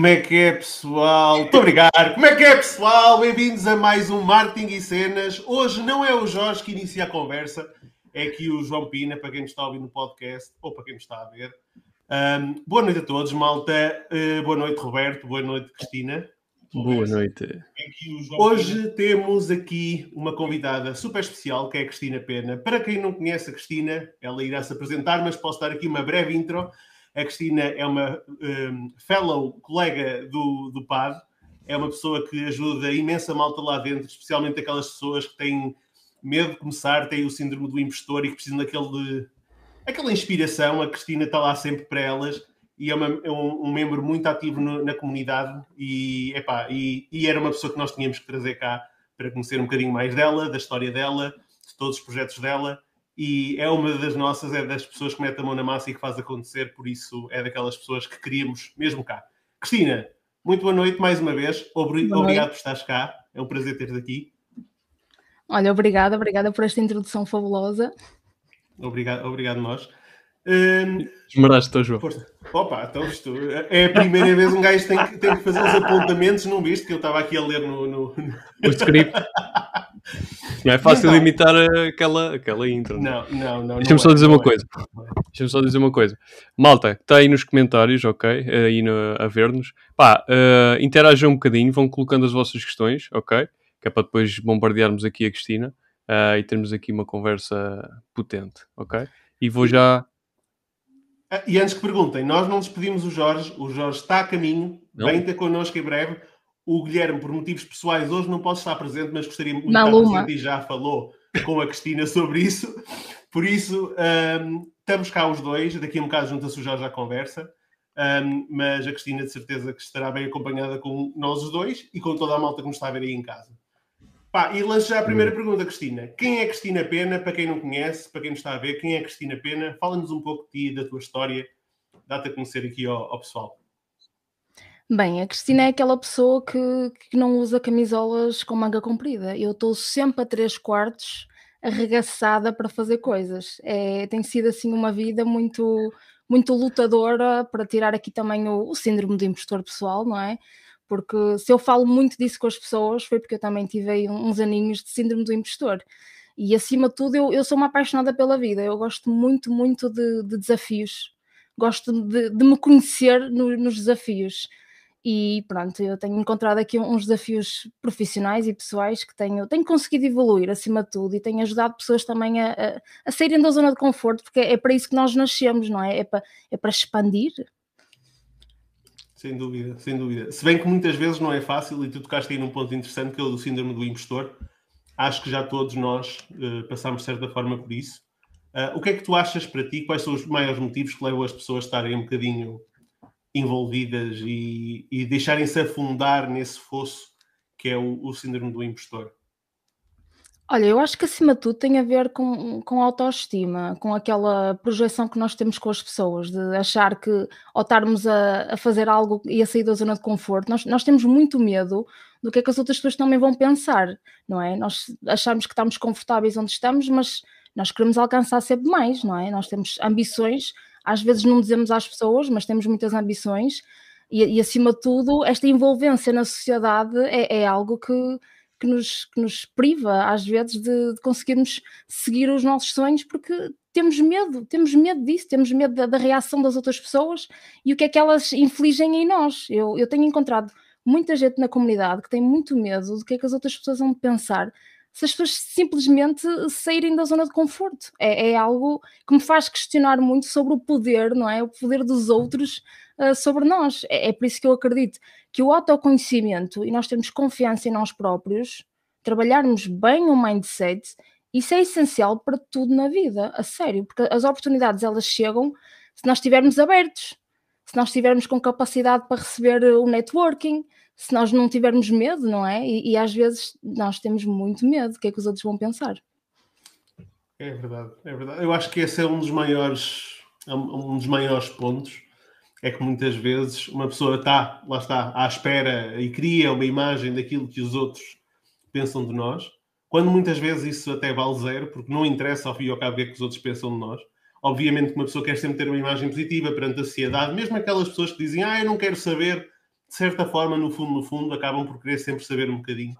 Como é que é, pessoal? Muito obrigado. Como é que é, pessoal? Bem-vindos a mais um Marketing e Cenas. Hoje não é o Jorge que inicia a conversa, é aqui o João Pina, para quem nos está a ouvir no podcast ou para quem nos está a ver. Um, boa noite a todos, malta. Uh, boa noite, Roberto. Boa noite, Cristina. Boa noite. Hoje temos aqui uma convidada super especial, que é a Cristina Pena. Para quem não conhece a Cristina, ela irá se apresentar, mas posso dar aqui uma breve intro. A Cristina é uma um, fellow colega do, do PAD, é uma pessoa que ajuda imensa malta lá dentro, especialmente aquelas pessoas que têm medo de começar, têm o síndrome do impostor e que precisam daquele, aquela inspiração. A Cristina está lá sempre para elas e é, uma, é um, um, membro muito ativo no, na comunidade e, epá, e, e, era uma pessoa que nós tínhamos que trazer cá para conhecer um bocadinho mais dela, da história dela, de todos os projetos dela e é uma das nossas, é das pessoas que mete a mão na massa e que faz acontecer, por isso é daquelas pessoas que queríamos mesmo cá. Cristina, muito boa noite mais uma vez, Obri obrigado por estares cá, é um prazer ter-te aqui. Olha, obrigada, obrigada por esta introdução fabulosa. Obrigado, obrigado nós. Um, Esmeraste, João. Força. Opa, então isto é a primeira vez um gajo tem que, tem que fazer os apontamentos, não viste? Que eu estava aqui a ler no. no... O script. Não é fácil então, imitar aquela, aquela intro. Não, não, não. Deixa-me só é, dizer uma é. coisa. Deixa-me só dizer uma coisa. Malta, está aí nos comentários, ok? Aí no, a ver-nos. Pá, uh, interajam um bocadinho, vão colocando as vossas questões, ok? Que é para depois bombardearmos aqui a Cristina uh, e termos aqui uma conversa potente, ok? E vou já e antes que perguntem, nós não despedimos o Jorge, o Jorge está a caminho, não. vem ter connosco em breve. O Guilherme, por motivos pessoais, hoje não pode estar presente, mas gostaria muito de estar presente e já falou com a Cristina sobre isso. Por isso, um, estamos cá os dois, daqui a um bocado junta-se o Jorge à conversa, um, mas a Cristina de certeza que estará bem acompanhada com nós os dois e com toda a malta que nos está a ver aí em casa. Pá, e lanço já a primeira hum. pergunta, Cristina. Quem é Cristina Pena? Para quem não conhece, para quem nos está a ver, quem é Cristina Pena? Fala-nos um pouco de ti e da tua história. Dá-te a conhecer aqui ao, ao, pessoal. Bem, a Cristina é aquela pessoa que, que não usa camisolas com manga comprida. Eu estou sempre a três quartos arregaçada para fazer coisas. É, tem sido assim uma vida muito, muito lutadora para tirar aqui também o, o síndrome do impostor pessoal, não é? Porque se eu falo muito disso com as pessoas foi porque eu também tive uns aninhos de síndrome do impostor. E acima de tudo, eu, eu sou uma apaixonada pela vida, eu gosto muito, muito de, de desafios, gosto de, de me conhecer no, nos desafios. E pronto, eu tenho encontrado aqui uns desafios profissionais e pessoais que tenho, tenho conseguido evoluir acima de tudo e tenho ajudado pessoas também a, a, a saírem da zona de conforto, porque é, é para isso que nós nascemos, não é? É para, é para expandir, sem dúvida, sem dúvida. Se bem que muitas vezes não é fácil, e tu tocaste aí num ponto interessante que é o do síndrome do impostor. Acho que já todos nós uh, passamos de certa forma por isso. Uh, o que é que tu achas para ti? Quais são os maiores motivos que levam as pessoas a estarem um bocadinho envolvidas e, e deixarem-se afundar nesse fosso que é o, o síndrome do impostor? Olha, eu acho que acima de tudo tem a ver com, com autoestima, com aquela projeção que nós temos com as pessoas, de achar que ao estarmos a, a fazer algo e a sair da zona de conforto, nós, nós temos muito medo do que é que as outras pessoas também vão pensar, não é? Nós achamos que estamos confortáveis onde estamos, mas nós queremos alcançar sempre mais, não é? Nós temos ambições, às vezes não dizemos às pessoas, mas temos muitas ambições, e, e acima de tudo, esta envolvência na sociedade é, é algo que que nos, que nos priva, às vezes, de, de, conseguirmos seguir os nossos sonhos, porque temos medo, temos medo disso, temos medo da, da, reação das outras pessoas e o que é que elas infligem em nós. Eu, eu tenho encontrado muita gente na comunidade que tem muito medo do que é que as outras pessoas vão pensar se as pessoas simplesmente saírem da zona de conforto. É, é, algo que me faz questionar muito sobre o poder, não é? O poder dos outros uh, sobre nós. É, é, por isso que eu acredito que o autoconhecimento e nós termos confiança em nós próprios, trabalharmos bem o mindset, isso é essencial para tudo na vida, a sério, porque as oportunidades elas chegam se nós estivermos abertos, se nós estivermos com capacidade para receber o networking, se nós não tivermos medo, não é? E, e, às vezes nós temos muito medo, o que é que os outros vão pensar? É verdade, é verdade. Eu acho que esse é um dos maiores, é um dos maiores pontos. É que muitas vezes uma pessoa está, lá está, à espera e cria uma imagem daquilo que os outros pensam de nós, quando muitas vezes isso até vale zero, porque não interessa ao fim e ao cabo o que, é que os outros pensam de nós. Obviamente que uma pessoa quer sempre ter uma imagem positiva perante a sociedade, mesmo aquelas pessoas que dizem, ah, eu não quero saber de certa forma, no fundo, no fundo, acabam por querer sempre saber um bocadinho.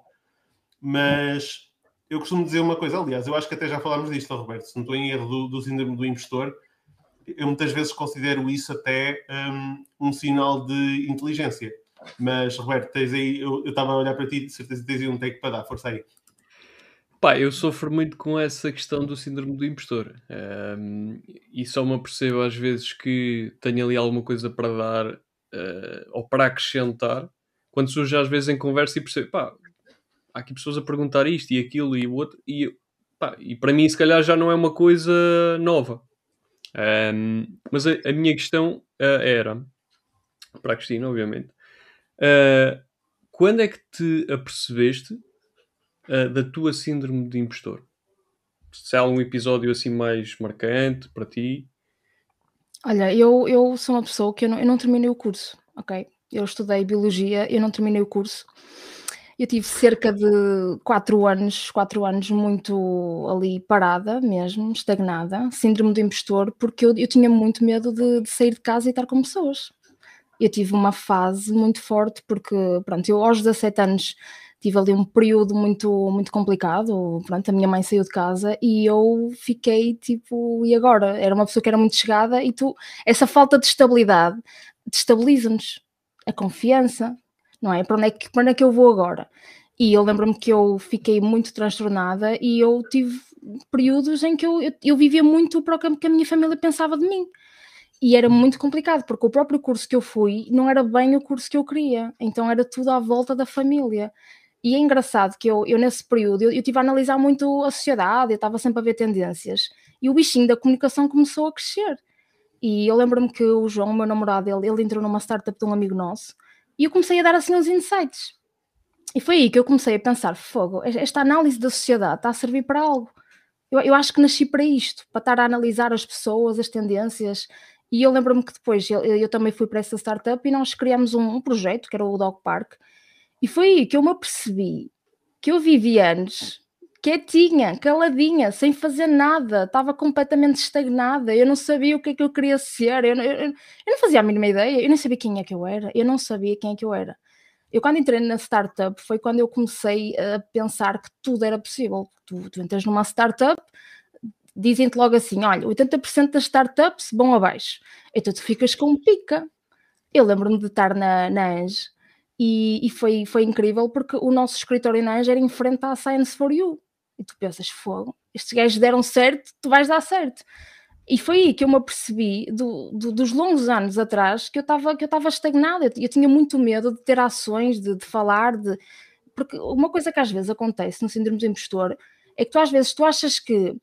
Mas eu costumo dizer uma coisa, aliás, eu acho que até já falámos disto, Roberto, se não estou em erro do, do síndrome do impostor, eu muitas vezes considero isso até um, um sinal de inteligência. Mas, Roberto, tens aí, eu estava a olhar para ti, de certeza tens aí um take para dar, força aí. Pá, eu sofro muito com essa questão do síndrome do impostor. Um, e só me apercebo às vezes que tenho ali alguma coisa para dar uh, ou para acrescentar, quando surge às vezes em conversa e percebo, pá, há aqui pessoas a perguntar isto e aquilo e o outro, e, pá, e para mim se calhar já não é uma coisa nova. Um, mas a, a, minha questão uh, era, para a Cristina, obviamente, uh, quando é que te apercebeste uh, da tua síndrome de impostor? Se há algum episódio assim mais marcante para ti? Olha, eu, eu sou uma pessoa que eu não, eu não terminei o curso, ok? Eu estudei Biologia, eu não terminei o curso. Eu tive cerca de quatro anos, quatro anos muito ali parada mesmo, estagnada, síndrome do impostor, porque eu, eu tinha muito medo de, de, sair de casa e estar com pessoas. Eu tive uma fase muito forte, porque, pronto, eu aos 17 anos tive ali um período muito, muito complicado, pronto, a minha mãe saiu de casa e eu fiquei tipo, e agora? Era uma pessoa que era muito chegada e tu, essa falta de estabilidade destabiliza-nos, a confiança, não é? Para onde é que, para onde é que eu vou agora? E eu lembro-me que eu fiquei muito transtornada e eu tive períodos em que eu, eu, eu vivia muito para o que a minha família pensava de mim. E era muito complicado, porque o próprio curso que eu fui não era bem o curso que eu queria, então era tudo à volta da família. E é engraçado que eu, eu nesse período, eu, eu tive a analisar muito a sociedade, eu estava sempre a ver tendências, e o bichinho da comunicação começou a crescer. E eu lembro-me que o João, o meu namorado, ele, ele entrou numa startup de um amigo nosso, e eu comecei a dar assim uns insights. E foi aí que eu comecei a pensar: fogo, esta análise da sociedade está a servir para algo. Eu, eu acho que nasci para isto, para estar a analisar as pessoas, as tendências. E eu lembro-me que depois eu, eu, também fui para essa startup e nós criamos um, um projeto que era o Dog Park. E foi aí que eu me apercebi que eu vivi anos quietinha, caladinha, sem fazer nada, estava completamente estagnada, eu não sabia o que é que eu queria ser, eu, eu, eu, não fazia a mínima ideia, eu nem sabia quem é que eu era, eu não sabia quem é que eu era. Eu quando entrei na startup foi quando eu comecei a pensar que tudo era possível. Tu, tu entras numa startup, dizem-te logo assim, olha, 80% das startups vão abaixo, então tu ficas com pica. Eu lembro-me de estar na, na Ange e, e, foi, foi incrível porque o nosso escritório na Ange era em frente à Science for You e tu pensas, fogo, estes gajos deram certo, tu vais dar certo. E foi aí que eu me apercebi do, do, dos longos anos atrás que eu estava que eu estava estagnada, eu, eu, tinha muito medo de ter ações, de, de, falar, de porque uma coisa que às vezes acontece no síndrome do impostor é que tu às vezes tu achas que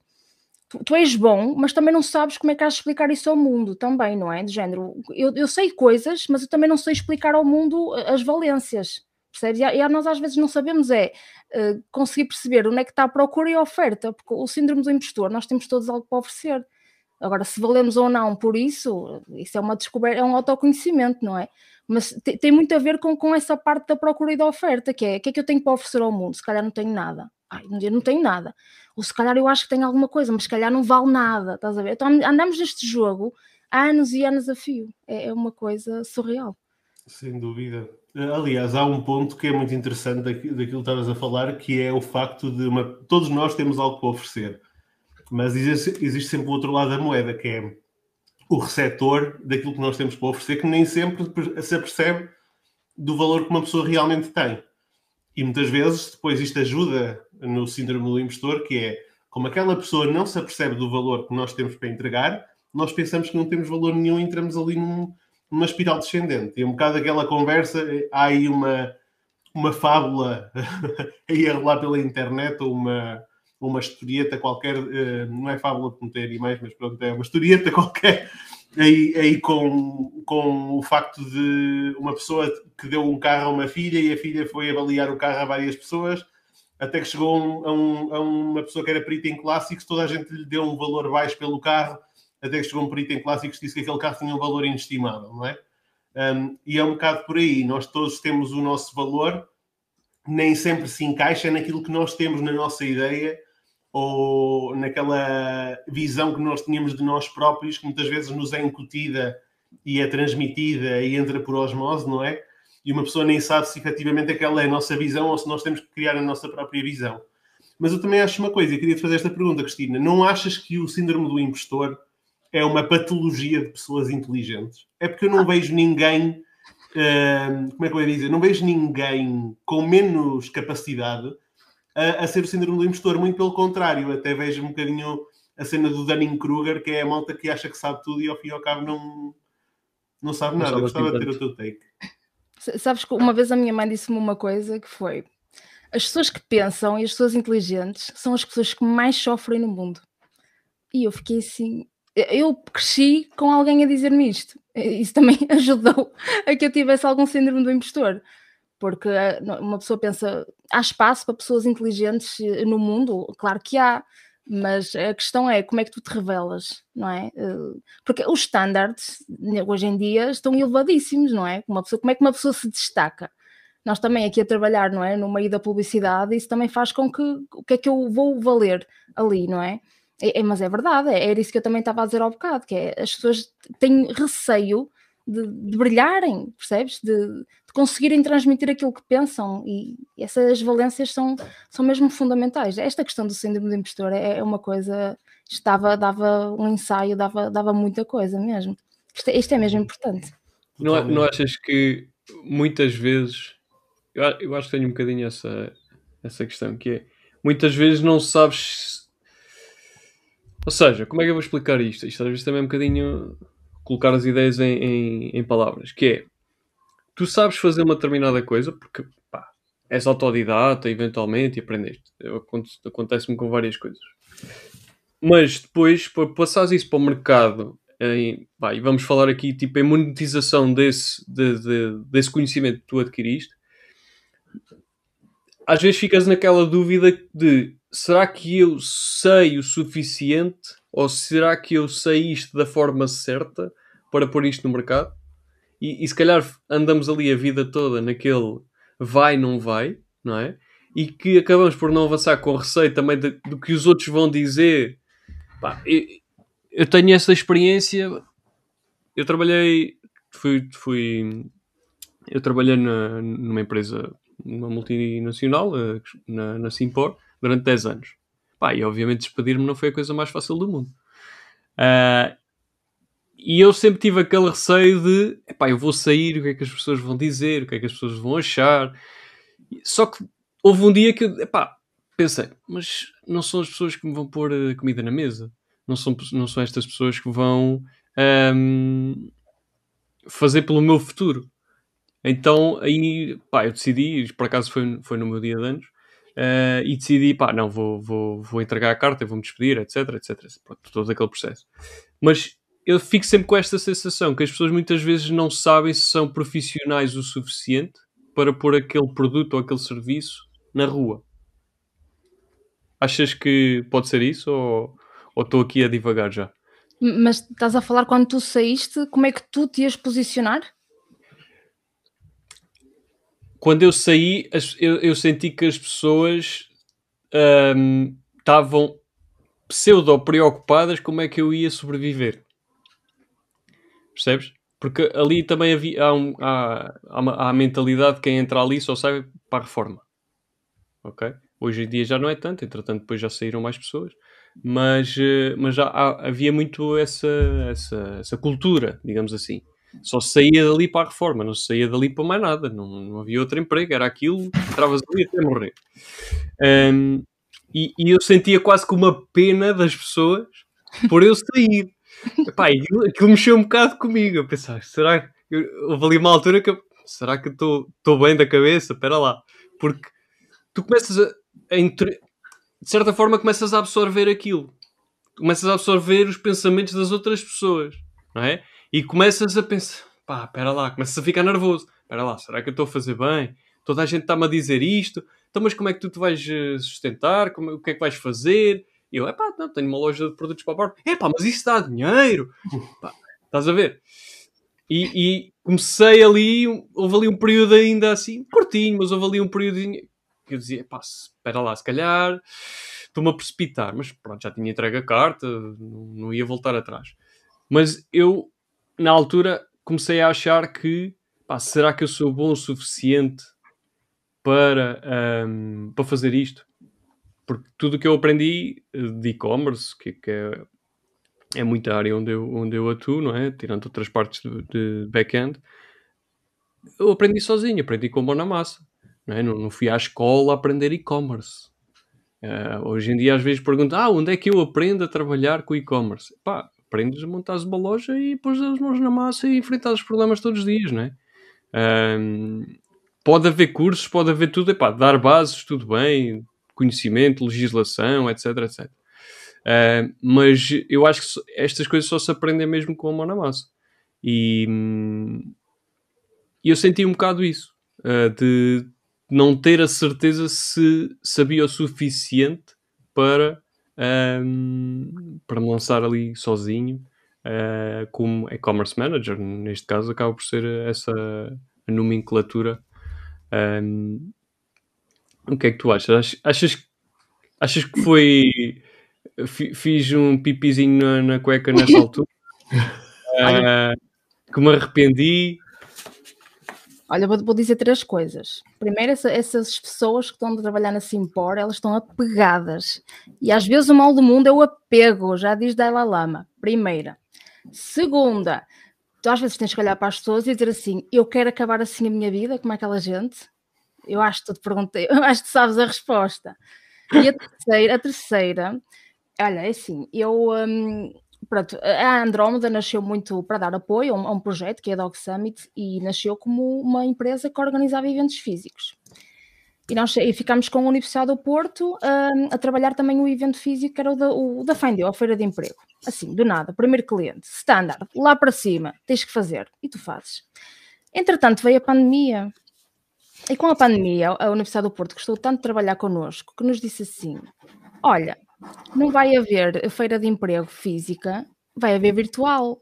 tu, tu és bom, mas também não sabes como é que has de explicar isso ao mundo também, não é? De género, eu, eu sei coisas, mas eu também não sei explicar ao mundo as valências percebes? E, e nós às vezes não sabemos é uh, conseguir perceber onde é que está a procura e a oferta, porque o síndrome do impostor, nós temos todos algo para oferecer. Agora, se valemos ou não por isso, isso é uma descoberta, é um autoconhecimento, não é? Mas te, tem muito a ver com, com essa parte da procura e da oferta, que é o que é que eu tenho para oferecer ao mundo? Se calhar não tenho nada. Ai, eu não tenho nada. Ou se calhar eu acho que tenho alguma coisa, mas se calhar não vale nada, estás a ver? Então andamos neste jogo há anos e anos a fio. É, é uma coisa surreal. Sem dúvida. Aliás, há um ponto que é muito interessante daquilo, que estavas a falar, que é o facto de uma, todos nós temos algo para oferecer, mas existe, existe sempre o outro lado da moeda, que é o receptor daquilo que nós temos para oferecer, que nem sempre se apercebe do valor que uma pessoa realmente tem. E muitas vezes depois isto ajuda no síndrome do impostor, que é como aquela pessoa não se apercebe do valor que nós temos para entregar, nós pensamos que não temos valor nenhum e entramos ali num, uma espiral descendente. E um bocado aquela conversa, há aí uma, uma fábula aí a rolar pela internet, ou uma, uma historieta qualquer, eh, não é fábula de meter animais, mas pronto, é uma historieta qualquer, aí, aí com, com o facto de uma pessoa que deu um carro a uma filha e a filha foi avaliar o carro a várias pessoas, até que chegou a, um, a uma pessoa que era perita em clássicos, toda a gente lhe deu um valor baixo pelo carro até que chegou um perito em clássicos disse que aquele carro tinha um valor inestimável, não é? Um, e é um bocado por aí. Nós todos temos o nosso valor, nem sempre se encaixa naquilo que nós temos na nossa ideia ou naquela visão que nós tínhamos de nós próprios, que muitas vezes nos é incutida e é transmitida e entra por osmose, não é? e uma pessoa nem sabe se efetivamente aquela é a nossa visão ou se nós temos que criar a nossa própria visão. Mas eu também acho uma coisa, e queria te fazer esta pergunta, Cristina: não achas que o síndrome do impostor é uma patologia de pessoas inteligentes? É porque eu não vejo ninguém, uh, como é que eu ia dizer? Não vejo ninguém com menos capacidade a, a ser o síndrome do impostor, muito pelo contrário, até vejo um bocadinho a cena do Dunning-Kruger, que é a malta que acha que sabe tudo e ao fim e ao cabo não, não sabe nada. Não Gostava de ter o teu take. Sabes que uma vez a minha mãe disse-me uma coisa que foi: as pessoas que pensam e as pessoas inteligentes são as pessoas que mais sofrem no mundo. E eu fiquei assim. Eu cresci com alguém a dizer-me isto. Isso também ajudou a que eu tivesse algum síndrome do impostor. Porque eh, uma pessoa pensa, há espaço para pessoas inteligentes eh, no mundo? Claro que há, mas a questão é como é que tu te revelas, não é? Eh, porque os standards hoje em dia estão elevadíssimos, não é? Uma pessoa, como é que uma pessoa se destaca? Nós também aqui a trabalhar, não é? No meio da publicidade, isso também faz com que o que é que eu vou valer ali, não é? É, é mas é verdade, é, era isso que eu também estava a dizer ao bocado, que é as pessoas têm receio de, de brilharem, percebes? De, de, conseguirem transmitir aquilo que pensam e essas valências são, são mesmo fundamentais. Esta questão do síndrome do impostor é, é uma coisa, estava, dava um ensaio, dava, dava muita coisa mesmo. Isto, é, isto é mesmo importante. Não, não achas que muitas vezes, eu, eu acho que tenho um bocadinho essa, essa questão, que é, muitas vezes não sabes... Ou seja, como é que eu vou explicar isto? Isto às vezes também é um bocadinho colocar as ideias em, em, em, palavras, que é tu sabes fazer uma determinada coisa porque pá, és autodidata eventualmente e aprendeste. Acontece-me com várias coisas. Mas depois, passares isso para o mercado, em, pá, e vamos falar aqui tipo em monetização desse, de, de, desse conhecimento que tu adquiriste, às vezes ficas naquela dúvida de será que eu sei o suficiente ou será que eu sei isto da forma certa para pôr isto no mercado? E, e se calhar andamos ali a vida toda naquele vai, não vai, não é? E que acabamos por não avançar com receio também do que os outros vão dizer. Pá, eu, eu, tenho essa experiência. Eu trabalhei, fui, fui eu trabalhei na, numa empresa, numa multinacional, eh, na, na Simpor, durante 10 anos. Pá, e obviamente despedir-me não foi a coisa mais fácil do mundo. Uh, e eu sempre tive aquele receio de, epá, eu vou sair, o que é que as pessoas vão dizer, o que é que as pessoas vão achar. Só que houve um dia que, epá, pensei, mas não são as pessoas que me vão pôr a comida na mesa. Não são, não são estas pessoas que vão um, fazer pelo meu futuro. Então aí, pá, eu decidi, por acaso foi, foi no meu dia de anos, uh, e decidi, pá, não, vou, vou, vou entregar a carta, vou-me despedir, etc, etc, Pronto, todo aquele processo. Mas eu fico sempre com esta sensação que as pessoas muitas vezes não sabem se são profissionais o suficiente para pôr aquele produto ou aquele serviço na rua. Achas que pode ser isso ou, ou estou aqui a divagar já? Mas estás a falar quando tu saíste, como é que tu te ias posicionar? Quando eu saí, eu, eu senti que as pessoas um, estavam pseudo preocupadas como é que eu ia sobreviver. Percebes? Porque ali também havia, há, um, há, há, uma, há a mentalidade de quem entra ali só sai para a reforma. Ok? Hoje em dia já não é tanto, entretanto depois já saíram mais pessoas. Mas, eh, mas já há, havia muito essa, essa, essa cultura, digamos assim. Só saía dali para a reforma, não saía dali para mais nada, não, não havia outro emprego, era aquilo, entravas ali até morrer. Um, e, e, eu sentia quase que uma pena das pessoas por eu sair. Epá, aquilo, mexeu um bocado comigo. Eu pensava, será que. houve ali uma altura que eu, será que estou bem da cabeça? Espera lá. Porque tu começas a, a entre... de certa forma começas a absorver aquilo. Começas a absorver os pensamentos das outras pessoas, não é? E começas a pensar, pá, espera lá, começas a ficar nervoso. Espera lá, será que eu estou a fazer bem? Toda a gente está-me a dizer isto. Então, mas como é que tu te vais eh, sustentar? Como, o que é que vais fazer? E eu, é pá, não, tenho uma loja de produtos para a bordo. É pá, mas isso dá dinheiro. Pá, estás a ver? E, e, comecei ali, houve ali um período ainda assim, curtinho, mas houve ali um período que eu dizia, pá, espera lá, se calhar estou-me a precipitar. Mas pronto, já tinha entregue a carta, não ia voltar atrás. Mas eu na altura comecei a achar que pá, será que eu sou bom o suficiente para, um, para fazer isto? Porque tudo o que eu aprendi de e-commerce, que, que é, é muita área onde eu, onde eu atuo, não é? Tirando outras partes de, de back-end, eu aprendi sozinho, aprendi com mão na massa. Não, é? não, não fui à escola aprender e-commerce. Uh, hoje em dia, às vezes perguntam: ah, onde é que eu aprendo a trabalhar com e-commerce? Pá, aprendes a montar uma loja e pôs as mãos na massa e enfrentar os problemas todos os dias, não é? Um, pode haver cursos, pode haver tudo, epá, dar bases, tudo bem, conhecimento, legislação, etc, etc. Uh, mas eu acho que estas coisas só se aprendem mesmo com a mão na massa. E, hum, eu senti um bocado isso, uh, de não ter a certeza se sabia o suficiente para, um, para me lançar ali sozinho uh, como e-commerce manager. Neste caso, acaba por ser essa nomenclatura. Um, o que é que tu achas? Achas, achas que foi. Fiz um pipizinho na, na cueca nessa altura? Uh, que me arrependi? Olha, vou, vou, dizer três coisas. Primeiro, essa, essas pessoas que estão a trabalhar na Simpor, elas estão apegadas. E às vezes o mal do mundo é o apego, já diz Dalai Lama. Primeira. Segunda, tu às vezes tens que olhar para as pessoas e dizer assim: eu quero acabar assim a minha vida, como é aquela gente? Eu acho que tu te perguntei, eu acho que sabes a resposta. E a terceira, a terceira olha, é assim, eu. Hum, pronto, a Andrómeda nasceu muito para dar apoio a um, a um, projeto que é a Dog Summit e nasceu como uma empresa que organizava eventos físicos. E nós e ficámos com a Universidade do Porto um, a trabalhar também o evento físico que era o da, o, da a Feira de Emprego. Assim, do nada, primeiro cliente, standard, lá para cima, tens que fazer. E tu fazes. Entretanto, veio a pandemia. E com a pandemia, a Universidade do Porto gostou tanto de trabalhar connosco que nos disse assim: Olha, não vai haver feira de emprego física, vai haver virtual.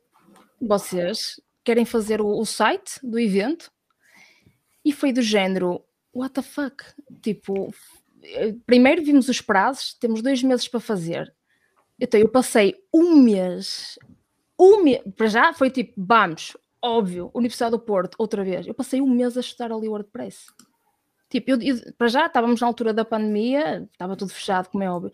Vocês querem fazer o, o site do evento? E foi do género, what the fuck? Tipo, primeiro vimos os prazos, temos dois meses para fazer. Então eu passei um mês, um mês, para já foi tipo, vamos, óbvio, Universidade do Porto, outra vez. Eu passei um mês a estudar ali o WordPress. Tipo, eu, eu, para já estávamos na altura da pandemia, estava tudo fechado, como é óbvio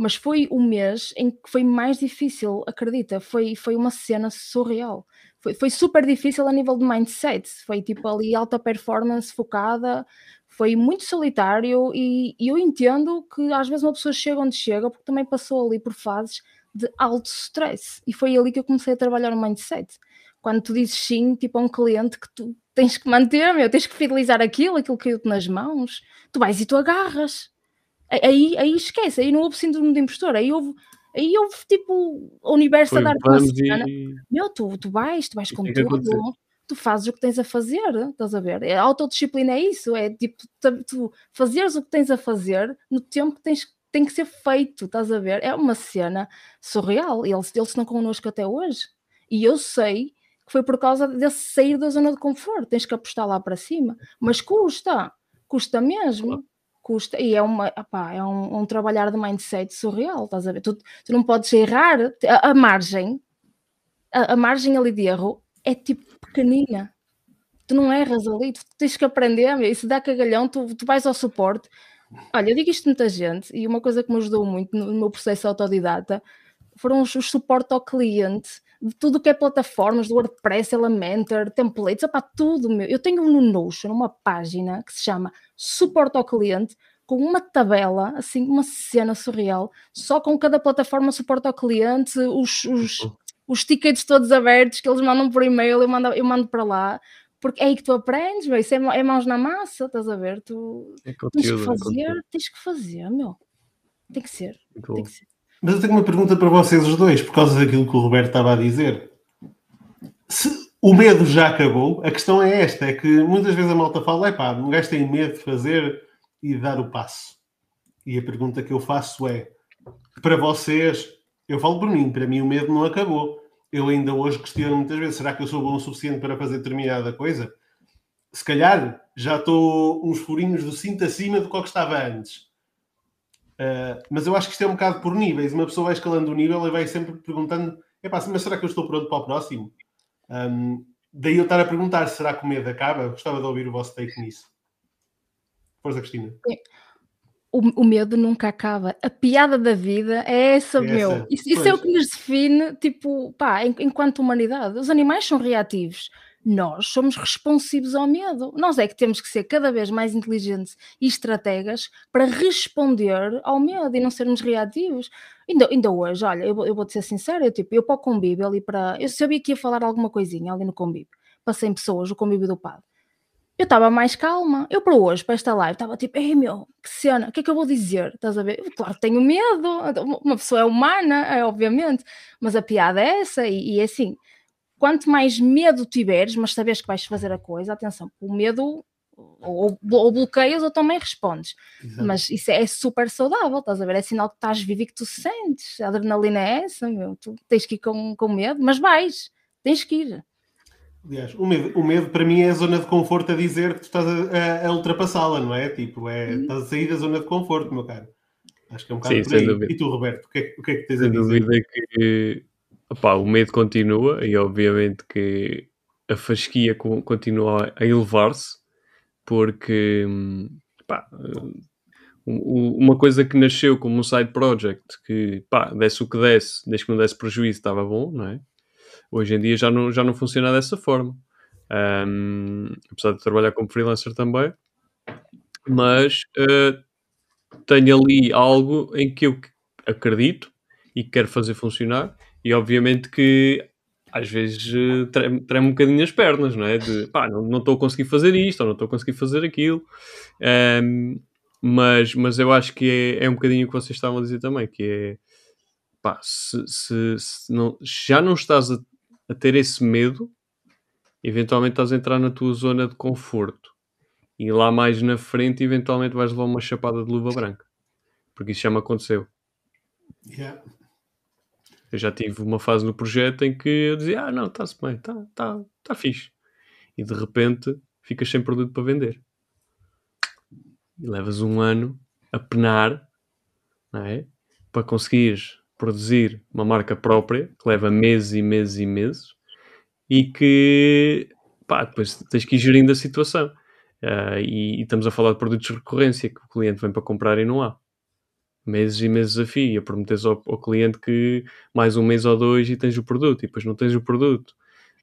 mas foi um mês em que foi mais difícil, acredita, foi, foi uma cena surreal. Foi, foi super difícil a nível de mindset, foi tipo ali alta performance focada, foi muito solitário e, e, eu entendo que às vezes uma pessoa chega onde chega porque também passou ali por fases de alto stress. E foi ali que eu comecei a trabalhar o mindset. Quando tu dizes sim, tipo a um cliente que tu tens que manter, meu, tens que fidelizar aquilo, aquilo que caiu-te nas mãos, tu vais e tu agarras aí, aí esquece, aí não houve síndrome de impostor, aí houve, aí houve tipo o universo Foi, a dar-te uma cena. E... Meu, tu, tu vais, tu vais com tudo, tu fazes o que tens a fazer, estás a ver? A autodisciplina é isso, é tipo tu, tu fazeres o que tens a fazer no tempo que tens tem que ser feito, estás a ver? É uma cena surreal. Eles, eles estão connosco até hoje. E eu sei que foi por causa desse sair da zona de conforto. Tens que apostar lá para cima. Mas custa, custa mesmo custa, e é, uma, opá, é um, um, trabalhar de mindset surreal, estás a ver? Tu, tu não podes errar, a, a margem, a, a, margem ali de erro é tipo pequenina. Tu não erras ali, tu tens que aprender, e se dá cagalhão, tu, tu vais ao suporte. Olha, eu digo isto a muita gente, e uma coisa que me ajudou muito no, no meu processo autodidata foram os, os suporte ao cliente, de tudo o que é plataformas, do WordPress, Elementor, templates, opá, tudo meu. Eu tenho no Notion uma página que se chama Suporte ao Cliente, com uma tabela, assim, uma cena surreal, só com cada plataforma suporte ao cliente, os, os, uhum. os tickets todos abertos que eles mandam por e-mail, eu mando, eu mando para lá, porque é aí que tu aprendes, meu, isso é, é mãos na massa, estás a ver? Tu é conteúdo, tens que é fazer, é tens que fazer, meu. Tem que ser, tem que ser. Mas eu tenho uma pergunta para vocês os dois, por causa daquilo que o Roberto estava a dizer. Se o medo já acabou, a questão é esta: é que muitas vezes a malta fala, é pá, um gajo tem medo de fazer e de dar o passo. E a pergunta que eu faço é: para vocês, eu falo por mim, para mim o medo não acabou. Eu ainda hoje questiono muitas vezes: será que eu sou bom o suficiente para fazer determinada coisa? Se calhar já estou uns furinhos do cinto acima do que estava antes Uh, mas eu acho que isto é um bocado por níveis. Uma pessoa vai escalando o nível e vai sempre perguntando: mas será que eu estou pronto para o próximo? Um, daí eu estar a perguntar, será que o medo acaba? Gostava de ouvir o vosso take nisso. Força, Cristina. O, o, medo nunca acaba. A piada da vida é essa, é meu. Essa. Isso, isso é o que nos define, tipo, pá, enquanto humanidade. Os animais são reativos nós somos responsivos ao medo. Nós é que temos que ser cada vez mais inteligentes e estrategas para responder ao medo e não sermos reativos. Ainda, ainda hoje, olha, eu, eu vou-te ser sincero, eu, tipo, eu para o convívio ali para. Eu sabia que ia falar alguma coisinha ali no convívio. Passei em pessoas, o convívio do padre. Eu estava mais calma. Eu para hoje, para esta live, estava tipo, ei meu, que cena, o que é que eu vou dizer? Estás a ver? Eu, claro, tenho medo. Uma pessoa é humana, é, obviamente, mas a piada é essa, e, e é assim quanto mais medo tiveres, mas sabes que vais fazer a coisa, atenção, o medo ou, ou bloqueias ou também respondes. Exato. Mas isso é, é, super saudável, estás a ver? É sinal que estás vivo e que tu sentes. A adrenalina é essa, meu. Tu tens que ir com, com medo, mas vais, tens que ir. Aliás, o medo, o medo para mim é a zona de conforto a dizer que tu estás a, a, a ultrapassá-la, não é? Tipo, é, hum. estás a sair da zona de conforto, meu caro. Acho que é um bocado Sim, por aí. E tu, Roberto, o que é, o que, é que tens sem a dizer? Sem dúvida que O medo continua e obviamente que a fasquia continua a elevar-se porque pá, uma coisa que nasceu como um side project que pá, desse o que desse, desde que não desse prejuízo estava bom, não é? Hoje em dia já não, já não funciona dessa forma. Um, apesar de trabalhar como freelancer também, mas uh, tenho ali algo em que eu acredito e quero fazer funcionar e obviamente que às vezes eh, treme, um bocadinho as pernas, não é? De pá, não estou a conseguir fazer isto ou não estou a conseguir fazer aquilo. Um, mas, mas eu acho que é, é um bocadinho o que vocês estavam a dizer também, que é pá, se, se, se não, já não estás a, a, ter esse medo, eventualmente estás a entrar na tua zona de conforto. E lá mais na frente, eventualmente vais levar uma chapada de luva branca. Porque isso já me aconteceu. Yeah. Eu já tive uma fase no projeto em que eu dizia: Ah, não, está-se bem, está tá, tá fixe. E de repente ficas sem produto para vender. E levas um ano a penar, não é? Para conseguires produzir uma marca própria que leva meses e meses e meses e que pá, depois tens que ir gerindo a situação. Uh, e, e, estamos a falar de produtos de recorrência que o cliente vem para comprar e não há meses e meses a fio, a prometeres ao, ao, cliente que mais um mês ou dois e tens o produto, e depois não tens o produto.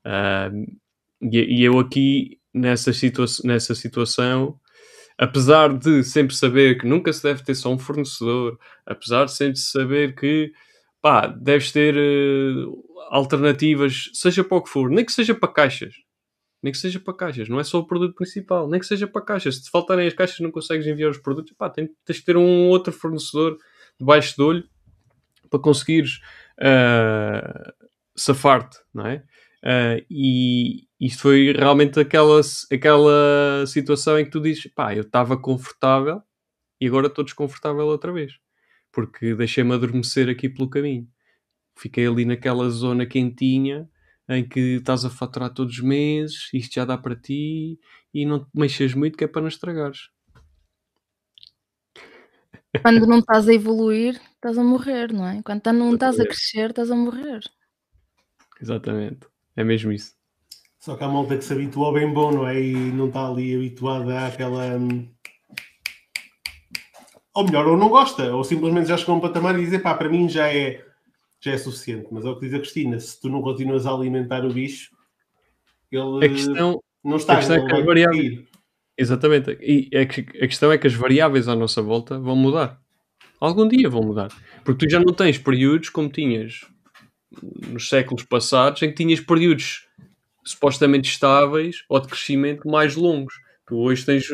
Uh, e, e, eu aqui, nessa, situa nessa situação, apesar de sempre saber que nunca se deve ter só um fornecedor, apesar de sempre saber que pá, deves ter uh, alternativas, seja para o que for, nem que seja para caixas, nem que seja para caixas, não é só o produto principal, nem que seja para caixas. Se faltarem as caixas não consegues enviar os produtos, pá, tens, tens que ter um outro fornecedor debaixo de olho para conseguires uh, safar-te, não é? Uh, e isto foi realmente aquela, aquela situação em que tu dizes, pá, eu estava confortável e agora estou desconfortável outra vez, porque deixei-me adormecer aqui pelo caminho. Fiquei ali naquela zona quentinha em que estás a faturar todos os meses, isto já dá para ti e não te mexas muito que é para não estragares. Quando não estás a evoluir, estás a morrer, não é? Quando não estás a crescer, estás a morrer. Exatamente. É mesmo isso. Só que há malta que se habituou bem bom, não é? E não está ali habituada àquela. Hum, ou melhor, ou não gosta, ou simplesmente já chegou a um patamar e dizer, pá, para mim já é já é suficiente. Mas é o que diz a Cristina: se tu não continuas a alimentar o bicho, ele a questão, não está. A questão é que as variáveis, exatamente. E a, a questão é que as variáveis à nossa volta vão mudar. Algum dia vão mudar. Porque tu já não tens períodos como tinhas nos séculos passados, em que tinhas períodos supostamente estáveis ou de crescimento mais longos. Tu hoje tens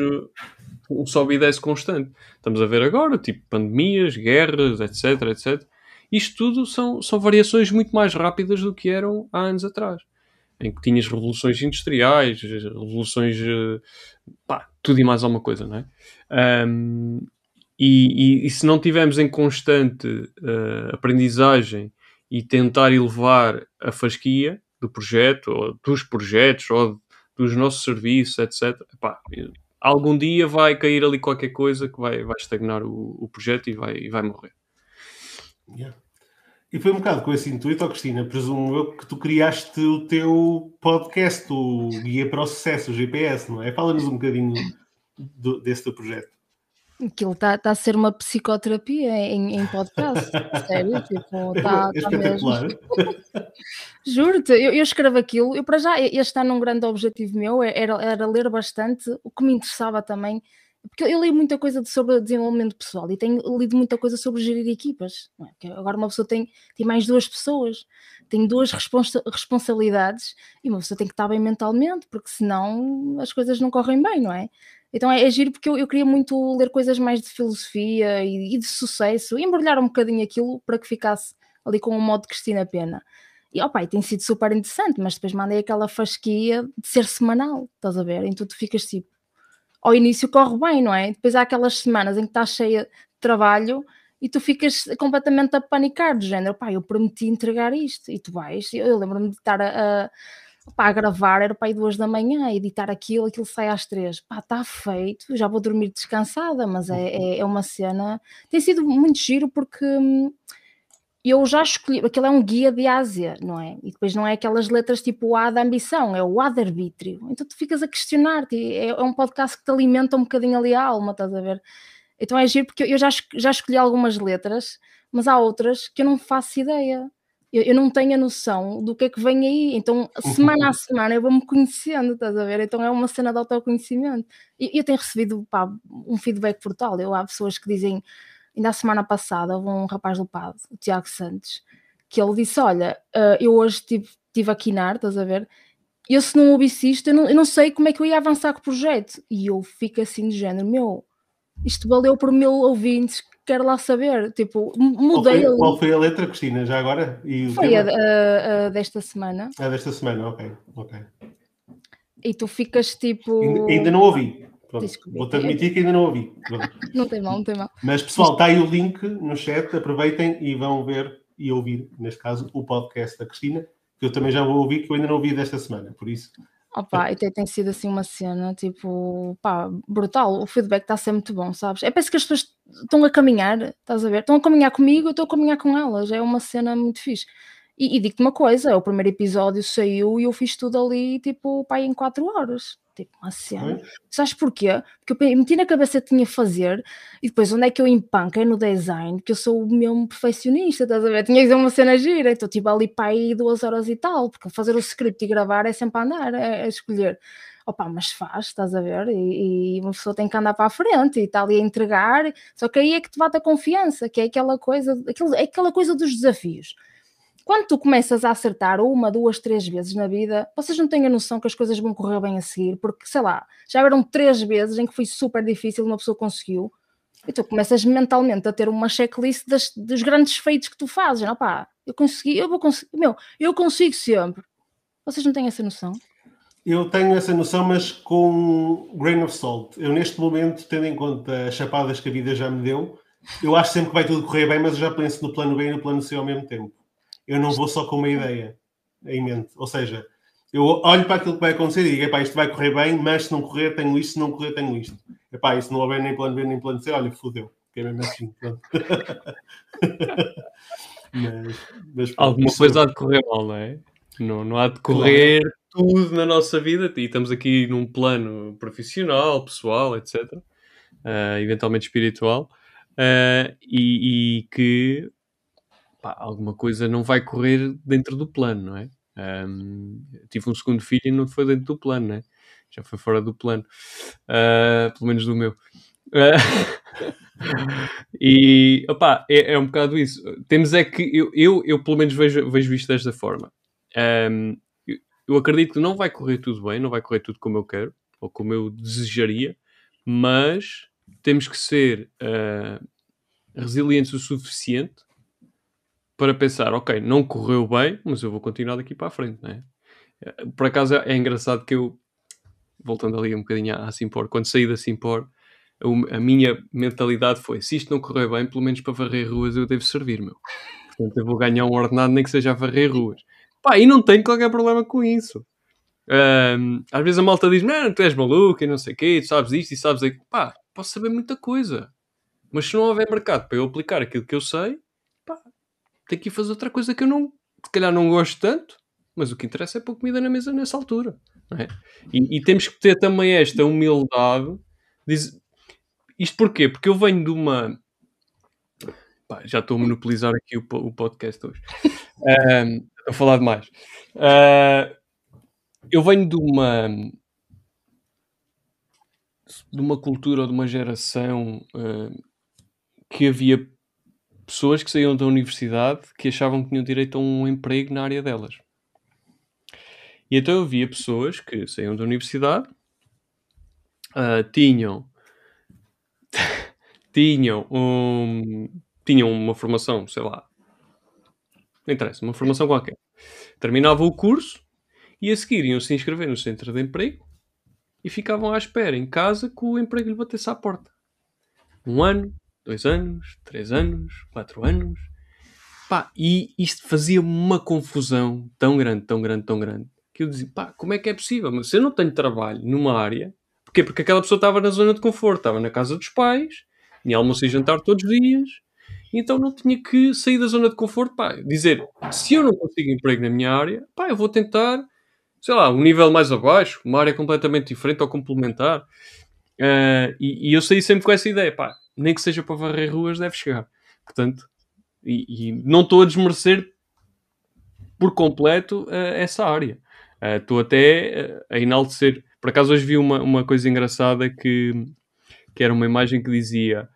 um sobe e desce constante. Estamos a ver agora, tipo pandemias, guerras, etc, etc. Isto tudo são, são variações muito mais rápidas do que eram há anos atrás, em que tinhas revoluções industriais, revoluções. Eh, pá, tudo e mais alguma coisa, não é? Um, e, e, e, se não tivermos em constante uh, aprendizagem e tentar elevar a fasquia do projeto, ou dos projetos, ou dos nossos serviços, etc., pá, algum dia vai cair ali qualquer coisa que vai, vai estagnar o, o projeto e vai, e vai morrer. Yeah. E foi um bocado com esse intuito, oh, Cristina, presumo eu, que tu criaste o teu podcast, o Guia para o Sucesso, o GPS, não é? Fala-nos um bocadinho do, desse teu projeto. Aquilo está tá a ser uma psicoterapia em, em podcast, sério, tipo, está é tá espetacular. mesmo. Juro-te, eu, eu escrevo aquilo, eu para já, este ano um grande objetivo meu era, era ler bastante, o que me interessava também, porque eu leio muita coisa sobre desenvolvimento pessoal e tenho lido muita coisa sobre gerir equipas. é? Agora uma pessoa tem, tem mais duas pessoas, tem duas responsa- responsabilidades e uma pessoa tem que estar bem mentalmente, porque senão as coisas não correm bem, não é? Então é, é giro porque eu, eu queria muito ler coisas mais de filosofia e, e de sucesso, e embrulhar um bocadinho aquilo para que ficasse ali com o modo de Cristina Pena. E opa, e tem sido super interessante, mas depois mandei aquela fasquia de ser semanal, estás a ver? Então tu ficas tipo, ao início corre bem, não é? Depois há aquelas semanas em que estás cheia de trabalho e tu ficas completamente a panicar, do género, pá, eu prometi entregar isto, e tu vais, eu, eu lembro-me de estar a, a, pá, a gravar, era para aí duas da manhã, editar aquilo, aquilo sai às três, pá, está feito, já vou dormir descansada, mas é, é, é uma cena, tem sido muito giro porque hum, eu já escolhi, aquilo é um guia de Ásia, não é? E depois não é aquelas letras tipo o A da ambição, é o A de arbítrio. Então tu ficas a questionar-te, é, é um podcast que te alimenta um bocadinho ali a alma, estás a ver? Então é giro porque eu já, es- já escolhi algumas letras, mas há outras que eu não faço ideia. Eu, eu não tenho a noção do que é que vem aí. Então, semana a semana, eu vou-me conhecendo, estás a ver? Então é uma cena de autoconhecimento. E eu tenho recebido pá, um feedback brutal. Eu, há pessoas que dizem, ainda a semana passada, houve um rapaz do PAD, o Tiago Santos, que ele disse: Olha, ah, eu hoje estive tive a quinar, estás a ver? Eu, se não ouvisse isto, eu não, eu não sei como é que eu ia avançar com o projeto. E eu fico assim de género: Meu, isto valeu por mil ouvintes, quero lá saber. Tipo, m- Qual mudei foi, qual foi a letra, Cristina, já agora? E Foi a, a- a desta semana. Ah, desta semana, ok. ok. E tu ficas tipo. Ainda, ainda não ouvi. Vou-te admitir que ainda não ouvi. Não tem mal, não tem mal. Mas pessoal, está aí o link no chat, aproveitem e vão ver e ouvir, neste caso, o podcast da Cristina, que eu também já vou ouvir, que eu ainda não ouvi desta semana, por isso. Opa, e tem, tem sido assim uma cena, tipo, pá, brutal. O feedback está a ser muito bom, sabes? É parece que as pessoas estão a caminhar, estás a ver? Estão a caminhar comigo, eu estou a caminhar com elas. É uma cena muito fixe. E, e digo-te uma coisa: o primeiro episódio saiu e eu fiz tudo ali, tipo, pá, em 4 horas. Tipo, uma cena. Sabes porquê? Porque eu meti na cabeça que tinha a fazer e depois onde é que eu empanco? É no design, que eu sou o mesmo perfeccionista, estás a ver? Tinha que ser uma cena gira, então tipo ali para aí duas horas e tal, porque fazer o script e gravar é sempre a andar, é, é escolher. Opa, mas faz, estás a ver? E, e uma pessoa tem que andar para a frente e está ali a entregar, só que aí é que te bate a confiança, que é aquela coisa, aquilo, é aquela coisa dos desafios quando tu começas a acertar uma, duas, três vezes na vida, vocês não têm a noção que as coisas vão correr bem a seguir, porque sei lá, já eram três vezes em que foi super difícil, uma pessoa conseguiu, e tu começas mentalmente a ter uma checklist das- dos grandes feitos que tu fazes. Não, pá, eu consegui, eu vou conseguir, meu, eu consigo sempre. Vocês não têm essa noção? Eu tenho essa noção, mas com grain of salt. Eu, neste momento, tendo em conta as chapadas que a vida já me deu, eu acho sempre que vai tudo correr bem, mas eu já penso no plano B e no plano C ao mesmo tempo. Eu não vou só com uma ideia em mente. Ou seja, eu olho para aquilo que vai acontecer e digo, epá, isto vai correr bem, mas se não correr, tenho isto, se não correr, tenho isto. Epá, e se não houver nem plano B nem plano C, olha, fodeu. Que é mesmo assim. Pronto. mas, mas Alguma isso- coisa há de correr mal, não é? Não, não há de correr tudo na nossa vida e estamos aqui num plano profissional, pessoal, etc. ah, eventualmente espiritual. ah, e, e que pá, alguma coisa não vai correr dentro do plano, não é? Eu tive um segundo filho e não foi dentro do plano, né? Já foi fora do plano. Ah, pelo menos do meu. Ah, e opá, é, é um bocado isso. Temos é que eu, eu, eu pelo menos vejo, vejo isto desta forma. Ahm, eu, eu acredito que não vai correr tudo bem, não vai correr tudo como eu quero ou como eu desejaria, mas temos que ser ah, resilientes o suficiente para pensar, ok, não correu bem, mas eu vou continuar daqui para a frente, não é? Por acaso é engraçado que eu, voltando ali um bocadinho à Simpor, quando saí da Simpor, a minha mentalidade foi, se isto não correr bem, pelo menos para varrer ruas eu devo servir, meu. Portanto, eu vou ganhar um ordenado nem que seja a varrer ruas. Pá, e não tenho qualquer problema com isso. Ahm, às vezes a malta diz, não, tu és maluco e não sei o quê, tu sabes isto e sabes aquilo. Pá, posso saber muita coisa. Mas se não houver mercado para eu aplicar aquilo que eu sei, tenho que ir fazer outra coisa que eu não, se calhar não gosto tanto, mas o que interessa é pôr comida na mesa nessa altura. É? E, e, temos que ter também esta humildade. Diz... Isto porquê? Porque eu venho de uma. Pá, já estou a monopolizar aqui o, o podcast hoje. um, estou a falar demais. Uh, eu venho de uma. de uma cultura ou de uma geração uh, que havia pessoas que saíam da universidade que achavam que tinham direito a um emprego na área delas. E então eu via pessoas que saíam da universidade, uh, tinham, tinham, um, tinham uma formação, sei lá, não interessa, uma formação qualquer. Terminavam o curso e a seguir iam se inscrever no centro de emprego e ficavam à espera em casa que o emprego lhe batesse à porta. Um ano, dois anos, três anos, quatro anos. Pá, e isto fazia uma confusão tão grande, tão grande, tão grande, que eu dizia, pá, como é que é possível? Mas se eu não tenho trabalho numa área, porquê? Porque aquela pessoa estava na zona de conforto, estava na casa dos pais, tinha almoço e jantar todos os dias, então não tinha que sair da zona de conforto, pá, dizer, se eu não consigo emprego na minha área, pá, eu vou tentar, sei lá, um nível mais abaixo, uma área completamente diferente ou complementar. Uh, e, e, eu saí sempre com essa ideia, pá, nem que seja para varrer ruas, deve chegar. Portanto, e, e não estou a desmerecer por completo uh, essa área. Estou uh, até uh, a enaltecer. Por acaso hoje vi uma, uma coisa engraçada que, que era uma imagem que dizia: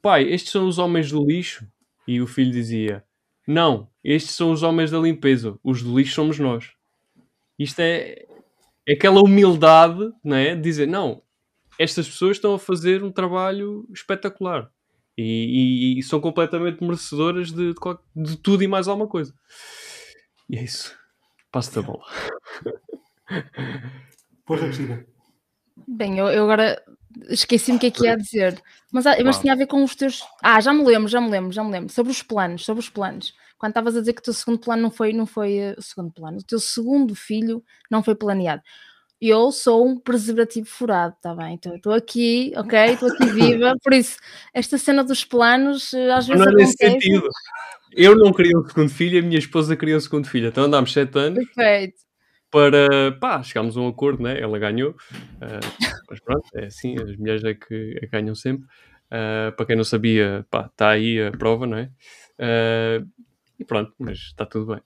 Pai, estes são os homens do lixo. E o filho dizia: Não, estes são os homens da limpeza. Os do lixo somos nós. Isto é, é aquela humildade, não é? De dizer: Não, estas pessoas estão a fazer um trabalho espetacular. E, e, e são completamente merecedoras de, de, de tudo e mais alguma coisa. E é isso. Passo da bola. Força, Cristina. Bem, eu, eu agora esqueci-me o que é que ia dizer. Mas, ah, mas tinha a ver com os teus. Ah, já me lembro, já me lembro, já me lembro. Sobre os planos, sobre os planos. Quando estavas a dizer que o teu segundo plano não foi, não foi uh, o segundo plano, o teu segundo filho não foi planeado. Eu sou um preservativo furado, está bem? Estou então, aqui, ok? Estou aqui viva. Por isso, esta cena dos planos, eh, às vezes. Não é nesse sentido. Eu não queria um segundo filho, a minha esposa queria um segundo filho. Então andámos sete anos. Perfeito. Para, pá, chegámos a um acordo, né? Ela ganhou. Uh, mas pronto, é assim, as mulheres é que, é que ganham sempre. Uh, para quem não sabia, pá, está aí a prova, não é? Uh, e pronto, mas está tudo bem.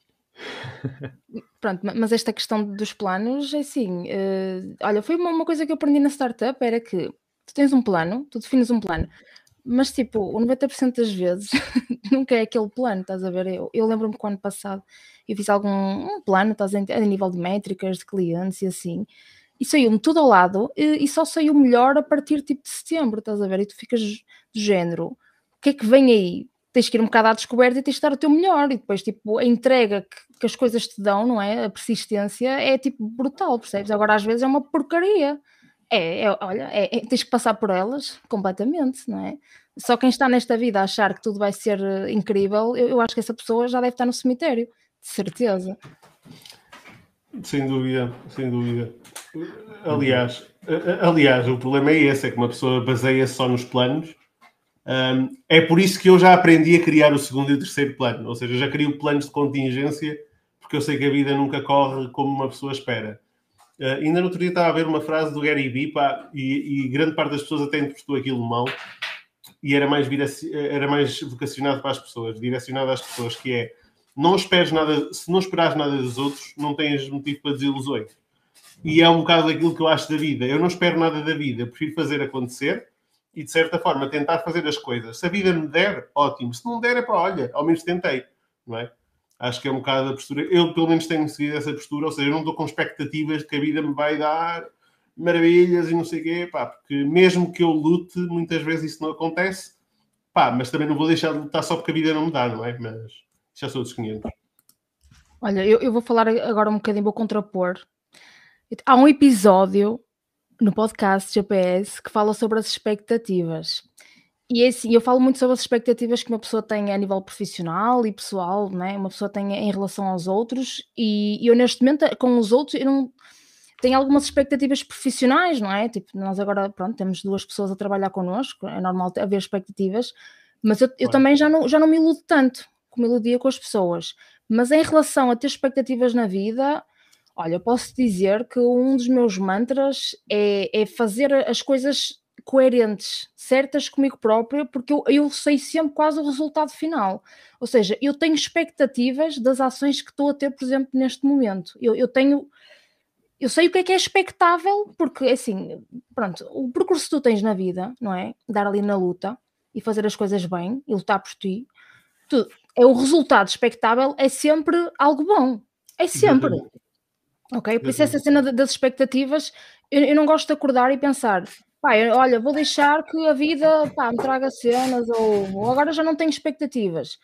Pronto, mas esta questão dos planos é assim. olha, foi uma, uma coisa que eu aprendi na startup: era que tu tens um plano, tu defines um plano, mas tipo, o 90% das vezes nunca é aquele plano, estás a ver? Eu, eu lembro-me que ano passado eu fiz algum um plano, estás a, a nível de métricas, de clientes e assim, e saiu-me tudo ao lado e, e, só saiu melhor a partir tipo de setembro, estás a ver? E tu ficas do género, o que é que vem aí? Tens que ir um bocado à descoberta e tens que dar o teu melhor, e depois tipo a entrega que, que as coisas te dão, não é? A persistência é tipo brutal, percebes? Agora às vezes é uma porcaria é, é olha, é, é, tens que passar por elas completamente, não é? Só quem está nesta vida a achar que tudo vai ser uh, incrível, eu, eu, acho que essa pessoa já deve estar no cemitério, de certeza. Sem dúvida, sem dúvida. Aliás, aliás, o problema é esse, é que uma pessoa baseia-se só nos planos. Um, é por isso que eu já aprendi a criar o segundo e o terceiro plano. Ou seja, já crio planos de contingência, porque eu sei que a vida nunca corre como uma pessoa espera. Uh, ainda no outro dia estava a ver uma frase do Gary Vee, pá, e, e, grande parte das pessoas até interpretou aquilo mal, e era mais, era mais vocacionado para as pessoas, direcionado às pessoas, que é não esperes nada, se não esperares nada dos outros, não tens motivo para desilusões. E é um bocado daquilo que eu acho da vida. Eu não espero nada da vida, prefiro fazer acontecer e, de certa forma, tentar fazer as coisas. Se a vida me der, ótimo. Se não der, é para olha, ao menos tentei, não é? Acho que é um bocado a postura. Eu, pelo menos, tenho seguido essa postura, ou seja, eu não estou com expectativas de que a vida me vai dar maravilhas e não sei o quê, pá, porque mesmo que eu lute, muitas vezes isso não acontece, pá, mas também não vou deixar de lutar só porque a vida não me dá, não é? Mas já sou dos 500. Olha, eu, eu vou falar agora um bocadinho, vou contrapor. Há um episódio no podcast GPS que fala sobre as expectativas. E é assim, eu falo muito sobre as expectativas que uma pessoa tem a nível profissional e pessoal, né? uma pessoa tem em relação aos outros, e eu neste momento com os outros eu não tenho algumas expectativas profissionais, não é? Tipo, nós agora, pronto, temos duas pessoas a trabalhar connosco, é normal haver expectativas, mas eu, eu também já não, já não me iludo tanto com melodia com as pessoas. Mas em relação a ter expectativas na vida, olha, posso dizer que um dos meus mantras é, é fazer as coisas coerentes, certas comigo própria, porque eu, eu sei sempre quase o resultado final. Ou seja, eu tenho expectativas das ações que estou a ter, por exemplo, neste momento. Eu, eu tenho. Eu sei o que é que é expectável, porque assim, pronto, o percurso que tu tens na vida, não é? Dar ali na luta e fazer as coisas bem e lutar por ti, tu, é o resultado expectável é sempre algo bom. É sempre. Ok? Por isso, essa cena das expectativas, eu, eu não gosto de acordar e pensar Pá, olha, vou deixar que a vida pá, me traga cenas ou, ou agora já não tenho expectativas.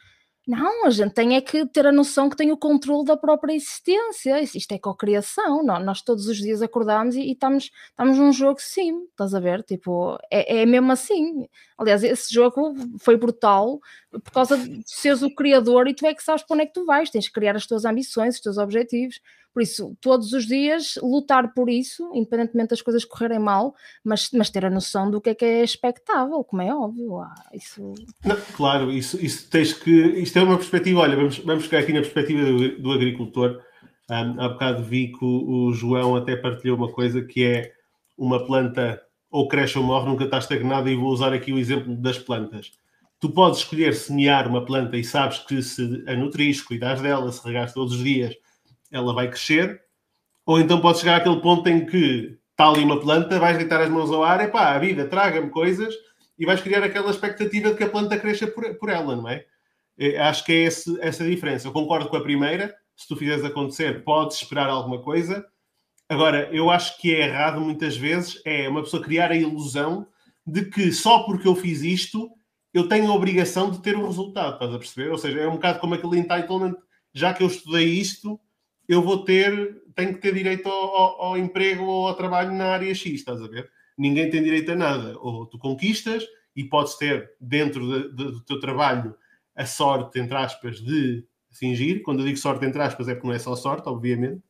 Não, a gente tem é que ter a noção que tem o controle da própria existência. Isto é cocriação. Não, nós todos os dias acordamos e, e, estamos, estamos num jogo sim, estás a ver? Tipo, é, é mesmo assim. Aliás, esse jogo foi brutal por causa de seres o criador e tu é que sabes para onde é que tu vais. Tens que criar as tuas ambições, os teus objetivos. Por isso, todos os dias lutar por isso, independentemente das coisas correrem mal, mas, mas ter a noção do que é que é expectável, como é óbvio. Ah, isso... Não, claro, isso, isso tens que. Isto é uma perspectiva, olha, vamos, vamos ficar aqui na perspectiva do, do agricultor. Um, há bocado vi que o, o João até partilhou uma coisa que é uma planta ou cresce ou morre, nunca está estagnada, e vou usar aqui o exemplo das plantas. Tu podes escolher semear uma planta e sabes que se a nutris, cuidares dela, se regares todos os dias, ela vai crescer, ou então pode chegar àquele ponto em que está ali uma planta, vais deitar as mãos ao ar, e pá, a vida traga-me coisas e vais criar aquela expectativa de que a planta cresça por, por ela, não é? é acho que é esse, essa a diferença. Eu concordo com a primeira, se tu fizeres acontecer, podes esperar alguma coisa. Agora, eu acho que é errado muitas vezes é uma pessoa criar a ilusão de que só porque eu fiz isto eu tenho a obrigação de ter o resultado, estás a perceber? Ou seja, é um bocado como aquele entitlement, já que eu estudei isto, eu vou ter, tenho que ter direito ao, ao, ao, emprego ou ao trabalho na área X, estás a ver? Ninguém tem direito a nada. Ou tu conquistas e podes ter dentro de, de, do teu trabalho a sorte, entre aspas, de fingir. Quando eu digo sorte, entre aspas, é porque não é só sorte, obviamente.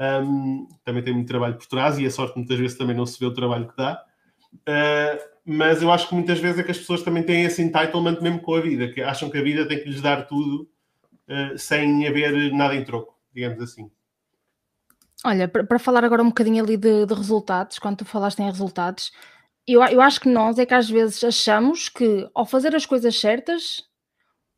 Um, também tem muito trabalho por trás e a sorte muitas vezes também não se vê o trabalho que dá. Uh, mas eu acho que muitas vezes é que as pessoas também têm esse entitlement mesmo com a vida, que acham que a vida tem que lhes dar tudo uh, sem haver nada em troco digamos assim. Olha, para falar agora um bocadinho ali de, de, resultados, quando tu falaste em resultados, eu, eu acho que nós é que às vezes achamos que ao fazer as coisas certas,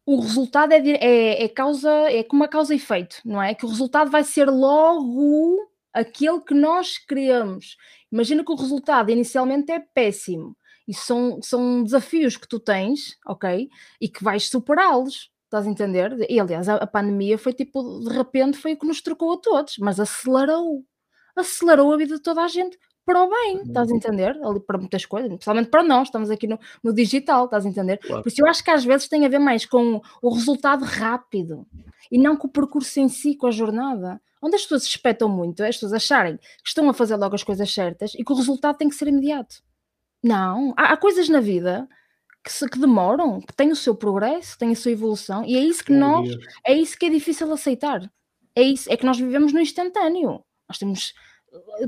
o resultado é, é, é causa, é como uma causa e efeito, não é? Que o resultado vai ser logo aquele que nós queremos. Imagina que o resultado inicialmente é péssimo. E são, são desafios que tu tens, ok? E que vais superá-los. Estás a entender? E aliás, a, a, pandemia foi tipo, de repente, foi o que nos trocou a todos, mas acelerou. Acelerou a vida de toda a gente para o bem, uhum. estás a entender? Ali para muitas coisas, principalmente para nós, estamos aqui no, no digital, estás a entender? Claro. Por isso eu acho que às vezes tem a ver mais com o resultado rápido e não com o percurso em si, com a jornada. Onde as pessoas se espetam muito, é as pessoas acharem que estão a fazer logo as coisas certas e que o resultado tem que ser imediato. Não, há, há coisas na vida que, se, que demoram, que têm o seu progresso, têm a sua evolução, e é isso que nós, é isso que é difícil aceitar. É isso, é que nós vivemos no instantâneo. Nós temos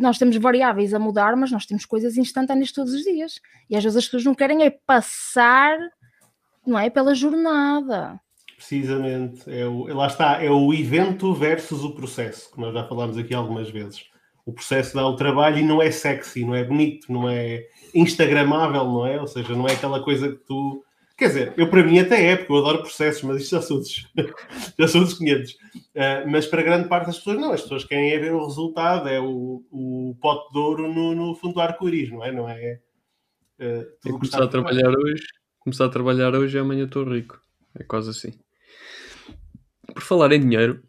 nós temos variáveis a mudar, mas nós temos coisas instantâneas todos os dias. E às vezes as pessoas não querem é passar, não é, pela jornada. Precisamente, é o, lá está, é o evento versus o processo, que nós já falámos aqui algumas vezes. O processo dá o trabalho e não é sexy, não é bonito, não é instagramável, não é? Ou seja, não é aquela coisa que tu. Quer dizer, eu para mim até é, porque eu adoro processos, mas isto já são dos, já são dos 500. Uh, mas para grande parte das pessoas, não. As pessoas querem é ver o resultado, é o, o pote de ouro no, no fundo do arco-íris, não é? Não é uh, começar a trabalhar hoje, começar a trabalhar hoje e amanhã estou rico. É quase assim. Por falar em dinheiro,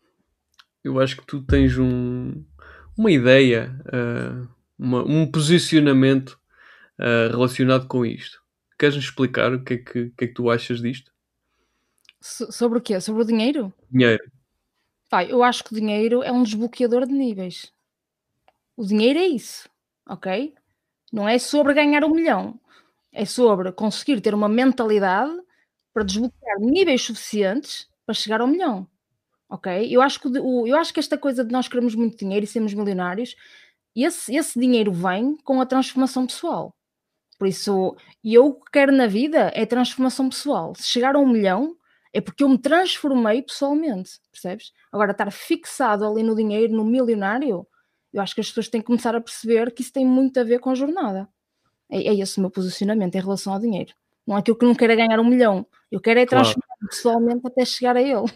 eu acho que tu tens um, uma ideia, uh, uma, um posicionamento uh, relacionado com isto. Queres-nos explicar o que, é que, que, é que tu achas disto? So sobre o quê? Sobre o dinheiro? Dinheiro. Pai, eu acho que o dinheiro é um desbloqueador de níveis. O dinheiro é isso, ok? Não é sobre ganhar um milhão. É sobre conseguir ter uma mentalidade para desbloquear níveis suficientes para chegar ao milhão. Ok? Eu acho que, o, eu acho que esta coisa de nós queremos muito dinheiro e sermos milionários, esse, esse dinheiro vem com a transformação pessoal. Por isso, eu o que quero na vida é transformação pessoal. Se chegar a um milhão, É porque eu me transformei pessoalmente, percebes? Agora, estar fixado ali no dinheiro, no milionário, eu acho que as pessoas têm que começar a perceber que isso tem muito a ver com a jornada. É, é esse o meu posicionamento em relação ao dinheiro. Não é que eu não quero ganhar um milhão, eu quero é transformar claro. pessoalmente até chegar a ele.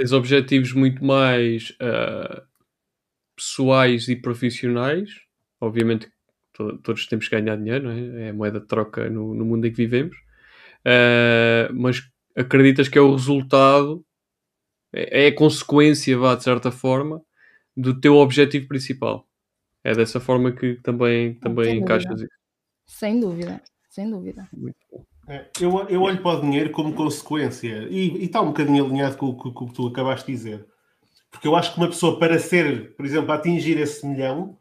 Tens objetivos muito mais uh, pessoais e profissionais. Obviamente, to todos temos que ganhar dinheiro, não é? é a moeda de troca no, no mundo em que vivemos. Uh, mas acreditas que é o resultado, é, é a consequência, vá, de certa forma, do teu objetivo principal. É dessa forma que também, também encaixas isso. Sem dúvida, sem dúvida. É, eu, eu olho para o dinheiro como consequência e, e está um bocadinho alinhado com, com, com o que tu acabaste de dizer. Porque eu acho que uma pessoa, para ser, por exemplo, atingir esse milhão,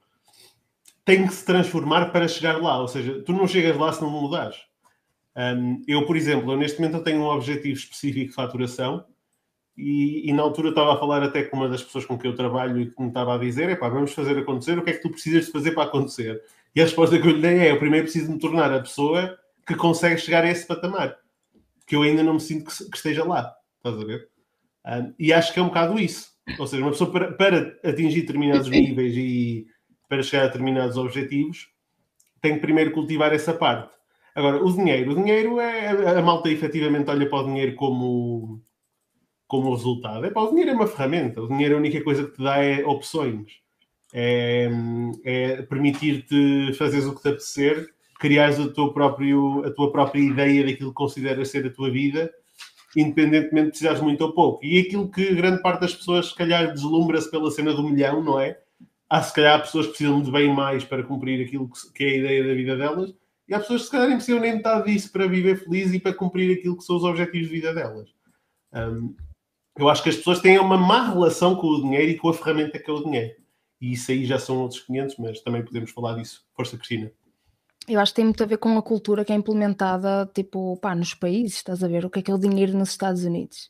tem que se transformar para chegar lá. Ou seja, tu não chegas lá se não mudares. Um, eu, por exemplo, neste momento eu tenho um objetivo específico de faturação e, e, na altura estava a falar até com uma das pessoas com quem eu trabalho e que me estava a dizer: pá, vamos fazer acontecer, o que é que tu precisas de fazer para acontecer? E a resposta que eu lhe dei é: eu primeiro preciso me tornar a pessoa que consegue chegar a esse patamar, que eu ainda não me sinto que, que esteja lá. Estás a ver? Um, e acho que é um bocado isso. Ou seja, uma pessoa para, para atingir determinados níveis e para chegar a determinados objetivos tem que primeiro cultivar essa parte. Agora, o dinheiro. O dinheiro é. A malta efetivamente olha para o dinheiro como como resultado. É, pá, o dinheiro é uma ferramenta, o dinheiro é a única coisa que te dá é opções. É, é permitir-te fazeres o que te apetecer, criares o teu próprio, a tua própria ideia daquilo que consideras ser a tua vida, independentemente de precisares muito ou pouco. E aquilo que grande parte das pessoas, se calhar, deslumbra-se pela cena do milhão, não é? Há, se calhar, pessoas que precisam de bem mais para cumprir aquilo que é a ideia da vida delas, e há pessoas que, se calhar, nem precisam nem metade disso para viver feliz e para cumprir aquilo que são os objetivos de vida delas. Um, eu acho que as pessoas têm uma má relação com o dinheiro e com a ferramenta que é o dinheiro. E isso aí já são outros 500, mas também podemos falar disso. Força, Cristina. Eu acho que tem muito a ver com a cultura que é implementada, tipo, pá, nos países, estás a ver? O que é que é o dinheiro nos Estados Unidos?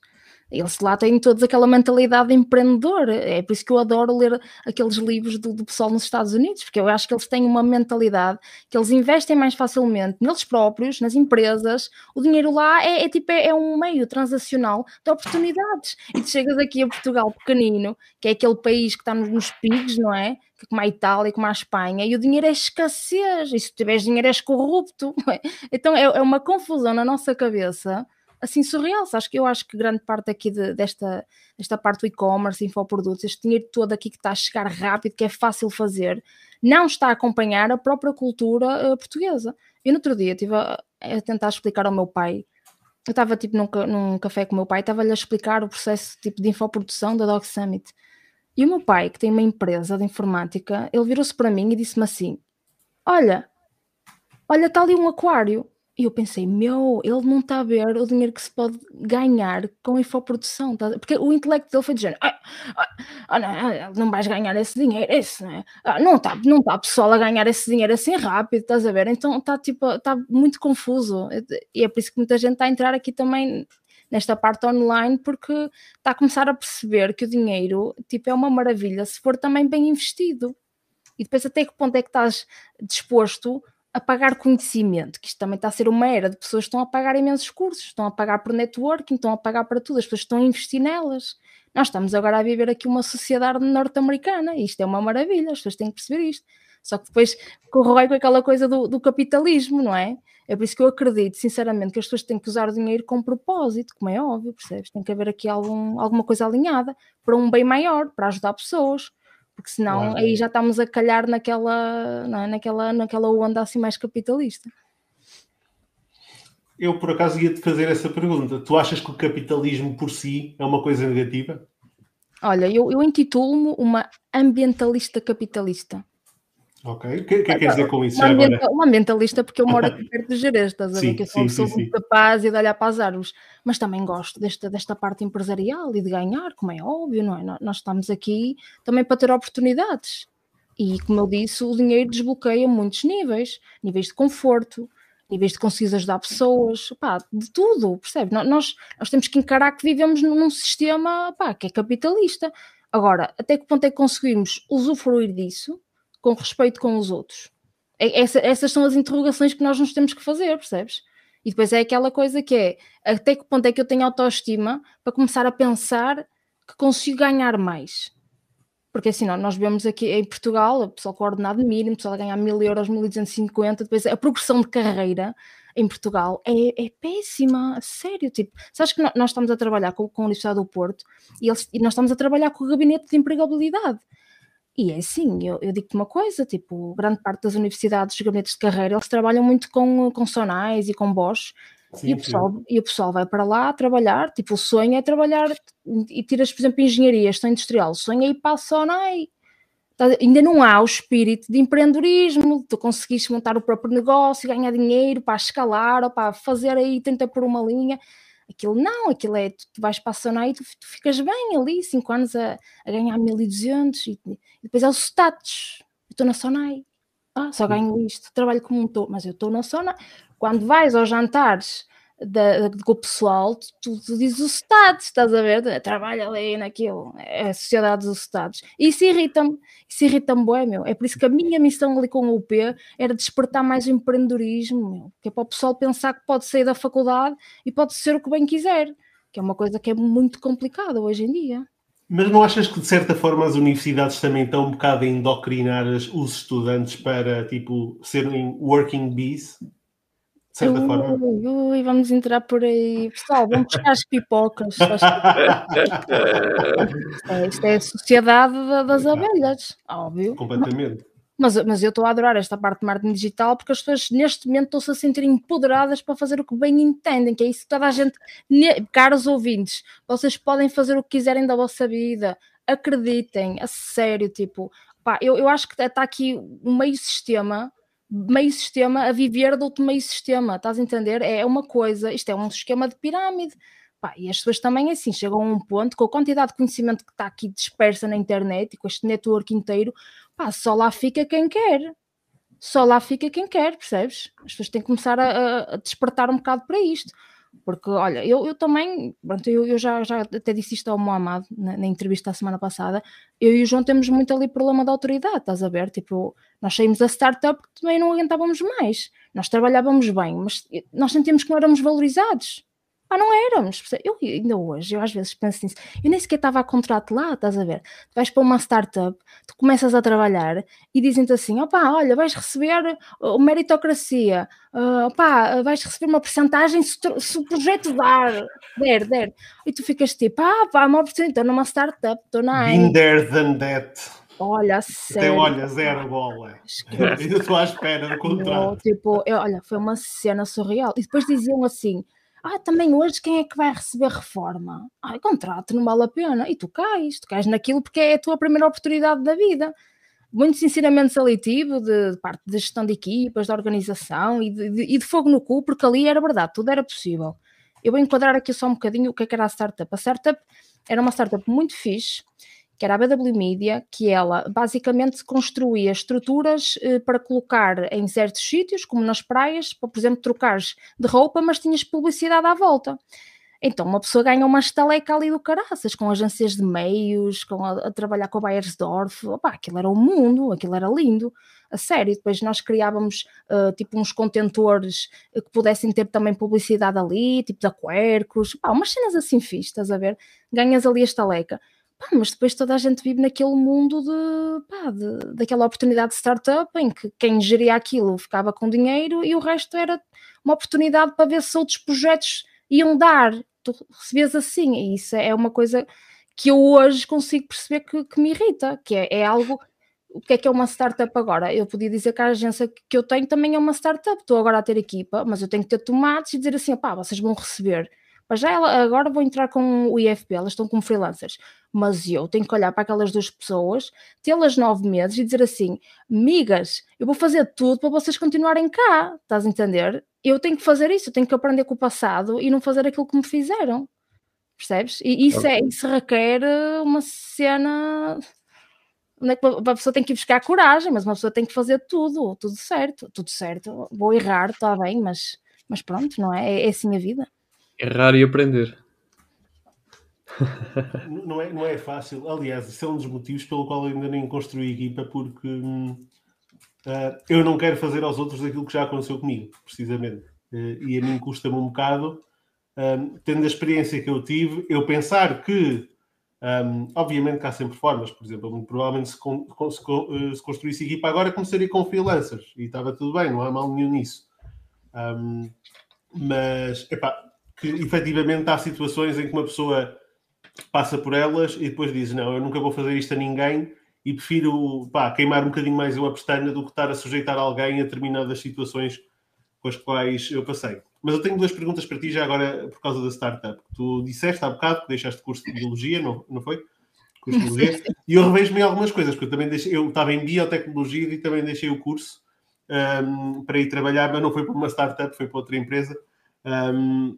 Eles lá têm todos aquela mentalidade empreendedora. É por isso que eu adoro ler aqueles livros do, do, pessoal nos Estados Unidos, porque eu acho que eles têm uma mentalidade que eles investem mais facilmente neles próprios, nas empresas. O dinheiro lá é, é tipo é, é, um meio transacional de oportunidades. E tu chegas aqui a Portugal pequenino, que é aquele país que está nos, nos não é? como a Itália, como a Espanha, e o dinheiro é escassez, e se tiveres dinheiro és corrupto. Então é, é uma confusão na nossa cabeça assim surreal. Acho que eu acho que grande parte aqui de, desta, desta parte do e-commerce, infoprodutos, este dinheiro todo aqui que está a chegar rápido, que é fácil fazer, não está a acompanhar a própria cultura uh, portuguesa. Eu no outro dia estive a, a, tentar explicar ao meu pai. Eu estava tipo num, num café com o meu pai, estava-lhe a explicar o processo tipo de infoprodução da Dog Summit. E o meu pai, que tem uma empresa de informática, ele virou-se para mim e disse-me assim: Olha, olha, está ali um aquário. E eu pensei, meu, ele não está a ver o dinheiro que se pode ganhar com a infoprodução. Tá? Porque o intelecto dele foi dizendo, ah, ah, ah, não, ah, não, vais ganhar esse dinheiro, esse, né? ah, não está não tá pessoal a ganhar esse dinheiro assim rápido, estás a ver? Então está tipo, tá muito confuso. E é por isso que muita gente está a entrar aqui também nesta parte online, porque está a começar a perceber que o dinheiro tipo, é uma maravilha se for também bem investido. E depois até que ponto é que estás disposto a pagar conhecimento, que isto também está a ser uma era de pessoas que estão a pagar imensos cursos, estão a pagar por networking, estão a pagar para tudo, as pessoas estão a investir nelas. Nós estamos agora a viver aqui uma sociedade norte-americana e isto é uma maravilha, as pessoas têm que perceber isto. Só que depois corrói com aquela coisa do, do, capitalismo, não é? É por isso que eu acredito, sinceramente, que as pessoas têm que usar o dinheiro com propósito, como é óbvio, percebes? Tem que haver aqui algum, alguma coisa alinhada para um bem maior, para ajudar pessoas porque senão claro. aí já estamos a calhar naquela, é? naquela, naquela onda assim mais capitalista. Eu por acaso ia-te fazer essa pergunta. Tu achas que o capitalismo por si é uma coisa negativa? Olha, eu, eu intitulo-me uma ambientalista capitalista. Ok. O que, que é que queres dizer com isso? Uma, ambienta, uma ambientalista, porque eu moro aqui perto de Jerez, estás a ver? Que eu sou uma pessoa muito capaz e de olhar para as árvores. Mas também gosto desta, desta parte empresarial e de ganhar, como é óbvio, não é? Nós estamos aqui também para ter oportunidades. E, como eu disse, o dinheiro desbloqueia muitos níveis. Níveis de conforto, níveis de conseguir ajudar pessoas, pá, de tudo, percebe? Nós, nós temos que encarar que vivemos num sistema pá, que é capitalista. Agora, até que ponto é que conseguimos usufruir disso com respeito com os outros? É, essa, essas são as interrogações que nós nos temos que fazer, percebes? E depois é aquela coisa que é até que ponto é que eu tenho autoestima para começar a pensar que consigo ganhar mais. Porque assim, nós vemos aqui em Portugal, o pessoal com ordenado mínimo, o pessoal a ganhar mil euros, 1250, depois a progressão de carreira em Portugal é, é péssima, a sério. Tipo, sabes que nós estamos a trabalhar com, com a Universidade do Porto e, eles, e nós estamos a trabalhar com o gabinete de empregabilidade. E é assim, eu, eu digo-te uma coisa, tipo, grande parte das universidades, dos gabinetes de carreira, eles trabalham muito com, com sonais e com Bosch, sim, e, o pessoal, e o pessoal vai para lá trabalhar, tipo, o sonho é trabalhar, e tiras, por exemplo, engenharia, gestão industrial, o sonho é ir para a sonai, ainda não há o espírito de empreendedorismo, tu conseguiste montar o próprio negócio, ganhar dinheiro para escalar, ou para fazer aí, tentar por uma linha, Aquilo não, aquilo é, tu, tu vais para a Sonai e tu, tu, ficas bem ali, 5 anos a, a ganhar 1200 e, e depois é o status. Eu estou na Sonai, ah, só ganho isto, trabalho como um estou, mas eu estou na Sonai. Quando vais aos jantares da, da, com o pessoal, tu, tu, dizes os Estados, estás a ver? Trabalha ali naquilo, é a sociedade dos Estados. E isso irrita-me, isso irrita-me, bué, meu. É por isso que a minha missão ali com o UP era despertar mais empreendedorismo, meu. Que é para o pessoal pensar que pode sair da faculdade e pode ser o que bem quiser, que é uma coisa que é muito complicada hoje em dia. Mas não achas que, de certa forma, as universidades também estão um bocado a endocrinar os estudantes para, tipo, serem working bees? Certa ui, forma. Ui, vamos entrar por aí. Pessoal, vamos buscar as pipocas. é, isto é a sociedade das abelhas, óbvio. Completamente. Mas, mas eu estou a adorar esta parte de marketing digital porque as pessoas neste momento estão-se a sentir empoderadas para fazer o que bem entendem, que é isso que toda a gente, caros ouvintes, vocês podem fazer o que quiserem da vossa vida, acreditem, a sério, tipo, pá, eu, eu acho que está aqui um meio sistema meio sistema a viver de outro meio sistema, estás a entender? É uma coisa, isto é um esquema de pirâmide. Pá, e as pessoas também assim chegam a um ponto com a quantidade de conhecimento que está aqui dispersa na internet e com este network inteiro, pá, só lá fica quem quer. Só lá fica quem quer, percebes? As pessoas têm que começar a, a despertar um bocado para isto. Porque, olha, eu, eu também, pronto, eu, eu já, já até disse isto ao Mohamed na, na, entrevista da semana passada, eu e o João temos muito ali problema da autoridade, estás a ver? Tipo, nós saímos da startup que também não aguentávamos mais. Nós trabalhávamos bem, mas nós sentimos que não éramos valorizados. Ah, não éramos. Eu ainda hoje, eu às vezes penso nisso. Eu nem sequer estava a contrato lá, estás a ver? Tu vais para uma startup, tu começas a trabalhar e dizem-te assim: opá, olha, vais receber uh, meritocracia, uh, opá, vais receber uma porcentagem se, se, o projeto dar, der, der. E tu ficas tipo: ah, pá, uma oportunidade, estou numa startup, estou na. Been there than that. Olha, sério. olha, zero bola. Ainda estou à espera do contrato. tipo, eu, olha, foi uma cena surreal. E depois diziam assim: ah, também hoje quem é que vai receber reforma? Ah, contrato, não vale a pena. E tu cais, tu cais naquilo porque é a tua primeira oportunidade da vida. Muito ensinamento seletivo de, de parte de gestão de equipas, de organização e de, de, e de, fogo no cu, porque ali era verdade, tudo era possível. Eu vou enquadrar aqui só um bocadinho o que, é que era a startup. A startup era uma startup muito fixe, que era a BW Media, que ela basicamente construía estruturas eh, para colocar em certos sítios, como nas praias, para, por exemplo, trocares de roupa, mas tinhas publicidade à volta. Então, uma pessoa ganha uma estaleca ali do caraças, com agências de meios, com a, a trabalhar com a Bayersdorf. Opa, aquilo era o um mundo, aquilo era lindo. A sério, depois nós criávamos uh, tipo uns contentores que pudessem ter também publicidade ali, tipo da Quercus, umas cenas assim fixas, estás a ver? Ganhas ali a estaleca. Pá, mas depois toda a gente vive naquele mundo de, pá, de, daquela oportunidade de startup em que quem geria aquilo ficava com dinheiro e o resto era uma oportunidade para ver se outros projetos iam dar. Tu recebias assim, e isso é uma coisa que eu hoje consigo perceber que, que me irrita, que é, é, algo. O que é que é uma startup agora? Eu podia dizer que a agência que eu tenho também é uma startup. Estou agora a ter equipa, mas eu tenho que ter tomates e dizer assim: pá, vocês vão receber mas já ela, agora vou entrar com o IFP, elas estão como freelancers. Mas eu tenho que olhar para aquelas duas pessoas, tê-las nove meses e dizer assim: migas, eu vou fazer tudo para vocês continuarem cá, estás a entender? Eu tenho que fazer isso, eu tenho que aprender com o passado e não fazer aquilo que me fizeram. Percebes? E isso, é, isso requer uma cena onde é que a pessoa tem que ir buscar coragem, mas uma pessoa tem que fazer tudo, tudo certo, tudo certo. Vou errar, está bem, mas, mas pronto, não é? É, é assim a vida. Errar e aprender. não, é, não é fácil. Aliás, isso é um dos motivos pelo qual eu ainda nem construí equipa, porque uh, eu não quero fazer aos outros aquilo que já aconteceu comigo, precisamente. e a mim custa-me um bocado, um, tendo a experiência que eu tive, eu pensar que, um, obviamente que há sempre formas, por exemplo, provavelmente se, con se, eh, se construísse equipa agora começaria com freelancers e estava tudo bem, não há mal nenhum nisso. Um, mas, epá, que efetivamente há situações em que uma pessoa passa por elas e depois diz: Não, eu nunca vou fazer isto a ninguém e prefiro pá, queimar um bocadinho mais uma pestana do que estar a sujeitar alguém a determinadas situações com as quais eu passei. Mas eu tenho duas perguntas para ti já agora por causa da startup. Tu disseste há bocado que deixaste curso de biologia, não, não foi? Curso de biologia. E eu revejo-me em algumas coisas, porque eu também deixei, eu estava em biotecnologia e também deixei o curso um, para ir trabalhar, mas não foi para uma startup, foi para outra empresa. Um,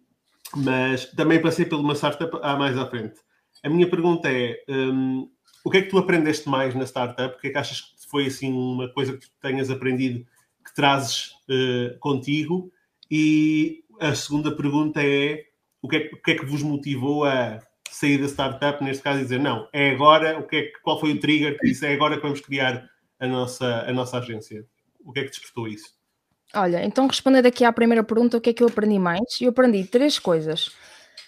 mas também passei por uma startup há mais à frente. A minha pergunta é: um, o que é que tu aprendeste mais na startup? O que é que achas que foi assim uma coisa que tenhas aprendido que trazes uh, contigo? E a segunda pergunta é: o que é, o que é, que vos motivou a sair da startup, neste caso, e dizer não, é agora, o que é, qual foi o trigger que disse é agora que vamos criar a nossa, a nossa agência? O que é que despertou isso? Olha, então respondendo aqui à primeira pergunta, o que é que eu aprendi mais? Eu aprendi três coisas.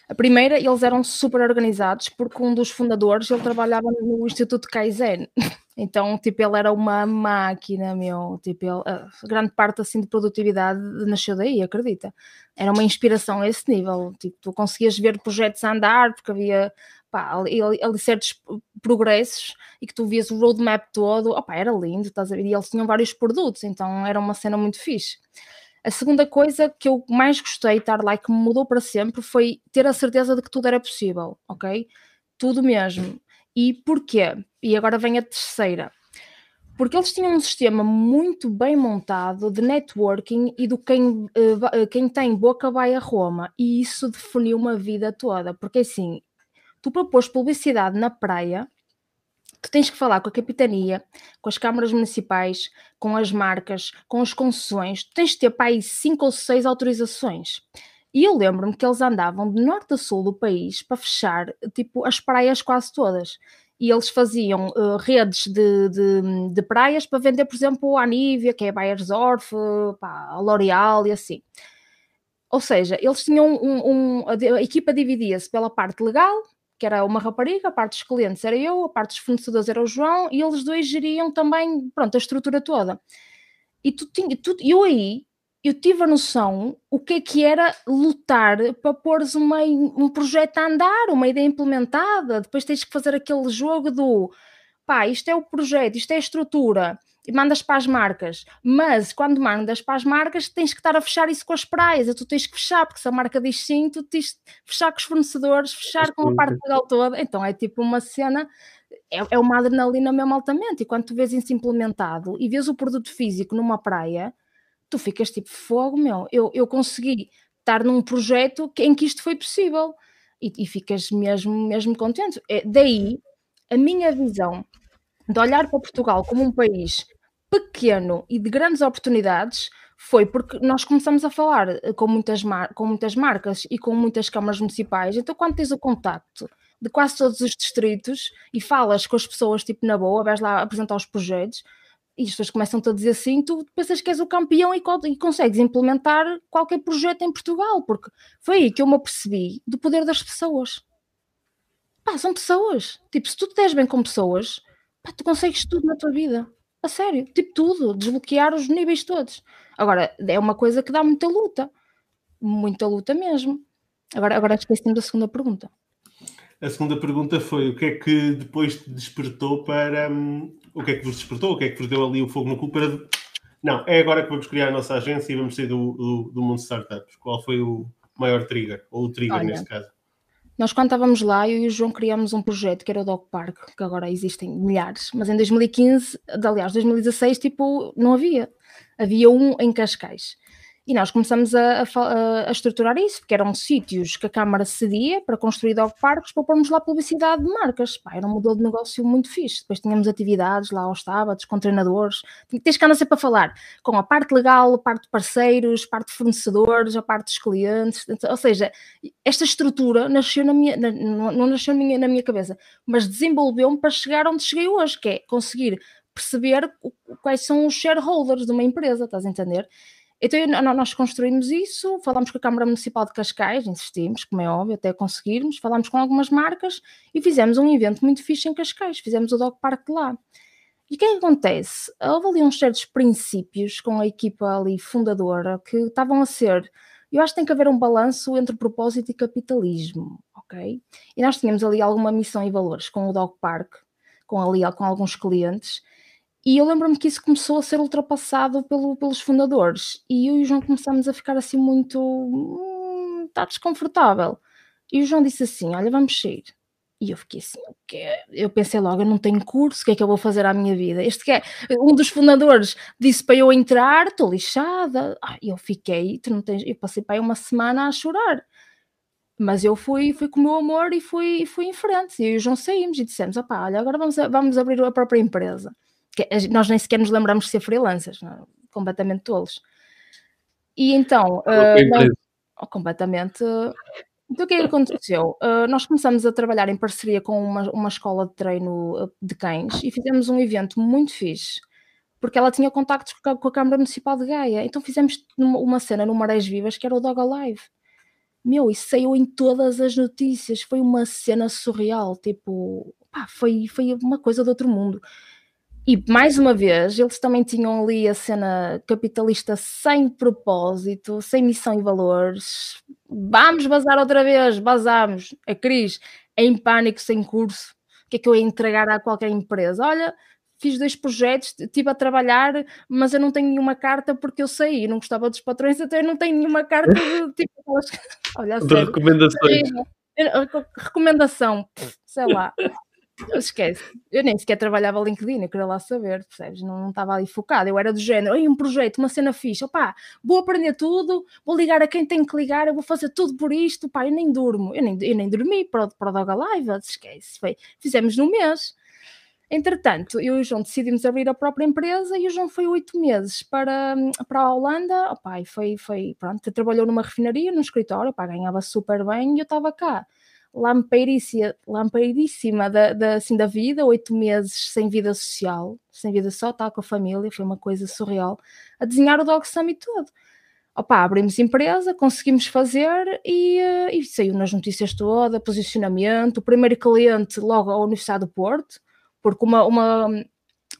A primeira, eles eram super organizados porque um dos fundadores, ele trabalhava no Instituto Kaizen. Então, tipo, ele era uma máquina, meu. Tipo, ele, a grande parte, assim, de produtividade nasceu daí, acredita. Era uma inspiração a esse nível. Tipo, tu conseguias ver projetos a andar porque havia pá, ali, ali, certos progressos e que tu vias o roadmap todo, opá, era lindo, estás a ver? E eles tinham vários produtos, então era uma cena muito fixe. A segunda coisa que eu mais gostei de estar lá e que me mudou para sempre foi ter a certeza de que tudo era possível, ok? Tudo mesmo. E porquê? E agora vem a terceira. Porque eles tinham um sistema muito bem montado de networking e do quem, uh, quem tem boca vai a Roma. E isso definiu uma vida toda. Porque assim, tu propôs publicidade na praia, tu tens que falar com a capitania, com as câmaras municipais, com as marcas, com as concessões, tu tens de ter para aí cinco ou seis autorizações. E eu lembro-me que eles andavam de norte a sul do país para fechar, tipo, as praias quase todas. E eles faziam uh, redes de, de, de, praias para vender, por exemplo, a Nivea, que é a Bayersdorf, a L'Oreal e assim. Ou seja, eles tinham um, um a equipa dividia-se pela parte legal, que era uma rapariga, a parte dos clientes era eu, a parte dos fornecedores era o João, e eles dois geriam também, pronto, a estrutura toda. E tu tinha, tu, eu aí, eu tive a noção o que é que era lutar para pôres uma, um projeto a andar, uma ideia implementada, depois tens que fazer aquele jogo do pá, isto é o projeto, isto é a estrutura, e mandas para as marcas, mas quando mandas para as marcas tens que estar a fechar isso com as praias, tu tens que fechar, porque se a marca diz sim, tu tens que fechar com os fornecedores, fechar com a parte legal toda, então é tipo uma cena, é, é uma adrenalina mesmo altamente, e quando tu vês isso implementado e vês o produto físico numa praia, tu ficas tipo, fogo meu, eu, eu consegui estar num projeto em que isto foi possível, e, e ficas mesmo, mesmo contente, é, daí a minha visão de olhar para Portugal como um país pequeno e de grandes oportunidades foi porque nós começamos a falar eh, com muitas, com muitas marcas e com muitas câmaras municipais. Então, quando tens o contacto de quase todos os distritos e falas com as pessoas, tipo na boa, vais lá apresentar os projetos e as pessoas começam-te a dizer assim, tu pensas que és o campeão e, e, consegues implementar qualquer projeto em Portugal, porque foi aí que eu me apercebi do poder das pessoas. Pá, são pessoas. Tipo, se tu te des bem com pessoas, pá, tu consegues tudo na tua vida. A sério, tipo tudo, desbloquear os níveis todos. Agora, é uma coisa que dá muita luta. Muita luta mesmo. Agora, agora esqueci-me da segunda pergunta. A segunda pergunta foi o que é que depois te despertou para. Um, o que é que vos despertou? O que é que vos deu ali o fogo no cu para. Não, é agora que vamos criar a nossa agência e vamos sair do, do, do mundo de startups. Qual foi o maior trigger? Ou o trigger Olha, nesse caso? Nós, quando estávamos lá, eu e o João criámos um projeto que era o Dog Park, que agora existem milhares, mas em 2015, aliás, 2016, tipo, não havia. Havia um em Cascais. E nós começamos a, a, a, estruturar isso, porque eram sítios que a Câmara cedia para construir dog parques para pormos lá publicidade de marcas. Pá, era um modelo de negócio muito fixe. Depois tínhamos atividades lá aos sábados, com treinadores. Tens que andar sempre a falar com a parte legal, a parte de parceiros, a parte de fornecedores, a parte dos clientes. Ou seja, esta estrutura nasceu na minha, não nasceu na minha, na minha cabeça, mas desenvolveu-me para chegar onde cheguei hoje, que é conseguir perceber quais são os shareholders de uma empresa, estás a entender? Então nós construímos isso, falámos com a Câmara Municipal de Cascais, insistimos, como é óbvio, até conseguirmos, falámos com algumas marcas e fizemos um evento muito fixe em Cascais, fizemos o Dog Park lá. E o que é que acontece? Houve ali uns certos princípios com a equipa ali fundadora que estavam a ser. Eu acho que tem que haver um balanço entre propósito e capitalismo, ok? E nós tínhamos ali alguma missão e valores com o Dog Park, com ali com alguns clientes, e eu lembro-me que isso começou a ser ultrapassado pelo, pelos fundadores. E eu e o João começámos a ficar assim muito. Hum, está desconfortável. E o João disse assim: Olha, vamos sair. E eu fiquei assim, o quê? Eu pensei logo, eu não tenho curso, o que é que eu vou fazer à minha vida? Este que é, um dos fundadores disse para eu entrar, estou lixada. Ah, eu fiquei, tu não tens, eu passei para aí uma semana a chorar. Mas eu fui, fui com o meu amor e fui, fui em frente. E eu e o João saímos e dissemos, opá, olha, agora vamos, vamos abrir a própria empresa nós nem sequer nos lembramos de ser freelancers, não? É? completamente tolos. E então, uh, nós, oh, completamente. Então, o que é que aconteceu? Uh, nós começamos a trabalhar em parceria com uma, uma escola de treino de cães e fizemos um evento muito fixe, porque ela tinha contactos com a, com a Câmara Municipal de Gaia. Então, fizemos uma, uma cena no Marés Vivas que era o Dog Alive. Meu, isso saiu em todas as notícias. Foi uma cena surreal. Tipo, pá, foi, foi uma coisa de outro mundo. E mais uma vez, eles também tinham ali a cena capitalista sem propósito, sem missão e valores. Vamos bazar outra vez, bazamos. A Cris, em pânico, sem curso. O que é que eu ia entregar a qualquer empresa? Olha, fiz dois projetos, estive a trabalhar, mas eu não tenho nenhuma carta porque eu saí, não gostava dos patrões, então eu não tenho nenhuma carta de tipo. Olha, de recomendações. Recomendação, sei lá. Esquece, eu nem sequer trabalhava LinkedIn, eu queria lá saber, percebes? Não, não estava ali focado, eu era do género, um projeto, uma cena fixa, opá, vou aprender tudo, vou ligar a quem tem que ligar, eu vou fazer tudo por isto, pá, eu nem durmo, eu nem, eu nem dormi para, para o Dog Live, esquece, foi, fizemos no mês. Entretanto, eu e o João decidimos abrir a própria empresa e o João foi oito meses para, para a Holanda, opá, e foi, foi, pronto, trabalhou numa refinaria, num escritório, opá, ganhava super bem e eu estava cá lampeiríssima da, da, assim, da vida, oito meses sem vida social, sem vida só, estar com a família, foi uma coisa surreal, a desenhar o Dog Summit todo. Opa, abrimos empresa, conseguimos fazer e, eh, e saiu nas notícias toda, posicionamento, o primeiro cliente logo à Universidade do Porto, porque uma, uma,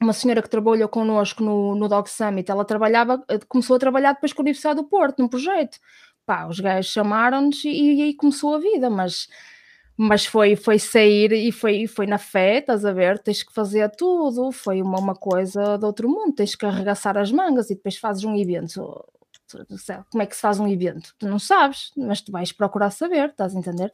uma senhora que trabalhou connosco no, no Dog Summit, ela trabalhava, eh, começou a trabalhar depois com a Universidade do Porto, num projeto. Pá, os gajos chamaram-nos e, e aí começou a vida, mas mas foi, foi sair e foi, foi na fé, estás a ver? Tens que fazer tudo, foi uma, uma coisa de outro mundo, tens que arregaçar as mangas e depois fazes um evento. Como é que se faz um evento? Tu não sabes, mas tu vais procurar saber, estás a entender?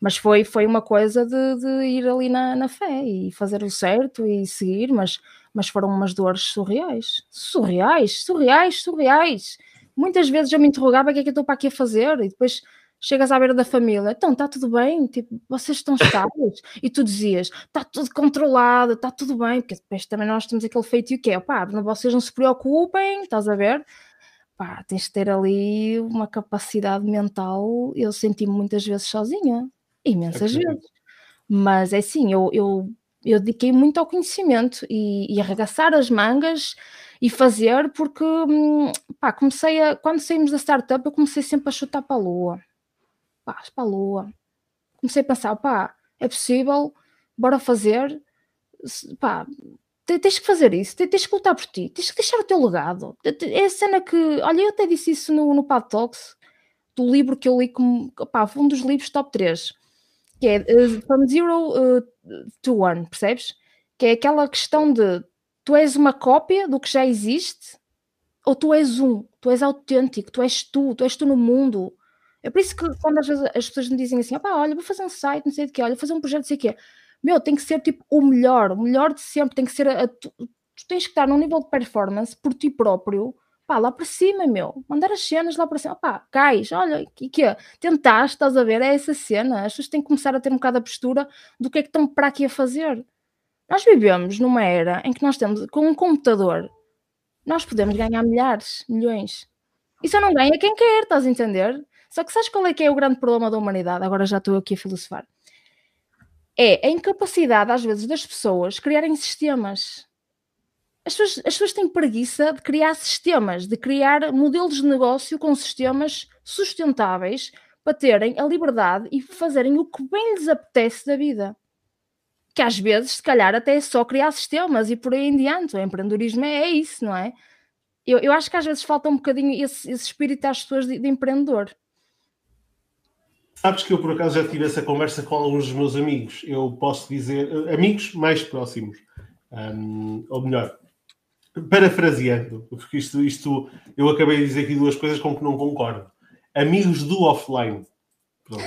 Mas foi, foi uma coisa de, de ir ali na, na fé e fazer o certo e seguir, mas, mas foram umas dores surreais. Surreais, surreais, surreais. Muitas vezes eu me interrogava o que é que eu estou para aqui a fazer e depois chegas à beira da família, então está tudo bem, tipo, vocês estão estáveis, e tu dizias, está tudo controlado, está tudo bem, porque depois também nós temos aquele feito e o que é, pá, vocês não se preocupem, estás a ver? Pá, tens de ter ali uma capacidade mental, eu senti-me muitas vezes sozinha, imensas vezes, mas é assim, eu, eu, eu dediquei muito ao conhecimento e, e arregaçar as mangas e fazer porque hum, pá, comecei a, quando saímos da startup eu comecei sempre a chutar para a lua pá, para a lua. Comecei a pensar, pá, é possível, bora fazer, pá, tens que fazer isso, tens que lutar por ti, tens que deixar o teu legado. É a cena que, olha, eu até disse isso no, no Pad Talks, do livro que eu li como, pá, um dos livros top 3, que é uh, From Zero uh, to One, percebes? Que é aquela questão de tu és uma cópia do que já existe ou tu és um, tu és autêntico, tu és tu, tu és tu no mundo. É por isso que quando às vezes as pessoas me dizem assim, opá, olha, vou fazer um site, não sei de quê, olha, vou fazer um projeto, não sei o quê. Meu, tem que ser tipo o melhor, o melhor de sempre, tem que ser a, a tu, tu, tens que estar num nível de performance por ti próprio, pá, lá para cima, meu, mandar as cenas lá para cima, pá, cais, olha, que que? Tentaste, estás a ver, é essa cena, as pessoas têm que começar a ter um bocado a postura do que é que estão para aqui a fazer. Nós vivemos numa era em que nós temos, com um computador, nós podemos ganhar milhares, milhões. E só não ganha quem quer, estás a entender? Só que sabes qual é que é o grande problema da humanidade? Agora já estou aqui a filosofar. É a incapacidade, às vezes, das pessoas criarem sistemas. as pessoas, as pessoas têm preguiça de criar sistemas, de criar modelos de negócio com sistemas sustentáveis para terem a liberdade e fazerem o que bem lhes apetece da vida. Que às vezes, se calhar, até é só criar sistemas e por aí em diante. O empreendedorismo é, é isso, não é? Eu, eu acho que às vezes falta um bocadinho esse, esse espírito às pessoas de, de empreendedor. Sabes que eu por acaso já tive essa conversa com alguns dos meus amigos. Eu posso dizer, eh, amigos mais próximos, um, ou melhor, parafraseando, porque isto, isto eu acabei de dizer aqui duas coisas com que não concordo. Amigos do offline. Pronto.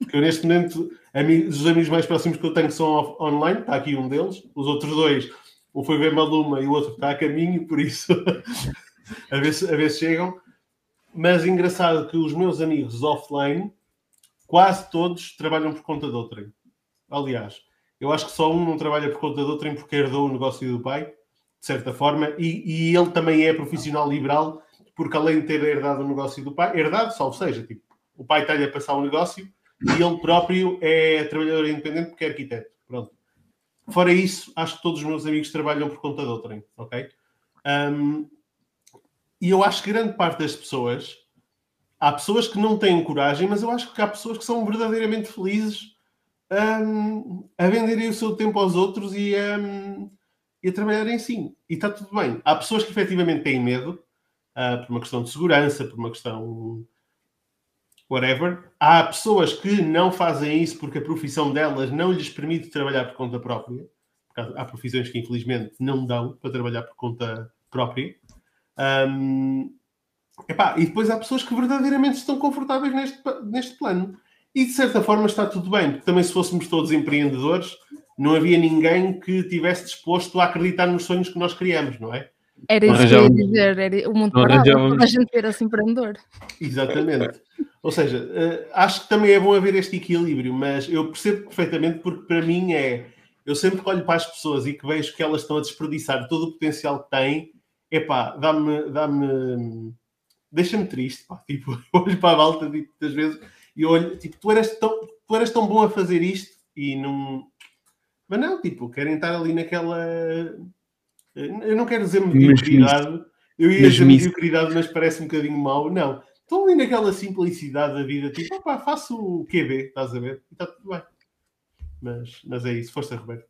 Porque eu neste momento, amigos, os amigos mais próximos que eu tenho são off, online, está aqui um deles, os outros dois, um foi ver Maluma e o outro está a caminho, por isso a, ver se, a ver se chegam. Mas engraçado que os meus amigos offline, quase todos trabalham por conta de outrem. Aliás, eu acho que só um não trabalha por conta de outrem porque herdou o negócio do pai de certa forma, e, e, ele também é profissional liberal, porque além de ter herdado o negócio do pai, herdado, salvo seja, tipo, o pai está-lhe a passar o um negócio e ele próprio é trabalhador independente porque é arquiteto. Pronto. Fora isso, acho que todos os meus amigos trabalham por conta de outrem, ok? Um, e eu acho que grande parte das pessoas, há pessoas que não têm coragem, mas eu acho que há pessoas que são verdadeiramente felizes um, a venderem o seu tempo aos outros e. Um, e a trabalhar em si. E está tudo bem. Há pessoas que efetivamente têm medo, uh, por uma questão de segurança, por uma questão. whatever. Há pessoas que não fazem isso porque a profissão delas não lhes permite trabalhar por conta própria. Há profissões que infelizmente não dão para trabalhar por conta própria. Um, epá, e depois há pessoas que verdadeiramente estão confortáveis neste, neste plano. E de certa forma está tudo bem, porque também se fôssemos todos empreendedores, não havia ninguém que tivesse disposto a acreditar nos sonhos que nós criamos, não é? Era isso que eu ia dizer, era o mundo parado, toda a gente ter esse empreendedor. Exatamente. Ou seja, uh, acho que também é bom haver este equilíbrio, mas eu percebo perfeitamente porque para mim é, eu sempre que olho para as pessoas e que vejo que elas estão a desperdiçar todo o potencial que têm, epá, dá-me, dá-me, deixa-me triste, pá. tipo, eu olho para a volta tipo, muitas vezes e olho, tipo, tu eras tão, tu eras tão bom a fazer isto e não, mas não, tipo, querem estar ali naquela. Eu não quero dizer mediocridade. Eu ia dizer mediocridade, mas parece um bocadinho mau. Não. Estão ali naquela simplicidade da vida, tipo, opá, faço o QB, estás a ver? E está tudo bem. Mas, mas é isso, força, Roberto.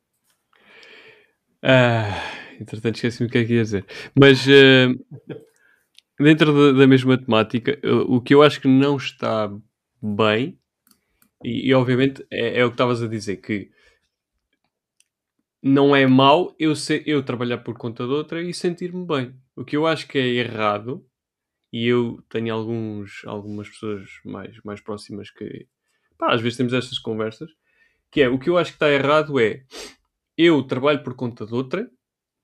Ah, entretanto, esqueci-me o que é que ia dizer. Mas uh, dentro da, da, mesma temática, o que eu acho que não está bem, e, e obviamente é, é, o que estavas a dizer, que não é mau eu, ser, eu trabalhar por conta de outra e sentir-me bem. O que eu acho que é errado, e eu tenho alguns, algumas pessoas mais, mais próximas que pá, às vezes temos estas conversas, que é o que eu acho que está errado é eu trabalho por conta de outra,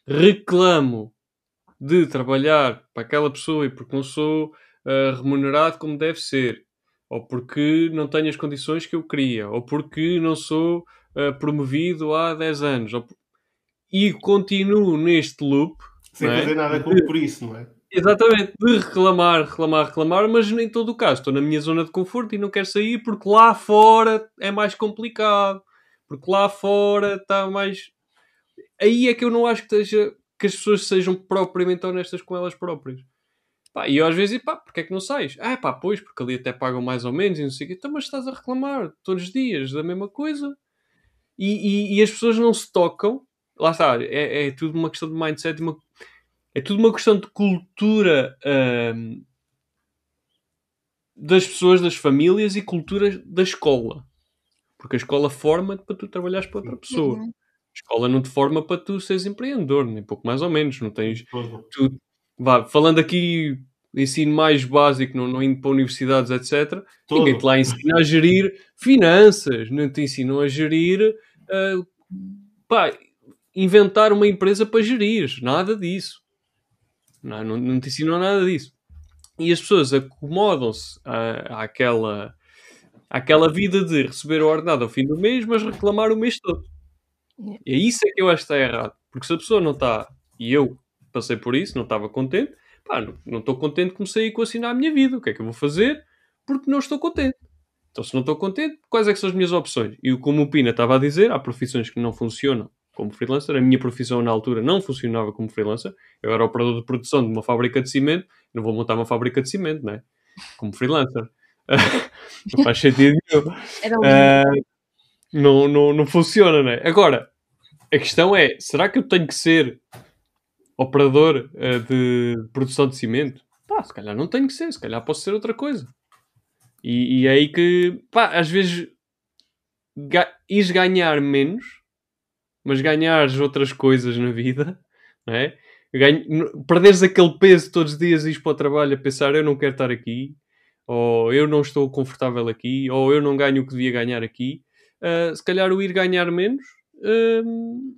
reclamo de trabalhar para aquela pessoa e porque não sou uh, remunerado como deve ser, ou porque não tenho as condições que eu queria, ou porque não sou uh, promovido há 10 anos. E continuo neste loop. Sem é? fazer nada com, por isso, não é? Exatamente, de reclamar, reclamar, reclamar, mas em todo o caso estou na minha zona de conforto e não quero sair porque lá fora é mais complicado, porque lá fora está mais. Aí é que eu não acho que, esteja, que as pessoas sejam propriamente honestas com elas próprias. Pá, e eu às vezes pá, porque é que não sais? Ah, pá, pois, porque ali até pagam mais ou menos e não sei o quê. Então, mas estás a reclamar todos os dias da mesma coisa e, e, e, as pessoas não se tocam. Lá está, é, é tudo uma questão de mindset, uma, é tudo uma questão de cultura hum, das pessoas, das famílias e cultura da escola. Porque a escola forma-te para tu trabalhares para outra pessoa. Uhum. Escola não te forma para tu seres empreendedor, nem pouco mais ou menos. Não tens. Tu, vá, falando aqui ensino mais básico, não, não indo para universidades, etc. Todo. Ninguém te lá ensina a gerir finanças, não te ensinam a gerir uh, pá, inventar uma empresa para gerir, nada disso. Não, não, não te ensinam nada disso. E as pessoas acomodam-se àquela, àquela vida de receber o ordenado ao fim do mês, mas reclamar o mês todo. É isso é que eu acho que está errado. Porque se a pessoa não está, e eu passei por isso, não estava contente, pá, não estou contente, comecei a equacionar a minha vida. O que é que eu vou fazer? Porque não estou contente. Então, se não estou contente, quais é que são as minhas opções? E como o Pina estava a dizer, há profissões que não funcionam como freelancer. A minha profissão na altura não funcionava como freelancer. Eu era operador de produção de uma fábrica de cimento. Não vou montar uma fábrica de cimento, né? Como freelancer. não faz sentido nenhum. Uh, não, não, não funciona, né? Agora, a questão é: será que eu tenho que ser operador uh, de produção de cimento? Pá, se calhar não tenho que ser, se calhar posso ser outra coisa. E, e é aí que, pá, às vezes ga ires ganhar menos, mas ganhares outras coisas na vida, não é? Ganho, perderes aquele peso todos os dias e ires para o trabalho a pensar eu não quero estar aqui, ou eu não estou confortável aqui, ou eu não ganho o que devia ganhar aqui. Uh, se calhar o ir ganhar menos, uh,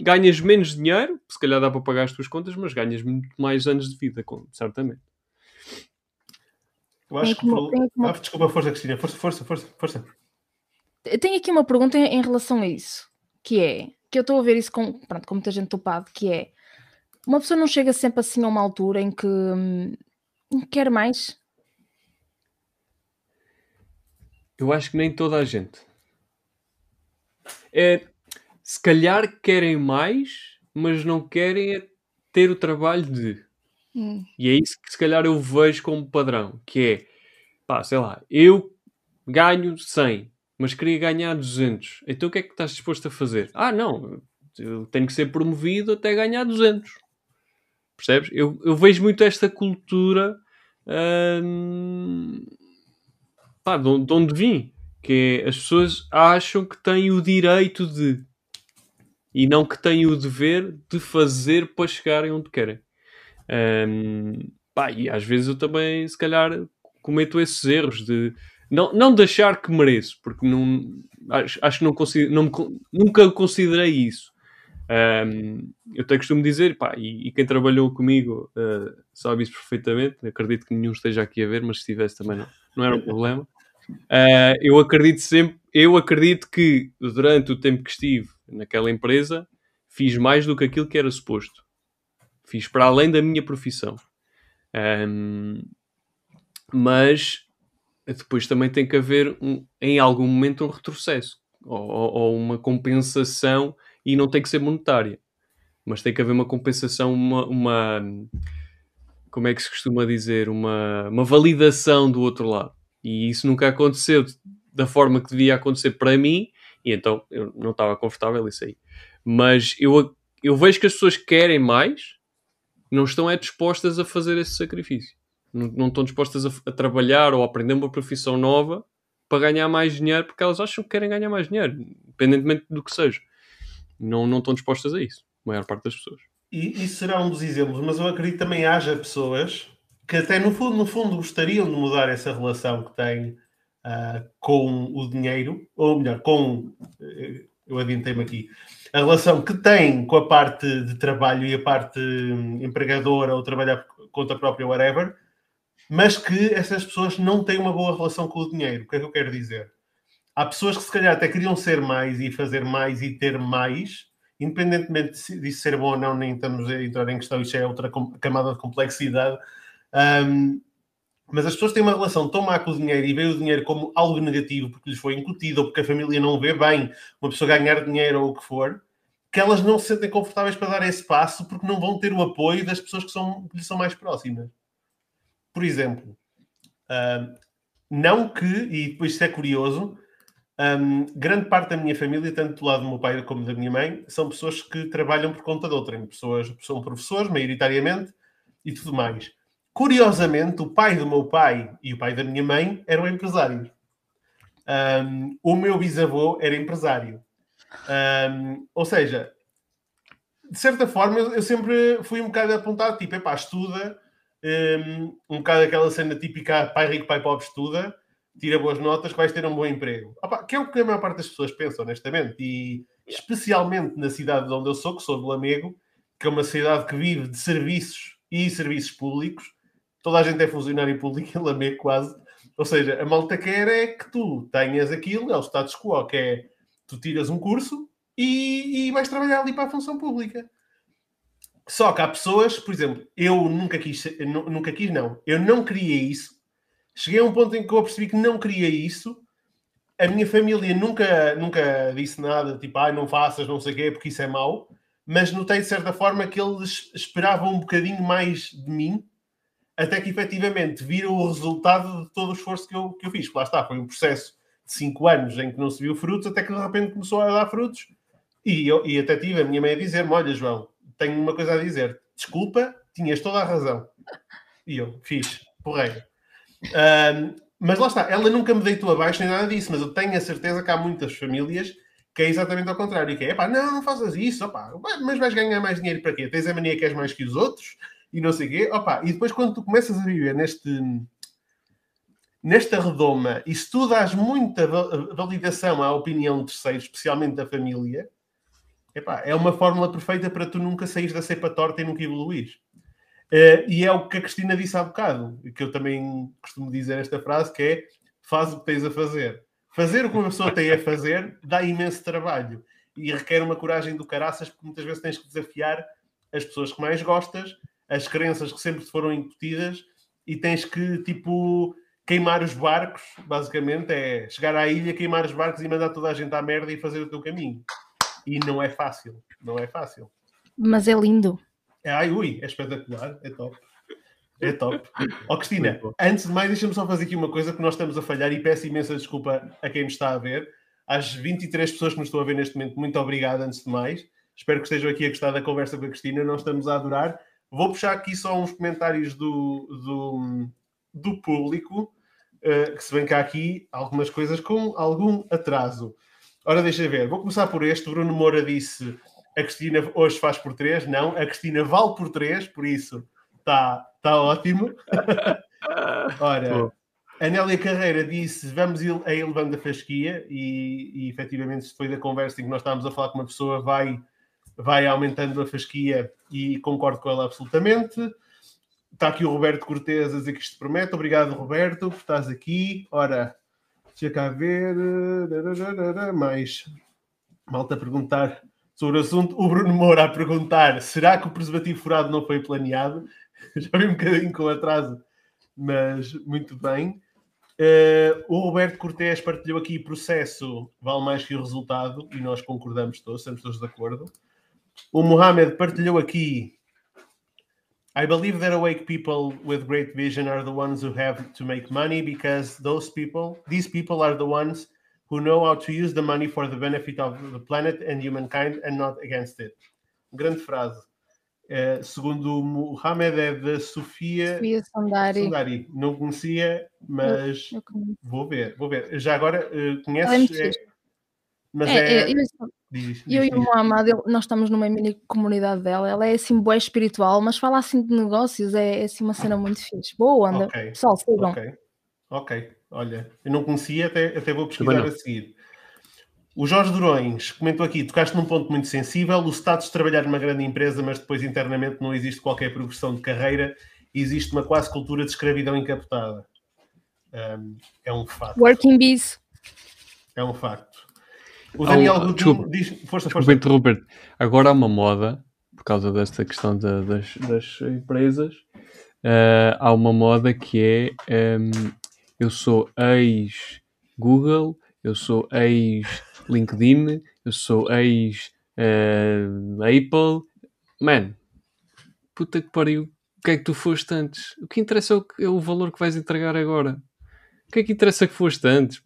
ganhas menos dinheiro, se calhar dá para pagar as tuas contas, mas ganhas muito mais anos de vida, certamente. Eu acho que. Uma... Ah, desculpa, força, Cristina, força, força, força, força. Eu tenho aqui uma pergunta em, relação a isso, que é que eu estou a ver isso com, pronto, com muita gente topado, que é uma pessoa não chega sempre assim a uma altura em que hum, quer mais. Eu acho que nem toda a gente. É, se calhar querem mais, mas não querem ter o trabalho de. Hum. E é isso que se calhar eu vejo como padrão, que é, pá, sei lá, eu ganho 100, mas queria ganhar 200. Então o que é que estás disposto a fazer? Ah, não, eu tenho que ser promovido até ganhar 200. Percebes? Eu, eu vejo muito esta cultura hum, pá, de, de onde vim. Que é, as pessoas acham que têm o direito de e não que têm o dever de fazer para chegarem onde querem. Um, pá, e às vezes eu também, se calhar, cometo esses erros de não, não de achar que mereço, porque não, acho, acho que não, consigo, não me, nunca considerei isso. Um, eu até costumo dizer, pá, e, e quem trabalhou comigo uh, sabe isso perfeitamente. Acredito que nenhum esteja aqui a ver, mas se estivesse também não, não era um problema. Uh, eu acredito sempre, eu acredito que durante o tempo que estive naquela empresa fiz mais do que aquilo que era suposto. Fiz para além da minha profissão. Um, mas depois também tem que haver um, em algum momento um retrocesso ou, ou, uma compensação e não tem que ser monetária. Mas tem que haver uma compensação, uma, uma como é que se costuma dizer, uma, uma validação do outro lado. E isso nunca aconteceu da forma que devia acontecer para mim, e então eu não estava confortável isso aí. Mas eu, eu vejo que as pessoas querem mais, não estão é dispostas a fazer esse sacrifício. Não, não estão dispostas a, a, trabalhar ou a aprender uma profissão nova para ganhar mais dinheiro porque elas acham que querem ganhar mais dinheiro, independentemente do que seja. Não, não estão dispostas a isso, a maior parte das pessoas. E isso será um dos exemplos, mas eu acredito que também haja pessoas que até no fundo, no fundo gostariam de mudar essa relação que têm uh, com o dinheiro, ou melhor, com. Uh, eu adiantei-me aqui, a relação que tem com a parte de trabalho e a parte hum, empregadora ou trabalhar conta própria, whatever, mas que essas pessoas não têm uma boa relação com o dinheiro. O que é que eu quero dizer? Há pessoas que se calhar até queriam ser mais e fazer mais e ter mais, independentemente disso ser bom ou não, nem estamos a entrar em questão, isso é outra camada de complexidade. Um, mas as pessoas têm uma relação tão má com o dinheiro e veem o dinheiro como algo negativo porque lhes foi incutido ou porque a família não vê bem uma pessoa ganhar dinheiro ou o que for, que elas não se sentem confortáveis para dar esse passo porque não vão ter o apoio das pessoas que, são, que lhes são mais próximas. Por exemplo, uh, não que, e depois isso é curioso, um, grande parte da minha família, tanto do lado do meu pai como da minha mãe, são pessoas que trabalham por conta de outrem. Pessoas, são professores, maioritariamente, e tudo mais. Curiosamente, o pai do meu pai e o pai da minha mãe eram empresários. Um, o meu bisavô era empresário. Um, ou seja, de certa forma, eu, sempre fui um bocado apontado, tipo, epá, estuda, um, um bocado aquela cena típica, pai rico, pai pobre, estuda, tira boas notas, vais ter um bom emprego. Opa, que é o que a maior parte das pessoas pensa, honestamente. E especialmente na cidade de onde eu sou, que sou do Lamego, que é uma cidade que vive de serviços e serviços públicos, toda a gente é funcionário público em Lamego quase. Ou seja, a malta quer é que tu tenhas aquilo, é o status quo, que é tu tiras um curso e, e vais trabalhar ali para a função pública. Só que há pessoas, por exemplo, eu nunca quis, nunca quis, não, eu não queria isso. Cheguei a um ponto em que eu percebi que não queria isso a minha família nunca, nunca disse nada, tipo, ah, não faças, não sei o quê, porque isso é mau, mas notei de certa forma que eles esperavam um bocadinho mais de mim, até que efetivamente viram o resultado de todo o esforço que eu, que eu fiz. Lá está, foi um processo de 5 anos em que não se viu frutos, até que de repente começou a dar frutos. E, eu, e até tive a minha mãe a dizer-me: Olha, João, tenho uma coisa a dizer. Desculpa, tinhas toda a razão. E eu fiz, porreiro. Um, mas lá está, ela nunca me deitou abaixo nem nada disso, mas eu tenho a certeza que há muitas famílias que é exatamente ao contrário, que é, pá, não, não faças isso, opá, mas vais ganhar mais dinheiro para quê? Tens a mania que és mais que os outros e não sei o quê, opá, e depois quando tu começas a viver neste nesta redoma e se tu dás muita validação à opinião de terceiros, especialmente da família, epá, é uma fórmula perfeita para tu nunca saís da cepa torta e nunca evoluir. Uh, e é o que a Cristina disse há bocado, que eu também costumo dizer esta frase, que é faz o que tens a fazer. Fazer o que uma pessoa tem a fazer dá imenso trabalho e requer uma coragem do caraças, porque muitas vezes tens que desafiar as pessoas que mais gostas, as crenças que sempre te foram incutidas e tens que, tipo, queimar os barcos, basicamente, é chegar à ilha, queimar os barcos e mandar toda a gente à merda e fazer o teu caminho. E não é fácil, não é fácil. Mas é lindo. É, ai, ui, é espetacular, é top. É top. Ó, oh, Cristina, antes de mais, deixa-me só fazer aqui uma coisa que nós estamos a falhar e peço imensa desculpa a quem nos está a ver. Às 23 pessoas que nos estão a ver neste momento, muito obrigado antes de mais. Espero que estejam aqui a gostar da conversa com a Cristina, nós estamos a adorar. Vou puxar aqui só uns comentários do, do, do público, uh, que se vem cá aqui algumas coisas com algum atraso. Ora, deixa ver, vou começar por este. Bruno Moura disse: a Cristina hoje faz por 3. Não, a Cristina vale por 3, por isso está tá ótimo. Ora, a Nélia Carreira disse: Vamos a elevando a fasquia, e, e efetivamente, foi da conversa em que nós estávamos a falar com uma pessoa, vai, vai aumentando a fasquia e concordo com ela absolutamente. Está aqui o Roberto Cortez a dizer que isto promete. Obrigado, Roberto, por estás aqui. Ora, deixa cá ver. Mais malta a perguntar sobre o assunto. O Bruno Moura a perguntar: será que o preservativo furado não foi planeado? Já vi um bocadinho com atraso, mas muito bem. Uh, o Roberto Cortés partilhou aqui processo vale mais que o resultado e nós concordamos todos, estamos todos de acordo. O Mohamed partilhou aqui I believe that awake people with great vision are the ones who have to make money because those people, these people are the ones who know how to use the money for the benefit of the planet and humankind and not against it. Grande frase. Uh, segundo o Mohamed, é da Sofia, Sofia Sandari. Sandari. Não conhecia, mas eu, eu vou ver, vou ver. Já agora, uh, conheces? É, mas é. é... Eu, diz, eu diz, e o Mohamed, nós estamos numa mini comunidade dela. Ela é assim, boa espiritual, mas fala assim de negócios, é, é assim uma cena muito fixe. Boa onda. Okay. Pessoal, sigam. Ok, ok. Olha, eu não conhecia, até, até vou pesquisar a seguir. O Jorge Durões comentou aqui: tocaste num ponto muito sensível. O status de trabalhar numa grande empresa, mas depois internamente não existe qualquer progressão de carreira, existe uma quase cultura de escravidão encapotada. Um, é um facto. Working bees. É um facto. O Daniel oh, Godinho diz: força, força. interromper. Agora há uma moda, por causa desta questão das, das, empresas, uh, há uma moda que é: um, eu sou ex-Google, eu sou ex LinkedIn, eu sou ex uh, Apple. Man, puta que pariu, o que é que tu foste antes? O que interessa é o, é o valor que vais entregar agora. O que é que interessa que foste antes?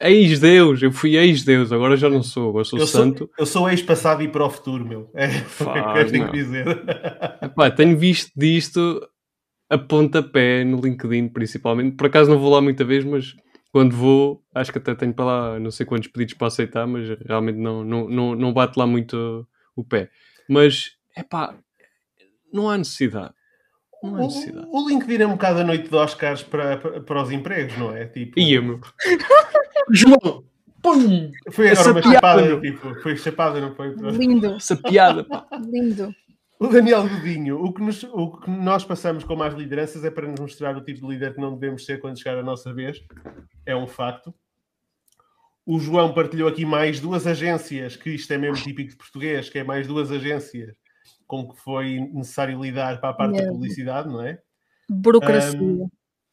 Ex-Deus, eu fui ex-Deus, agora já não sou, agora sou eu santo. Sou, eu sou ex-passado e para o futuro, meu. É o que eu tenho que dizer. Epá, tenho visto disto a pontapé no LinkedIn, principalmente. Por acaso não vou lá muita vez, mas quando vou, acho que até tenho para lá não sei quantos pedidos para aceitar, mas realmente não, não, não, não bate lá muito o pé. Mas, é pá, não há necessidade. Há necessidade. O, o LinkedIn é um bocado a noite de Oscars para, para, para os empregos, não é? Tipo... Ia, meu. João! Pum! Foi agora Essa uma piada, chapada, tipo, foi chapada, não foi? Lindo. Essa piada, pá. Lindo. O Daniel Godinho, o que, nos, o que nós passamos com mais lideranças é para nos mostrar o tipo de líder que não devemos ser quando chegar a nossa vez. É um facto. O João partilhou aqui mais duas agências, que isto é mesmo típico de português, que é mais duas agências com que foi necessário lidar para a parte da publicidade, não é? Burocracia. Um,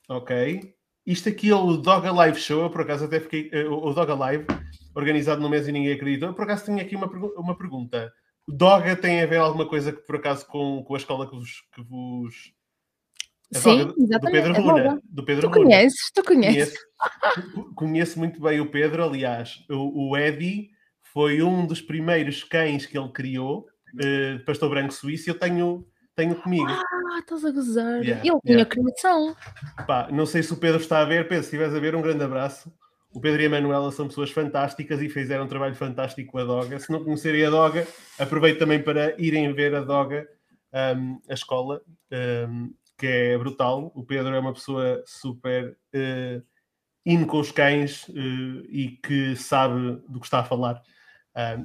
ok. isto aqui é o Dog Alive Show, eu por acaso até fiquei. eh, O Dog Alive, organizado no mês e ninguém acreditou. Eu por acaso tinha aqui uma, pergu- uma pergunta. Doga tem a ver alguma coisa que por acaso com, com a escola que vos. Que vos... a Sim, Doga do- do exatamente, Pedro é Runa. Doga. Do Pedro Tu Runa. conheces, tu conheces. Conheço, conheço muito bem o Pedro, aliás, o, o Eddie foi um dos primeiros cães que ele criou, eh, pastor branco suíço, eu tenho, tenho comigo. Ah, estás a gozar. Yeah, Ele tinha yeah. criação. Pá, não sei se o Pedro está a ver, Pedro, se estiveres a ver, um grande abraço. O Pedro e a Manuela são pessoas fantásticas e fizeram um trabalho fantástico com a Doga. Se não conhecerem a Doga, aproveito também para irem ver a Doga, hum, a escola, hum, que é brutal. O Pedro é uma pessoa super uh, in com os cães eh, e que sabe do que está a falar.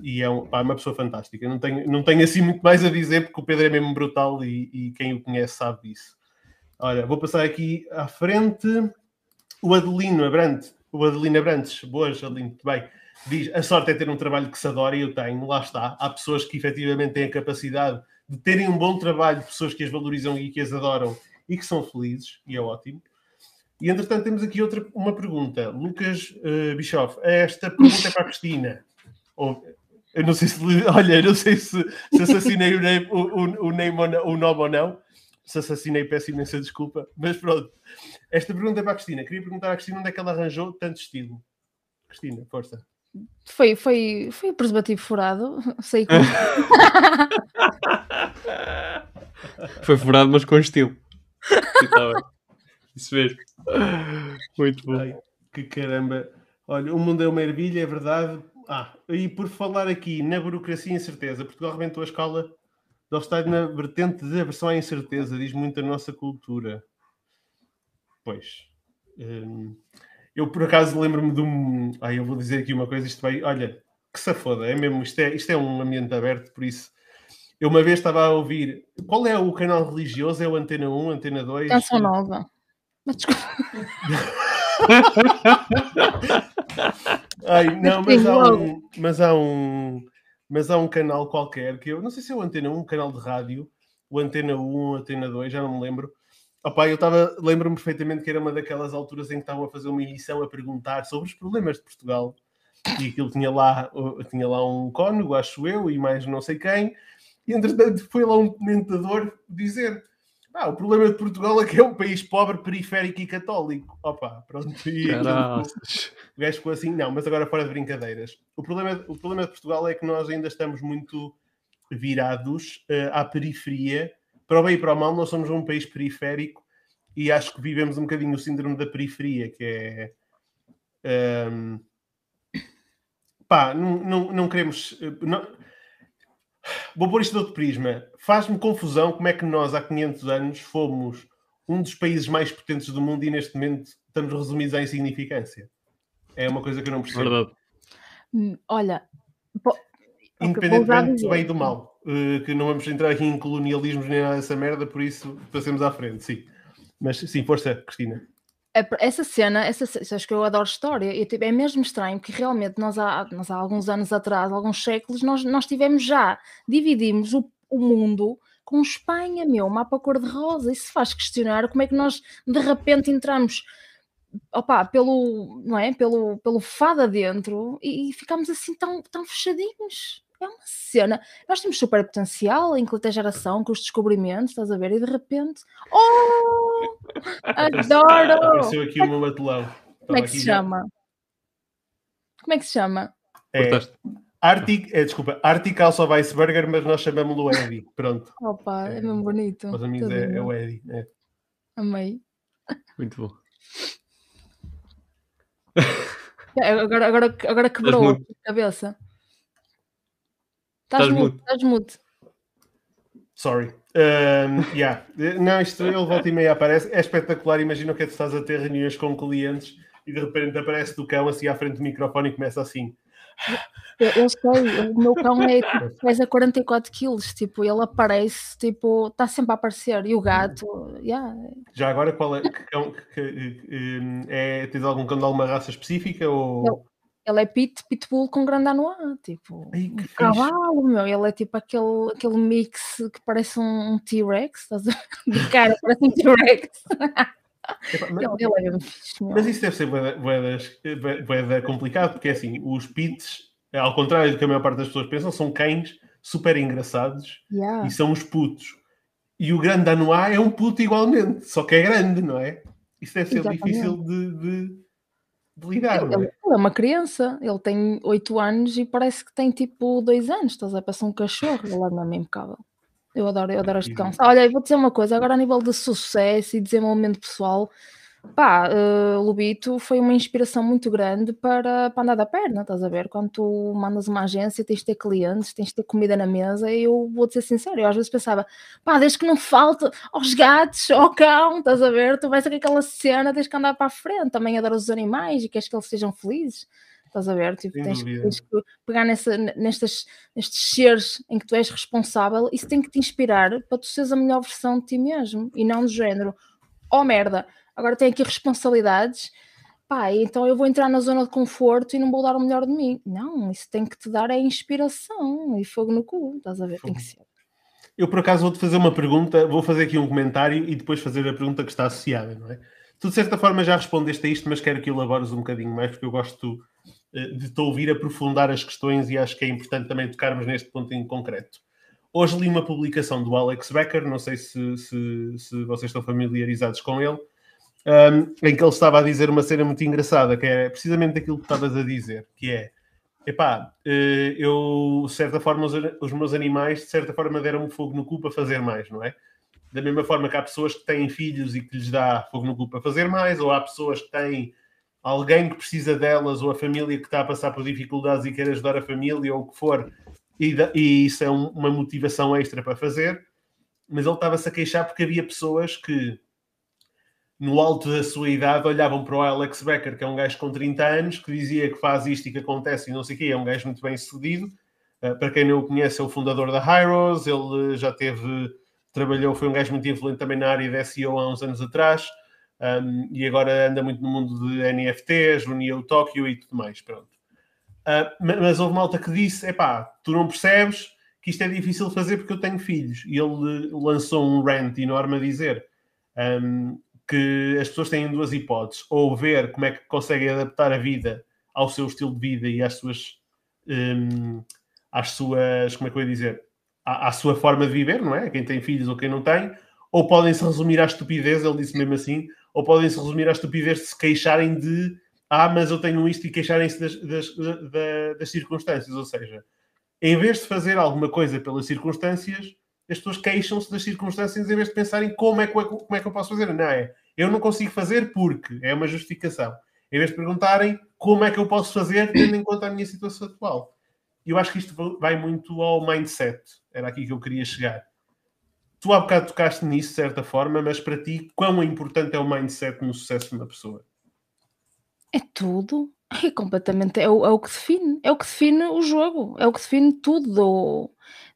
E é um- pá, uma pessoa fantástica. Não tenho, não tenho assim muito mais a dizer, porque o Pedro é mesmo brutal e, e quem o conhece sabe disso. Olha, vou passar aqui à frente. O Adelino Abrantes, o Adelino Abrantes, boas, Adelino, muito bem. Diz: a sorte é ter um trabalho que se adora e eu tenho, lá está. Há pessoas que efetivamente têm a capacidade de terem um bom trabalho, pessoas que as valorizam e que as adoram e que são felizes, e é ótimo. E entretanto, temos aqui outra uma pergunta. Lucas eh, Bischoff, esta pergunta é para a Cristina. Ou, eu não sei se, olha, eu não sei se, se assassinei o name, o, o, o name ou não, o nome ou não. Se assassinei, peço imensa desculpa. Mas pronto. Esta pergunta é para a Cristina. Queria perguntar à Cristina onde é que ela arranjou tanto estilo. Cristina, força. Foi, foi, foi o preservativo furado. Sei que. Foi furado, mas com estilo. Tá. Isso mesmo. Muito bom. Ai, que caramba. Olha, o mundo é uma ervilha, é verdade. Ah, e por falar aqui na burocracia e incerteza, Portugal rebentou a escola deve estar na vertente de aversão à incerteza, diz muito a nossa cultura. Pois. Hum, eu por acaso lembro-me de um. Ai, eu vou dizer aqui uma coisa, isto vai. Olha, que se foda, é mesmo, isto é, isto é um ambiente aberto, por isso. Eu uma vez estava a ouvir. Qual é o canal religioso? É o Antena 1, Antena 2? Canção nova. Mas desculpa. Ai, não, Mas há, um, mas há um mas há um canal qualquer que eu não sei se é o Antena 1, um canal de rádio, o Antena 1, Antena 2, já não me lembro. Opa, eu estava, lembro-me perfeitamente que era uma daquelas alturas em que estavam a fazer uma emissão a perguntar sobre os problemas de Portugal. E aquilo tinha lá, uh, tinha lá um cónigo, acho eu, e mais não sei quem. E entretanto foi lá um comentador dizer: ah, o problema de Portugal é que é um país pobre, periférico e católico. Opa, pronto. E aquilo Caraças. o gajo ficou assim, não, mas agora fora de brincadeiras. O problema, o problema de Portugal é que nós ainda estamos muito virados eh, à periferia. Para o bem e para o mal, nós somos um país periférico e acho que vivemos um bocadinho o síndrome da periferia, que é. ehm, pá, não, não, não queremos. eh, não- Vou pôr isto de outro prisma. Faz-me confusão como é que nós, há 500 anos, fomos um dos países mais potentes do mundo e neste momento estamos resumidos à insignificância. É uma coisa que eu não percebo. Verdade. Hum, Olha, po- Independentemente do bem e do mal. eh, que não vamos entrar aqui em colonialismos nem nada dessa merda, por isso passemos à frente, sim. Mas sim, força, Cristina. É Essa cena, essa, acho que eu adoro história, e, tipo, é mesmo estranho que realmente nós há, nós há alguns anos atrás, alguns séculos, nós, nós tivemos já, dividimos o, o mundo com Espanha, meu, mapa cor-de-rosa, isso faz questionar como é que nós de repente entramos opa, pelo, não é? pelo, pelo fado adentro e, e assim tão, tão fechadinhos. É uma cena. Nós temos super potencial em quinta geração com os descobrimentos, estás a ver? E de repente, oh, adoro! Apareceu aqui o meu matelão. Como é que se chama? Como é que se chama? É. Arctic, é, desculpa, Arctic House of Iceberger, mas nós chamamos-lo Eddie. Pronto. Opa, é É, mesmo bonito. Os amigos é, é o Eddie. é. Amei. Muito bom. É, Agora, agora, agora quebrou a cabeça. Estás mudo. estás mudo. Sorry. Um, yeah. Não, isto ele volta e meia aparece. É espetacular. Imagina o que é que tu estás a ter reuniões com clientes e de repente aparece do cão assim à frente do microfone e começa assim. Eu, eu sei, o meu cão é, tipo, pesa 44 quilos, tipo, ele aparece, tipo, está sempre a aparecer. E o gato, yeah, Já agora, qual é? Que cão, que- que- um, é tens algum cão de alguma raça específica? Ou... Ele é pit, pitbull com grande anuá, tipo, Ai, um cavalo, meu, ele é tipo aquele, aquele mix que parece um, um T-Rex, estás a ver? De cara, parece um T-Rex. mas, é mas isso deve ser boeda complicado, porque é assim, os pits, ao contrário do que a maior parte das pessoas pensam, são cães super engraçados yeah. e são os putos. E o grande Danois é um puto igualmente, só que é grande, não é? Isso deve ser Exatamente. difícil de, de, de lidar. Ele, é? é? uma criança, ele tem 8 anos e parece que tem tipo 2 anos, estás a passar um cachorro, ele é mesmo impecável. Eu adoro, eu adoro este cão. Olha, vou dizer uma coisa, agora a nível de sucesso e desenvolvimento pessoal, pá, uh, Lubito foi uma inspiração muito grande para, para andar da perna, estás a ver? Quando tu mandas uma agência, tens de ter clientes, tens de ter comida na mesa, e eu vou ser sincero, eu às vezes pensava, pá, desde que não falta aos gatos, ao cão, estás a ver? Tu vais a aquela cena, tens que andar para a frente, também adoro os animais e queres que eles sejam felizes. Estás a ver? Tipo, tens, tens, que pegar nessa, nestas, nestes seres em que tu és responsável, isso tem que te inspirar para tu seres a melhor versão de ti mesmo e não do género, oh merda, agora tenho aqui responsabilidades, pá, então eu vou entrar na zona de conforto e não vou dar o melhor de mim. Não, isso tem que te dar a inspiração e fogo no cu, estás a ver? Tem que ser. Eu por acaso vou-te fazer uma pergunta, vou fazer aqui um comentário e depois fazer a pergunta que está associada, não é? Tu de certa forma já respondeste a isto, mas quero que elabores um bocadinho mais porque eu gosto eh, de te ouvir aprofundar as questões e acho que é importante também tocarmos neste ponto em concreto. Hoje li uma publicação do Alex Becker, não sei se, se, se vocês estão familiarizados com ele, um, em que ele estava a dizer uma cena muito engraçada, que é precisamente aquilo que estavas a dizer, que é epá, eh, eu, de certa forma, os, os meus animais, de certa forma, deram-me fogo no cu para fazer mais, não é? Da mesma forma que há pessoas que têm filhos e que lhes dá fogo no cu para fazer mais, ou há pessoas que têm alguém que precisa delas ou a família que está a passar por dificuldades e quer ajudar a família ou o que for, e, e isso é um, uma motivação extra para fazer. Mas ele estava-se a queixar porque havia pessoas que, no alto da sua idade, olhavam para o Alex Becker, que é um gajo com 30 anos, que dizia que faz isto e que acontece e não sei o quê, é um gajo muito bem sucedido. Uh, para quem não o conhece, é o fundador da Hyros, ele já teve, trabalhou, foi um gajo muito influente também na área de SEO há uns anos atrás um, e agora anda muito no mundo de NFTs, uniu Tóquio e tudo mais, pronto. Uh, mas houve malta que disse, epá, tu não percebes que isto é difícil fazer porque eu tenho filhos. E ele lançou um rant enorme a dizer um, que as pessoas têm duas hipóteses, ou ver como é que conseguem adaptar a vida ao seu estilo de vida e às suas... Um, às suas, como é que eu ia dizer, à, à, sua forma de viver, não é? Quem tem filhos ou quem não tem, ou podem se resumir à estupidez, ele disse mesmo assim, ou podem se resumir à estupidez de se queixarem de ah, mas eu tenho isto e queixarem-se das, das, das, das, circunstâncias. Ou seja, em vez de fazer alguma coisa pelas circunstâncias, as pessoas queixam-se das circunstâncias em vez de pensarem como é, que, como é que eu posso fazer. Não é? Eu não consigo fazer porque é uma justificação. Em vez de perguntarem como é que eu posso fazer tendo em conta a minha situação atual. Eu acho que isto vai muito ao mindset. Era aqui que eu queria chegar tu há bocado tocaste nisso de certa forma, mas para ti, quão importante é o mindset no sucesso de uma pessoa? É tudo. É completamente. É o, é o que define. É o que define o jogo. É o que define tudo.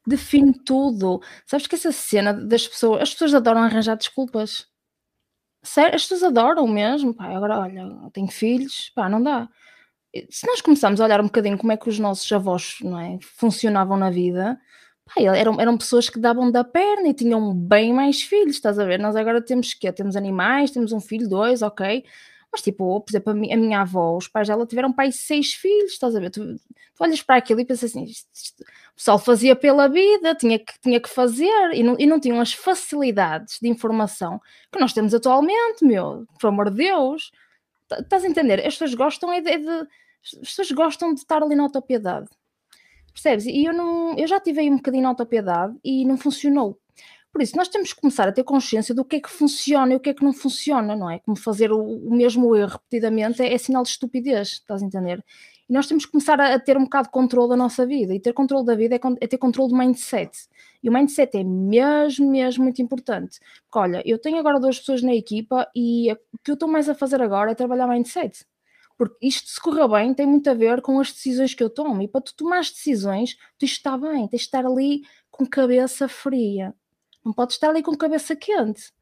Define tudo. Sabes que essa cena das pessoas. As pessoas adoram arranjar desculpas. Sério, as pessoas adoram mesmo. Pá, agora, olha, tenho filhos. Pá, não dá. Se nós começarmos a olhar um bocadinho como é que os nossos avós não é, funcionavam na vida, Pá, eram, eram pessoas que davam da perna e tinham bem mais filhos, estás a ver? Nós agora temos que Temos animais, temos um filho, dois, ok. Mas tipo, por exemplo, a minha, a minha avó, os pais dela tiveram pai seis filhos, estás a ver? Tu, olhas para aquilo e pensas assim, isto, isto, o pessoal fazia pela vida, tinha que, tinha que fazer e não, e não tinham as facilidades de informação que nós temos atualmente, meu, por amor de Deus. Estás a entender? As pessoas gostam é de, é de as pessoas gostam de estar ali na autopiedade. Percebes? E eu, não, eu já tive aí um bocadinho de autopiedade e não funcionou. Por isso, nós temos que começar a ter consciência do que é que funciona e o que é que não funciona, não é? Como fazer o, o mesmo erro repetidamente é, é, sinal de estupidez, estás a entender? E nós temos que começar a, ter um bocado de controle da nossa vida. E ter controle da vida é, é ter controle do mindset. E o mindset é mesmo, mesmo muito importante. Porque, olha, eu tenho agora duas pessoas na equipa e o que eu estou mais a fazer agora é trabalhar mindset. Porque isto, se correr bem, tem muito a ver com as decisões que eu tomo. E para tu tomar as decisões, tu está bem, tens de estar ali com cabeça fria. Não podes estar ali com cabeça quente.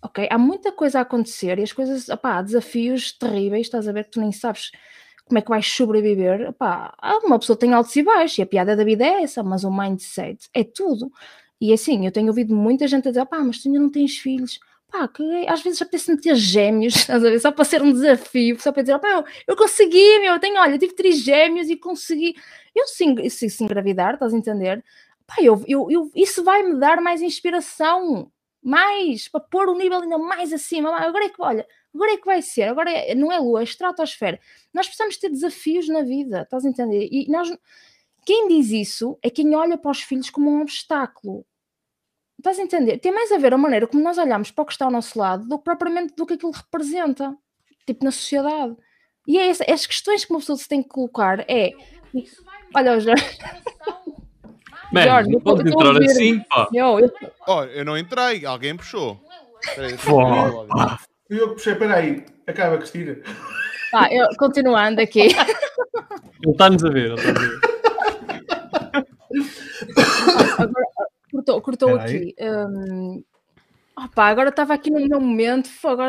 Ok? Há muita coisa a acontecer e as coisas, opá, há desafios terríveis, estás a ver que tu nem sabes como é que vais sobreviver. Opá, uma pessoa tem altos e baixos e a piada da vida é essa, mas o mindset é tudo. E assim, eu tenho ouvido muita gente a dizer, opá, mas tu ainda não tens filhos. pá, que às vezes apetece meter gêmeos, só para ser um desafio, só para dizer, pá, eu, eu consegui, meu, eu tenho, olha, tive três gêmeos e consegui. Eu se, se, se engravidar, estás a entender? Pá, eu, eu, eu, isso vai me dar mais inspiração, mais, para pôr o nível ainda mais acima. Agora é que, olha, agora é que vai ser, agora é, não é lua, é estratosfera. Nós precisamos ter desafios na vida, estás a entender? E nós, quem diz isso é quem olha para os filhos como um obstáculo. Estás a entender? Tem mais a ver a maneira como nós olhamos para o que está ao nosso lado do que propriamente do que aquilo representa, tipo na sociedade. E é essa, as questões que uma pessoa se tem que colocar é. Olha, Jorge. Man, Jorge, não pode entrar assim, pá. Eu, eu... Oh, eu não entrei, alguém puxou. Fui eu que puxei, peraí, acaba, Cristina. Ah, eu, continuando aqui. Ele está-nos a ver, ele está a ver. Agora, cortou, cortou aqui. Um, opa, agora estava aqui no meu momento. Agora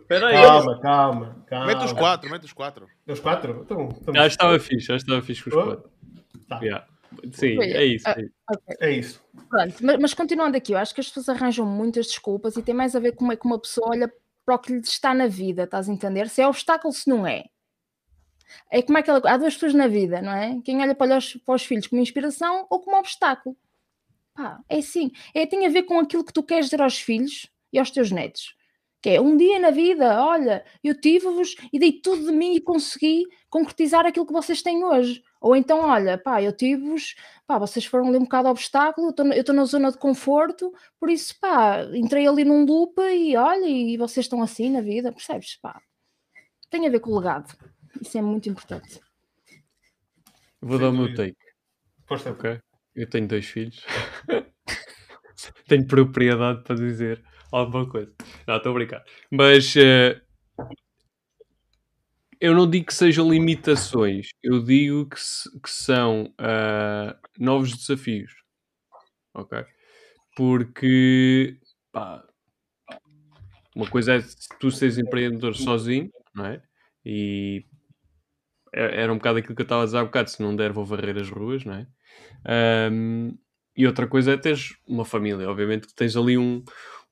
Espera aí. Calma, calma, calma. Mete os quatro, mete os quatro. Os quatro? Então, então... Já estava fixe, já estava fixe com os oh. quatro. Tá. Yeah. Sim, é isso. É, okay. é isso. Pronto, mas, mas, continuando aqui, eu acho que as pessoas arranjam muitas desculpas e tem mais a ver com como é que uma pessoa olha para o que lhe está na vida, estás a entender? Se é obstáculo, se não é. É como é que ela... Há duas pessoas na vida, não é? Quem olha para os, para os filhos como inspiração ou como obstáculo. Pá, é assim. É, tem a ver com aquilo que tu queres dizer aos filhos e aos teus netos. Que é um dia na vida, olha, eu tive-vos e dei tudo de mim e consegui concretizar aquilo que vocês têm hoje. Ou então, olha, pá, eu tive-vos, pá, vocês foram ali um bocado obstáculo, eu estou na zona de conforto, por isso, pá, entrei ali num loop e olha, e vocês estão assim na vida, percebes? Pá, tem a ver com o legado. Isso é muito importante. Vou dar o meu take. Força. Ok. Eu tenho dois filhos. tenho propriedade para dizer alguma coisa. Não, estou a brincar. Mas uh, eu não digo que sejam limitações, eu digo que, que são uh, novos desafios. Ok? Porque pá, uma coisa é tu seres empreendedor sozinho, não é? E é, era um bocado aquilo que eu estava a dizer há bocado, se não der vou varrer as ruas, não é? Um, e outra coisa é teres uma família, obviamente que tens ali um,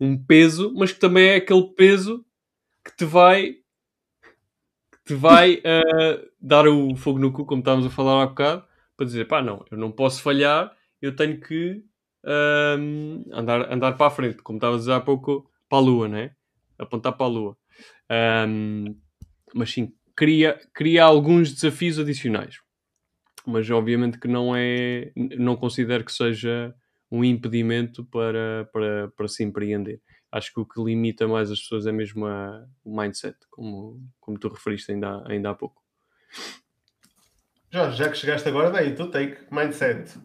um peso, mas que também é aquele peso que te vai que te vai uh, dar o fogo no cu, como estávamos a falar há bocado, para dizer, pá, não, eu não posso falhar, eu tenho que um, andar, andar para a frente, como estava a dizer há pouco, para a lua, né? Apontar para a lua. Um, mas sim, cria, cria alguns desafios adicionais. Mas obviamente que não é, não considero que seja um impedimento para, para, para se empreender. Acho que o que limita mais as pessoas é mesmo a, o mindset, como, como tu referiste ainda, ainda há pouco. Jorge, já que chegaste agora, daí tu take mindset.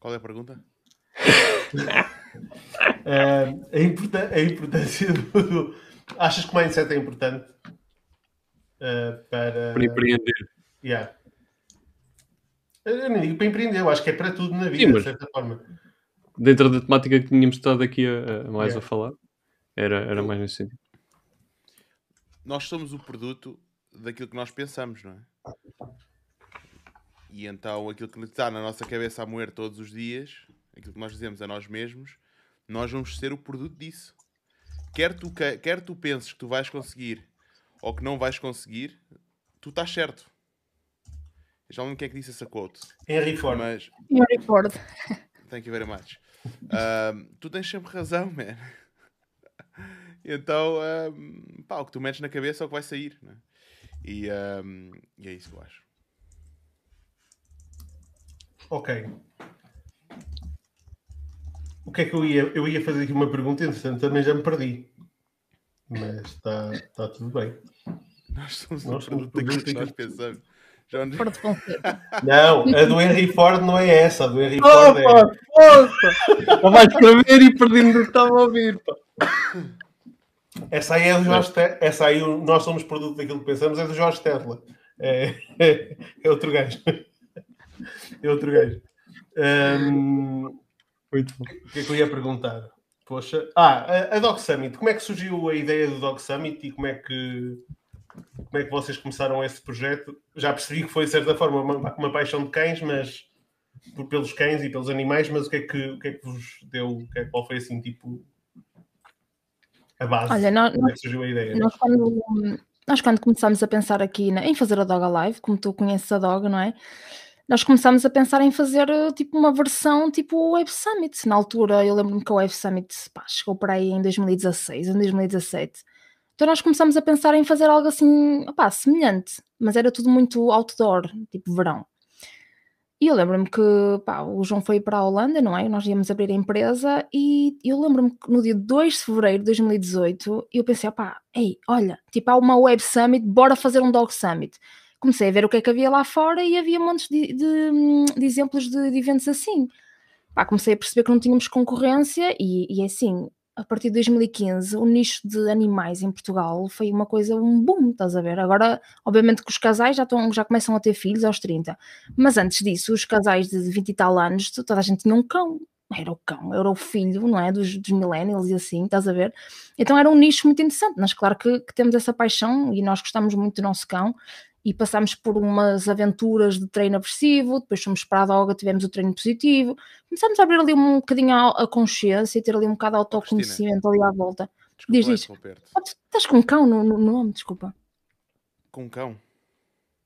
Qual é a pergunta? uh, a, importância, a importância do. Achas que o mindset é importante uh, para. Para empreender. Yeah. Eu nem digo para empreender, eu acho que é para tudo na vida, Sim, mas... de certa forma dentro da temática que tínhamos estado aqui a, a mais yeah. a falar, era, era mais nesse sentido. Nós somos o produto daquilo que nós pensamos, não é? E então aquilo que está na nossa cabeça a moer todos os dias, aquilo que nós dizemos a nós mesmos, nós vamos ser o produto disso. Quer tu, quer tu penses que tu vais conseguir ou que não vais conseguir, tu estás certo. Já lembro quem é que disse essa quote. Henry Ford. Mas... Henry Ford. Thank you very much. Uh, tu tens sempre razão, man. então, um, pá, o que tu metes na cabeça é o que vai sair. Né? E, um, e é isso que eu acho. Ok. O que é que eu ia? Eu ia fazer aqui uma pergunta, entretanto também já me perdi. Mas está tá tudo bem. Nós somos nós somos que nós pensamos. John... Não, a do Henry Ford não é essa. A do Henry Ford é. Opa, Estava a escrever e perdi-me do que estava a ouvir. Pá. Essa aí é do Jorge Terla. Essa aí, nós somos produto daquilo que pensamos, é do Jorge Terla. É, é, é outro gajo. É outro gajo. Um, Muito bom. O que é que eu ia perguntar? Poxa. Ah, a, a Dog Summit. Como é que surgiu a ideia do Dog Summit e como é que como é que vocês começaram esse projeto? Já percebi que foi, de certa forma, uma, uma paixão de cães, mas por, pelos cães e pelos animais, mas o que é que, o que, é que vos deu? Que é, qual foi assim, tipo, a base. Olha, nós, Como é que surgiu a ideia? nós quando, nós quando começámos a pensar aqui na- em fazer a Dog Alive, como tu conheces a Dog, não é? Nós começámos a pensar em fazer tipo uma versão tipo Web Summit. Na altura, eu lembro-me que a Web Summit pá, chegou por aí em 2016, em 2017. Então nós começámos a pensar em fazer algo assim, opá, semelhante, mas era tudo muito outdoor, tipo verão. E eu lembro-me que pá, o João foi para a Holanda, não é? Nós íamos abrir a empresa e eu lembro-me que no dia 2 de fevereiro de 2018 eu pensei, opá, ei, olha, tipo há uma Web Summit, bora fazer um Dog Summit. Comecei a ver o que é que havia lá fora e havia montes de, de- de exemplos de, de eventos assim. Pá, comecei a perceber que não tínhamos concorrência e, e é assim, a partir de 2015 o nicho de animais em Portugal foi uma coisa, um boom, estás a ver? Agora, obviamente que os casais já, estão, já começam a ter filhos aos 30, mas antes disso, os casais de 20 e tal anos, toda a gente tinha um cão. Era o cão, era o filho, não é? Dos, dos millennials e assim, estás a ver? Então era um nicho muito interessante. Mas claro que, que temos essa paixão e nós gostamos muito do nosso cão e passámos por umas aventuras de treino aversivo, depois fomos para a doga, tivemos o treino positivo, começámos a abrir ali um bocadinho a, consciência e ter ali um bocado de autoconhecimento ali à volta. Desculpa Diz, diz. Ah, Estás com um cão no, no nome, desculpa. Com um cão.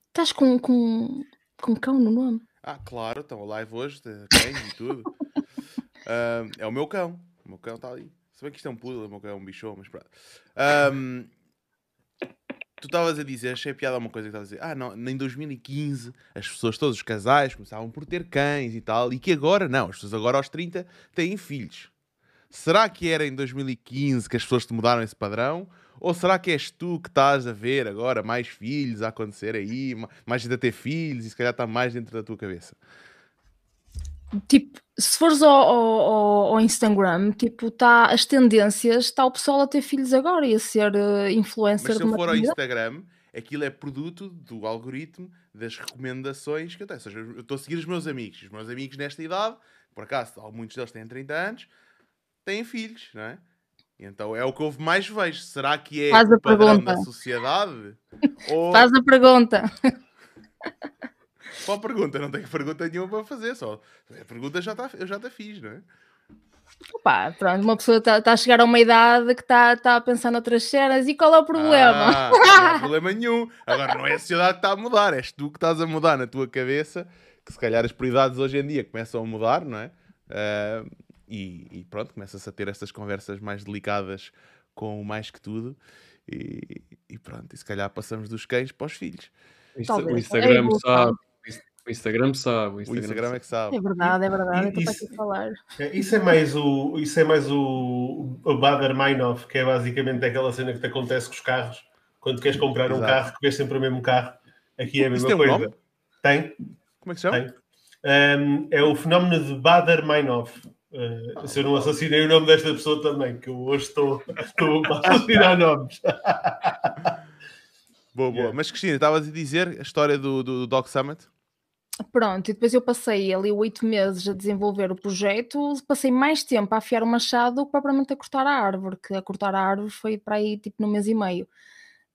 Estás com, com, com um cão no nome. Ah, claro, estão a live hoje, cães e tudo. Ahm, é o meu cão. O meu cão está ali. Se bem que isto é um poodle, o meu cão é um bichão, mas pronto. Ahm, tu estavas a dizer, achei piada uma coisa que estavas a dizer. Ah, não, em 2015 as pessoas, todos os casais, começavam por ter cães e tal, e que agora não, as pessoas agora aos 30 têm filhos. Será que era em 2015 que as pessoas te mudaram esse padrão? Ou será que és tu que estás a ver agora mais filhos a acontecer aí, ma- mais gente a ter filhos e se calhar está mais dentro da tua cabeça? Tipo, se fores ao, ao, ao- Instagram, tipo, tá as tendências, está o pessoal a ter filhos agora e a ser eh, influencer Mas se eu for ao. Instagram, aquilo é produto do algoritmo, das recomendações que eu tenho. Ou seja, eu estou a seguir os meus amigos. Os meus amigos nesta idade, por acaso, muitos deles têm 30 anos, têm filhos, não é? Então é o que eu mais vejo. Será que é Faz a o padrão pergunta. da sociedade? Ou... Faz a pergunta. Qual pergunta? Não tenho pergunta nenhuma para fazer. Só a pergunta já tá, eu já te fiz, não é? Opa, pronto, uma pessoa está a chegar a uma idade que está tá a pensar noutras cenas e qual é o problema? Ah, não há problema nenhum. Agora não é a sociedade que está a mudar, és tu que estás a mudar na tua cabeça, que se calhar as prioridades hoje em dia começam a mudar, não é? Ah, e, e pronto, começa-se a ter estas conversas mais delicadas com o mais que tudo. E, e pronto, e se calhar passamos dos cães para os filhos. Talvez. O Instagram sabe. O Instagram sabe. O O Instagram, Instagram é que sabe. É verdade, é verdade. Eu estou isso- aqui a falar. É, Isso é mais o, isso é mais o, o Bader Meinhof, que é basicamente aquela cena que te acontece com os carros. Quando queres comprar um Exato. carro, que vês sempre o mesmo carro. Aqui é a mesma tem um coisa. nome? Tem, Como é que se chama? tem. Um, é o fenómeno de Bader Meinhof. Uh, se eu não assassinei o nome desta pessoa também, que eu hoje estou, estou a assassinar nomes. Boa, boa. Yeah. Mas Cristina, estavas a dizer a história do, do, do Dog Summit? Pronto, e depois eu passei ali oito meses a desenvolver o projeto, passei mais tempo a afiar o machado do que propriamente a cortar a árvore, que a cortar a árvore foi para aí tipo no mês e meio.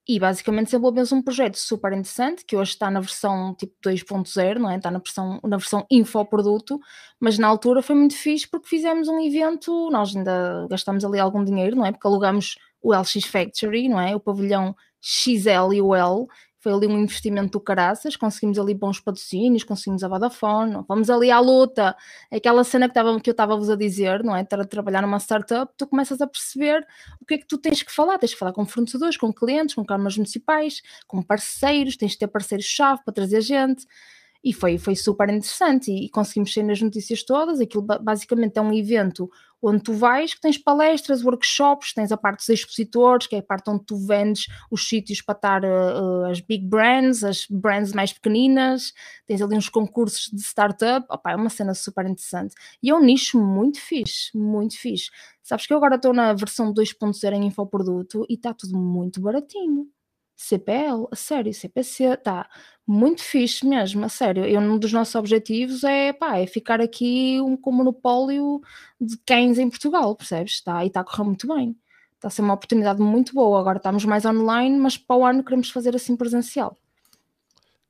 E basicamente desenvolvemos um projeto super interessante, que hoje está na versão tipo 2.0, não é? Está na versão, na versão infoproduto, mas na altura foi muito fixe porque fizemos um evento, nós ainda gastamos ali algum dinheiro, não é? Porque alugamos o LX Factory, não é? O pavilhão XL e o L, foi ali um investimento do caraças, conseguimos ali bons patrocínios, conseguimos a Vodafone, vamos ali à luta, aquela cena que, tava, que eu estava-vos a dizer, não é? Estar a trabalhar numa startup, tu começas a perceber o que é que tu tens que falar, tens que falar com fornecedores, com clientes, com câmaras municipais, com parceiros, tens de ter parceiros-chave para trazer gente, e foi, foi super interessante, e, conseguimos sair nas notícias todas, aquilo ba- basicamente é um evento onde tu vais, que tens palestras, workshops, tens a parte dos expositores, que é a parte onde tu vendes os sítios para estar uh, as big brands, as brands mais pequeninas, tens ali uns concursos de startup, Opa, é uma cena super interessante. E é um nicho muito fixe, muito fixe. Sabes que eu agora estou na versão 2.0 em infoproduto e está tudo muito baratinho. CPL, a sério, CPC, está muito fixe mesmo, a sério. E um dos nossos objetivos é, pá, é ficar aqui um, com monopólio de cães em Portugal, percebes? Está, e está a correr muito bem. Está a ser uma oportunidade muito boa. Agora estamos mais online, mas para o ano queremos fazer assim presencial.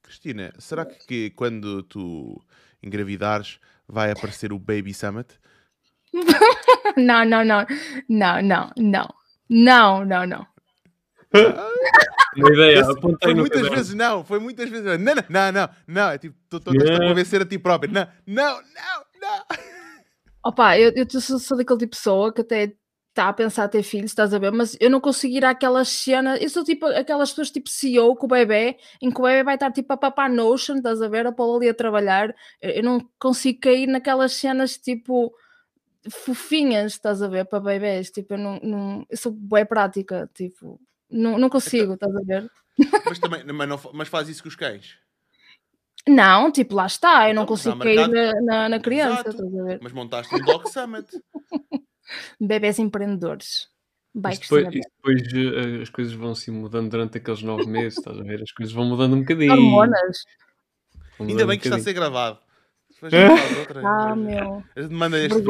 Cristina, será que, que quando tu engravidares vai aparecer o Baby Summit? não, não, não, não, não, não. Não, não, não. Uma ideia, Esse- apontei foi muitas vezes não, foi muitas vezes não. Não, não, não, não. É tipo, estou a Não. convencer a ti próprio. Não, não, não, não. Opa, eu, eu sou, sou daquele tipo de pessoa que até está a pensar ter filhos, estás a ver? Mas eu não consigo ir àquelas cenas. Eu sou tipo aquelas pessoas tipo CEO com o bebê, em que o bebê vai estar tipo a papar Notion, estás a ver? A pô ali a trabalhar. Eu, não consigo cair naquelas cenas tipo fofinhas, estás a ver? Para bebés. Tipo, eu não. não eu sou bem prática, tipo. Não, não consigo, estás a ver? Mas também, mas, não, mas faz isso com os cães. Não, tipo, lá está, eu não Então, consigo cair na, na, na criança, Exato. estás a ver? Mas montaste um Dog Summit. Bebés empreendedores. Isto depois, depois, eh, as coisas vão se mudando durante aqueles nove meses, estás a ver? As coisas vão mudando um bocadinho. hormonas. Ainda bem um que está a ser gravado. Depois. Ah, meu. A gente manda este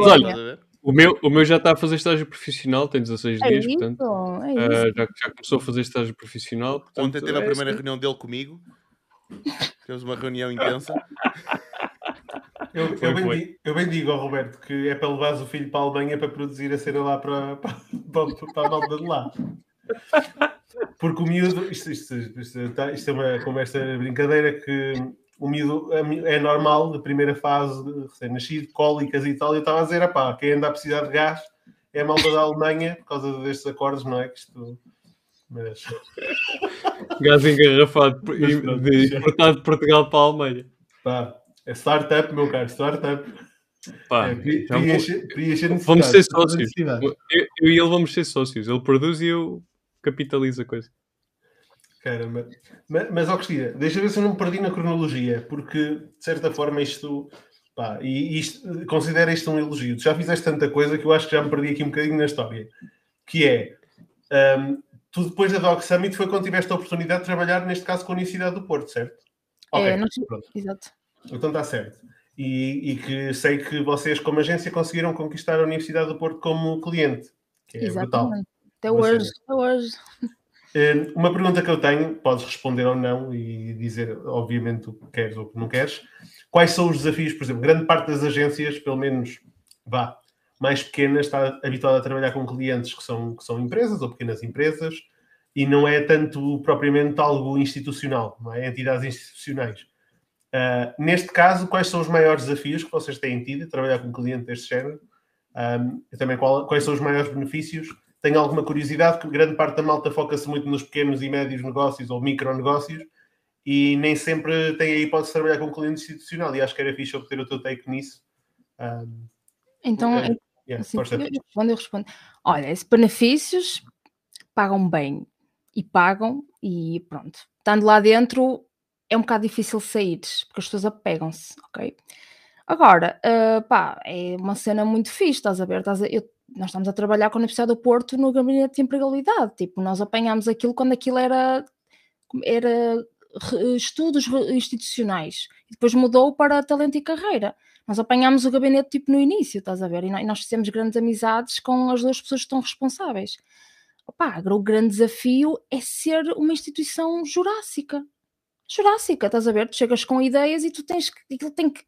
A? O meu, o meu já está a fazer estágio profissional, tem 16 É dias, isso, portanto. é isso. já, já começou a fazer estágio profissional. Portanto, Ontem teve a é primeira assim. reunião dele comigo. Tivemos uma reunião intensa. Eu, Foi, eu, bem foi. di- eu bem digo ao Roberto que é para levares o filho para a Alemanha para produzir a cena lá para, para, para, para a malta de lá. Porque o miúdo, isto, isto, isto, isto é uma conversa brincadeira que o miúdo é normal, na primeira fase, de recém-nascido, cólicas e tal, e eu estava a dizer, pá, quem anda a precisar de gás é a malta da Alemanha, por causa destes acordos, não é? Que isto... Mas, Gás engarrafado de, importado de Portugal para a Alemanha. pá, é startup, meu caro, startup. Pá, É, preencher vamos ser sócios. Eu, eu e ele vamos ser sócios. Ele produz e eu capitalizo a coisa. Caramba. Mas, mas ó Cristina, deixa eu ver se eu não me perdi na cronologia, porque de certa forma isto. Pá, e isto, considera isto um elogio. Tu já fizeste tanta coisa que eu acho que já me perdi aqui um bocadinho na história. Que é. hum, tu depois da Dog Summit foi quando tiveste a oportunidade de trabalhar, neste caso, com a Universidade do Porto, certo? Ok, É, nós- pronto. Exato. Então está certo. E, e que sei que vocês, como agência, conseguiram conquistar a Universidade do Porto como cliente. Que é brutal. Exatamente. Até Uma hoje, até hoje. Eh, Uma pergunta que eu tenho, podes responder ou não e dizer, obviamente, o que queres ou o que não queres. Quais são os desafios? Por exemplo, grande parte das agências, pelo menos, vá, mais pequenas, está habituada a trabalhar com clientes que são, que são empresas ou pequenas empresas e não é tanto propriamente algo institucional, não é? Entidades institucionais. Ah, neste caso, quais são os maiores desafios que vocês têm tido a trabalhar com um cliente deste género? Um, e também qual- quais são os maiores benefícios? Tenho alguma curiosidade, que grande parte da malta foca-se muito nos pequenos e médios negócios ou micronegócios e nem sempre tem a hipótese de trabalhar com um cliente institucional. E acho que era fixe obter o teu take nisso. Um, Então, É, yeah, assim, eu respondo, eu respondo. Olha, esses benefícios pagam bem e pagam e pronto. Estando lá dentro é um bocado difícil sair, porque as pessoas apegam-se, ok? Agora, ah, pá, é uma cena muito fixe, estás a ver? Estás a- eu- nós estamos a trabalhar com a Universidade do Porto no gabinete de empregabilidade, tipo, nós apanhámos aquilo quando aquilo era, era estudos institucionais, e depois mudou para talento e carreira. Nós apanhámos o gabinete tipo no início, estás a ver? E nó- nós fizemos grandes amizades com as duas pessoas que estão responsáveis. Opa, o grande desafio é ser uma instituição jurássica. Jurássica, estás a ver? Tu chegas com ideias e tu tens que. Aquilo tem que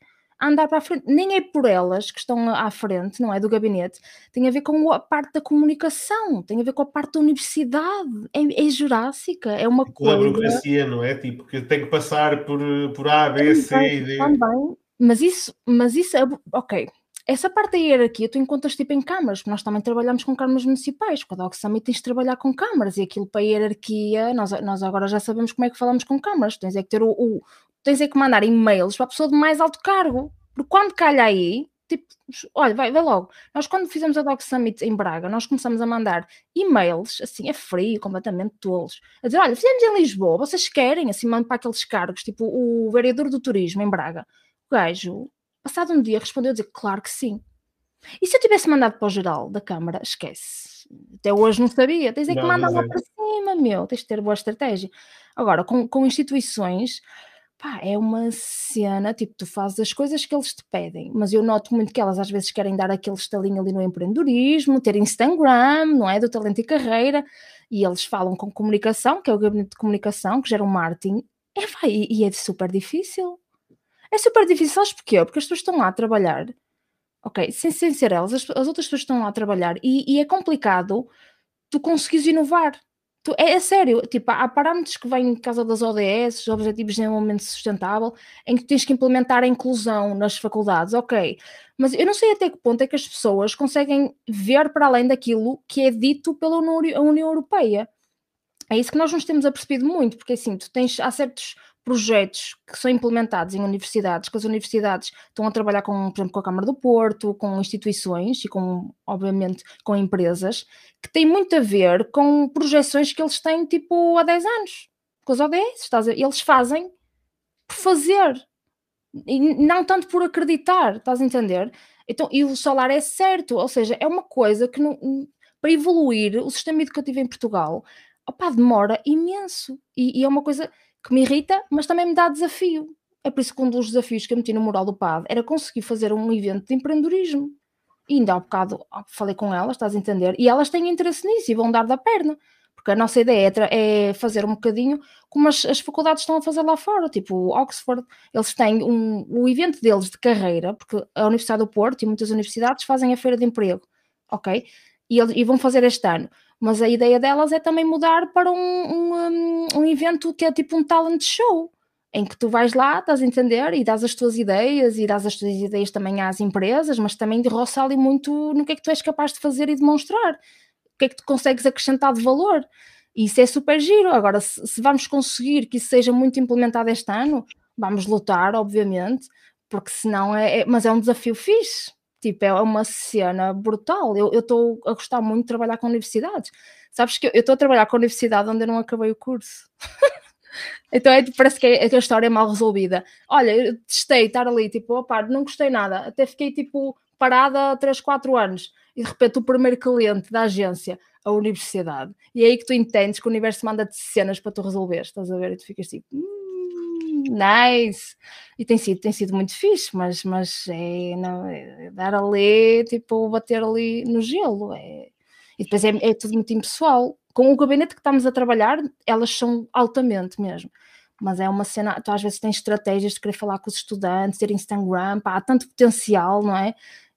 andar para a frente. Nem é por elas que estão à frente, não é? Do gabinete. Tem a ver com a parte da comunicação, tem a ver com a parte da universidade. É, é jurássica, é uma Com a coisa. burocracia, não é? Tipo, que tem que passar por, por A, B, C e D. Também, mas isso, mas isso é, ok. Essa parte da hierarquia tu encontras tipo em câmaras, porque nós também trabalhamos com câmaras municipais. Com a Dog Summit tens de trabalhar com câmaras e aquilo para a hierarquia, nós, nós agora já sabemos como é que falamos com câmaras. Tens é que ter o, o- tens é que mandar e-mails para a pessoa de mais alto cargo. Porque quando calha aí, tipo, olha, vai, vai logo. Nós quando fizemos a Dog Summit em Braga, nós começamos a mandar e-mails, assim, é frio, completamente tolos. A dizer, olha, fizemos em Lisboa, vocês querem? Assim, mando para aqueles cargos, tipo o vereador do turismo em Braga. O gajo, passado um dia, respondeu a dizer, claro que sim. E se eu tivesse mandado para o geral da Câmara, esquece. Até hoje não sabia. Tens é que mandar lá é. para cima, meu. Tens de ter boa estratégia. Agora, com, com instituições, pá, é uma cena, tipo, tu fazes as coisas que eles te pedem, mas eu noto muito que elas às vezes querem dar aquele estalinho ali no empreendedorismo, ter Instagram, não é? Do talento e carreira, e eles falam com comunicação, que é o gabinete de comunicação, que gera um marketing, é, vai, e é super difícil. É super difícil, sabes porquê? Porque as pessoas estão lá a trabalhar, ok, sem, sem ser elas, as, as outras pessoas estão lá a trabalhar, e, e é complicado tu conseguis inovar. Tu, é, é, sério, tipo, há parâmetros que vêm em casa das ODS, Objetivos de Desenvolvimento Sustentável, em que tens que implementar a inclusão nas faculdades, ok. Mas eu não sei até que ponto é que as pessoas conseguem ver para além daquilo que é dito pela União Europeia. É isso que nós nos temos apercebido muito, porque assim, tu tens, há certos projetos que são implementados em universidades, que as universidades estão a trabalhar com, por exemplo, com a Câmara do Porto, com instituições e com, obviamente, com empresas, que têm muito a ver com projeções que eles têm tipo há 10 anos. Com os ODS, eles fazem por fazer e não tanto por acreditar, estás a entender? Então, e o salário é certo, ou seja, é uma coisa que não, para evoluir o sistema educativo em Portugal, opa, demora imenso e, e é uma coisa que me irrita, mas também me dá desafio. É por isso que um dos desafios que eu meti no mural do PAD era conseguir fazer um evento de empreendedorismo. E ainda há bocado falei com elas, estás a entender? E elas têm interesse nisso e vão dar da perna. Porque a nossa ideia é, é fazer um bocadinho como as, as, faculdades estão a fazer lá fora, tipo Oxford, eles têm um, o evento deles de carreira, porque a Universidade do Porto e muitas universidades fazem a feira de emprego, ok? E, e vão fazer este ano mas a ideia delas é também mudar para um, um, um, evento que é tipo um talent show, em que tu vais lá, estás a entender, e dás as tuas ideias, e dás as tuas ideias também às empresas, mas também de ali muito no que é que tu és capaz de fazer e demonstrar, o que é que tu consegues acrescentar de valor. E isso é super giro. Agora, se, se vamos conseguir que isso seja muito implementado este ano, vamos lutar, obviamente, porque senão é, é mas é um desafio fixe Tipo, é uma cena brutal. Eu estou a gostar muito de trabalhar com universidades. Sabes que eu estou a trabalhar com a universidade onde eu não acabei o curso. então é, parece que, é, que, a história é mal resolvida. Olha, eu testei estar ali, tipo, opa, não gostei nada. Até fiquei, tipo, parada há 3, 4 anos. E de repente o primeiro cliente da agência, a universidade. E é aí que tu entendes que o universo manda-te cenas para tu resolver. Estás a ver? E tu ficas tipo... Hum, nice. E tem sido, tem sido muito fixe, mas, mas é, não, é dar ali, tipo, bater ali no gelo. É, e depois é, é tudo muito impessoal. Com o gabinete que estamos a trabalhar, elas são altamente mesmo mas é uma cena, tu às vezes tens estratégias de querer falar com os estudantes, ter Instagram, pá, há tanto potencial, não é?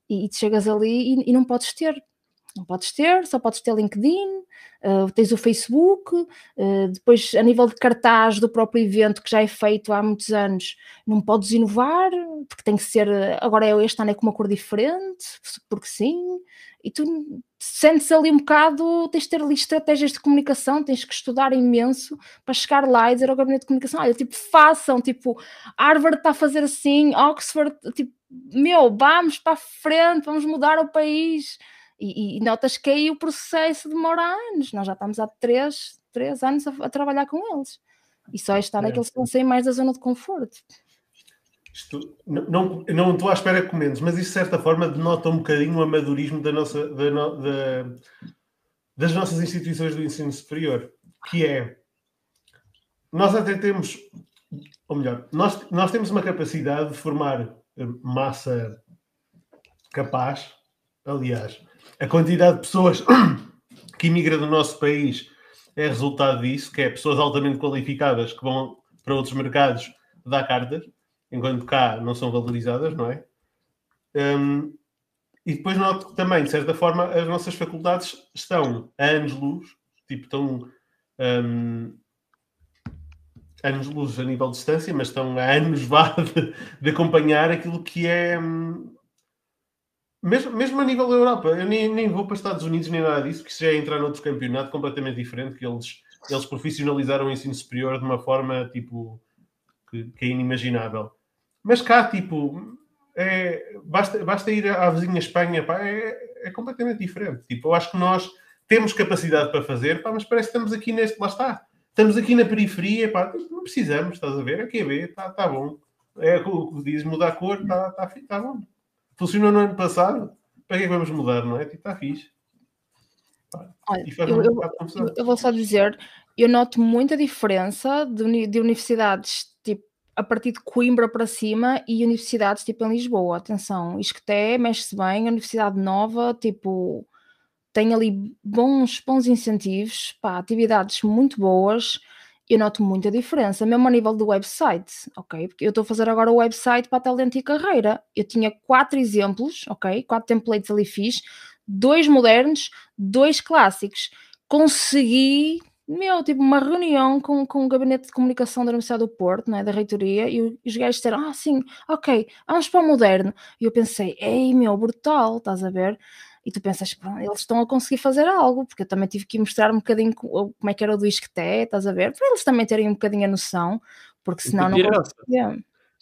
E, e chegas ali e, e, não podes ter, não podes ter, só podes ter LinkedIn, uh, tens o Facebook, uh, depois a nível de cartaz do próprio evento que já é feito há muitos anos, não podes inovar, porque tem que ser, agora é este ano é com uma cor diferente, porque sim, e tu sentes ali um bocado, tens de ter ali estratégias de comunicação, tens que estudar imenso para chegar lá e dizer ao gabinete de comunicação, olha, tipo, façam, tipo, Harvard está a fazer assim, Oxford, tipo, meu, vamos para a frente, vamos mudar o país, e, e, notas que aí o processo demora anos. Nós já estamos há três, três anos a, a trabalhar com eles. E só este ano é, é que eles vão sair mais da zona de conforto. Isto, não, não estou à espera que comentes, mas isso de certa forma denota um bocadinho o amadorismo da nossa, da, da, das nossas instituições do ensino superior, que é nós até temos, ou melhor, nós, nós temos uma capacidade de formar massa capaz, aliás, a quantidade de pessoas que imigram do nosso país é resultado disso, que é pessoas altamente qualificadas que vão para outros mercados dar cartas, enquanto cá não são valorizadas, não é? Um, e depois noto que também, de certa forma, as nossas faculdades estão a anos-luz, tipo, estão um, anos-luz a nível de distância, mas estão a anos vá de, de acompanhar aquilo que é um, mesmo, mesmo a nível da Europa, eu nem, nem vou para os Estados Unidos nem nada disso, porque isso já é entrar noutro campeonato completamente diferente, que eles, eles profissionalizaram o ensino superior de uma forma tipo que, que é inimaginável. Mas cá, tipo, é, basta, basta ir à vizinha Espanha, pá, é, é completamente diferente. Tipo, eu acho que nós temos capacidade para fazer, pá, mas parece que estamos aqui neste, lá está. Estamos aqui na periferia, pá, tipo, não precisamos, estás a ver? É ver, está tá bom. É o que diz, mudar a cor, está tá, tá bom. Funcionou no ano passado, para que é que vamos mudar, não é? Tipo, está fixe. Olha, eu, eu, eu, vou só dizer, eu noto muita diferença de, de, universidades tipo a partir de Coimbra para cima e universidades tipo em Lisboa. Atenção, Isqueté mexe-se bem, a Universidade Nova, tipo, tem ali bons, bons incentivos, pá, atividades muito boas eu noto muita diferença, mesmo a nível do website, ok? Porque eu estou a fazer agora o website para Talento e Carreira. Eu tinha quatro exemplos, ok? Quatro templates ali fiz, dois modernos, dois clássicos. consegui, meu, tipo, uma reunião com, com o gabinete de comunicação da Universidade do Porto, né, da reitoria, e os gajos disseram, ah, sim, ok, vamos para o moderno. E eu pensei, ei, meu, brutal, estás a ver? E tu pensas, "Pronto, eles estão a conseguir fazer algo, porque eu também tive que mostrar um bocadinho co- como é que era o disqueté, estás a ver? Para eles também terem um bocadinho a noção, porque senão não conseguia.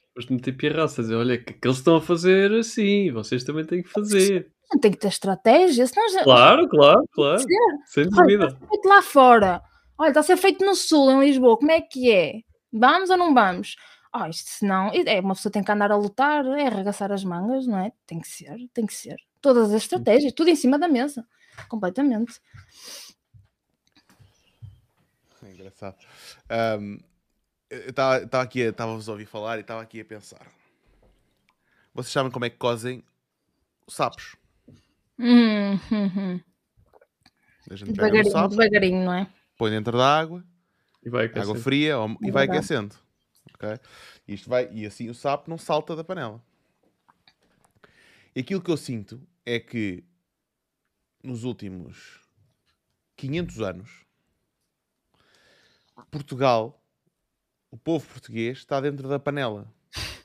Depois de meter pirraça, dizer, olha, que, que eles estão a fazer assim, vocês também têm que fazer. Tem que ter estratégia, senão já... Claro, claro, claro. Sem Olha, dúvida. está a ser feito lá fora. Olha, está a ser feito no Sul, em Lisboa. Como é que é? Vamos ou não vamos? Ah, isto senão. É, uma pessoa tem que andar a lutar, é arregaçar as mangas, não é? Tem que ser, tem que ser. Todas as estratégias, tudo em cima da mesa. Completamente. É engraçado. Eu estava aqui, estava-vos a ouvir falar e estava aqui a pensar. Vocês sabem como é que cozem os sapos? Hum, hum, hum. A gente pega no Devagarinho, sapo, devagarinho, não é? põe dentro da água, E vai água fria ou- e vai aquecendo. ok? Isto vai, e assim o sapo não salta da panela. E aquilo que eu sinto é que nos últimos 500 anos, Portugal, o povo português, está dentro da panela.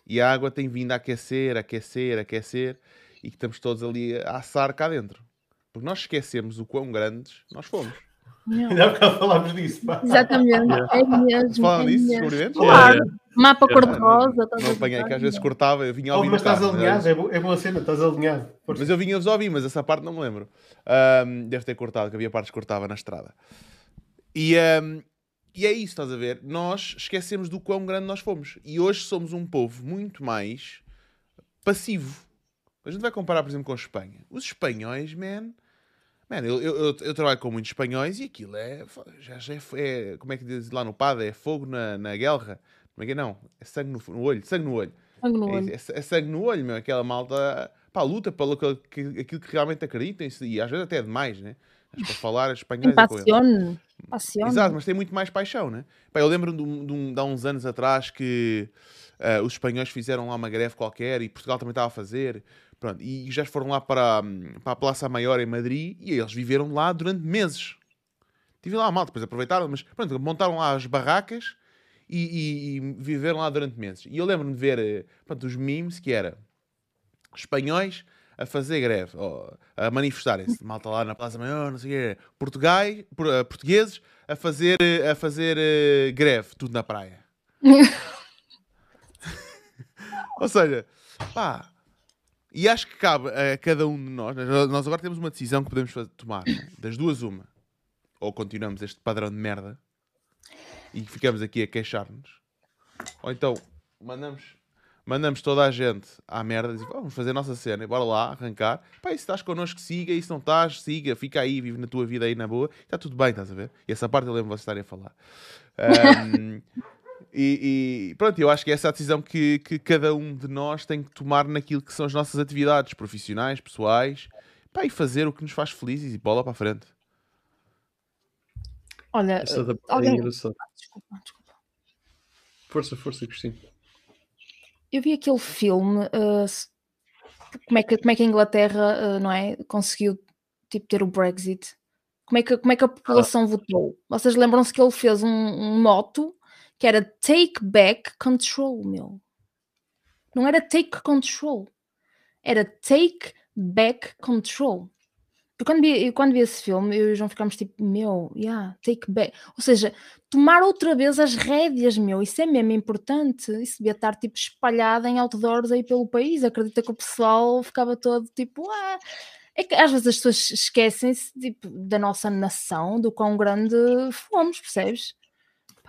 E a água tem vindo a aquecer, aquecer, aquecer, e que estamos todos ali a assar cá dentro. Porque nós esquecemos o quão grandes nós fomos. Não. Ainda há bocado falámos disso. pá. Exatamente, é mesmo. Falam é nisso, mesmo. Claro, Yeah, mapa cor-de-rosa. estás Não apanhei, que às vezes cortava, eu vinha a Oh, ouvir mas no estás alinhado, mas- é, bo- é boa cena, estás alinhado. Mas eu vinha-vos a ouvir, mas essa parte não me lembro. Ahm, deve ter cortado, que havia partes que cortava na estrada. E, ahm, e é isso, estás a ver? Nós esquecemos do quão grande nós fomos. E hoje somos um povo muito mais passivo. A gente vai comparar, por exemplo, com a Espanha. Os espanhóis, man... Man, eu, eu, eu, eu trabalho com muitos espanhóis e aquilo é... Já, já é, é- Como é que diz lá no Pada? É fogo na, na guerra? Como é que é? Não. É sangue no, no olho. Sangue no olho. Sangue no É, olho. é- é sangue no olho, meu. Aquela malta pá, luta pelo que, aquilo que realmente acreditam e às vezes até é demais, né? Mas para falar espanhol é passione. Exato, mas tem muito mais paixão, né? Pá, eu lembro de, um- de, um- de há uns anos atrás que ah, os espanhóis fizeram lá uma greve qualquer e Portugal também estava a fazer. Pronto, e já foram lá para, para a Plaça Maior em Madrid e eles viveram lá durante meses. Tive lá a malta, depois aproveitaram, mas pronto, montaram lá as barracas e, e- e viveram lá durante meses. E eu lembro-me de ver eh, pronto, os memes que era espanhóis a fazer greve, a manifestarem-se, malta lá na Plaza Maior, não sei o quê, Portugais, por- eh, portugueses a fazer, eh, a fazer eh, greve, tudo na praia. Ou seja, pá, e acho que cabe a cada um de nós, nós agora temos uma decisão que podemos tomar, das duas uma, ou continuamos este padrão de merda e ficamos aqui a queixar-nos, ou então mandamos, mandamos toda a gente à merda, dizemos, vamos fazer a nossa cena, e bora lá, arrancar. Pá, e se estás connosco, siga, e se não estás, siga, fica aí, vive na tua vida aí na boa, está tudo bem, estás a ver? E essa parte eu lembro vocês estarem a falar. Ahm, e, e pronto, eu acho que essa é a decisão que, que cada um de nós tem que tomar naquilo que são as nossas atividades profissionais, pessoais, pá, e fazer o que nos faz felizes e bola para a frente. Olha, Essa da alguém-. Desculpa, desculpa. Força, força, Cristina. Eu vi aquele filme, uh, como, é que, como é que a Inglaterra, uh, não é, conseguiu tipo, ter o Brexit? Como é que, como é que a população votou? Vocês lembram-se que ele fez um, um moto que era Take Back Control, meu. Não era Take Control. Era Take Back Control. Eu quando vi, quando vi esse filme, eu e o João ficámos tipo, meu, yeah, take back. Ou seja, tomar outra vez as rédeas, meu, isso é mesmo importante. Isso devia estar tipo espalhado em outdoors aí pelo país. Acredita que o pessoal ficava todo tipo, ah. É que às vezes as pessoas esquecem-se tipo, da nossa nação, do quão grande fomos, percebes?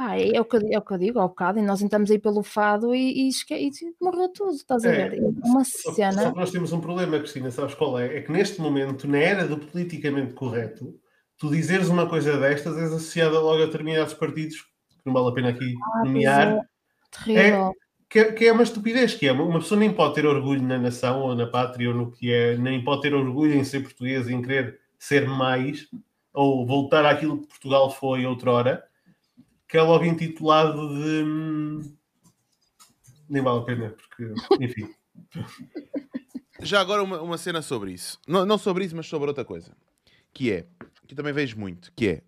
Pá, é, é o que, eu- é o que eu digo ao bocado, e nós entramos aí pelo fado e, e, e morreu tudo, estás a É, ver? É Uma Só, cena. só que nós temos um problema, Cristina, sabes qual é? É que neste momento, na era do politicamente correto, tu dizeres uma coisa destas és associada logo a determinados partidos, que não vale a pena aqui Ah, nomear, é, terrível. que é, que é uma estupidez, que é uma, pessoa nem pode ter orgulho na nação ou na pátria ou no que é, nem pode ter orgulho em ser português e em querer ser mais ou voltar àquilo que Portugal foi outrora, que é logo intitulado de hum, nem vale a pena, porque enfim. Já agora uma, uma cena sobre isso. Não, não sobre isso, mas sobre outra coisa. Que é, que eu também vejo muito, que é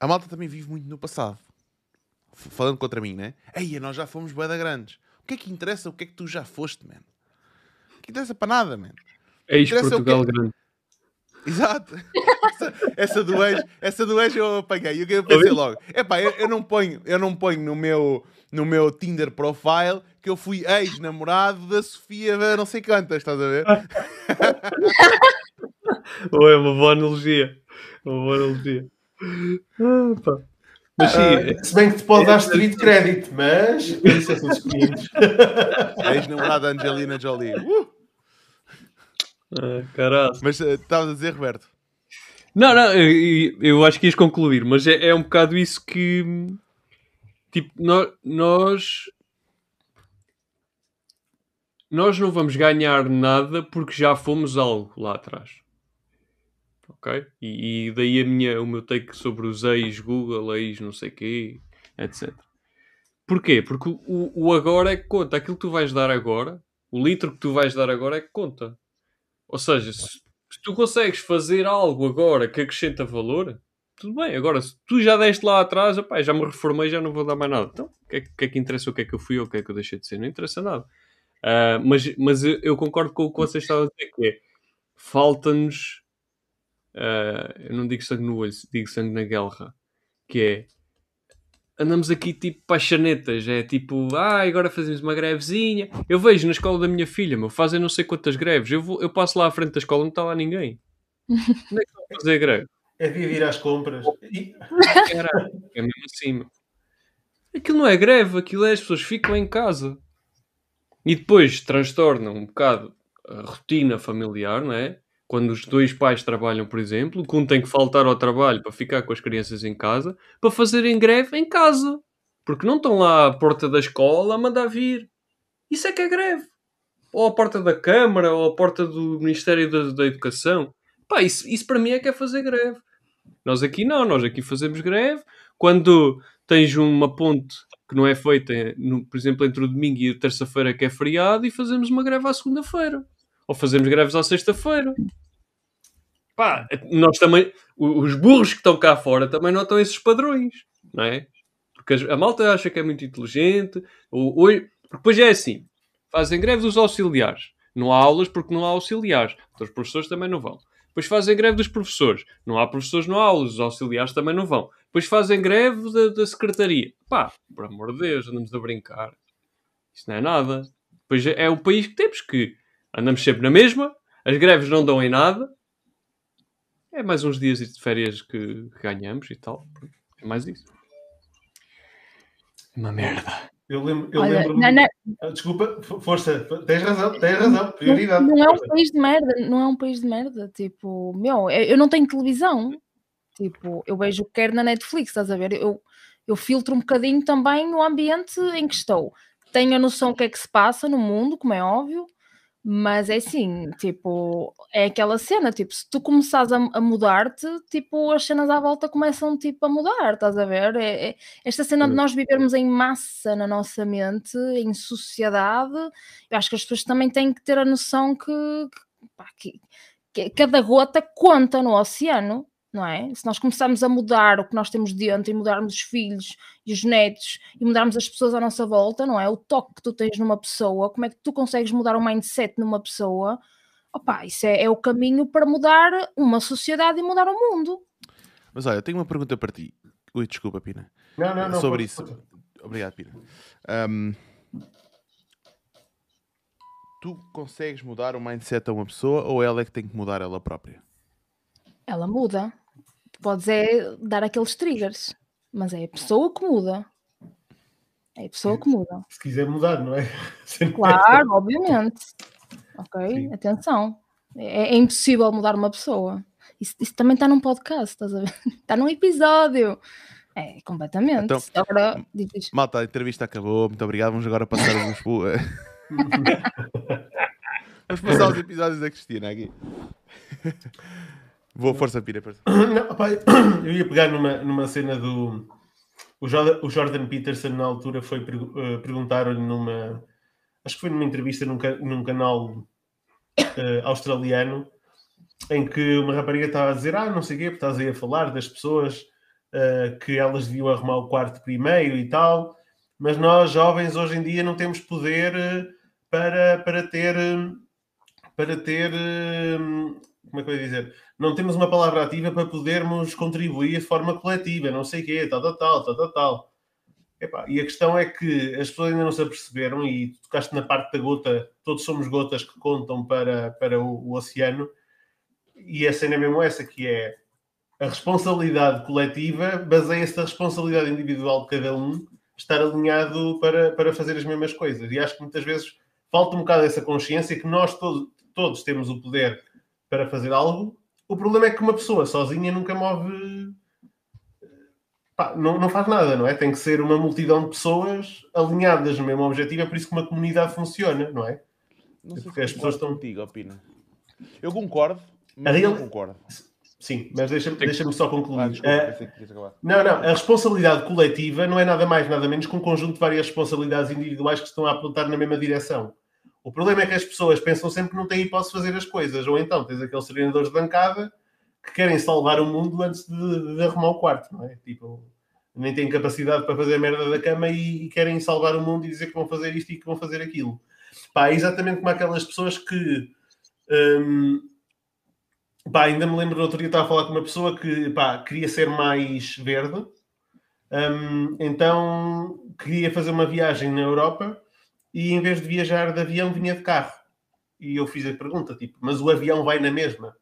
a malta também vive muito no passado. F- Falando contra mim, né? Ei, nós já fomos bué da grandes. O que é que interessa o que é que tu já foste, man? O que interessa para nada, man? O Portugal quê? grande. Exato. essa, essa do ex, essa do ex eu apaguei. Eu pensei logo. Epá, eu, eu não ponho, eu não ponho no meu, no meu Tinder profile que eu fui ex-namorado da Sofia não sei quantas, estás a ver? Ou é uma boa analogia. Uma boa analogia. Ah, pá. Mas sim, Ah, se bem que te pode dar street credit, mas isso é 500. Ex-namorada da Angelina Jolie. Uh! Ah, caralho. Mas eh, estavas a dizer, Roberto? Não, não, eu, eu acho que ias concluir, mas é, é um bocado isso que. Tipo, nós, nós. Nós não vamos ganhar nada porque já fomos algo lá atrás. Ok? E, e daí a minha, o meu take sobre os ex-Google, ex-não sei quê, etc. Porquê? Porque o, o agora é que conta. Aquilo que tu vais dar agora, o litro que tu vais dar agora é que conta. Ou seja, se, se tu consegues fazer algo agora que acrescenta valor, tudo bem. Agora, se tu já deste lá atrás, opá, já me reformei, já não vou dar mais nada. Então, o que, é, que- é que interessa o que é que eu fui ou o que é que eu deixei de ser? Não interessa nada. Ah, mas mas eu, eu concordo com o que vocês estavam a dizer, que é falta-nos. ah, eu não digo sangue no olho, digo sangue na guerra. Que é andamos aqui tipo paixanetas, é tipo, ah, agora fazemos uma grevezinha. Eu vejo na escola da minha filha, meu, fazem não sei quantas greves. Eu, vou, eu passo lá à frente da escola, não está lá ninguém. Onde é que estão a fazer greve? É de ir às compras. Caralho, é mesmo assim. Aquilo não é greve, aquilo é as pessoas ficam em casa. E depois transtorna um bocado a rotina familiar, não é? Quando os dois pais trabalham, por exemplo, que um tem que faltar ao trabalho para ficar com as crianças em casa, para fazerem greve em casa. Porque não estão lá à porta da escola a mandar vir. Isso é que é greve. Ou à porta da Câmara, ou à porta do Ministério da, da Educação. Pá, isso, isso para mim é que é fazer greve. Nós aqui não, nós aqui fazemos greve. Quando tens uma ponte que não é feita, por exemplo, entre o domingo e a terça-feira que é feriado, e fazemos uma greve à segunda-feira. Ou fazemos greves à sexta-feira. Pá, nós também, os burros que estão cá fora também notam esses padrões, não é? Porque a malta acha que é muito inteligente. Ou, ou, depois é assim: fazem greve dos auxiliares. Não há aulas porque não há auxiliares. Então os professores também não vão. Depois fazem greve dos professores. Não há professores, não há aulas. Os auxiliares também não vão. Depois fazem greve da, da secretaria. Pá, por amor de Deus, andamos a brincar. Isso não é nada. Depois é, é o país que temos que andamos sempre na mesma. As greves não dão em nada. É mais uns dias de férias que, ganhamos e tal. É mais isso. É uma merda. Eu lembro, eu Olha, lembro não, não, Ah, Desculpa, força, tens razão, tens razão, prioridade. não é um país de merda, não é um país de merda. Tipo, meu, eu eu não tenho televisão. Tipo, eu vejo o que quero na Netflix, estás a ver? Eu, eu filtro um bocadinho também o ambiente em que estou. Tenho a noção do que é que se passa no mundo, como é óbvio, mas é assim, tipo, é aquela cena, tipo, se tu começares a, a mudar-te, tipo, as cenas à volta começam, tipo, a mudar, estás a ver? É, é- esta cena de nós vivermos em massa na nossa mente, em sociedade, eu acho que as pessoas também têm que ter a noção que, que, pá, que- que cada gota conta no oceano, não é? Se nós começarmos a mudar o que nós temos dentro e mudarmos os filhos e os netos e mudarmos as pessoas à nossa volta, não é? O toque que tu tens numa pessoa, como é que tu consegues mudar o mindset numa pessoa? Opa, isso é, é o caminho para mudar uma sociedade e mudar o mundo. Mas olha, eu tenho uma pergunta para ti. Ui, desculpa, Pina. Não, não, não. Sobre isso. Obrigado, Pina. Ahm, tu consegues mudar o mindset a uma pessoa ou ela é que tem que mudar ela própria? Ela muda. Tu podes é dar aqueles triggers, mas é a pessoa que muda. É a pessoa que muda. Se quiser mudar, não é? Claro, obviamente. Ok? Sim. Atenção. É, é impossível mudar uma pessoa. Isso, isso também está num podcast, estás a ver? Está num episódio. É, completamente. Então, Agora. Malta, a entrevista acabou. Muito obrigado. Vamos agora passar os... Vamos passar os episódios da Cristina aqui. Vou, força, Pina. Força. Não, eu ia pegar numa, numa cena do. O Jordan, Peterson, na altura, foi pergu- eh, perguntar-lhe numa. Acho que foi numa entrevista num, num canal eh, australiano em que uma rapariga estava a dizer: Ah, não sei o quê, porque estás aí a falar das pessoas uh, que elas deviam arrumar o quarto primeiro e tal, mas nós, jovens, hoje em dia não temos poder uh, para, para ter. para ter. Como é que eu ia dizer? Não temos uma palavra ativa para podermos contribuir de forma coletiva, não sei o quê, tal, tal, tal, tal, tal. tal. Epá, e a questão é que as pessoas ainda não se aperceberam, e tocaste na parte da gota, todos somos gotas que contam para, para o, o oceano, e a cena é mesmo essa, que é a responsabilidade coletiva baseia-se na responsabilidade individual de cada um estar alinhado para, para fazer as mesmas coisas. E acho que muitas vezes falta um bocado essa consciência que nós todos, todos temos o poder para fazer algo. O problema é que uma pessoa sozinha nunca move pá, não, não faz nada, não é? Tem que ser uma multidão de pessoas alinhadas no mesmo objetivo, é por isso que uma comunidade funciona, não é? Não sei Porque as pessoas estão. Contigo, opina. Eu concordo, mas real... não concordo. Sim, mas deixa-me deixa só concluir. Ah, desculpa, uh, não, não, a responsabilidade coletiva não é nada mais, nada menos que um conjunto de várias responsabilidades individuais que estão a apontar na mesma direção. O problema é que as pessoas pensam sempre que não têm hipótese de fazer as coisas, ou então tens aqueles treinadores de bancada que querem salvar o mundo antes de, de, arrumar o quarto, não é? Tipo, nem têm capacidade para fazer a merda da cama e, e, querem salvar o mundo e dizer que vão fazer isto e que vão fazer aquilo. Pá, é exatamente como aquelas pessoas que. Hum, pá, ainda me lembro, no outro dia estava a falar com uma pessoa que pá, queria ser mais verde, hum, então queria fazer uma viagem na Europa e em vez de viajar de avião vinha de carro. E eu fiz a pergunta, tipo, mas o avião vai na mesma?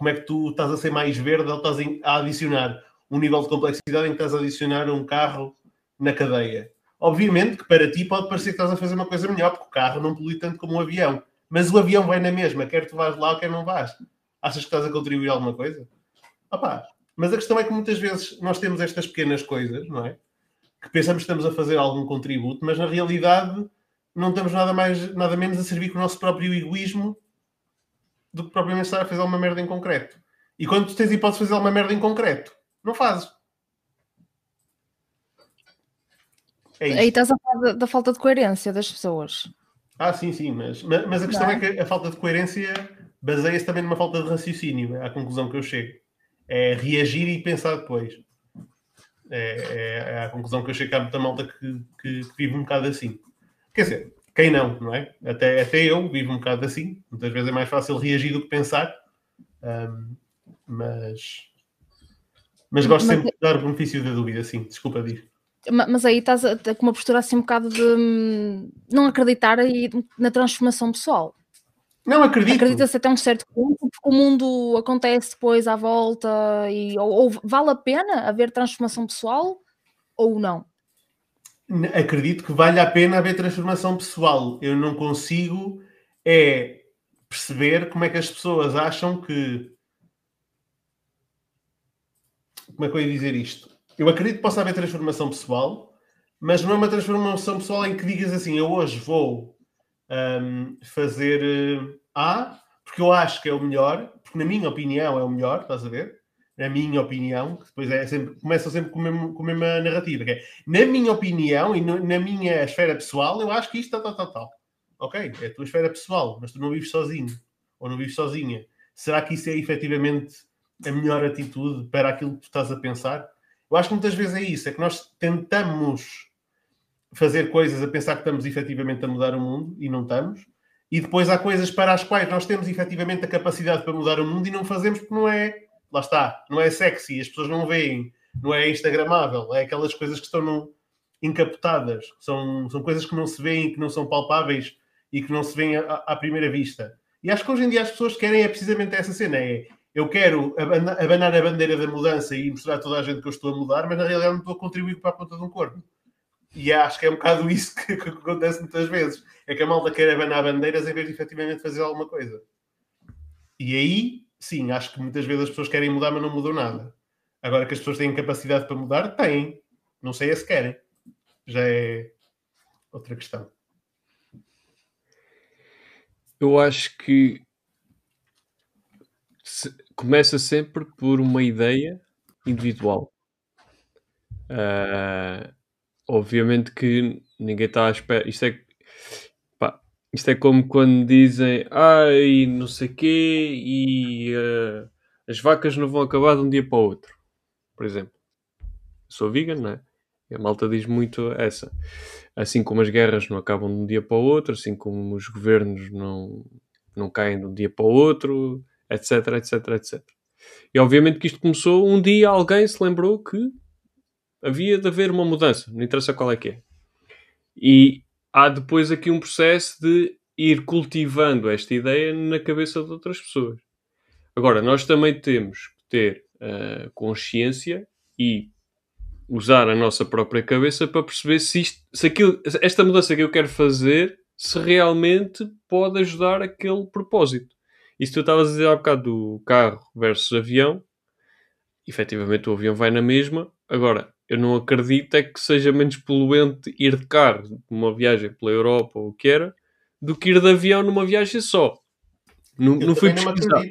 como é que tu estás a ser mais verde ou estás a adicionar um nível de complexidade em que estás a adicionar um carro na cadeia. Obviamente que para ti pode parecer que estás a fazer uma coisa melhor, porque o carro não polui tanto como um avião. Mas o avião vai na mesma, quer tu vás lá, quer não vás. Achas que estás a contribuir alguma coisa? Opa, mas a questão é que muitas vezes nós temos estas pequenas coisas, não é? Que pensamos que estamos a fazer algum contributo, mas na realidade não estamos nada mais, nada menos a servir com o nosso próprio egoísmo do que propriamente estar a fazer uma merda em concreto. E quando tu tens hipótese de fazer uma merda em concreto, não fazes. É Aí estás a falar da, falta de coerência das pessoas. Ah, sim, sim, mas, mas, a questão é? é? que a falta de coerência baseia-se também numa falta de raciocínio, é a conclusão que eu chego. É reagir e pensar depois. É, é, é a conclusão que eu chego há muita malta que, que, que vive um bocado assim. Quer dizer, quem não, não é? Até, até eu vivo um bocado assim. Muitas vezes é mais fácil reagir do que pensar. Um, mas, mas gosto mas, sempre de dar o benefício da dúvida, sim. Desculpa, diz. Mas aí estás a, com uma postura assim um bocado de hum, não acreditar na transformação pessoal. Não acredito. Acredita-se até um certo ponto, porque o mundo acontece depois à volta e ou, ou vale a pena haver transformação pessoal ou não? Acredito que vale a pena haver transformação pessoal. Eu não consigo é perceber como é que as pessoas acham que. Como é que eu ia dizer isto? Eu acredito que possa haver transformação pessoal, mas não é uma transformação pessoal em que digas assim: eu hoje vou um, fazer uh, A, porque eu acho que é o melhor, porque na minha opinião é o melhor, estás a ver? Na minha opinião, que depois é sempre, sempre com, com a mesma narrativa, que é, na minha opinião e no, na minha esfera pessoal, eu acho que isto, tal, tal, tal, tal. Ok, é a tua esfera pessoal, mas tu não vives sozinho, ou não vives sozinha. Será que isso é efetivamente a melhor atitude para aquilo que tu estás a pensar? Eu acho que muitas vezes é isso, é que nós tentamos fazer coisas a pensar que estamos efetivamente a mudar o mundo e não estamos, e depois há coisas para as quais nós temos efetivamente a capacidade para mudar o mundo e não fazemos porque não é lá está, não é sexy, as pessoas não veem, não é instagramável, é aquelas coisas que estão no, encapotadas, são, são coisas que não se veem, que não são palpáveis e que não se veem à, à, primeira vista. E acho que hoje em dia as pessoas querem é precisamente essa cena, é eu quero abanar a bandeira da mudança e mostrar a toda a gente que eu estou a mudar, mas na realidade não estou a contribuir para a ponta de um corpo. E acho que é um bocado isso que, que acontece muitas vezes. É que a malta quer abanar bandeiras em vez de efetivamente fazer alguma coisa. E aí sim, acho que muitas vezes as pessoas querem mudar, mas não mudam nada. Agora que as pessoas têm capacidade para mudar, têm. Não sei é se querem. Já é outra questão. Eu acho que se, começa sempre por uma ideia individual. Uh, obviamente que ninguém está à espera. Isto é. Isto é como quando dizem, ai, não sei quê, e uh, as vacas não vão acabar de um dia para o outro. Por exemplo. sou vegan, não é? E a malta diz muito essa. Assim como as guerras não acabam de um dia para o outro, assim como os governos não, não caem de um dia para o outro, etc, etc, etc. E obviamente que isto começou um dia alguém se lembrou que havia de haver uma mudança, não interessa qual é que é. E há depois aqui um processo de ir cultivando esta ideia na cabeça de outras pessoas. Agora, nós também temos que ter uh, consciência e usar a nossa própria cabeça para perceber se, isto, se aquilo, esta mudança que eu quero fazer se realmente pode ajudar aquele propósito. Se tu estavas a dizer há bocado do carro versus avião, efetivamente o avião vai na mesma. Agora, eu não acredito é que seja menos poluente ir de carro numa viagem pela Europa ou o que era, do que ir de avião numa viagem só. Não, não fui pesquisar.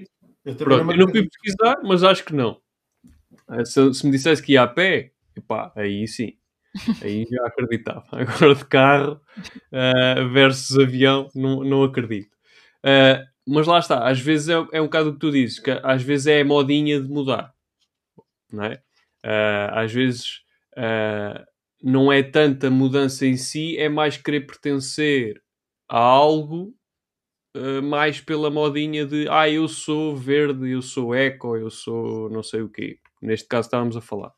Eu, Pronto, não eu não fui pesquisar, mas acho que não. Eh, se, se me dissesse que ia a pé, epá, aí sim. Aí já acreditava. Agora de carro uh, versus avião, não, não acredito. Uh, mas lá está, às vezes é, é um bocado o que tu dizes, que às vezes é a modinha de mudar, não é? Uh, às vezes uh, não é tanta mudança em si, é mais querer pertencer a algo uh, mais pela modinha de ah, eu sou verde, eu sou eco, eu sou não sei o quê. Neste caso estávamos a falar.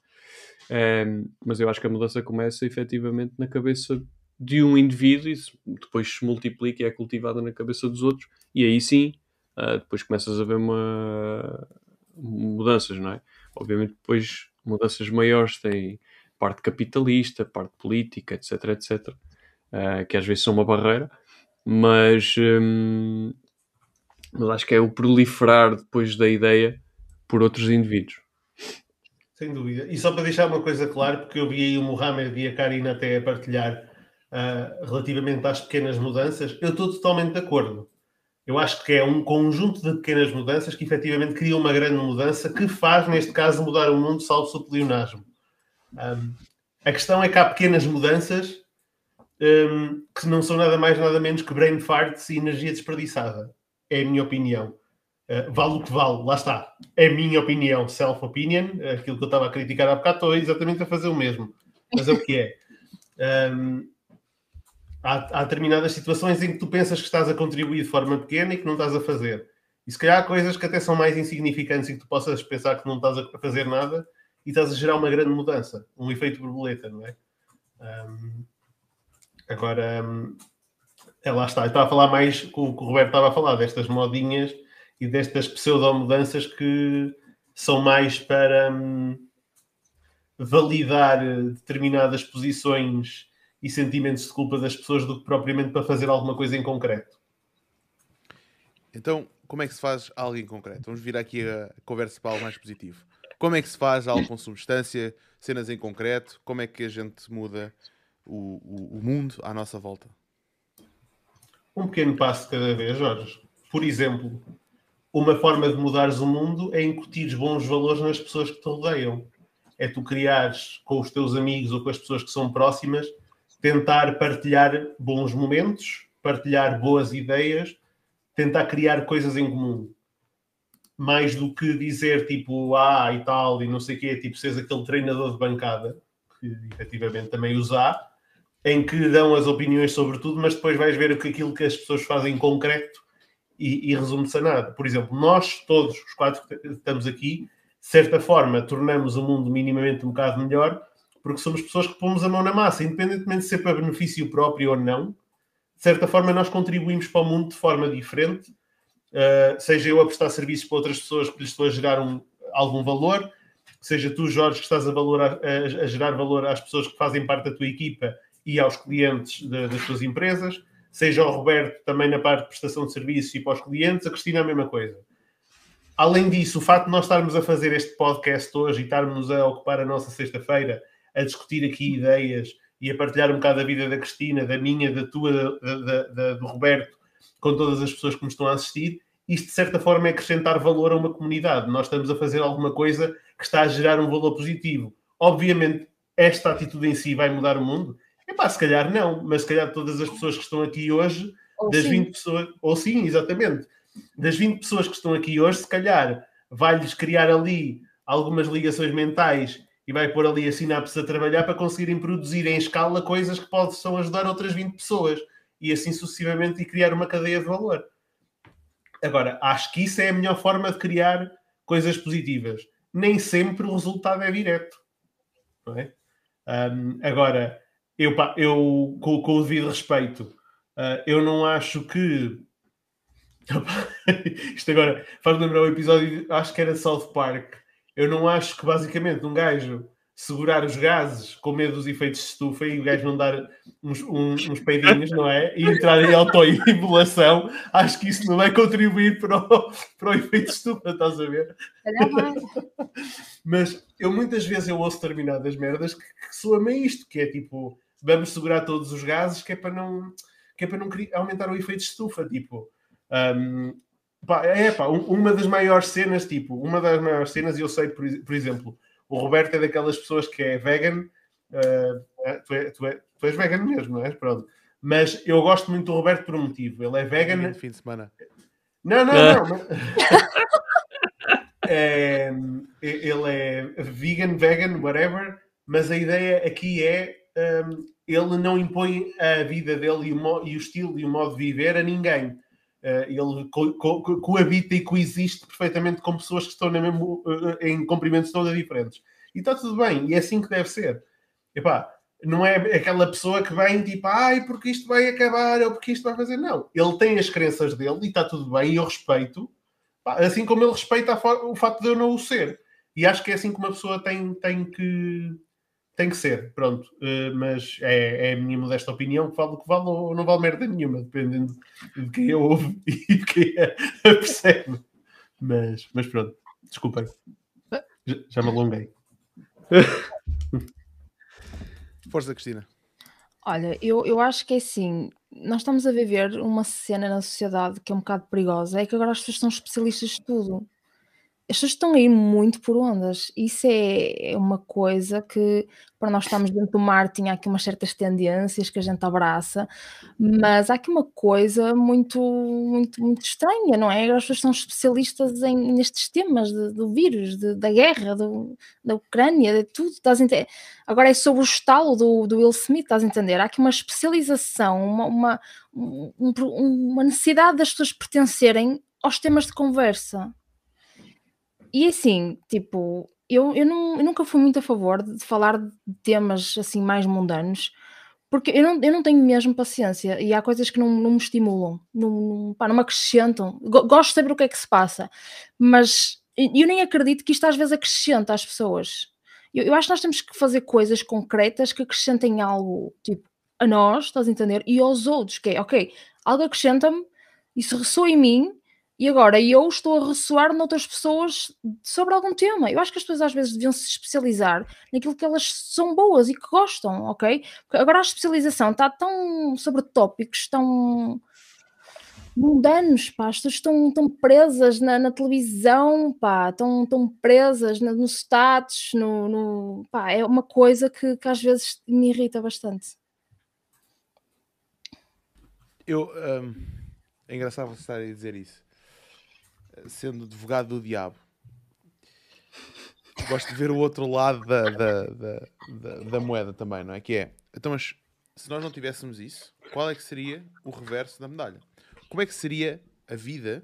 mas eu acho que a mudança começa efetivamente na cabeça de um indivíduo e depois se multiplica e é cultivada na cabeça dos outros e aí sim uh, depois começas a ver uma mudanças, não é? Obviamente depois mudanças maiores têm parte capitalista, parte política, etc, etc, uh, que às vezes são uma barreira, mas, um, mas acho que é o proliferar depois da ideia por outros indivíduos. Sem dúvida. E só para deixar uma coisa clara, porque eu vi aí o Mohamed e a Karina até a partilhar uh, relativamente às pequenas mudanças, eu estou totalmente de acordo. Eu acho que é um conjunto de pequenas mudanças que efetivamente cria uma grande mudança que faz, neste caso, mudar o mundo, salvo o pleonasmo. Um, a questão é que há pequenas mudanças um, que não são nada mais, nada menos que brain farts e energia desperdiçada. É a minha opinião. Uh, vale o que vale, lá está. É a minha opinião, self-opinion. Aquilo que eu estava a criticar há bocado, estou exatamente a fazer o mesmo. Mas é o que é. Um, há, há determinadas situações em que tu pensas que estás a contribuir de forma pequena e que não estás a fazer. E se calhar há coisas que até são mais insignificantes e que tu possas pensar que não estás a fazer nada e estás a gerar uma grande mudança, um efeito borboleta, não é? Um, agora, um, é lá está. Eu estava a falar mais com o que o Roberto estava a falar, destas modinhas e destas pseudo-mudanças que são mais para um, validar determinadas posições e sentimentos de culpa das pessoas do que propriamente para fazer alguma coisa em concreto. Então, como é que se faz algo em concreto? Vamos vir aqui a conversa para algo mais positivo. Como é que se faz algo com substância, cenas em concreto? Como é que a gente muda o, o, o mundo à nossa volta? Um pequeno passo cada vez, Jorge. Por exemplo, uma forma de mudares o mundo é incutir bons valores nas pessoas que te rodeiam. É tu criares com os teus amigos ou com as pessoas que são próximas tentar partilhar bons momentos, partilhar boas ideias, tentar criar coisas em comum. Mais do que dizer tipo, ah, e tal, e não sei o quê, tipo, seres aquele treinador de bancada, que efetivamente também usar, em que dão as opiniões sobre tudo, mas depois vais ver aquilo que as pessoas fazem em concreto e, e resume-se a nada. Por exemplo, nós todos, os quatro que estamos aqui, de certa forma, tornamos o mundo minimamente um bocado melhor porque somos pessoas que pomos a mão na massa, independentemente de ser para benefício próprio ou não, de certa forma nós contribuímos para o mundo de forma diferente, uh, seja eu a prestar serviços para outras pessoas que lhes estou a gerar um, algum valor, seja tu, Jorge, que estás a, valor, a, a, gerar valor às pessoas que fazem parte da tua equipa e aos clientes de, das tuas empresas, seja o Roberto também na parte de prestação de serviços e para os clientes, a Cristina a mesma coisa. Além disso, o facto de nós estarmos a fazer este podcast hoje e estarmos a ocupar a nossa sexta-feira a discutir aqui ideias e a partilhar um bocado a vida da Cristina, da minha, da tua, da, da, da, do Roberto, com todas as pessoas que nos estão a assistir, isto de certa forma é acrescentar valor a uma comunidade. Nós estamos a fazer alguma coisa que está a gerar um valor positivo. Obviamente, esta atitude em si vai mudar o mundo? Epá, se calhar não, mas se calhar todas as pessoas que estão aqui hoje Ou das sim. 20 pessoas, ou sim, exatamente, das 20 pessoas que estão aqui hoje, se calhar vai-lhes criar ali algumas ligações mentais e vai pôr ali a sinapse a trabalhar para conseguirem produzir em escala coisas que possam ajudar outras 20 pessoas e assim sucessivamente e criar uma cadeia de valor. Agora, acho que isso é a melhor forma de criar coisas positivas. Nem sempre o resultado é direto. Não é? Um, agora, eu, eu com, com o devido respeito, uh, eu não acho que. Isto agora faz lembrar o episódio, acho que era South Park. Eu não acho que basicamente um gajo segurar os gases com medo dos efeitos de estufa e o gajo não dar uns, uns, uns peidinhos, não é? E entrar em autoimolação, acho que isso não vai contribuir para o, para o efeito de estufa, estás a ver? Mas eu muitas vezes eu ouço determinadas merdas que, que a isto, que é tipo, vamos segurar todos os gases que é para não, que é para não aumentar o efeito de estufa, tipo... hum, pá, é pá, um- uma das maiores cenas, tipo, uma das maiores cenas, e eu sei, por, por exemplo, o Roberto é daquelas pessoas que é vegan, é, tu, é- tu é- tu és vegan mesmo, não és? Pronto. Mas eu gosto muito do Roberto por um motivo. Ele é vegan, de fim de semana. não, não, não. mas- É, ele é vegan, vegan, whatever, mas a ideia aqui é hum, ele não impõe a vida dele e o, e o estilo e o modo de viver a ninguém. Uh, ele co- co- co- coabita e coexiste perfeitamente com pessoas que estão mesmo, uh, em comprimentos todos diferentes. E está tudo bem, e é assim que deve ser. Epá, não é aquela pessoa que vem tipo, ai, porque isto vai acabar, ou porque isto vai fazer. Não, ele tem as crenças dele e está tudo bem, e eu respeito, assim como ele respeita o facto de eu não o ser. E acho que é assim que uma pessoa tem, tem, que, tem que ser. Pronto. Uh, mas é, é a minha modesta opinião que vale o que vale ou não vale merda nenhuma, dependendo de quem eu ouve e de quem a, a percebe. Mas, mas pronto, desculpem. Já, já me alonguei. Força, Cristina. Olha, eu, eu acho que é assim, nós estamos a viver uma cena na sociedade que é um bocado perigosa, é que agora as pessoas são especialistas de tudo. As pessoas estão a ir muito por ondas. Isso é, é uma coisa que, para nós estarmos dentro do mar, tinha aqui umas certas tendências que a gente abraça, mas há aqui uma coisa muito, muito, muito estranha, não é? As pessoas são especialistas em, nestes temas de- do vírus, de- da guerra, do- da Ucrânia, de tudo. Estás a? Agora é sobre o estalo do, do Will Smith, estás a entender? Há aqui uma especialização, uma, uma, um- um- uma necessidade das pessoas pertencerem aos temas de conversa. E assim, tipo, eu, eu, não- eu nunca fui muito a favor de falar de temas assim mais mundanos, porque eu não, eu não tenho mesmo paciência e há coisas que não, não me estimulam, não, não, pá, não me acrescentam. Go- Gosto de saber o que é que se passa, mas eu eu nem acredito que isto às vezes acrescenta às pessoas. Eu, eu acho que nós temos que fazer coisas concretas que acrescentem algo, tipo, a nós, estás a entender? E aos outros, que é, ok, algo acrescenta-me, isso ressoa em mim, e agora eu estou a ressoar noutras pessoas sobre algum tema. Eu acho que as pessoas às vezes deviam se especializar naquilo que elas são boas e que gostam, ok? Agora a especialização está tão sobre tópicos tão mundanos, pá, as pessoas estão, estão presas na, na televisão, pá, estão, estão presas na- no status, no, no- pá, é uma coisa que, que às vezes me irrita bastante. Eu, hum, é engraçado você estar a dizer isso. Sendo advogado do diabo, gosto de ver o outro lado da, da, da, da, da moeda também, não é? Que é, então, mas se nós não tivéssemos isso, qual é que seria o reverso da medalha? Como é que seria a vida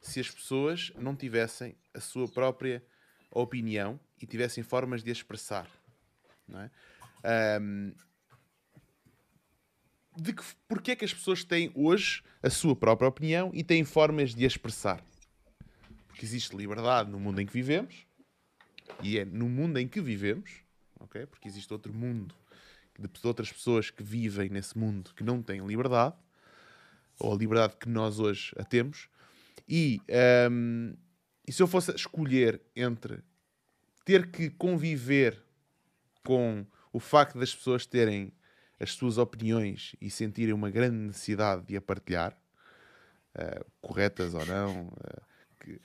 se as pessoas não tivessem a sua própria opinião e tivessem formas de expressar? Não é? Hum, de que, porque é que as pessoas têm hoje a sua própria opinião e têm formas de expressar? Porque existe liberdade no mundo em que vivemos e é no mundo em que vivemos, ok? Porque existe outro mundo de outras pessoas que vivem nesse mundo que não têm liberdade ou a liberdade que nós hoje a temos. E, hum, e se eu fosse escolher entre ter que conviver com o facto das pessoas terem as suas opiniões e sentirem uma grande necessidade de a partilhar, eh, corretas ou não, eh, que-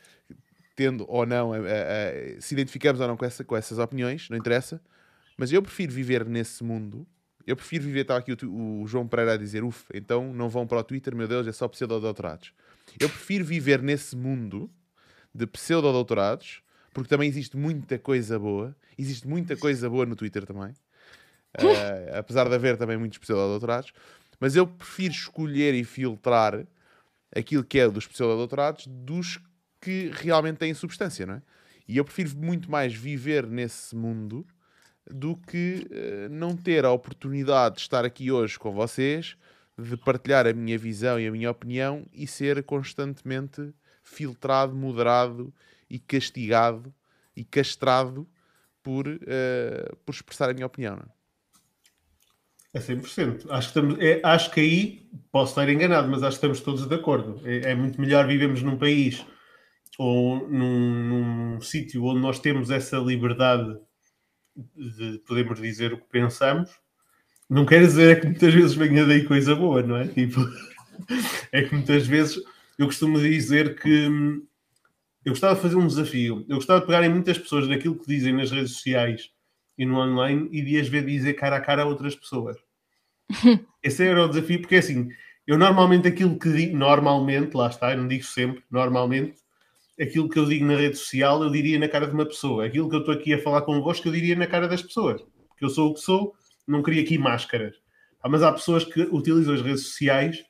tendo ou não, eh, eh, se identificamos ou não com, essa- com essas opiniões, não interessa, mas eu prefiro viver nesse mundo Eu prefiro viver, estava aqui o, o João Pereira a dizer, uff, então não vão para o Twitter, meu Deus, é só pseudo-doutorados. Eu prefiro viver nesse mundo de pseudo-doutorados, porque também existe muita coisa boa, existe muita coisa boa no Twitter também, uh, apesar de haver também muitos pseudo-doutorados, mas eu prefiro escolher e filtrar aquilo que é dos pseudo-doutorados dos que realmente têm substância, não é? E eu prefiro muito mais viver nesse mundo do que uh, não ter a oportunidade de estar aqui hoje com vocês, de partilhar a minha visão e a minha opinião e ser constantemente filtrado, moderado e castigado e castrado por, uh, por expressar a minha opinião. Não é? É 100%. Acho que, estamos, é, acho que aí, posso estar enganado, mas acho que estamos todos de acordo. É, é muito melhor vivemos num país ou num, num sítio onde nós temos essa liberdade de podermos dizer o que pensamos, não quer dizer é que muitas vezes venha daí coisa boa, não é? Tipo, é que muitas vezes eu costumo dizer que hum, eu gostava de fazer um desafio. Eu gostava de pegarem muitas pessoas naquilo que dizem nas redes sociais e no online e de as ver dizer cara a cara a outras pessoas. Esse era o desafio, porque é assim, eu normalmente aquilo que digo, normalmente, lá está, eu não digo sempre, normalmente, aquilo que eu digo na rede social eu diria na cara de uma pessoa. Aquilo que eu estou aqui a falar convosco eu diria na cara das pessoas. Porque eu sou o que sou, não queria aqui máscaras. Ah, mas há pessoas que utilizam as redes sociais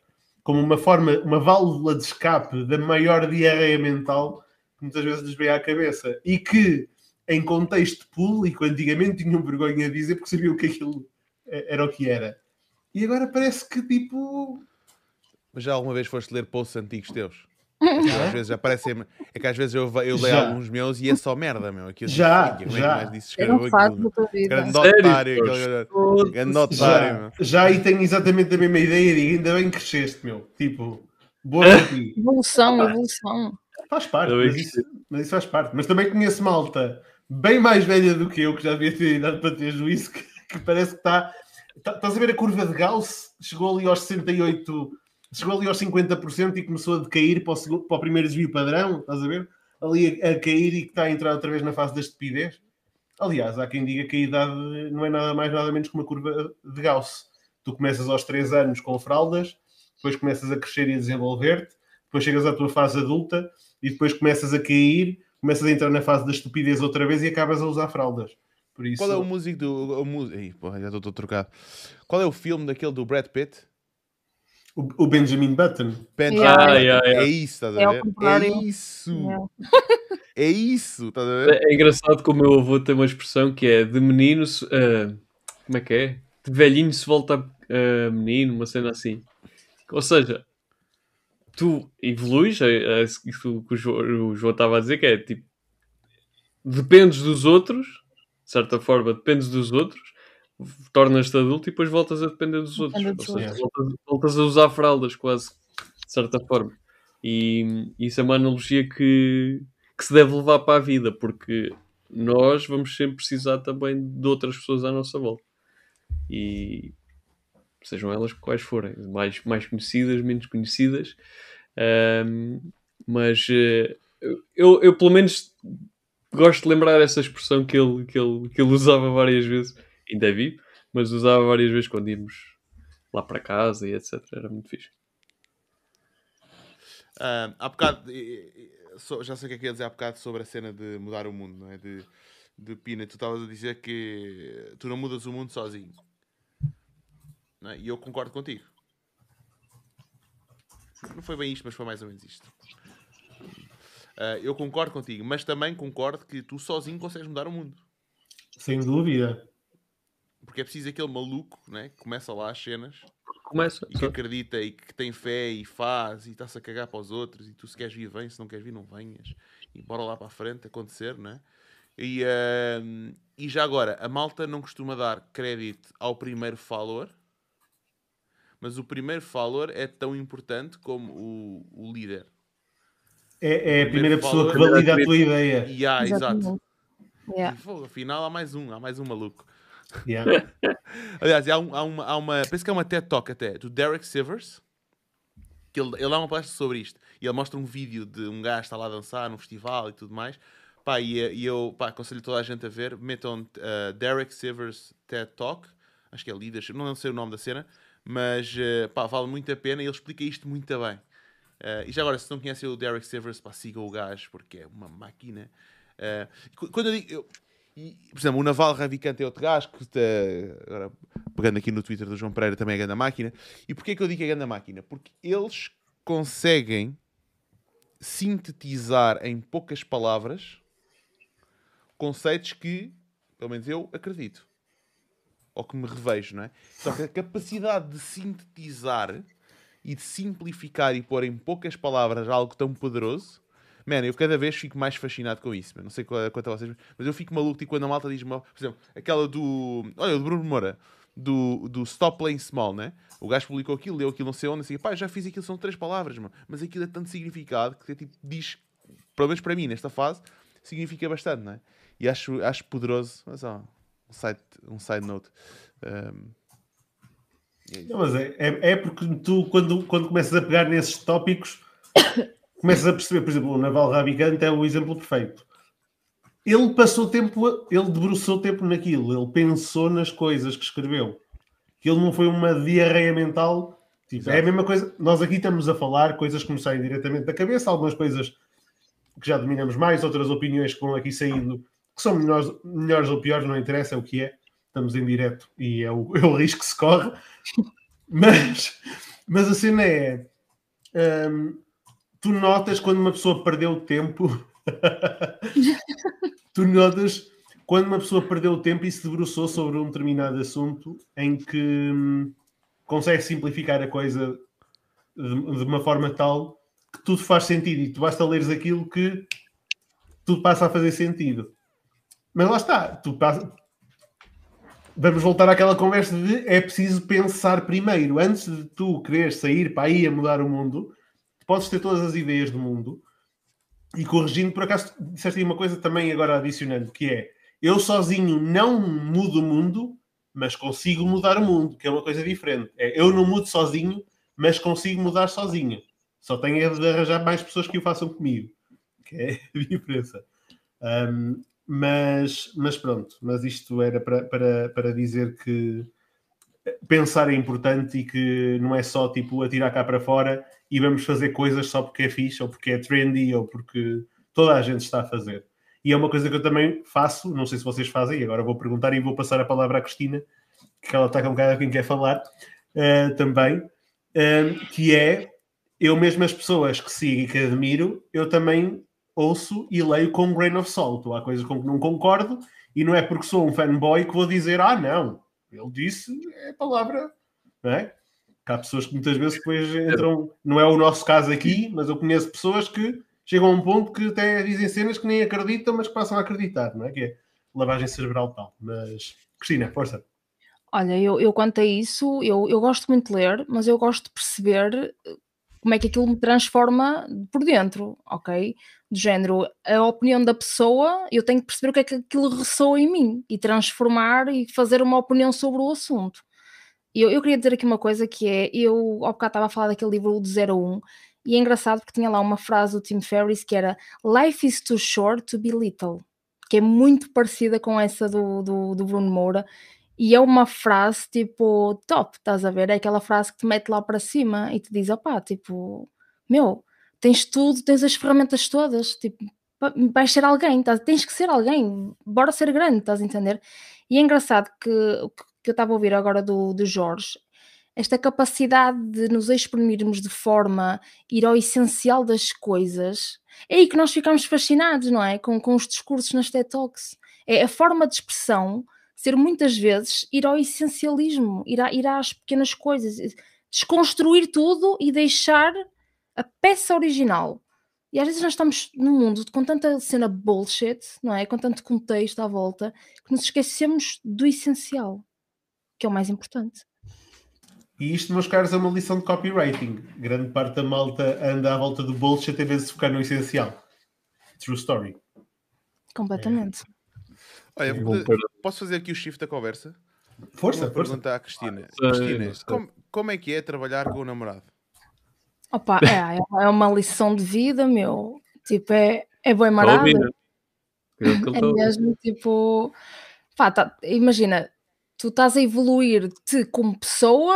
como uma forma, uma válvula de escape da maior diarreia mental que muitas vezes lhes vem à cabeça. E que, em contexto público, antigamente tinham vergonha de dizer porque sabiam que aquilo era o que era. E agora parece que tipo. Mas já alguma vez foste ler posts antigos teus? Às vezes aparecem. É que às vezes eu, eu leio já. alguns meus e é só merda, meu. Aquilo já, é já. Eu não faço da tua vida. Grande otário, grande otário, Já aí tenho exatamente a mesma ideia e digo, ainda bem que cresceste, meu. Tipo, boa aqui. Evolução, evolução. Faz parte, mas isso, mas isso, faz parte. Mas também conheço malta bem mais velha do que eu, que já devia ter idade para ter juízo, que, que parece que está. Tá, estás a ver a curva de Gauss? Chegou ali aos 68 chegou ali aos 50% e começou a decair para o, segundo, para o primeiro desvio padrão, estás a ver? Ali a, a, cair e que está a entrar outra vez na fase da estupidez. Aliás, há quem diga que a idade não é nada mais nada menos que uma curva de Gauss. Tu começas aos 3 anos com fraldas, depois começas a crescer e a desenvolver-te, depois chegas à tua fase adulta e depois começas a cair, começas a entrar na fase da estupidez outra vez e acabas a usar fraldas. Isso... Qual é o músico do. O, o, porra, já estou trocado. Qual é o filme daquele do Brad Pitt? O, Benjamin Button. Benjamin yeah. Ah, yeah, yeah. É isso, estás a ver? É, é isso. é isso, estás a ver? É, engraçado que o meu avô tem uma expressão que é de menino, uh, como é que é? De velhinho se volta a uh, menino, uma cena assim. Ou seja, tu evoluís, é, é isso que o João, o João estava a dizer, que é tipo, dependes dos outros, de certa forma, dependes dos outros, tornas-te adulto e depois voltas a depender dos outros. Seja, voltas, voltas, a usar fraldas, quase, de certa forma. E isso é uma analogia que, que se deve levar para a vida, porque nós vamos sempre precisar também de outras pessoas à nossa volta. E sejam elas quais forem, mais, mais conhecidas, menos conhecidas. Um, mas uh, eu, eu, pelo menos, gosto de lembrar essa expressão que ele, que ele, que ele usava várias vezes ainda vi, mas usava várias vezes quando íamos lá para casa e etc. Era muito fixe. Uh, há bocado, já sei o que é que ia dizer há bocado sobre a cena de mudar o mundo, não é? De, de Pina, tu estavas a dizer que tu não mudas o mundo sozinho. Não é? E eu concordo contigo. Não foi bem isto, mas foi mais ou menos isto. Uh, eu concordo contigo, mas também concordo que tu sozinho consegues mudar o mundo. Sem dúvida. Porque é preciso aquele maluco né, que começa lá as cenas começa, e que acredita e que tem fé e faz e está-se a cagar para os outros e tu se queres vir, vem, se não queres vir, não venhas e bora lá para a frente acontecer, né? E, uh, e já agora, a malta não costuma dar crédito ao primeiro follower, mas o primeiro follower é tão importante como o, o líder. É, é a primeira pessoa que valida a tua ideia. Yeah, exato. Yeah. E, afinal, há mais um, há mais um maluco. Yeah. Aliás, há, um, há, uma, há uma. Penso que é uma TED Talk até, do Derek Sivers. Que ele, ele dá uma palestra sobre isto. E ele mostra um vídeo de um gajo que está lá a dançar num festival e tudo mais. Pá, e, e eu pá, aconselho toda a gente a ver. Metam uh, Derek Sivers TED Talk. acho que é Leadership, não sei o nome da cena, mas uh, pá, vale muito a pena e ele explica isto muito bem. Uh, e já agora, se não conhecem o Derek Severs, pá, siga o gajo, porque é uma máquina. Quando eu digo. Eu, e, por exemplo, o Naval Ravikant é outro gajo que está, agora pegando aqui no Twitter do João Pereira também é grande máquina. E porquê que eu digo que é grande máquina? Porque eles conseguem sintetizar em poucas palavras conceitos que, pelo menos eu, acredito. Ou que me revejo, não é? Só que a capacidade de sintetizar e de simplificar e pôr em poucas palavras algo tão poderoso Mano, eu cada vez fico mais fascinado com isso. Não sei quanto a vocês, mas eu fico maluco tipo, quando a malta diz-me, por exemplo, aquela do. Olha, do Bruno Moura, do, do Stop Playing Small, né? O gajo publicou aquilo, leu aquilo, não sei onde, assim, pá, já fiz aquilo, são três palavras, mano. Mas aquilo é tanto significado que tipo, diz, pelo menos para mim, nesta fase, significa bastante, né? E acho, acho poderoso, mas ó, um side, um side note. Um, é não, mas é, é, é, porque tu, quando, quando começas a pegar nesses tópicos, começas a perceber, por exemplo, o Naval Ravikant é o exemplo perfeito. Ele passou tempo, ele debruçou tempo naquilo, ele pensou nas coisas que escreveu. Que ele não foi uma diarreia mental. Tipo, é a mesma coisa. Nós aqui estamos a falar coisas que nos saem diretamente da cabeça, algumas coisas que já dominamos mais, outras opiniões que vão aqui saindo, que são melhores, melhores ou piores, não interessa, é o que é. Estamos em direto e é o, é o risco que se corre. Mas, mas a cena é. Um, tu notas quando uma pessoa perdeu tempo. tu notas quando uma pessoa perdeu tempo e se debruçou sobre um determinado assunto em que hum, consegue simplificar a coisa de, de, uma forma tal que tudo faz sentido e tu basta leres aquilo que tudo passa a fazer sentido. Mas lá está, tu passa... vamos voltar àquela conversa de é preciso pensar primeiro, antes de tu querer sair para aí a mudar o mundo, podes ter todas as ideias do mundo e corrigindo, por acaso disseste aí uma coisa também agora adicionando, que é eu sozinho não mudo o mundo, mas consigo mudar o mundo, que é uma coisa diferente. É, eu não mudo sozinho, mas consigo mudar sozinho. Só tenho de arranjar mais pessoas que o façam comigo, que é a diferença. Um, mas, mas pronto, mas isto era para, para, para dizer que pensar é importante e que não é só tipo atirar cá para fora e vamos fazer coisas só porque é fixe ou porque é trendy ou porque toda a gente está a fazer. E é uma coisa que eu também faço, não sei se vocês fazem, e agora vou perguntar e vou passar a palavra à Cristina, que ela está com um bocado quem quer falar uh, também, uh, que é eu mesmo as pessoas que sigo e que admiro, eu também ouço e leio com um grain of salt. Há coisas com que não concordo e não é porque sou um fanboy que vou dizer, ah, não, ele disse, é a palavra, não é? Que há pessoas que muitas vezes depois entram, não é o nosso caso aqui, mas eu conheço pessoas que chegam a um ponto que até dizem cenas que nem acreditam, mas que passam a acreditar, não é? Que é lavagem cerebral tal. Mas, Cristina, força. Olha, eu, eu quanto a isso, eu, eu gosto muito de ler, mas eu gosto de perceber eh, como é que aquilo me transforma por dentro, ok? Do género, a opinião da pessoa, eu tenho que perceber o que é que aquilo ressoa em mim e transformar e fazer uma opinião sobre o assunto. Eu, eu queria dizer aqui uma coisa que é, eu ao bocado estava a falar daquele livro do 0 a 1 e é engraçado porque tinha lá uma frase do Tim Ferriss que era Life is too short to be little, que é muito parecida com essa do, do, do Bruno Moura e é uma frase tipo top, estás a ver? É aquela frase que te mete lá para cima e te diz, opá, tipo, meu, tens tudo, tens as ferramentas todas, tipo, vais ser alguém, tá? tens que ser alguém, bora ser grande, estás a entender? E é engraçado que que eu estava a ouvir agora do, do Jorge, esta capacidade de nos exprimirmos de forma ir ao essencial das coisas, é aí que nós ficamos fascinados, não é? Com, com os discursos nas TED Talks. É a forma de expressão ser muitas vezes ir ao essencialismo, ir, a, ir às pequenas coisas, desconstruir tudo e deixar a peça original. E às vezes nós estamos num mundo com tanta cena bullshit, não é? Com tanto contexto à volta, que nos esquecemos do essencial que é o mais importante. E isto, meus caros, é uma lição de copywriting. Grande parte da malta anda à volta do bullshit em vez de focar no essencial. True story. Completamente. É. Olha, posso fazer aqui o shift da conversa? Força, Vou perguntar à Cristina. Ah, Cristina, como, como, é que é trabalhar com o namorado? Opa, é, é uma lição de vida, meu. Tipo, é, é bem marado. É mesmo, tipo... Pá, tá, imagina, tu estás a evoluir-te como pessoa,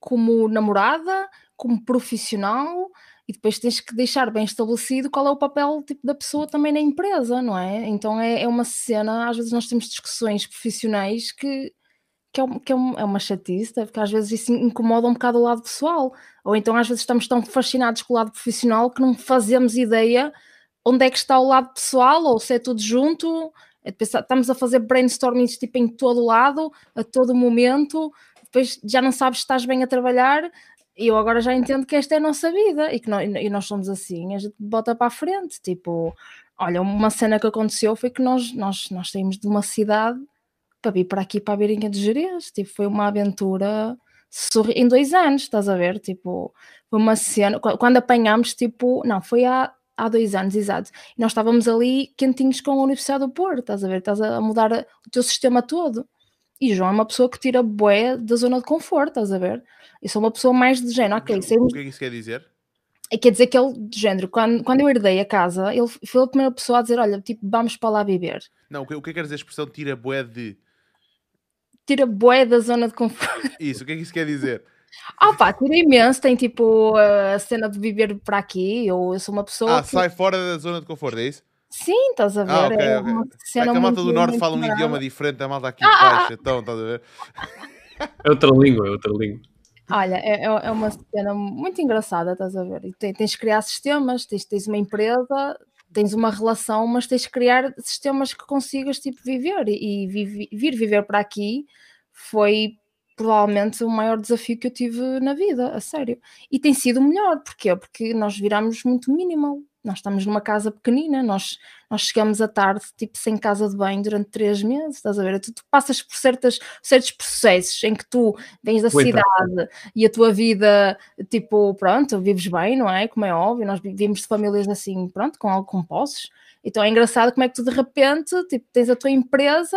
como namorada, como profissional e depois tens que deixar bem estabelecido qual é o papel tipo, da pessoa também na empresa, não é? Então é, é uma cena, às vezes nós temos discussões profissionais que, que, é, que é, é uma chatice, porque às vezes isso incomoda um bocado o lado pessoal, ou então às vezes estamos tão fascinados com o lado profissional que não fazemos ideia onde é que está o lado pessoal, ou se é tudo junto, estamos a fazer brainstorming tipo em todo lado, a todo momento, depois já não sabes se estás bem a trabalhar, e eu agora já entendo que esta é a nossa vida e que nós, e nós somos assim, a gente bota para a frente. Tipo, olha, uma cena que aconteceu foi que nós, nós, nós saímos de uma cidade para vir para aqui para a Beirinha de Jerez. Tipo, foi uma aventura em dois anos, estás a ver? Tipo, foi uma cena. Quando apanhámos, tipo, não, foi há, há dois anos, exato. E nós estávamos ali quentinhos com a Universidade do Porto, estás a ver? Estás a mudar o teu sistema todo. E João é uma pessoa que tira boé da zona de conforto, estás a ver? Eu sou uma pessoa mais de género, ok. O que é que isso quer dizer? É, quer dizer que ele, de género, quando, quando eu herdei a casa, ele foi a primeira pessoa a dizer: Olha, tipo, vamos para lá viver. Não, o que, o que é que quer dizer a expressão tira boé de. Tira boé da zona de conforto. Isso, o que é que isso quer dizer? Ah pá, tira imenso, tem tipo a cena de viver para aqui, eu, eu sou uma pessoa. Ah, que... sai fora da zona de conforto, é isso? Sim, estás a ver? Ah, okay, é okay. cena é que a malta do Norte fala um idioma diferente da malta aqui ah, baixo, então, estás a ver? É outra língua, é outra língua. Olha, é, é uma cena muito engraçada, estás a ver? E tens que criar sistemas, tens, tens uma empresa, tens uma relação, mas tens que criar sistemas que consigas tipo, viver e, e vir viver para aqui foi provavelmente o maior desafio que eu tive na vida, a sério. E tem sido o melhor, porquê? Porque nós viramos muito minimal. Nós estamos numa casa pequenina, nós, nós chegamos à tarde, tipo, sem casa de banho durante três meses, estás a ver? Tu, tu passas por certas, certos processos em que tu vens da cidade e a tua vida, tipo, pronto, vives bem, não é? Como é óbvio, nós vivemos de famílias assim, pronto, com algo com posses. Então é engraçado como é que tu de repente, tipo, tens a tua empresa,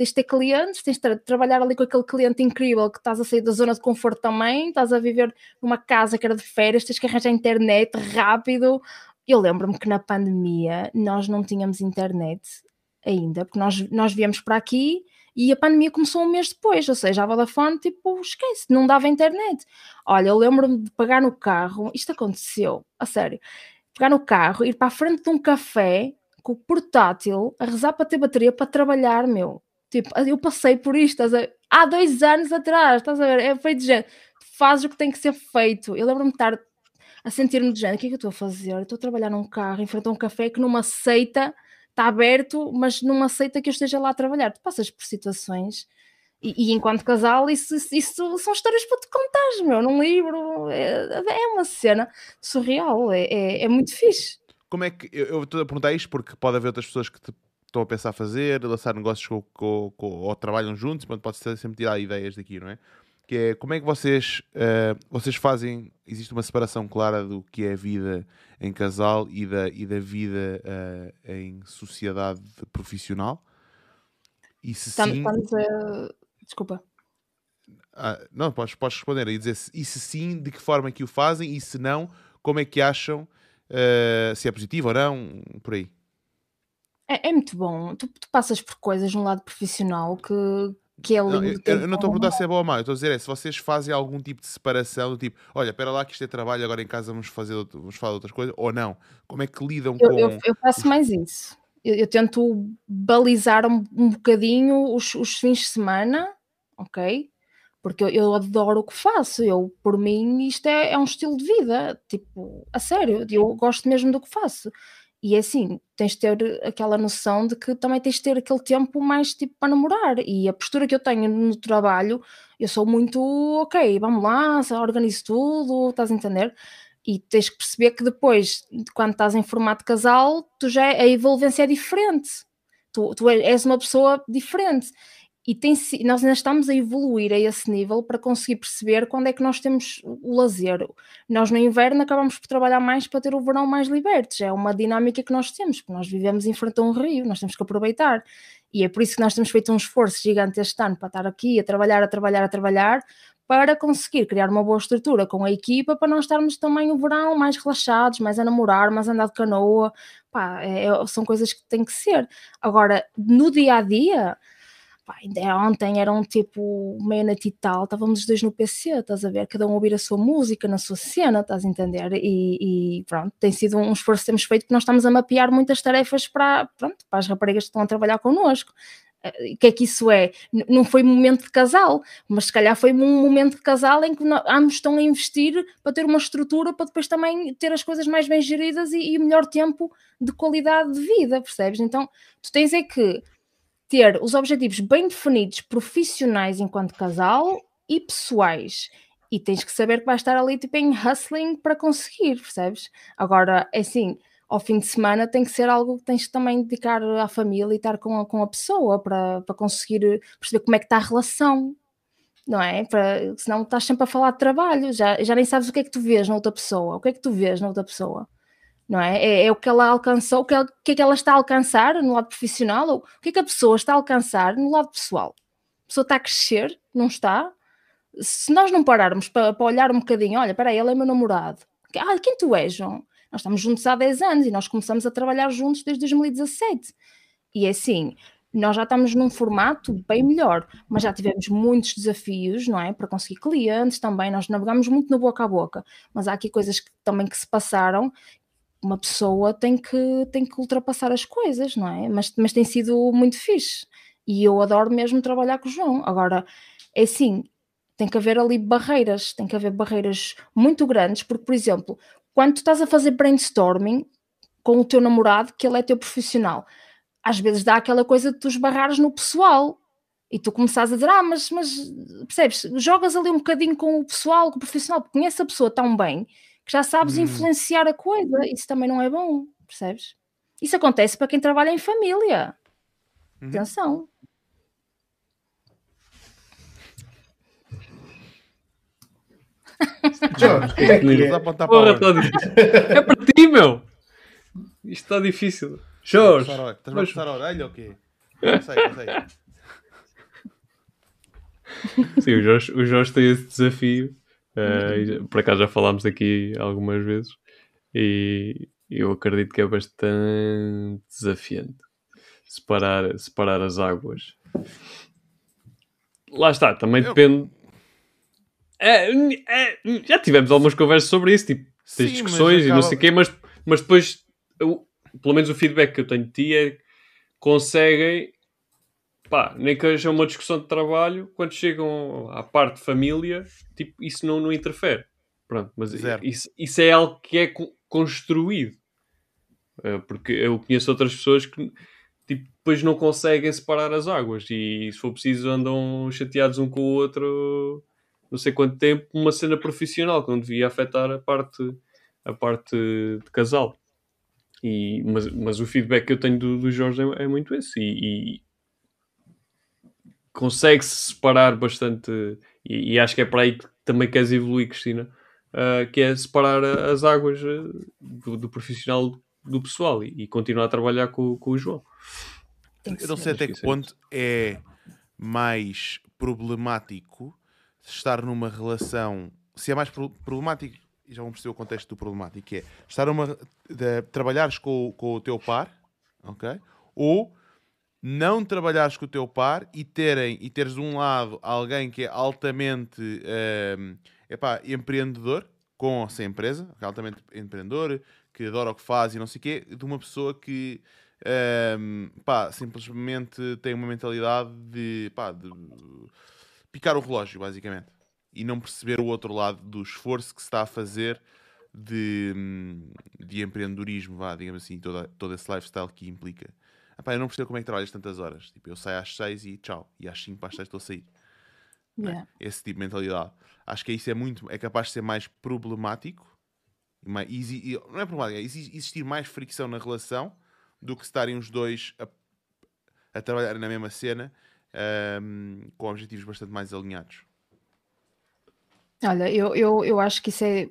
tens de ter clientes, tens de trabalhar ali com aquele cliente incrível que estás a sair da zona de conforto também, estás a viver numa casa que era de férias, tens que arranjar internet rápido. Eu lembro-me que na pandemia nós não tínhamos internet ainda, porque nós, nós viemos para aqui e a pandemia começou um mês depois, ou seja, a Vodafone, tipo, esquece, não dava internet. Olha, eu lembro-me de pagar no carro, isto aconteceu, a sério, pegar no carro, ir para a frente de um café com o portátil, a rezar para ter bateria para trabalhar, meu. Tipo, eu passei por isto, há dois anos atrás, estás a ver? É feito de gente, fazes o que tem que ser feito. Eu lembro-me de estar a sentir-me de gente, o que é que eu estou a fazer? Estou a trabalhar num carro, a um café que numa seita está aberto, mas numa seita que eu esteja lá a trabalhar. Tu passas por situações e, e, enquanto casal, isso, isso, são histórias para te contar, meu, num livro. É, é uma cena surreal, é, é, é, muito fixe. Como é que. Eu estou a perguntar isto porque pode haver outras pessoas que te estão a pensar fazer, lançar negócios com, com, com, ou trabalham juntos, mas pode sempre tirar ideias daqui, não é? Que é como é que vocês, uh, vocês fazem, existe uma separação clara do que é a vida em casal e da, e da vida uh, em sociedade profissional? E se estamos, sim... Estamos a... Desculpa. Ah, não, podes, podes responder e dizer e se sim, de que forma é que o fazem e se não, como é que acham, uh, se é positivo ou não, por aí. É, é muito bom. Tu, tu, passas por coisas no lado profissional que, que é lindo. Não, eu, eu, não estou a perguntar se é bom ou mau, eu estou a dizer é se vocês fazem algum tipo de separação do tipo, olha, espera lá que isto é trabalho, agora em casa vamos fazer vamos falar de outras coisas, ou não? Como é que lidam eu, com. Eu, eu faço mais isso. Eu, eu tento balizar um, um bocadinho os, os, fins de semana, ok? Porque eu, eu, adoro o que faço. Eu, por mim, isto é, é um estilo de vida. Tipo, a sério, eu gosto mesmo do que faço. E é assim, tens de ter aquela noção de que também tens de ter aquele tempo mais tipo para namorar. E a postura que eu tenho no trabalho, eu sou muito ok, vamos lá, organizo tudo, estás a entender? E tens que perceber que depois, quando estás em formato casal, tu já, a envolvência é diferente. Tu, tu és uma pessoa diferente e tem, nós ainda estamos a evoluir a esse nível para conseguir perceber quando é que nós temos o lazer. Nós no inverno acabamos por trabalhar mais para ter o verão mais libertos. É uma dinâmica que nós temos, porque nós vivemos em frente a um rio, nós temos que aproveitar. E é por isso que nós temos feito um esforço gigante este ano para estar aqui a trabalhar, a trabalhar, a trabalhar, para conseguir criar uma boa estrutura com a equipa para nós estarmos também o verão mais relaxados, mais a namorar, mais a andar de canoa. Pá, é, são coisas que têm que ser. Agora, no dia a dia Pá, ainda ontem eram tipo meia-noite e tal, estávamos os dois no PC, estás a ver? Cada um ouvir a sua música, na sua cena, estás a entender? E, e pronto, tem sido um esforço que temos feito que nós estamos a mapear muitas tarefas para, pronto, para as raparigas que estão a trabalhar connosco. Eh, o que é que isso é? Não foi momento de casal, mas se calhar foi um momento de casal em que ambos estão a investir para ter uma estrutura para depois também ter as coisas mais bem geridas e, e melhor tempo de qualidade de vida, percebes? Então tu tens é que ter os objetivos bem definidos, profissionais enquanto casal e pessoais. E tens que saber que vais estar ali tipo em hustling para conseguir, percebes? Agora, é assim, ao fim de semana tem que ser algo que tens que também dedicar à família e estar com a, com a pessoa para, para conseguir perceber como é que está a relação, não é? Para, senão estás sempre a falar de trabalho, já, já nem sabes o que é que tu vês na outra pessoa, o que é que tu vês na outra pessoa, não é? É, é o que ela alcançou, o que, ela, o que é que ela está a alcançar no lado profissional ou o que é que a pessoa está a alcançar no lado pessoal. A pessoa está a crescer, não está? Se nós não pararmos para, para olhar um bocadinho, olha, espera aí, ele é meu namorado. Ah, quem tu és, João? Nós estamos juntos há 10 anos e nós começamos a trabalhar juntos desde 2017. E é assim, nós já estamos num formato bem melhor, mas já tivemos muitos desafios, não é? Para conseguir clientes também, nós navegamos muito no boca a boca, mas há aqui coisas que, também que se passaram. Uma pessoa tem que, tem que ultrapassar as coisas, não é? Mas, mas tem sido muito fixe. E eu adoro mesmo trabalhar com o João. Agora, é assim, tem que haver ali barreiras, tem que haver barreiras muito grandes, porque, por exemplo, quando tu estás a fazer brainstorming com o teu namorado, que ele é teu profissional, às vezes dá aquela coisa de tu esbarrares no pessoal e tu começares a dizer, ah, mas, mas percebes, jogas ali um bocadinho com o pessoal, com o profissional, porque conhece a pessoa tão bem que já sabes hum. influenciar a coisa, isso também não é bom, percebes? Isso acontece para quem trabalha em família. Uhum. Atenção. Jorge, é que é? Porra. É para ti, meu. Isto está difícil. Jorge. Estás a passar a orelha ou quê? Não sei, não sei. Sim, o Jorge, o Jorge tem esse desafio. Uh, por acaso já falámos aqui algumas vezes. E eu acredito que é bastante desafiante separar, separar as águas. Lá está, também eu... depende é, é, já tivemos algumas conversas sobre isso, tipo, Sim, discussões acaba... e não sei o quê, mas, mas depois, eu, pelo menos o feedback que eu tenho de ti é conseguem, pá, nem que seja uma discussão de trabalho, quando chegam à parte de família, tipo, isso não, não interfere. Pronto, mas isso, isso é algo que é construído. É, porque eu conheço outras pessoas que tipo, depois não conseguem separar as águas e se for preciso andam chateados um com o outro não sei quanto tempo uma cena profissional que não devia afetar a parte, a parte de casal. E, mas, mas o feedback que eu tenho do, do Jorge é, é muito esse. E, e consegue-se separar bastante. E, e, acho que é para aí que também queres evoluir, Cristina. Uh, que é separar as águas uh, do, do, profissional do pessoal e, e, continuar a trabalhar com, com o João. Eu não sei até que ponto é mais problemático estar numa relação, se é mais problemático, e já vamos perceber o contexto do problemático, que é estar numa, de, trabalhares com, com o teu par, ok? Ou não trabalhares com o teu par e terem e teres de um lado alguém que é altamente um, epá, empreendedor com essa empresa, é altamente empreendedor, que adora o que faz e não sei o quê, de uma pessoa que um, pá, simplesmente tem uma mentalidade de, pá, de picar o relógio, basicamente. E não perceber o outro lado do esforço que se está a fazer de, de empreendedorismo, vá, digamos assim, toda, todo esse lifestyle que implica. Epá, eu não percebo como é que trabalhas tantas horas. Tipo, eu saio às 6 e tchau. E às 5 para as 6 estou a sair. É? Yeah. É? Esse tipo de mentalidade. Acho que isso é muito, é capaz de ser mais problemático. Mais, não é problemático, é existir mais fricção na relação do que estarem os dois a, a trabalhar na mesma cena um, com objetivos bastante mais alinhados. Olha, eu, eu, eu acho que isso é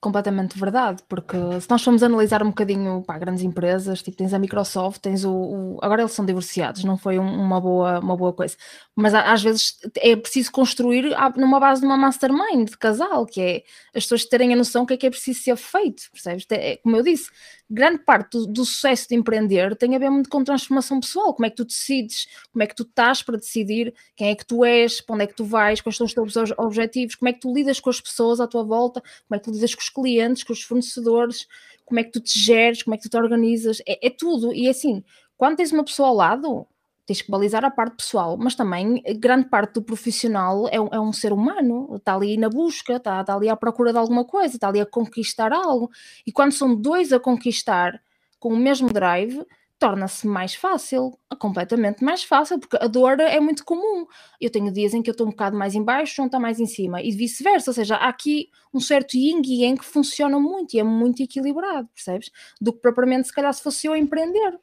completamente verdade, porque se nós formos analisar um bocadinho pá, grandes empresas, tipo tens a Microsoft, tens o, o agora eles são divorciados, não foi um, uma, boa, uma boa coisa, mas às vezes é preciso construir numa base de uma mastermind de casal, que é as pessoas terem a noção que é que é preciso ser feito, percebes? É, como eu disse, grande parte do, do, sucesso de empreender tem a ver muito com transformação pessoal, como é que tu decides, como é que tu estás para decidir quem é que tu és, para onde é que tu vais, quais são os teus objetivos, como é que tu lidas com as pessoas à tua volta, como é que tu lidas com os clientes, com os fornecedores, como é que tu te geres, como é que tu te organizas, é, é tudo, e assim, quando tens uma pessoa ao lado, tens que balizar a parte pessoal, mas também grande parte do profissional é um, é um ser humano, está ali na busca, está, está, ali à procura de alguma coisa, está ali a conquistar algo. E quando são dois a conquistar com o mesmo drive, torna-se mais fácil, completamente mais fácil, porque a dor é muito comum. Eu tenho dias em que eu estou um bocado mais em baixo, João está mais em cima, e vice-versa, ou seja, há aqui um certo yin e yang que funciona muito e é muito equilibrado, percebes? Do que propriamente se calhar se fosse eu empreender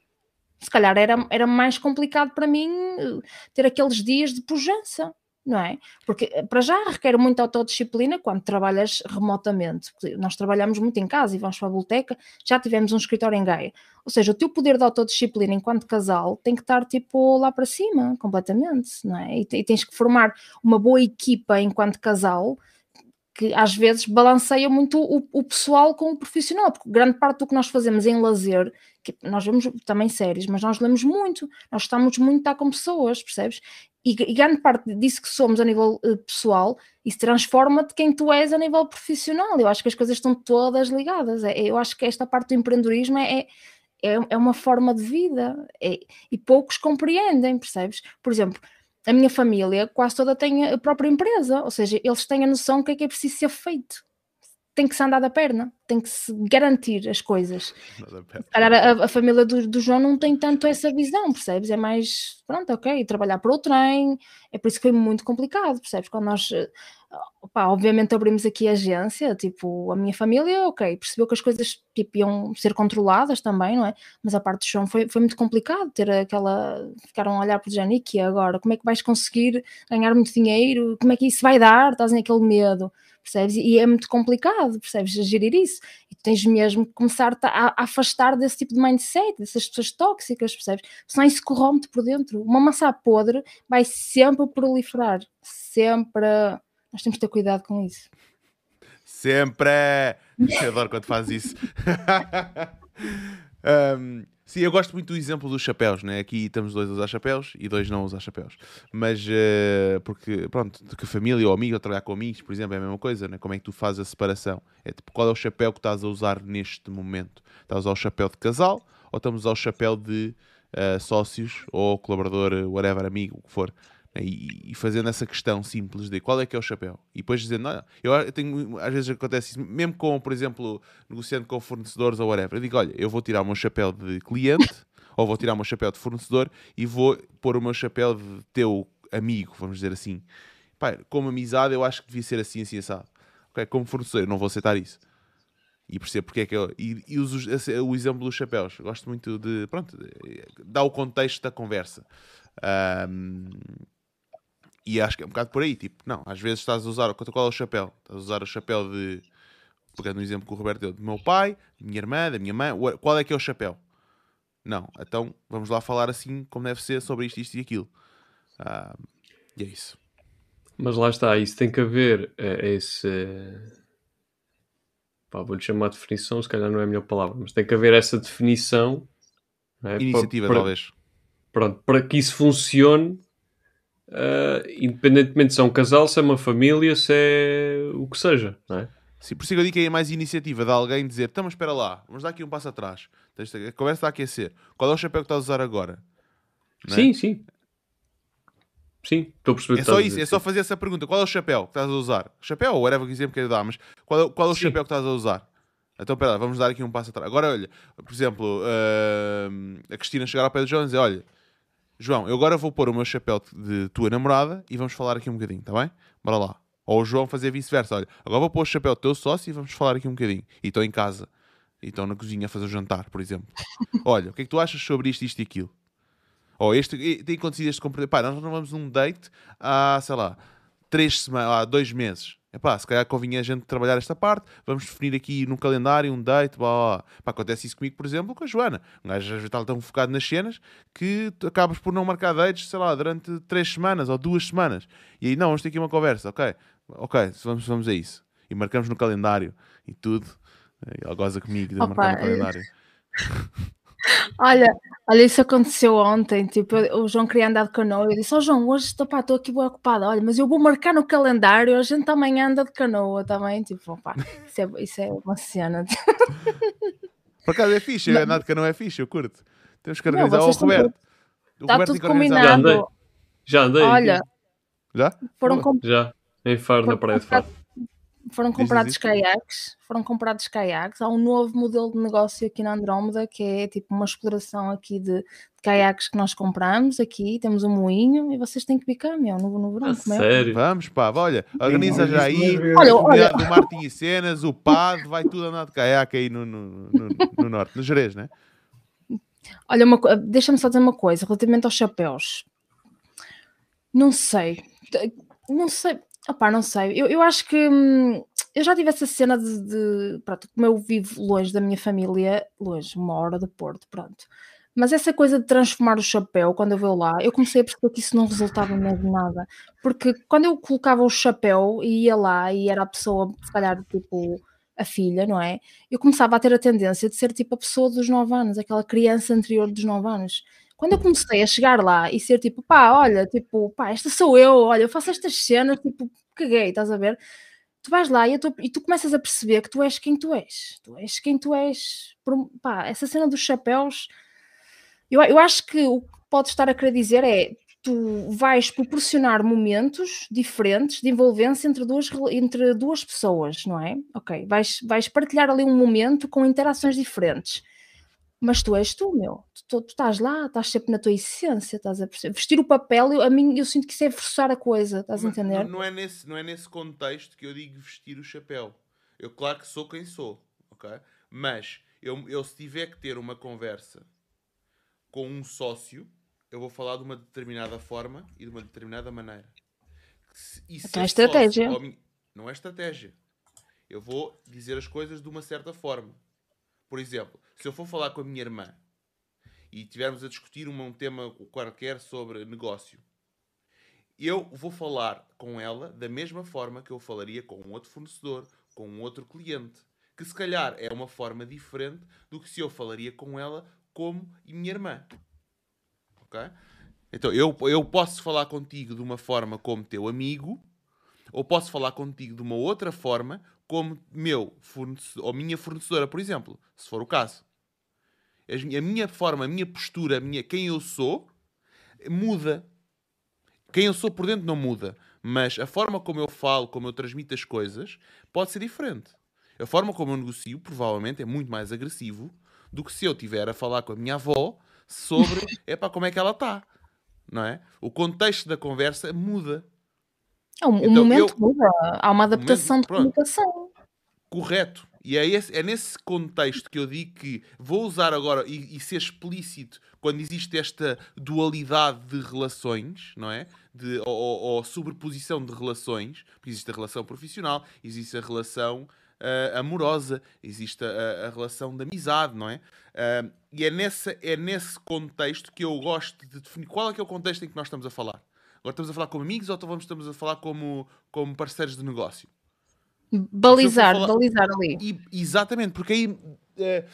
se calhar era, era mais complicado para mim eh, ter aqueles dias de pujança, não é? Porque eh, para já requer muita autodisciplina quando trabalhas remotamente. Nós trabalhamos muito em casa e vamos para a biblioteca, já tivemos um escritório em Gaia. Ou seja, o teu poder de autodisciplina enquanto casal tem que estar tipo lá para cima, completamente, não é? E, e tens que formar uma boa equipa enquanto casal que às vezes balanceia muito o, o, pessoal com o profissional, porque grande parte do que nós fazemos em lazer, nós vemos também séries, mas nós lemos muito, nós estamos muito a estar com pessoas, percebes? E, e, grande parte disso que somos a nível uh, pessoal, isso transforma-te quem tu és a nível profissional. Eu acho que as coisas estão todas ligadas. É, eu acho que esta parte do empreendedorismo é, é, é uma forma de vida é, e poucos compreendem, percebes? Por exemplo, a minha família quase toda tem a própria empresa, ou seja, eles têm a noção do que é que é preciso ser feito. Tem que se andar da perna, tem que se garantir as coisas. A, a, família do, do, João não tem tanto essa visão, percebes? É mais, pronto, ok, trabalhar para o trem, é por isso que foi muito complicado, percebes? Quando nós Opa, obviamente abrimos aqui a agência, tipo, a minha família, ok, percebeu que as coisas tipo, iam ser controladas também, não é? Mas a parte do chão foi, foi muito complicado ter aquela. Ficaram a olhar para o Janique agora, como é que vais conseguir ganhar muito dinheiro? Como é que isso vai dar? Estás aquele medo, percebes? E é muito complicado, percebes? Gerir isso. E tens mesmo que começar a, a afastar desse tipo de mindset, dessas pessoas tóxicas, percebes? Senão isso corrompe por dentro. Uma maçã podre vai sempre proliferar, sempre nós temos que ter cuidado com isso. Sempre! Eu adoro quando faz isso. um, sim, eu gosto muito do exemplo dos chapéus, né? Aqui estamos dois a usar chapéus e dois não a usar chapéus. Mas, uh, porque, pronto, que a família ou amigo, ou trabalhar com amigos, por exemplo, é a mesma coisa, né? Como é que tu fazes a separação? É tipo, qual é o chapéu que estás a usar neste momento? Estás a usar o chapéu de casal ou estamos a usar o chapéu de uh, sócios ou colaborador, whatever, amigo, o que for? Né, e, e, fazendo essa questão simples de qual é que é o chapéu. E depois dizendo, eu tenho, às vezes acontece isso, mesmo com, por exemplo, negociando com fornecedores ou whatever, eu digo, olha, eu vou tirar o meu chapéu de cliente, ou vou tirar o meu chapéu de fornecedor e vou pôr o meu chapéu de teu amigo, vamos dizer assim. Pai, como amizade, eu acho que devia ser assim, assim, assado. Okay? Como fornecedor, eu não vou aceitar isso. E percebo porque é que eu. E, e uso o exemplo dos chapéus. Gosto muito de. Pronto, dá o contexto da conversa. Um, e acho que é um bocado por aí, tipo, não, às vezes estás a usar, qual é o chapéu? Estás a usar o chapéu de, pegando um exemplo que o Roberto deu, do meu pai, da minha irmã, da minha mãe, qual é que é o chapéu? Não, então vamos lá falar assim como deve ser sobre isto, isto e aquilo. Ah, e é isso. Mas lá está, isso tem que haver uh, esse. Pá, vou-lhe chamar de definição, se calhar não é a melhor palavra, mas tem que haver essa definição. É? Iniciativa, para, talvez. Pronto, para que isso funcione uh, independentemente se é um casal, se é uma família, se é o que seja, não é? Sim, por isso que eu digo que é mais iniciativa de alguém dizer: então, espera lá, vamos dar aqui um passo atrás. A conversa está a aquecer. Qual é o chapéu que estás a usar agora? É? Sim, sim. Sim, estou a perceber. É só isso, é só fazer essa pergunta: qual é o chapéu que estás a usar? Chapéu ou whatever que exemplo queira dar, mas qual é, qual é o sim. chapéu que estás a usar? Então, espera lá, vamos dar aqui um passo atrás. Agora, olha, por exemplo, uh, a Cristina chegar ao pé do João e dizer: olha, João, eu agora vou pôr o meu chapéu de tua namorada e vamos falar aqui um bocadinho, está bem? Bora lá. Ou o João fazer vice-versa. Olha, agora vou pôr o chapéu do teu sócio e vamos falar aqui um bocadinho. E estou em casa. E estão na cozinha a fazer o jantar, por exemplo. Olha, o que é que tu achas sobre isto, isto e aquilo? Ou este, tem acontecido este comportamento. Pá, nós não vamos num date há, sei lá, três semanas, há dois meses. Epá, se calhar convinha a gente trabalhar esta parte, vamos definir aqui no calendário um date, blá, blá, acontece isso comigo, por exemplo, com a Joana. Um gajo às vezes está tão focado nas cenas que acabas por não marcar dates, sei lá, durante três semanas ou duas semanas. E aí, não, vamos ter aqui uma conversa, ok, ok, vamos, vamos a isso. E marcamos no calendário e tudo. Ela goza comigo de Opa, marcar no eh, calendário. Olha, olha, isso aconteceu ontem. Tipo, eu- o João queria andar de canoa. Eu disse: Ó João, hoje estou aqui bem ocupada. Olha, mas eu vou marcar no calendário. A gente amanhã anda de canoa também. Tipo, opá, isso é, isso é uma cena. Por acaso é fixe, Não. andar de canoa é fixe, eu curto. Temos que Não, organizar. vocês o Roberto. Está tudo que organizar. Já andei. combinado. Já andei. Olha, Já? foram, com- Já. Em Faro, na Praia de Faro. Foram comprados diz. caiaques. Foram comprados caiaques. Há um novo modelo de negócio aqui na Andrómeda que é tipo uma exploração aqui de, de caiaques que nós compramos aqui. Temos um moinho e vocês têm que picar, meu, no, no verão. A como é? sério. Vamos, pá, olha, organiza já aí. Olha, a olha. comunidade do Martin e Cenas, o PAD, vai tudo andar de caiaque aí no, no, no, no norte, no Jerez, né? Olha, uma deixa-me só dizer uma coisa relativamente aos chapéus. Não sei, não sei, opá, não sei. Eu, eu acho que hum, eu já tive essa cena de, de- pronto, como eu vivo longe da minha família, longe, uma hora do Porto, pronto. Mas essa coisa de transformar o chapéu, quando eu vou lá, eu comecei a perceber que isso não resultava mesmo nada. Porque quando eu colocava o chapéu e ia lá e era a pessoa, se calhar, tipo, a filha, não é? eu começava a ter a tendência de ser tipo a pessoa dos 9 anos, aquela criança anterior dos 9 anos. Quando eu comecei a chegar lá e ser tipo, pá, olha, tipo, pá, esta sou eu, olha, eu faço estas cenas, tipo, caguei, estás a ver? Tu vais lá e, tô- e tu começas a perceber que tu és quem tu és, tu és quem tu és. Por- pá, essa cena dos chapéus, eu, eu acho que o que podes estar a querer dizer é tu vais proporcionar momentos diferentes de envolvência entre duas, entre duas pessoas, não é? Ok, vais, vais partilhar ali um momento com interações diferentes. Mas tu és tu, meu. Tu, tu- estás lá, estás sempre na tua essência, estás a perceber. Vestir o papel, eu, a mim, eu sinto que isso é forçar a coisa, estás a Mas entender? Não, não é nesse, não é nesse contexto que eu digo vestir o chapéu. Eu, claro que sou quem sou, ok? Mas eu, eu se tiver que ter uma conversa com um sócio, eu vou falar de uma determinada forma e de uma determinada maneira. Se- Então é sócio estratégia. mi- Não é estratégia. Eu vou dizer as coisas de uma certa forma. Por exemplo, se eu for falar com a minha irmã e tivermos a discutir um tema qualquer sobre negócio, eu vou falar com ela da mesma forma que eu falaria com um outro fornecedor, com um outro cliente. Que se calhar é uma forma diferente do que se eu falaria com ela como minha irmã. Ok? Então, eu, eu posso falar contigo de uma forma como teu amigo, ou posso falar contigo de uma outra forma como meu fornecedor, ou minha fornecedora, por exemplo, se for o caso. As- A minha forma, a minha postura, a minha, quem eu sou, muda. Quem eu sou por dentro não muda, mas a forma como eu falo, como eu transmito as coisas, pode ser diferente. A forma como eu negocio, provavelmente, é muito mais agressivo do que se eu estiver a falar com a minha avó sobre epá, como é que ela está. Não é? O contexto da conversa muda. É, o Então, momento eu- muda, há uma adaptação de pronto. comunicação. Correto. E é, esse- é nesse contexto que eu digo que vou usar agora e, e ser explícito quando existe esta dualidade de relações, não é? De, ou, ou- sobreposição de relações, porque existe a relação profissional, existe a relação ah, amorosa, existe a, a relação de amizade, não é? Ah, e é, nessa, é nesse contexto que eu gosto de definir qual é que é o contexto em que nós estamos a falar. Agora estamos a falar como amigos ou estamos a falar como, como parceiros de negócio? Balizar, falar- balizar ali. E- exatamente, porque aí, eh,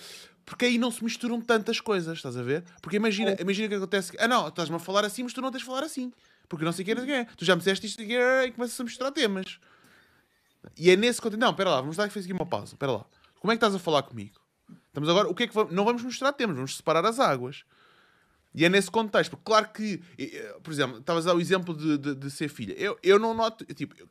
porque aí não se misturam tantas coisas, estás a ver? Porque imagina, imagina que acontece. Ah, não, estás-me a falar assim, mas tu não tens de falar assim. Porque não sei o que é, é. Tu já me disseste isto aqui e começas a misturar temas. E é nesse contexto. Não, espera lá, vamos dar aqui uma pausa. Espera lá. Como é que estás a falar comigo? Estamos agora. O que é que vamos. Não vamos misturar temas, vamos separar as águas. E é nesse contexto, porque claro que, por exemplo, estavas a dar o exemplo de, de, de ser filha. Eu, eu não noto, tipo, eu-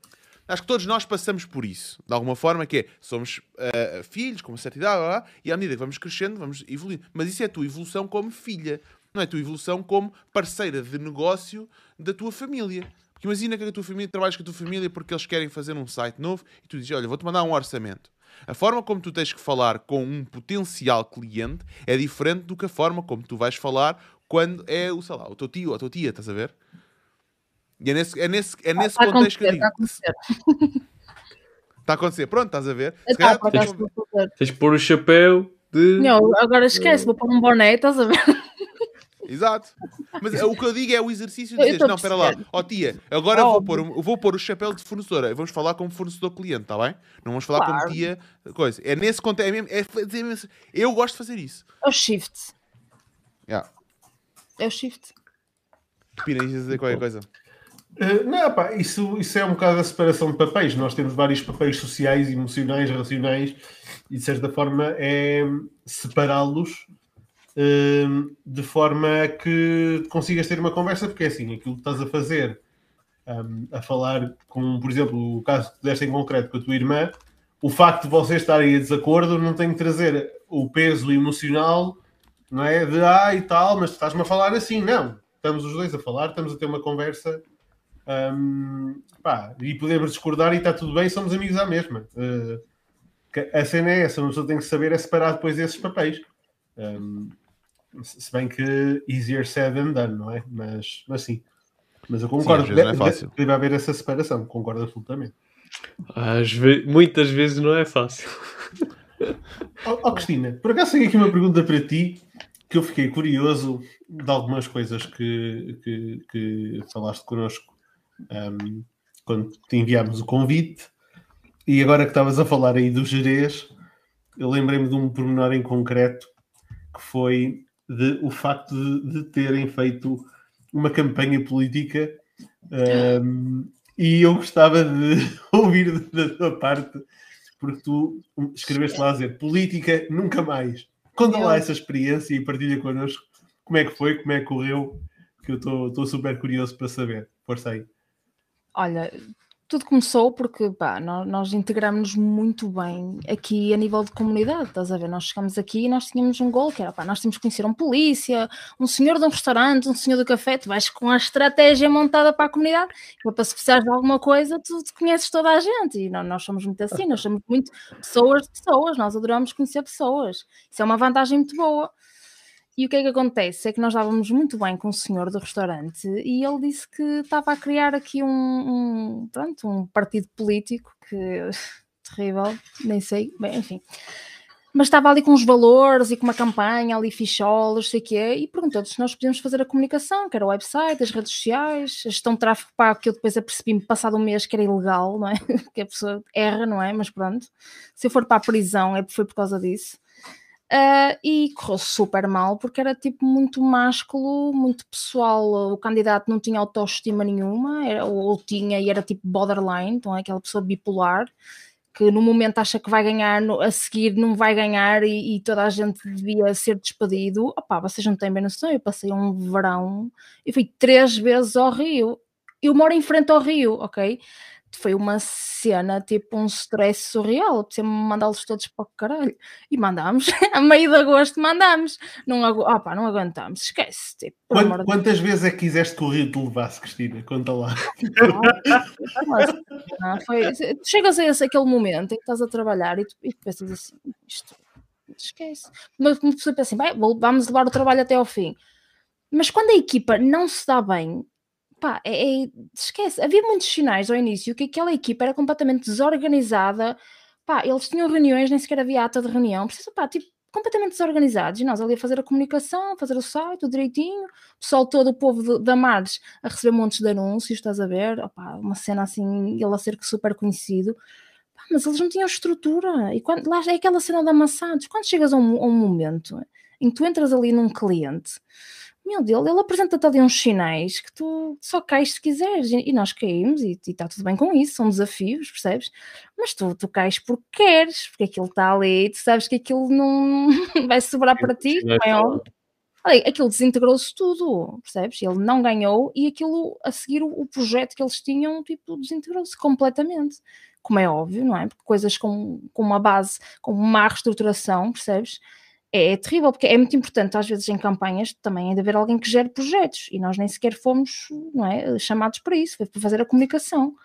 acho que todos nós passamos por isso, de alguma forma, que é, somos eh, filhos com uma certa idade, blá, blá, e à medida que vamos crescendo, vamos evoluindo. Mas isso é a tua evolução como filha, não é a tua evolução como parceira de negócio da tua família. Porque imagina que a tua família trabalhas com a tua família porque eles querem fazer um site novo e tu dizes, olha, vou-te mandar um orçamento. A forma como tu tens que falar com um potencial cliente é diferente do que a forma como tu vais falar quando é o, sei lá, o teu tio ou a tua tia, estás a ver? E é nesse, é nesse, é nesse Está a contexto que eu acontecer, digo. está a acontecer. Está a acontecer. Pronto, estás a ver? Se calhar vou fazer. Tens de pôr o chapéu de. Não, agora esquece, vou pôr um boné, estás a ver? Exato. Mas o que eu digo é o exercício de dizer, não, espera lá, ó tia, agora vou Óbvio. pôr, um- vou pôr o chapéu de fornecedora, vamos falar como fornecedor cliente, está bem? Não vamos falar Claro. como tia, coisa. É nesse contexto, é mesmo, é mesmo- eu gosto de fazer isso. É o shift. Yeah. É o shift. Pina, ias dizer qualquer coisa. Uh, não, pá, isso, isso é um bocado a separação de papéis. Nós temos vários papéis sociais, emocionais, racionais, e de certa forma é separá-los um, de forma que consigas ter uma conversa, porque é assim, aquilo que estás a fazer, um, a falar com, por exemplo, o caso que deste em concreto com a tua irmã, o facto de vocês estarem em desacordo não tem que trazer o peso emocional, não é? De ah e tal, mas tu estás-me a falar assim, não. Estamos os dois a falar, estamos a ter uma conversa Hum, pá, e podemos discordar e está tudo bem, somos amigos à mesma. Uh, a cena é essa, uma pessoa tem que saber é separar depois esses papéis. Hum, se bem que easier said than done, não é? Mas, mas sim. Mas eu concordo, vezes não é fácil. de- deve haver essa separação, concordo absolutamente. Às ve- Muitas vezes não é fácil. Ó ó, Cristina, por acaso tenho aqui uma pergunta para ti que eu fiquei curioso de algumas coisas que, que, que falaste connosco hum, quando te enviámos o convite e agora que estavas a falar aí do Jerez, eu lembrei-me de um pormenor em concreto que foi de, o facto de, de terem feito uma campanha política hum, e eu gostava de ouvir da tua parte porque tu escreveste lá a dizer política nunca mais. Conta lá essa experiência e partilha connosco como é que foi, como é que correu, que eu estou super curioso para saber. Força aí. Olha, tudo começou porque pá, nós, nós integramos-nos muito bem aqui a nível de comunidade, estás a ver? Nós chegamos aqui e nós tínhamos um gol que era pá, nós temos que conhecer um polícia, um senhor de um restaurante, um senhor do café, tu vais com a estratégia montada para a comunidade, que para se precisares de alguma coisa, tu, tu conheces toda a gente e nós, nós somos muito assim, nós somos muito pessoas de pessoas, nós adoramos conhecer pessoas, isso é uma vantagem muito boa. E o que é que acontece? É que nós dávamos muito bem com o senhor do restaurante e ele disse que estava a criar aqui um, um, pronto, um partido político que terrível, nem sei, bem, enfim. Mas estava ali com os valores e com uma campanha ali, ficholas, sei o quê, e perguntou-nos se nós podíamos fazer a comunicação, que era o website, as redes sociais, a gestão de tráfego pago, que eu depois apercebi-me passado um mês que era ilegal, não é? Que a pessoa erra, não é? Mas pronto, se eu for para a prisão é foi por causa disso. Uh, e correu super mal porque era tipo muito másculo, muito pessoal. O candidato não tinha autoestima nenhuma, era, ou, tinha e era tipo borderline, então é aquela pessoa bipolar que no momento acha que vai ganhar, no- a seguir não vai ganhar e, e toda a gente devia ser despedido. Opá, vocês não têm bem noção, eu passei um verão e fui três vezes ao Rio. Eu moro em frente ao Rio, ok? Foi uma cena, tipo um stress surreal, precisava mandá-los todos para o caralho. E mandámos, a meio de agosto mandámos. Não, agu opa, não aguentámos, esquece. Tipo, por Quant- amor de quantas vezes é que quiseste que o Rio te levasse, Cristina? Conta lá. Não, foi, chegas a esse, aquele momento em que estás a trabalhar e tu, e tu pensas assim, isto esquece. Mas uma pessoa pensa assim, "Bem, vou- vamos levar o trabalho até ao fim. Mas quando a equipa não se dá bem, pá, é, é- esquece. Havia muitos sinais ao início que aquela equipa era completamente desorganizada. Pá, eles tinham reuniões, nem sequer havia ata de reunião. Precisa, pá, tipo, completamente desorganizados. E nós ali a fazer a comunicação, a fazer o site, tudo direitinho. O pessoal todo, o povo da Mares, a receber montes de anúncios, estás a ver? Opá, uma cena assim, ele a ser super conhecido. Pá, mas eles não tinham estrutura. E quando, lá é aquela cena de amassados. Quando chegas a um, a um momento em que tu entras ali num cliente, meu Deus, ele apresenta-te ali uns sinais que tu só cais se quiseres. E, e nós caímos e está tudo bem com isso, são desafios, percebes? Mas tu, tu cais porque queres, porque aquilo está ali, tu sabes que aquilo não vai sobrar para ti, é óbvio. Olha, aquilo desintegrou-se tudo, percebes? Ele não ganhou e aquilo, a seguir, o, o projeto que eles tinham, tipo, desintegrou-se completamente. Como é óbvio, não é? Porque coisas com, com uma base, com uma reestruturação, percebes? É, é terrível, porque é muito importante, às vezes, em campanhas, também é de haver alguém que gere projetos e nós nem sequer fomos não é, chamados para isso, foi para fazer a comunicação.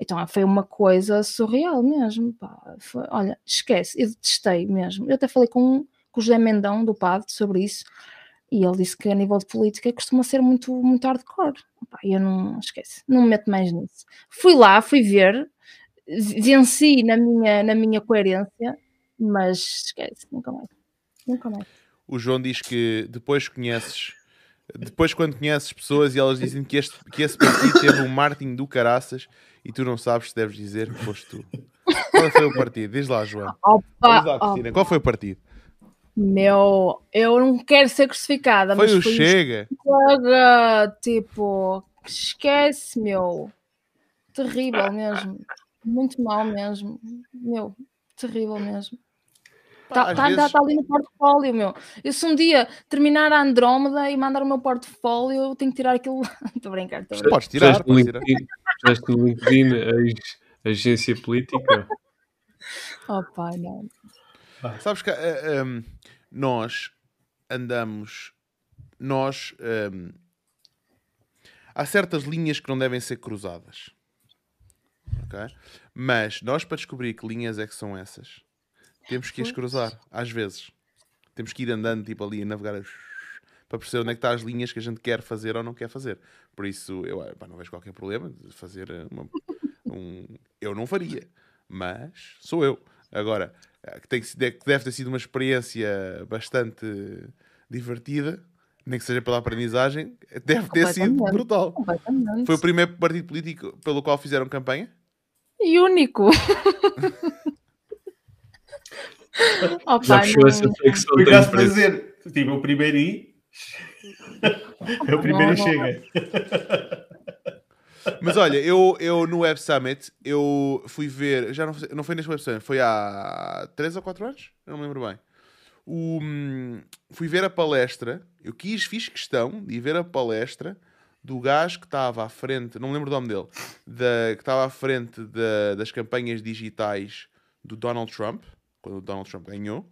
Então foi uma coisa surreal mesmo. pá. Foi- olha, esquece, eu detestei mesmo. Eu até falei com, com o José Mendão do PAD sobre isso e ele disse que a nível de política costuma ser muito, muito hardcore. Pá, eu não esquece, não me meto mais nisso. Fui lá, fui ver, venci na minha, na minha coerência, mas esquece, nunca mais. Nunca mais. O João diz que depois conheces, depois quando conheces pessoas e elas dizem que, este, que esse partido teve um marketing do caraças e tu não sabes se deves dizer que foste tu. Qual foi o partido? Diz lá, João. Opa, Diz lá, Cristina. Qual foi o partido? Meu, eu não quero ser crucificada, Foi mas o foi Chega. Chega, tipo, esquece, meu. Terrível mesmo. Muito mal mesmo. Meu, terrível mesmo. Está tá, tá, vezes- tá ali no portfólio, meu. Eu se um dia terminar a Andrómeda e mandar o meu portfólio, eu tenho que tirar aquilo. Estou a brincar, estou a brincar. Podes tirar, podes tirar. LinkedIn, puseste no LinkedIn a agência política. Oh, pai, não. Sabes que eh, um, nós andamos. Nós. um, há certas linhas que não devem ser cruzadas. Ok? Mas nós, para descobrir que linhas é que são essas, temos que as cruzar. Às vezes. Temos que ir andando tipo ali a navegar para perceber onde é que estão as linhas que a gente quer fazer ou não quer fazer. Por isso, eu eh, pá, não vejo qualquer problema de fazer eh, uma- um. Eu não faria, mas sou eu. Agora, eh, que, tem que, deve ter sido uma experiência bastante divertida, nem que seja pela aprendizagem, deve ter sido brutal. Foi o primeiro partido político pelo qual fizeram campanha? E único. oh, Já puxou essa flexão da empresa. dizer, tipo, o primeiro I. é o primeiro Não, e não. chega. Mas olha, eu, eu no Web Summit, eu fui ver, já não, foi- não foi neste Web Summit, foi há 3 ou 4 anos? Eu não me lembro bem. O, hum, fui ver a palestra, eu quis, fiz questão de ir ver a palestra do gajo que estava à frente, não me lembro o nome dele, da, que estava à frente da- das campanhas digitais do Donald Trump, quando o Donald Trump ganhou,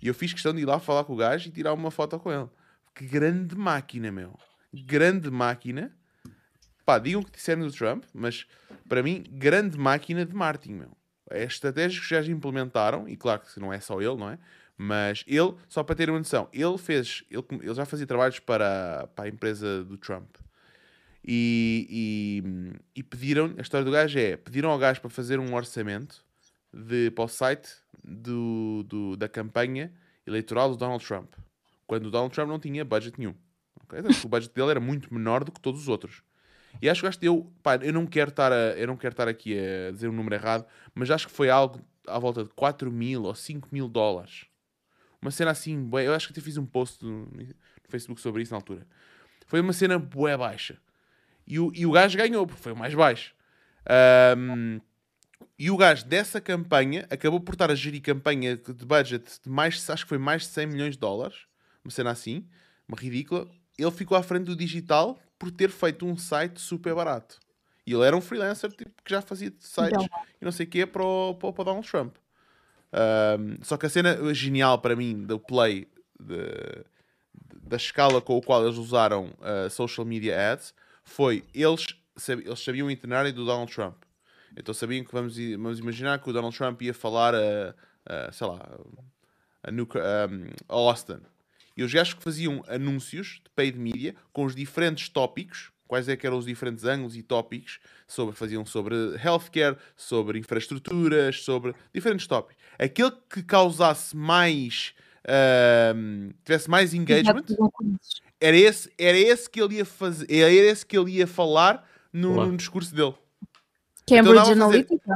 e eu fiz questão de ir lá falar com o gajo e tirar uma foto com ele. Que grande máquina, meu. Grande máquina. Pá, digam o que disserem do Trump, mas para mim, grande máquina de marketing, meu. É estratégias que já implementaram, e claro que não é só ele, não é? Mas ele, só para terem uma noção, ele fez, ele, ele já fazia trabalhos para, para a empresa do Trump. E, e, e pediram, a história do gajo é, pediram ao gajo para fazer um orçamento de, para o site do, do- da campanha eleitoral do Donald Trump. Quando o Donald Trump não tinha budget nenhum. ok? Então, O budget dele era muito menor do que todos os outros. E acho que o gajo deu, pá, eu não quero estar, a, eu não quero estar aqui a dizer um número errado, mas acho que foi algo à volta de 4 mil ou 5 mil dólares. Uma cena assim, eu acho que até fiz um post no, no Facebook sobre isso na altura. Foi uma cena bué baixa. E o, e o gajo ganhou, porque foi o mais baixo. Ahm, e o gajo dessa campanha acabou por estar a gerir campanha de budget de mais, acho que foi mais de 100 milhões de dólares. Uma cena assim, uma ridícula. Ele ficou à frente do digital por ter feito um site super barato. E ele era um freelancer tipo, que já fazia sites Então. e não sei o quê para o, para o- Donald Trump. Ahm, só que a cena genial para mim do play de- da escala com a qual eles usaram uh, social media ads foi eles, eles sabiam o itinerário do Donald Trump. Então sabiam que vamos, vamos imaginar que o Donald Trump ia falar a, a, sei lá, a, a Austin. E os gajos que faziam anúncios de paid media com os diferentes tópicos, quais é que eram os diferentes ângulos e tópicos, sobre, faziam sobre healthcare, sobre infraestruturas, sobre diferentes tópicos. Aquele que causasse mais, tivesse mais engagement, era esse, era esse que ele ia fazer, era esse que ele ia falar no, no discurso dele. Cambridge Então dava a fazer- Analytica?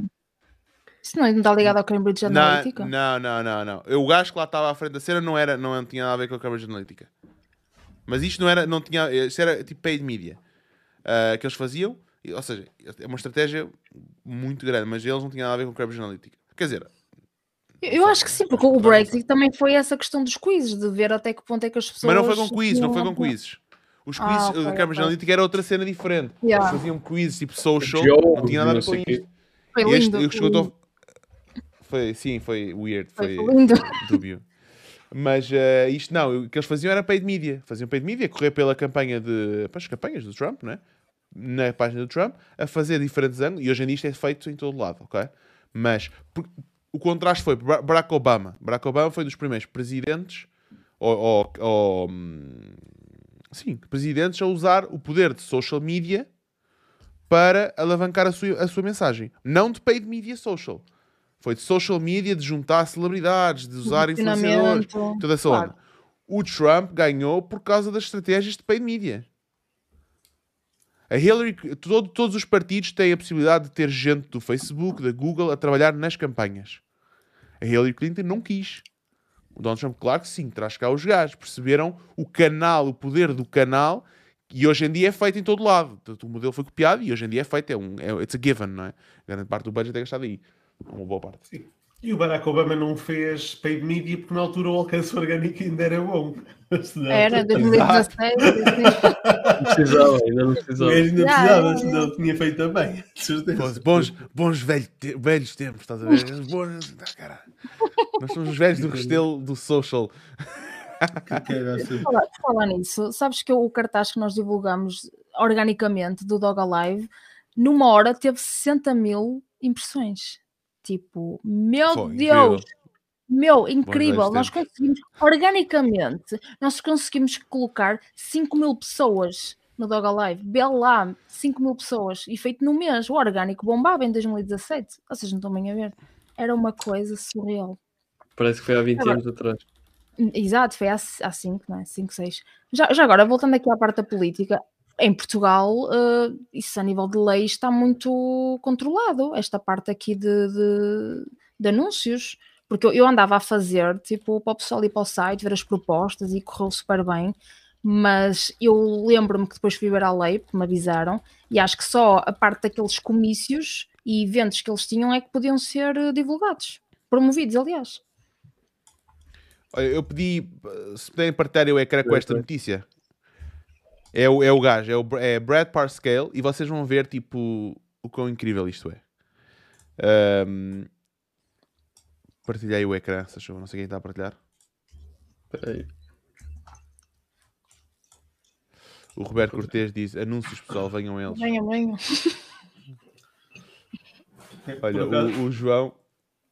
Isso não está ligado ao Cambridge Não, Analytica? não, não, não, não. Eu, O gajo que lá estava à frente da cena não, era, não tinha nada a ver com a Cambridge Analytica. Mas isto não era, não tinha, isto era tipo paid media ah, que eles faziam. Ou seja, é uma estratégia muito grande, mas eles não tinham nada a ver com a Cambridge Analytica. Quer dizer, Eu acho que sim, porque o Brexit também foi essa questão dos quizzes, de ver até que ponto é que as pessoas. mas não foi com quiz, não foi com quizzes. Os Ah, quizzes ok, da Cambridge ok. Analytica era outra cena diferente. Yeah. Eles faziam quizzes tipo social, não tinha nada a ver não com isto. Foi este- lindo. chegou Foi, sim, foi weird, Foi foi, lindo. dúbio. Mas eh, isto não, o que eles faziam era paid media. Faziam paid media, correr pela campanha de. para as campanhas do Trump, né? Na página do Trump, a fazer diferentes ângulos. E hoje em dia isto é feito em todo lado, ok? Mas por- o contraste foi Barack Obama. Barack Obama foi dos primeiros presidentes, ou, ou- ou, hum, sim, presidentes a usar o poder de social media para alavancar a sua, a sua mensagem. Não de paid media social. Foi de social media, de juntar celebridades, de usar influenciadores, toda essa Claro. onda. O Trump ganhou por causa das estratégias de paid media. A Hillary, todo- todos os partidos têm a possibilidade de ter gente do Facebook, da Google, a trabalhar nas campanhas. A Hillary Clinton não quis. O Donald Trump, claro que sim, traz cá os gajos. Perceberam o canal, o poder do canal, e hoje em dia é feito em todo lado. O modelo foi copiado e hoje em dia é feito, é um, é, it's a given, não é? Grande parte do budget é gastado aí. Uma boa parte. Sim. E o Barack Obama não fez paid media porque na altura o alcance orgânico ainda era bom. Era 2016. assim. Não precisava, ainda não precisava. ainda precisava, senão tinha feito também. De certeza. Bons, bons velho te- velhos tempos, estás a ver? Bons, ah, caralho. Nós somos os velhos do Restelo do social. Assim. Falar, por falar nisso, sabes que o cartaz que nós divulgamos organicamente do Dog Alive, numa hora teve 60 mil impressões. Tipo, meu Pô, Deus! incrível. Meu, incrível! Nós conseguimos, organicamente, nós conseguimos colocar 5 mil pessoas no Dog Alive. Lá, 5 mil pessoas. E feito no mês. O orgânico bombava em 2017. Vocês não estão bem a ver. Era uma coisa surreal. Parece que foi há 20 Agora- anos atrás. Exato, foi há 5, não é? 5, 6. Já, já agora, voltando aqui à parte da política, em Portugal, eh, isso a nível de lei está muito controlado, esta parte aqui de, de, de anúncios, porque eu, eu andava a fazer, tipo, para o pessoal ir para o site, ver as propostas e correu super bem, mas eu lembro-me que depois fui ver a lei, porque me avisaram, e acho que só a parte daqueles comícios e eventos que eles tinham é que podiam ser eh, divulgados, promovidos, aliás. Olha, eu pedi, eh, se puderem partilhar o ecrã com esta notícia. É o, é o gajo, é, o, é Brad Parscale, e vocês vão ver, tipo, o quão incrível isto é. Ahm, partilhei o ecrã, se achou, não sei quem está a partilhar. Espera aí. O Roberto Cortês diz, anúncios pessoal, venham eles. Venham, venham. Olha, o, o João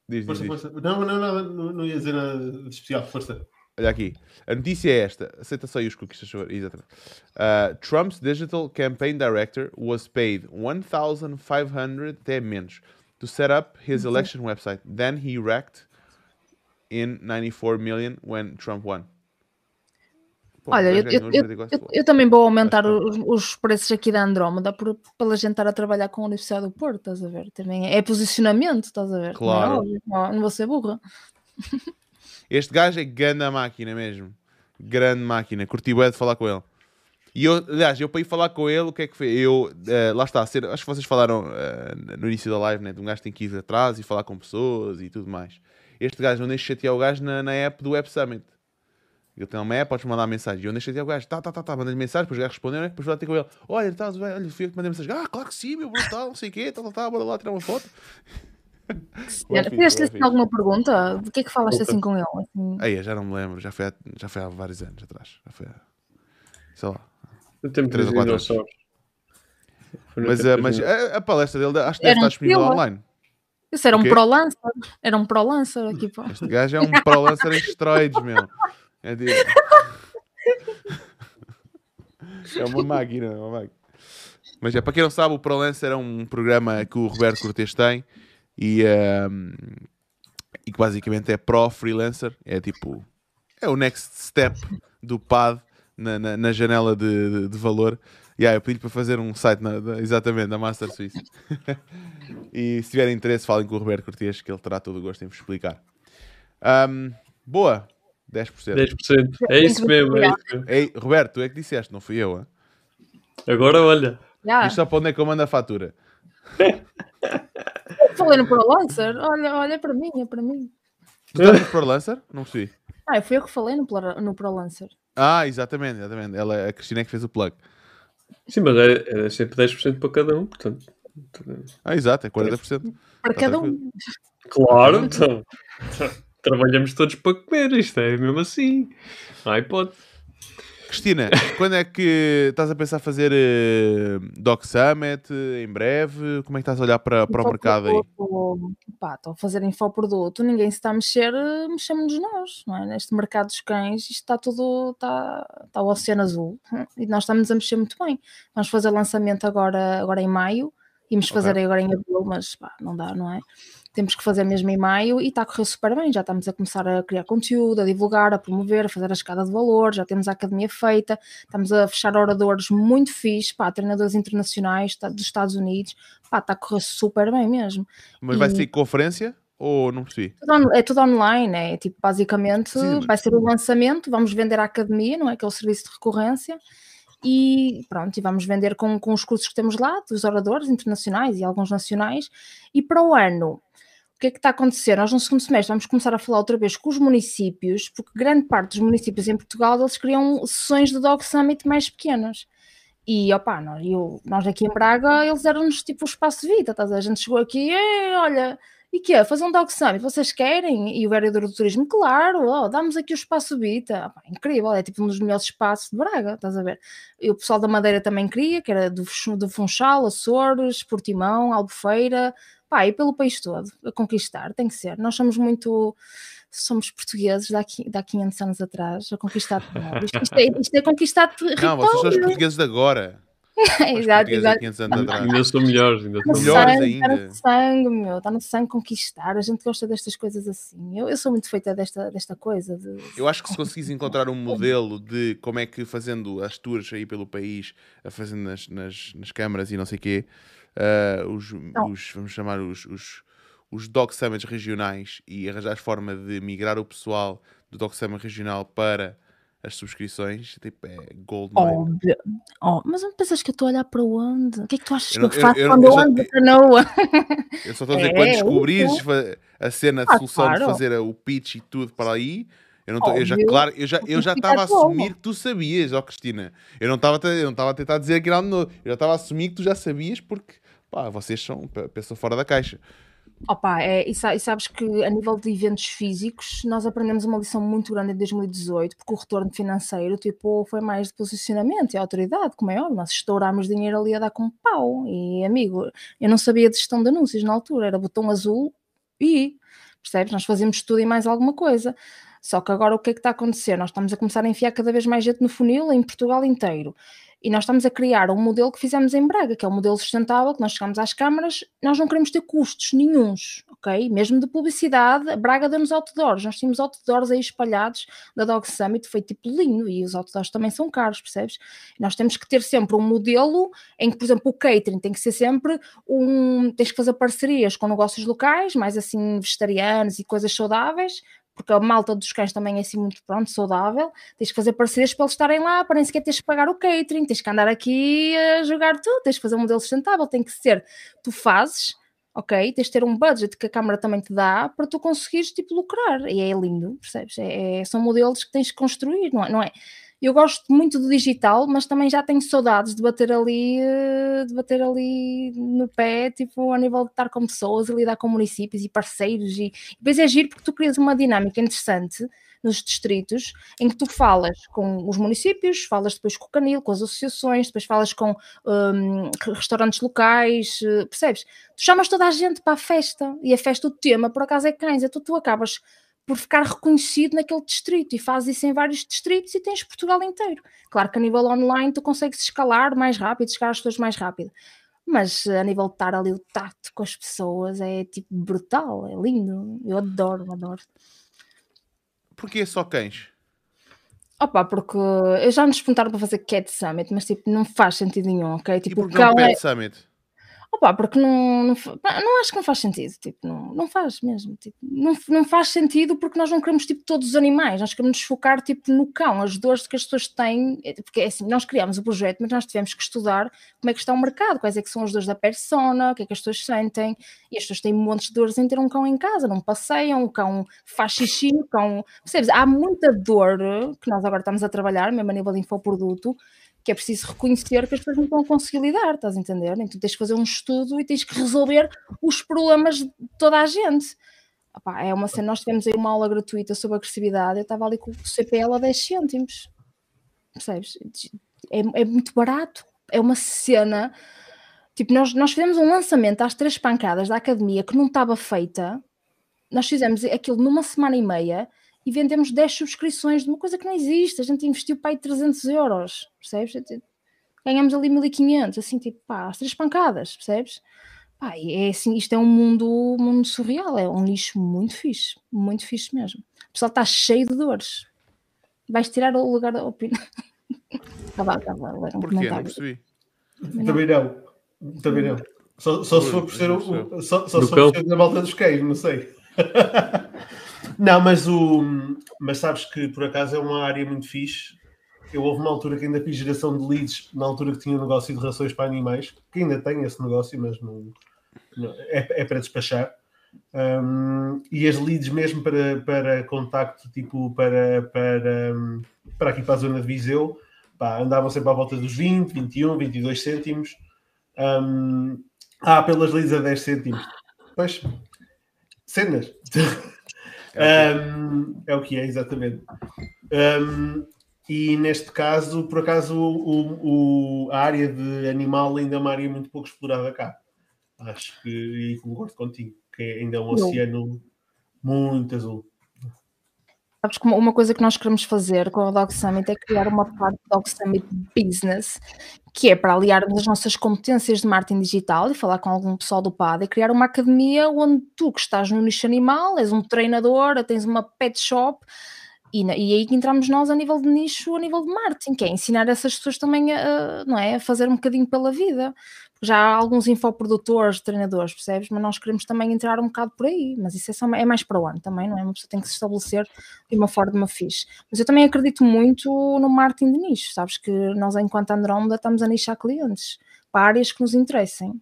diz, diz, Força, diz. força. Não, não, não, não, não ia dizer nada de especial. Força. Olha aqui. A notícia é esta. Aceita só aí os cookies, por favor. Exatamente. Uh, Trump's digital campaign director was paid 1,500, até menos, to set up his election website. Then he racked in 94 million when Trump won. Pô, Olha, eu, eu, eu, 94 eu- também vou aumentar os, os preços aqui da Andrómeda por, pela gente estar a trabalhar com a Universidade do Porto, estás a ver? Também é posicionamento, estás a ver? Não é Claro. óbvio, Não, não vou ser burra. Este gajo é grande máquina mesmo. Grande máquina. Curti bué de falar com ele. E eu, aliás, eu para ir falar com ele, o que é que foi? Eu, eh, lá está, ser, acho que vocês falaram eh, no início da live, né? De um gajo tem que ir atrás e falar com pessoas e tudo mais. Este gajo não deixa chatear o gajo na, na app do Web Summit. Ele tem uma app, podes mandar mensagem. E eu deixo chatear o gajo, tá, tá, tá, tá, mandei-lhe mensagem, depois o gajo respondeu, né? Depois vou lá ter com ele. Olha, tá, olha, fui eu que mandei mensagem. Ah, claro que sim, meu brutal, não sei o quê, tá, tá, tá, bora lá tirar uma foto. Fizeste assim alguma pergunta? De que é que falaste assim com ele? Assim, Aí, já não me lembro, já foi há, já foi há vários anos atrás. Já foi há, sei lá. No tempo Três dos ou quatro anos. Mas, tempo eh, mas a, a palestra dele acho que deve estar disponível online. Isso era um pro-lancer. Era um pro-lancer aqui, pá. Este gajo é um pro lancer em esteroides, meu. É, de... é uma máquina, é uma máquina. Mas é, para quem não sabe, o ProLancer é um programa que o Roberto Cortes tem e, ehm, e que basicamente é pro freelancer. É tipo, é o next step do PAD na, na, na janela de, de, de valor. E aí eu pedi para fazer um site na- da- exatamente da Master Suisse. e se tiverem interesse, falem com o Roberto Cortes que ele terá todo o gosto em vos explicar. Ahm, boa, 10%. 10%. É isso mesmo, é isso mesmo. Ei, Roberto, tu é que disseste, não fui eu. Hein? Agora olha. Diz só para onde é que eu mando a fatura. Falei no pro-lancer. Olha, olha para mim, é para mim. Tu estás no ProLancer? Não percebi. Ah, fui eu que falei no, pro- no pro-lancer. Ah, exatamente, exatamente. Ela, a Cristina é que fez o plug. Sim, mas é, é sempre 10% para cada um, portanto. Ah, exato, é 40%. Para Tá cada tranquilo. um. Claro, então. Trabalhamos todos para comer, isto é mesmo assim. Não há hipótese. Cristina, quando é que estás a pensar fazer uh, Doc Summit em breve? Como é que estás a olhar para, para o mercado aí? Pá, estou a fazer infoproduto, ninguém se está a mexer, mexemos-nos nós, não é? Neste mercado dos cães, isto está tudo, está, está o oceano azul e nós estamos a mexer muito bem. Vamos fazer lançamento agora, agora em maio, íamos fazer okay. agora em abril, mas pá, não dá, não é? Temos que fazer mesmo em maio e está a correr super bem. Já estamos a começar a criar conteúdo, a divulgar, a promover, a fazer a escada de valor, já temos a academia feita, estamos a fechar oradores muito fixe, pá, treinadores internacionais tá, dos Estados Unidos, pá, está a correr super bem mesmo. Mas e... vai ser conferência? Ou não percebi? é tudo online, é tipo, basicamente Sim, vai ser o lançamento, vamos vender a academia, não é? Que é o serviço de recorrência, e pronto, e vamos vender com, com os cursos que temos lá, dos oradores internacionais e alguns nacionais, e para o ano que é que está a acontecer? Nós no segundo semestre vamos começar a falar outra vez com os municípios, porque grande parte dos municípios em Portugal eles criam sessões de Dog Summit mais pequenas. E opá, nós, eu, nós aqui em Braga, eles eram-nos tipo o espaço de vida, estás a, gente chegou aqui, olha, e que é? Fazer um dog summit, vocês querem? E o vereador do turismo, claro, oh, damos aqui o espaço Vita. Ah, incrível, é tipo um dos melhores espaços de Braga, estás a ver? E o pessoal da Madeira também queria, que era do, do Funchal, Açores, Portimão, Albufeira, pá, e pelo país todo, a conquistar, tem que ser. Nós somos muito somos portugueses daqui, daqui 500 anos atrás, a conquistar isto, isto, é, isto é conquistar Não, vocês são os portugueses de agora. exato, exato. Ainda são melhores, ainda são melhores sangue, ainda. Está no sangue, meu, está no sangue conquistar. A gente gosta destas coisas assim. Eu, eu sou muito feita desta, desta coisa. De... Eu acho que se conseguis encontrar um modelo de como é que fazendo as tours aí pelo país, fazendo nas, nas, nas câmaras e não sei o quê, uh, os, os, vamos chamar os, os, os Dog Summits regionais e arranjar forma de migrar o pessoal do Dog Summit regional para as subscrições, tipo, é gold Óbvio. Oh, mas não pensas que eu estou a olhar para onde? O que é que tu achas eu, que eu, eu faço eu, quando eu, ando para Noa? Eu só estou a dizer, é, quando descobrires a cena de ah, solução claro. de fazer o pitch e tudo para aí, eu, não tô, eu já, claro, eu já eu já estava a assumir que tu sabias, ó oh, Cristina. Eu não estava eu não estava a tentar dizer que era novo. Eu já estava a assumir que tu já sabias porque, pá, vocês são pessoa fora da caixa. Opa, é, e, sabes que a nível de eventos físicos nós aprendemos uma lição muito grande em 2018 porque o retorno financeiro tipo, foi mais de posicionamento e autoridade, como é óbvio, nós estourámos dinheiro ali a dar com pau e amigo, eu não sabia de gestão de anúncios na altura, era botão azul e percebes? Nós fazíamos tudo e mais alguma coisa. Só que agora o que é que está a acontecer? Nós estamos a começar a enfiar cada vez mais gente no funil em Portugal inteiro. E nós estamos a criar um modelo que fizemos em Braga, que é um modelo sustentável, que nós chegamos às câmaras, nós não queremos ter custos nenhums, ok? Mesmo de publicidade, Braga deu-nos outdoors, nós tínhamos outdoors aí espalhados da Dog Summit, foi tipo lindo, e os outdoors também são caros, percebes? nós temos que ter sempre um modelo em que, por exemplo, o catering tem que ser sempre um... tens que fazer parcerias com negócios locais, mais assim vegetarianos e coisas saudáveis, porque a malta dos cães também é assim muito pronto, saudável, tens que fazer parcerias para eles estarem lá, para nem sequer teres que pagar o catering, tens que andar aqui a jogar tudo, tens que fazer um modelo sustentável, tem que ser, tu fazes, ok, tens de ter um budget que a câmara também te dá para tu conseguires tipo lucrar, e é lindo, percebes? É, é, são modelos que tens que construir, não é? Não é eu gosto muito do digital, mas também já tenho saudades de bater ali, eh, de bater ali no pé, tipo, a nível de estar com pessoas e lidar com municípios e parceiros. E, e depois é giro porque tu crias uma dinâmica interessante nos distritos, em que tu falas com os municípios, falas depois com o Canil, com as associações, depois falas com um, restaurantes locais, eh, percebes? Tu chamas toda a gente para a festa e a festa, o tema, por acaso, é cães, então tu acabas por ficar reconhecido naquele distrito e fazes isso em vários distritos e tens Portugal inteiro. Claro que a nível online tu consegues escalar mais rápido, chegar às pessoas mais rápido. Mas a nível de estar ali o tato com as pessoas é tipo brutal, é lindo. Eu adoro, adoro. Porquê só cães? Opa, porque eu já nos perguntaram para fazer Cat Summit, mas tipo, não faz sentido nenhum, ok? Tipo, e porque não Pet é... Summit? Opa, porque não, não, não acho que não faz sentido, tipo, não, não faz mesmo, tipo, não, não faz sentido porque nós não queremos, tipo, todos os animais, nós queremos nos focar, tipo, no cão, as dores que as pessoas têm, é, porque é assim, nós criamos o projeto, mas nós tivemos que estudar como é que está o mercado, quais é que são as dores da persona, o que é que as pessoas sentem, e as pessoas têm montes de dores em ter um cão em casa, não passeiam, o cão faz xixi, o cão, percebes, há muita dor que nós agora estamos a trabalhar, mesmo a nível de infoproduto, que é preciso reconhecer que as pessoas não a conseguir lidar, estás a entender? Então tens que fazer um estudo e tens que resolver os problemas de toda a gente. É uma cena, nós tivemos aí uma aula gratuita sobre agressividade, eu estava ali com o CPL a 10 cêntimos. percebes? É, é muito barato, é uma cena. Tipo, nós, nós fizemos um lançamento às três pancadas da academia que não estava feita. Nós fizemos aquilo numa semana e meia e vendemos 10 subscrições de uma coisa que não existe. A gente investiu para aí 300 euros, percebes? Ganhamos ali 1500, assim, tipo, pá, às três pancadas, percebes? Pá, é assim, isto é um mundo, mundo surreal, é um nicho muito fixe, muito fixe mesmo. O pessoal está cheio de dores. Vais tirar o lugar da opinião. Estava a ler um Porquê? Não percebi. Também não. Também não. Só, só se for por ser o, só, só se for por ser da volta dos queijos, não sei. não, mas o mas sabes que por acaso é uma área muito fixe. Eu houve uma altura que ainda fiz geração de leads, na altura que tinha um negócio de rações para animais, que ainda tenho esse negócio, mas não, não é, é para despachar. Um, e as leads mesmo para, para contacto, tipo para, para, para aqui para a zona de Viseu, pá, andavam sempre à volta dos 20, 21, 22 cêntimos. Um, ah, pelas leads a 10 cêntimos. Pois, cenas. É, um, é o que é, exatamente. Um, e neste caso, por acaso, o, o, a área de animal ainda é uma área muito pouco explorada cá. Acho que, e concordo contigo, que é ainda um oceano muito azul. Sabes como uma coisa que nós queremos fazer com o Dog Summit é criar uma parte do Dog Summit Business, que é para aliarmos as nossas competências de marketing digital e falar com algum pessoal do PAD e criar uma academia onde tu que estás no nicho animal, és um treinador, tens uma pet shop e, e aí que entramos nós a nível de nicho, a nível de marketing, que é ensinar essas pessoas também a, não é, a fazer um bocadinho pela vida já há alguns infoprodutores, treinadores, percebes? Mas nós queremos também entrar um bocado por aí, mas isso é, só, é mais para o ano também, não é? Uma pessoa tem que se estabelecer de uma forma fixe. Mas eu também acredito muito no marketing de nicho, sabes? Que nós, enquanto Andrómeda, estamos a nichar clientes para áreas que nos interessem.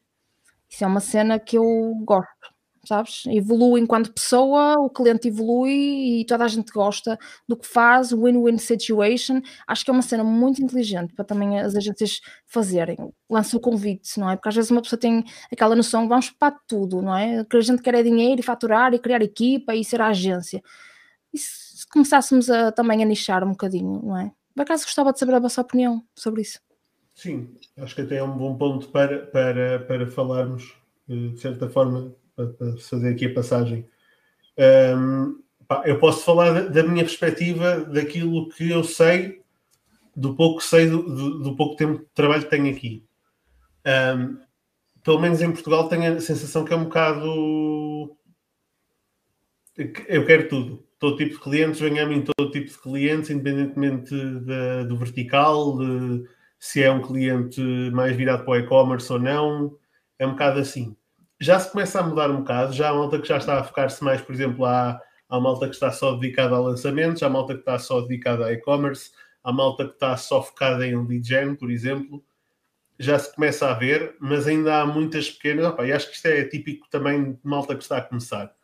Isso é uma cena que eu gosto sabes? Evolui enquanto pessoa, o cliente evolui e toda a gente gosta do que faz, win-win situation. Acho que é uma cena muito inteligente para também as agências fazerem. Lança o convite, não é? Porque às vezes uma pessoa tem aquela noção vamos para tudo, não é? Que a gente quer é dinheiro e faturar e criar equipa e ser a agência. E se começássemos a, também a nichar um bocadinho, não é? Por acaso gostava de saber a vossa opinião sobre isso. Sim, acho que até é um bom ponto para, para, para falarmos, eh, de certa forma, para, fazer aqui a passagem. Um, pá, eu posso falar da, minha perspectiva, daquilo que eu sei, do pouco que sei, do, do, pouco tempo de trabalho que tenho aqui. Um, pelo menos em Portugal tenho a sensação que é um bocado. Eu quero tudo. Todo tipo de clientes, venha a mim todo tipo de clientes, independentemente de, do vertical, de se é um cliente mais virado para o e-commerce ou não. É um bocado assim já se começa a mudar um bocado, já há malta que já está a focar-se mais, por exemplo, há, há malta que está só dedicada a lançamentos, há malta que está só dedicada a e-commerce, há malta que está só focada em lead gen, por exemplo, já se começa a ver, mas ainda há muitas pequenas, opa, e acho que isto é típico também de malta que está a começar.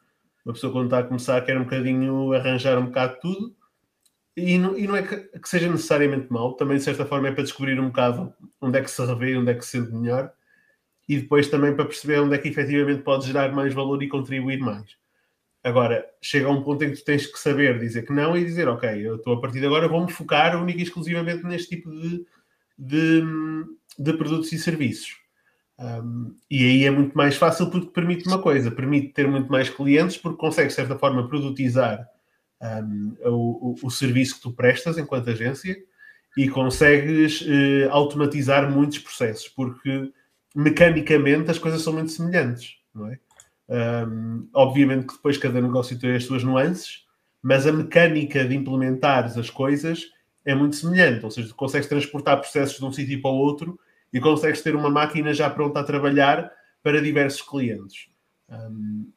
Uma pessoa quando está a começar quer um bocadinho arranjar um bocado tudo, e não, e não é que, que seja necessariamente mau, também de certa forma é para descobrir um bocado onde é que se revê, onde é que se sente melhor, e depois também para perceber onde é que efetivamente pode gerar mais valor e contribuir mais. Agora, chega a um ponto em que tu tens que saber dizer que não e dizer, ok, eu estou a partir de agora, vou-me focar única e exclusivamente neste tipo de, de, de produtos e serviços. Um, e aí é muito mais fácil porque permite uma coisa, permite ter muito mais clientes porque consegue, de certa forma, produtizar um, o, o, serviço que tu prestas enquanto agência e consegues uh, automatizar muitos processos, porque mecanicamente as coisas são muito semelhantes, não é? Um, obviamente que depois cada negócio tem as suas nuances, mas a mecânica de implementar as coisas é muito semelhante, ou seja, tu consegues transportar processos de um sítio para o outro e consegues ter uma máquina já pronta a trabalhar para diversos clientes. Um,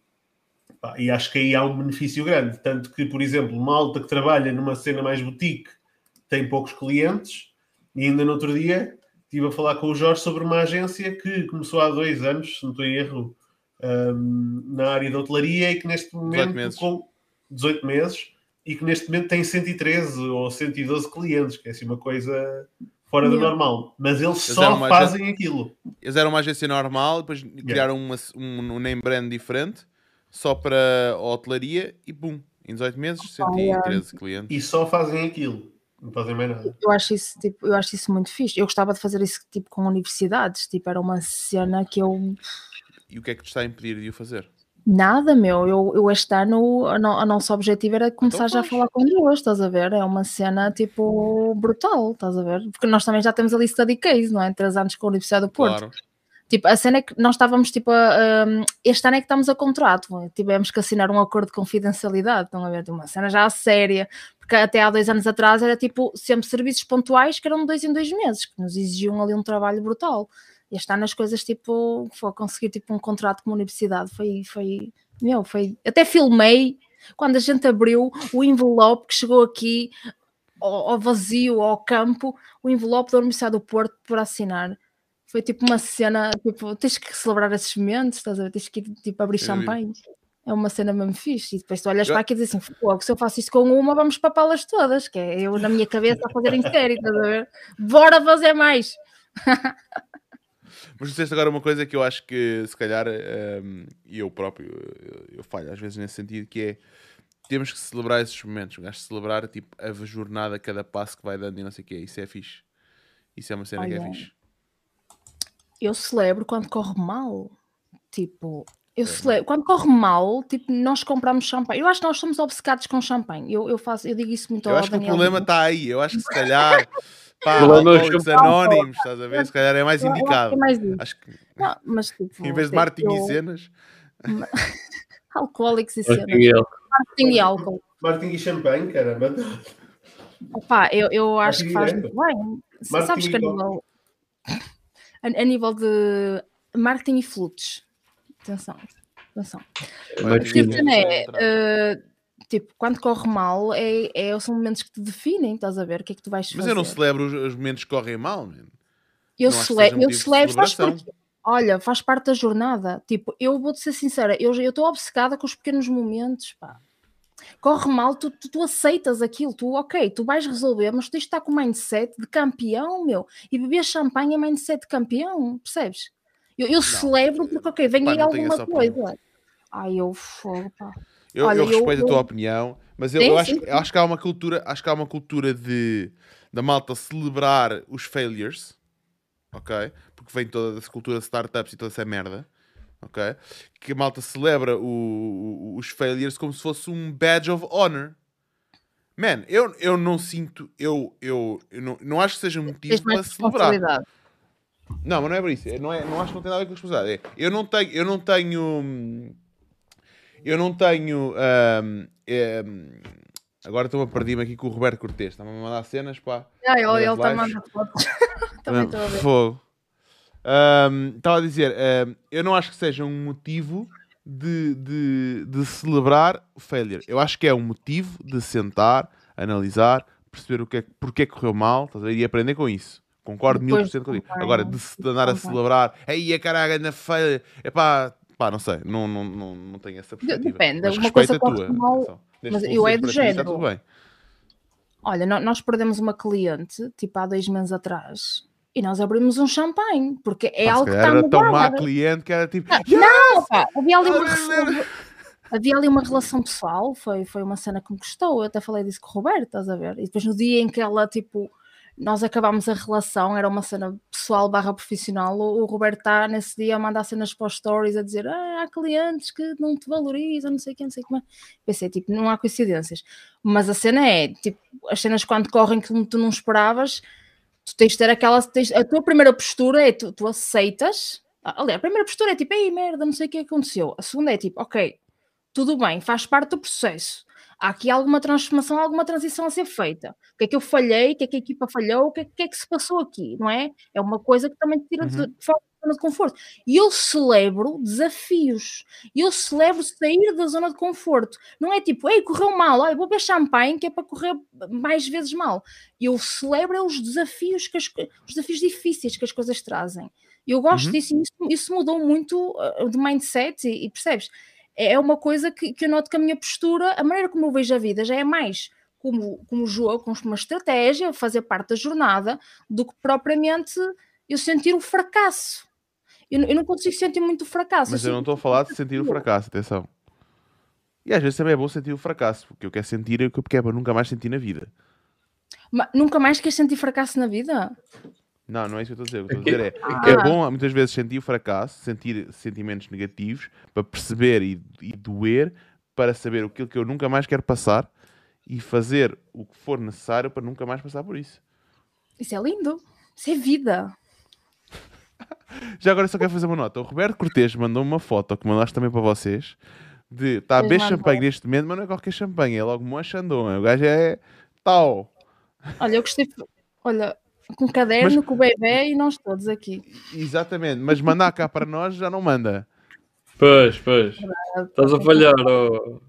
e acho que aí há um benefício grande, tanto que, por exemplo, uma alta que trabalha numa cena mais boutique tem poucos clientes e ainda no outro dia estive a falar com o Jorge sobre uma agência que começou há dois anos, se não estou em erro, um, na área da hotelaria e que neste momento, 18 meses. com 18 meses, e que neste momento tem 113 ou 112 clientes, que é assim uma coisa fora do normal. Mas eles, eles só fazem agência, aquilo. Eles eram uma agência normal, depois yeah. criaram uma, um, um name brand diferente, só para a hotelaria, e pum, em 18 meses, 113 clientes. E só fazem aquilo. Não fazem mais nada. Eu acho isso, tipo, eu acho isso muito fixe. Eu gostava de fazer isso tipo com universidades, tipo, era uma cena que eu E o que é que te está a impedir de o fazer? Nada, meu. Eu, eu este ano, a, no, a nosso objetivo era começar já a falar com duas, estás a ver? É uma cena tipo brutal, estás a ver? Porque nós também já temos ali study case, não é? Três anos com a Universidade do Porto. Claro. Tipo, a cena é que nós estávamos tipo a, um, este ano é que estamos a contrato, tivemos que assinar um acordo de confidencialidade, estão a ver? Uma cena já séria, porque até há dois anos atrás era tipo sempre serviços pontuais que eram de dois em dois meses, que nos exigiam ali um trabalho brutal. Este ano as coisas tipo, foi conseguir tipo um contrato com uma universidade, foi, foi, meu, foi, até filmei quando a gente abriu o envelope que chegou aqui ao, ao vazio, ao campo, o envelope da Universidade do Porto para assinar foi tipo uma cena, tipo, tens que celebrar esses momentos, estás a ver? Tens que ir tipo abrir champanhe. É uma cena mesmo fixe. E depois tu olhas Eu- para aqui e dizes assim: "Fogo, se eu faço isto com uma, vamos papá-las todas, que é eu na minha cabeça a fazer em série, estás a ver? Bora fazer mais! Mas disseste agora uma coisa que eu acho que se calhar ehm, e eu próprio eu, eu falho às vezes nesse sentido que é temos que celebrar esses momentos, um gajo celebrar tipo a jornada, cada passo que vai dando e não sei o que Isso é fixe. Isso é uma cena que é Olha, fixe. Eu celebro quando corre mal. Tipo, eu celebro. Quando corre mal, tipo, nós compramos champanhe. Eu acho que nós somos obcecados com champanhe. Eu, eu, faço, eu digo isso muito Eu ao acho que o Daniel problema está aí. Eu acho que se calhar pá, Alcoólicos. Anónimos, estás a ver? Se calhar é mais indicado. é mais. Acho que Não, mas tipo, em vez de marketing eu- e cenas, Alcoólicos e cenas. Martin e álcool. Marketing e champanhe, caramba. Opa, eu, eu acho que faz muito bem. Sabes que a nível, a, a nível de marketing e flutos. Atenção, atenção. Mas Porque sim. cena é, eh, tipo, quando corre mal, é, é, são momentos que te definem, estás a ver? O que é que tu vais mas fazer? eu não celebro os, os momentos que correm mal, man. Eu, cele eu celebro, sabes celebração. porquê? Olha, faz parte da jornada. Tipo, eu vou-te ser sincera, eu eu estou obcecada com os pequenos momentos, pá. Corre mal, tu, tu, tu aceitas aquilo, tu, ok, tu vais resolver, mas tu tens de estar com o mindset de campeão, meu. E beber champanhe é mindset de campeão, percebes? Eu, eu celebro porque, ok, vem Pá, aí não alguma coisa. Ai, eu fogo, pá. Eu, Olha, eu eu- respeito a tua eu- opinião, mas eu, Sim, eu acho, sim, eu acho que há uma cultura, acho que há uma cultura de da malta celebrar os failures, ok? Porque vem toda essa cultura de startups e toda essa merda, ok? Que a malta celebra o- o- os failures como se fosse um badge of honor. Man, eu, eu não sinto, eu, eu, eu não, não acho que seja um motivo para celebrar. Não, mas não é por isso. É- Não, é, não acho que não tem nada a ver com responsabilidade. É, eu não tenho. Eu não tenho. Eu não tenho. hum, hum, agora estou a perder-me aqui com o Roberto Cortês. Está-me a mandar cenas, pá. Ah, ele Nas ele está lives. mandando fotos. Também estou a ver. Fogo. Hum, Estava a dizer, hum, eu não acho que seja um motivo de, de, de celebrar o failure. Eu acho que é um motivo de sentar, analisar, perceber o que é, que- porque é que correu mal e aprender com isso. Concordo mil por cento contigo. acompanha, Agora, de se andar a celebrar, aí a caralho na feia, é pá, pá, não sei, não, não, não, não tenho essa perspectiva. depende, Mas uma coisa a tua. mal, mas eu é do ti, Está género. tudo bem. Olha, nó- nós perdemos uma cliente, tipo há dois meses atrás, e nós abrimos um champanhe, porque é algo que está era tão má cliente que era tipo. Não, pá, havia ali, uma, relação- havia ali uma relação pessoal, foi, foi uma cena que me gostou, eu até falei disso com o Roberto, estás a ver? E depois no dia em que ela, tipo, nós acabámos a relação, era uma cena pessoal barra profissional, o, o Roberto está nesse dia a mandar cenas para os stories, a dizer, ah, há clientes que não te valorizam, não sei o que, não sei como é. Pensei, tipo, não há coincidências. Mas a cena é, tipo, as cenas quando correm que tu não esperavas, tu tens de ter aquela. tens- a tua primeira postura é tu, tu aceitas. Aliás, a primeira postura é tipo, ei merda, não sei o que aconteceu. A segunda é tipo, ok, tudo bem, faz parte do processo. Há aqui alguma transformação, alguma transição a ser feita. O que é que eu falhei? O que é que a equipa falhou? O que é, que, é que se passou aqui? Não é? É uma coisa que também te tira de, Uhum. de da zona de conforto. E eu celebro desafios. Eu celebro sair da zona de conforto. Não é tipo, ei, correu mal, olha, vou beber champanhe que é para correr mais vezes mal. Eu celebro é os desafios, que as, os desafios difíceis que as coisas trazem. Eu gosto Uhum. disso e isso, isso mudou muito uh, de mindset e, e percebes? É é uma coisa que, que eu noto que a minha postura, a maneira como eu vejo a vida já é mais como, como jogo, como uma estratégia, fazer parte da jornada, do que propriamente eu sentir o fracasso. Eu, não- eu não consigo sentir muito fracasso. Mas eu não sinto estou a falar de sentir o fracasso, atenção. E às vezes também é bom sentir o fracasso, porque eu quero sentir o que eu quero para nunca mais sentir na vida. Ma- nunca mais queres sentir fracasso na vida? Não, não é isso que eu estou a dizer. Eu estou a dizer é, Ah. é bom muitas vezes sentir o fracasso, sentir sentimentos negativos, para perceber e, e doer, para saber aquilo que eu nunca mais quero passar e fazer o que for necessário para nunca mais passar por isso. Isso é lindo. Isso é vida. Já agora só quero fazer uma nota. O Roberto Cortes mandou uma foto que mandaste também para vocês de está a beber champanhe neste momento, mas não é qualquer champanhe, é logo uma Chandon. O gajo é tal. Olha, eu gostei. Olha, com um caderno, com o bebê e nós todos aqui. Exatamente, mas mandar cá para nós já não manda. Pois, pois. Estás a falhar, oh.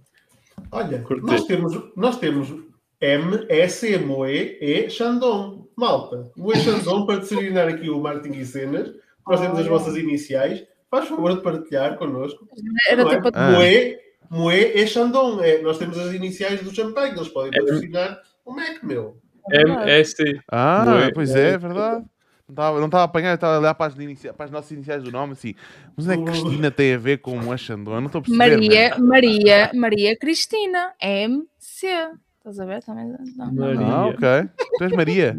Olha, Cortês. nós temos, nós temos M, S, Moe e Xandon. Malta, Moe Xandon para designar aqui o marketing e cenas. Nós temos as vossas iniciais. Faz favor de partilhar connosco. Era Não é? tipo. Ah. Moe, Moe e Xandon. É, nós temos as iniciais do champanhe. Eles podem É. patrocinar o Mac, meu. MSC. Ah, Bué. pois é, é verdade. Não estava não estava a apanhar, eu estava a olhar para as, inicia- para as nossas iniciais do nome assim. Mas onde é que Cristina tem a ver com o Xandon? Eu não estou a perceber. Maria, man. Maria, Maria Cristina, MC. Estás a ver? Também. Não, não, não. Maria. Ah, ok. Tu és Maria.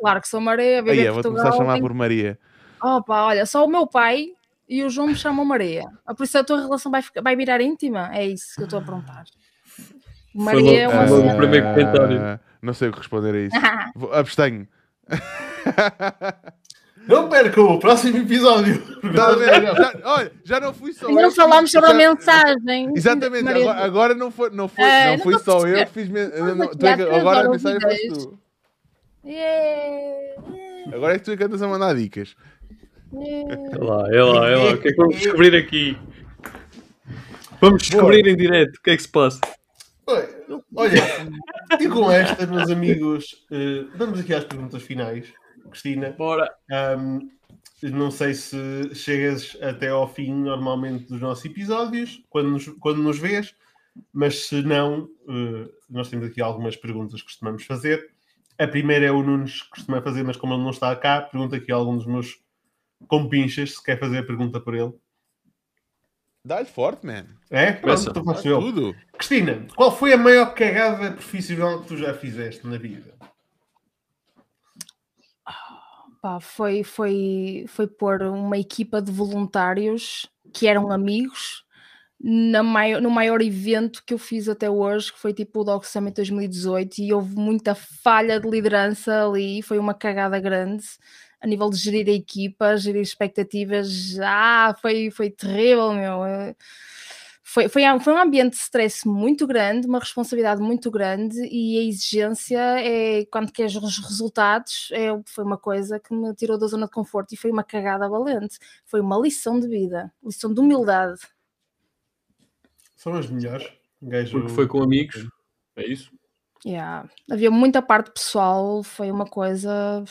Claro que sou Maria, Aí, vou-te começar a chamar tem- por Maria. Opa, olha, só o meu pai e o João me chamam Maria. Ah, Por isso a tua relação vai, ficar- vai virar íntima? É isso que eu estou a perguntar. Maria é uma cena. o primeiro comentário. Não sei o que responder a isso. Vou- Abstenho. Não percam o próximo episódio. Tá? Já- olha, já não fui só eu. não falámos sobre a mensagem. Exatamente, agora, agora não foi, não foi, Ah, não não fui só eu que fiz. não- tu é agora a mensagem dez. tu. Yeah. Agora é que tu é que andas a mandar dicas. É lá, é lá, é lá. O que é que vamos descobrir aqui? Vamos descobrir em direto o que é que se passa. Olha, e com esta, meus amigos, eh, vamos aqui às perguntas finais. Cristina, Bora. Ahm, não sei se chegas até ao fim normalmente dos nossos episódios, quando nos, quando nos vês, mas se não, eh, nós temos aqui algumas perguntas que costumamos fazer. A primeira é o Nunes que costuma fazer, mas como ele não está cá, pergunta aqui a algum dos meus compinchas se quer fazer a pergunta por ele. Dá-lhe forte, man. É? Pronto, Começa. então faço eu. tudo. Cristina, qual foi a maior cagada profissional que tu já fizeste na vida? Pá, foi, foi, foi pôr uma equipa de voluntários que eram amigos na maior, no maior evento que eu fiz até hoje, que foi tipo o Dog Summit 2018, e houve muita falha de liderança ali, foi uma cagada grande a nível de gerir a equipa, gerir expectativas. Ah, foi, foi terrível, meu. Eh, Foi, foi, foi um ambiente de stress muito grande, uma responsabilidade muito grande e a exigência é quando queres os resultados é, foi uma coisa que me tirou da zona de conforto e foi uma cagada valente. Foi uma lição de vida, lição de humildade. São as melhores. Gajo- Porque foi com amigos. É isso? Yeah. Havia muita parte pessoal, foi uma coisa.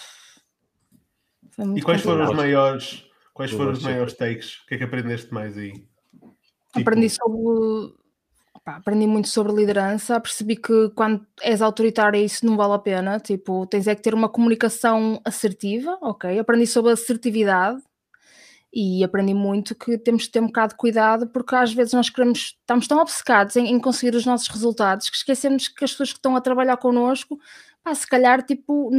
Foi muito E quais foram os maiores, quais foram os maiores takes? O que é que aprendeste mais aí? Tipo, Aprendi sobre. aprendi muito sobre liderança, percebi que quando és autoritária isso não vale a pena, tipo, tens é que ter uma comunicação assertiva, ok? Aprendi sobre assertividade e aprendi muito que temos que ter um bocado de cuidado porque às vezes nós queremos, estamos tão obcecados em, em conseguir os nossos resultados que esquecemos que as pessoas que estão a trabalhar connosco, pá, se calhar, tipo,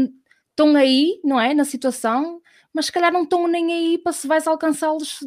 estão aí, não é? Na situação, mas se calhar não estão nem aí para se vais alcançá-los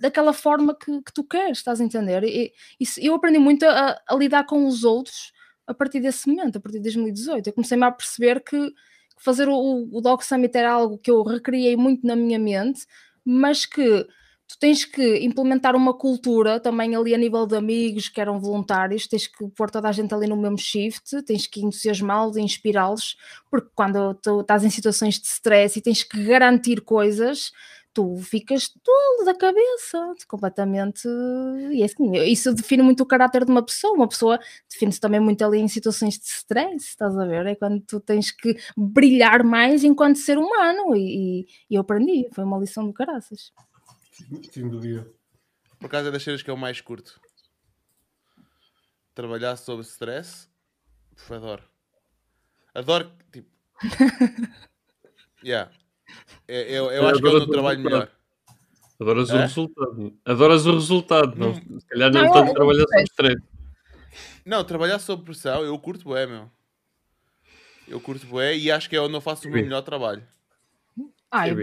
daquela forma que, que tu queres, estás a entender? E, isso- eu aprendi muito a, a lidar com os outros a partir desse momento, a partir de 2018. Eu comecei-me a perceber que fazer o, o Dog Summit era algo que eu recriei muito na minha mente, mas que tu tens que implementar uma cultura também ali a nível de amigos que eram voluntários, tens que pôr toda a gente ali no mesmo shift, tens que entusiasmá-los inspirá-los, porque quando tu estás em situações de stress e tens que garantir coisas, tu ficas todo da cabeça, completamente. E assim, isso define muito o caráter de uma pessoa. Uma pessoa define-se também muito ali em situações de stress, estás a ver? É quando tu tens que brilhar mais enquanto ser humano. E, e- e eu aprendi, foi uma lição do caraças. Sem dúvida. Por acaso é das cenas que eu mais curto. Trabalhar sob stress. Puf, adoro. Adoro, tipo. yeah. É- Eu, eu acho que é onde eu trabalho melhor. Adoras o É? resultado. Adoras o resultado. Não, Hum. se calhar Não, não eu- tanto eu trabalhar sei. sob stress. Não, trabalhar sob pressão, eu curto é, meu. Eu curto bué e acho que é onde eu faço o meu Sim. melhor trabalho. Ai, Sim,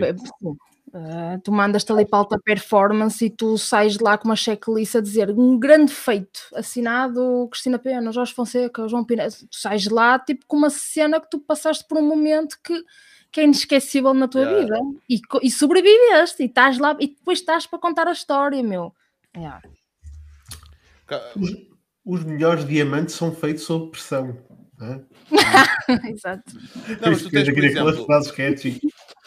Ah, tu mandas-te ali para alta performance e tu sais de lá com uma checklist a dizer um grande feito, assinado Cristina Pena, Jorge Fonseca, João Pina. Tu sais de lá tipo com uma cena que tu passaste por um momento que, que é inesquecível na tua Yeah. vida e, e sobreviveste e estás lá e depois estás para contar a história, meu. Yeah. Ca- Os melhores diamantes são feitos sob pressão. não é? Exato. Não, mas tu tens, por exemplo, frases catchy.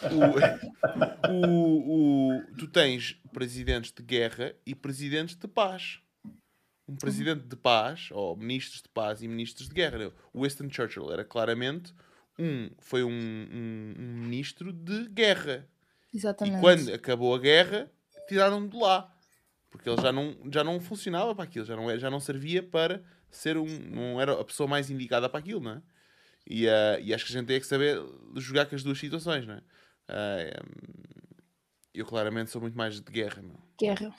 O, o- o- tu tens presidentes de guerra e presidentes de paz. Um presidente de paz, ou ministros de paz e ministros de guerra. O Winston Churchill era claramente um, foi um, um- um ministro de guerra. Exatamente. E quando acabou a guerra, tiraram de lá. Porque ele já não, já não funcionava para aquilo, já não, é- já não servia para ser um. Não era a pessoa mais indicada para aquilo, não é? E, ah, e acho que a gente tem que saber jogar com as duas situações, não é? Ah, eu claramente sou muito mais de guerra, meu. Guerra.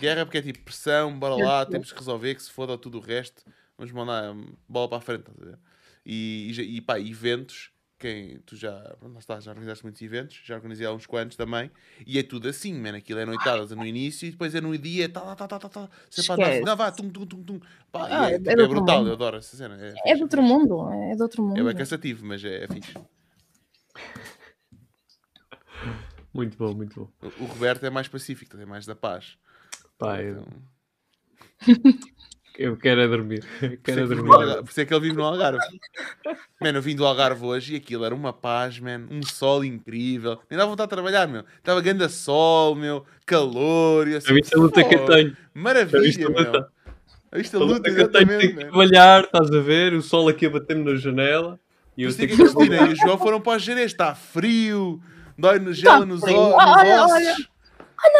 Guerra porque é tipo pressão, bora lá, temos que resolver, que se foda tudo o resto, vamos mandar bola para a frente. estás a ver? E, e, e pá, eventos, quem, tu já, pronto, está, já organizaste muitos eventos, já organizei há uns quantos também, e é tudo assim, mano, aquilo é noitadas no início e depois é no dia, tá, tá, tá, tá, tá, sempre a assim, Esquece. não, vá, tum, tum, tum, tum. Pá, Ah, é, é é brutal, mundo. eu adoro essa cena. É, É de outro mundo, é de outro mundo. É bem cansativo, mas é, é fixe. Muito bom, muito bom. O, o Roberto é mais pacífico, é mais da paz. Pá, eu, Então, eu quero é dormir. Por Quero é isso, é dormir. Algarve, por isso é que ele vive no Algarve. Mano, eu vim do Algarve hoje e aquilo era uma paz, man, um sol incrível. Nem dava vontade de trabalhar, meu. Estava grande sol, meu, calor. E assim, a luta que eu "Oh, tenho? Maravilha, meu. A A luta luta, que eu tenho, tenho que trabalhar, estás a ver? O sol aqui a bater-me na janela. E eu é tenho que que a Cristina e o João foram para o Jerez. Está frio, dói no gelo nos, o- nos Olha, ossos. olha.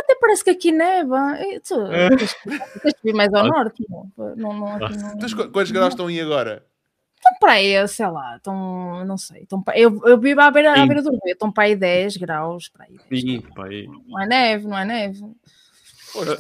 Até parece que aqui neva. Tu, É. tens, tens de vir mais ao norte. Não, não, não, aqui não, Então, qu- quantos graus estão aí agora? Estão para aí, sei lá, estão, não sei. Estão para, eu, eu vivo à beira, à beira do rio, estão para aí 10 graus. Para aí, 10 Sim, graus. pá, aí. Não é neve, não é neve.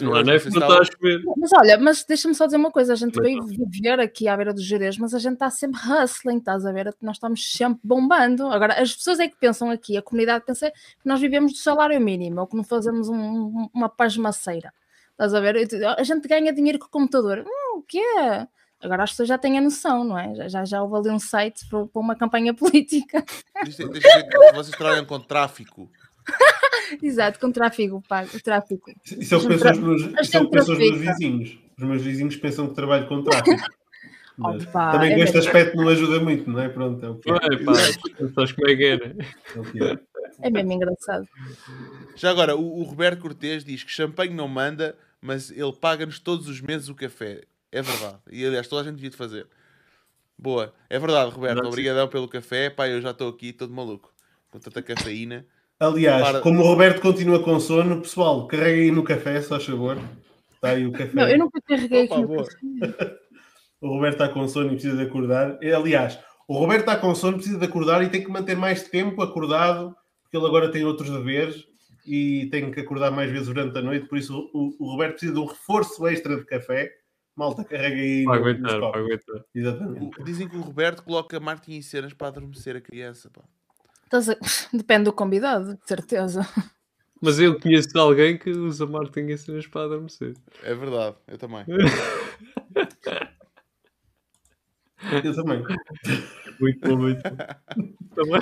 Não há hoje, neve, vocês não estavam- está a chover. Mas olha, mas deixa-me só dizer uma coisa: a gente Mas veio viver aqui à beira dos Jerez, mas a gente está sempre hustling, estás a ver? Nós estamos sempre bombando. Agora, as pessoas é que pensam aqui, a comunidade pensa que nós vivemos do salário mínimo ou que não fazemos um- uma pasmaceira. Estás a ver? A gente ganha dinheiro com o computador. Hum, o quê? Agora as pessoas já têm a noção, não é? Já, já, já houve ali um site para para uma campanha política. Deixa, deixa vocês trabalham com tráfico. Exato, com tráfego pago. Tráfico. Isso é o que pensam os meus, isso é o gente que pensam os meus trafica. vizinhos. Os meus vizinhos pensam que trabalho com tráfico. Mas Opa, também é com este aspecto não ajuda muito, não é? Pronto, é o que é. Ué, pá, sabes como é que era? É o que é. É mesmo engraçado. Já agora, o, o Roberto Cortês diz que champanhe não manda, mas ele paga-nos todos os meses o café. É verdade. E aliás, toda a gente devia de fazer. Boa. É verdade, Roberto. Obrigadão pelo café. Pá, eu já estou aqui todo maluco. Com tanta cafeína. Aliás, Para- como o Roberto continua com sono, pessoal, carreguem aí no café, só favor. Está aí o café. Não, eu nunca carreguei aqui no café. O Roberto está com sono e precisa de acordar. E, Aliás, o Roberto está com sono, precisa de acordar e tem que manter mais tempo acordado, porque ele agora tem outros deveres e tem que acordar mais vezes durante a noite. Por isso, o, o Roberto precisa de um reforço extra de café. Malta, carrega aí Para aguentar, para aguentar. Exatamente. O- Dizem que o Roberto coloca Martin e cenas para adormecer a criança. Pá. Estás a- Depende do convidado, de certeza. Mas eu conheço alguém que usa Martin e cenas para adormecer. É verdade, eu também. Eu também. Muito bom, muito bom. Também.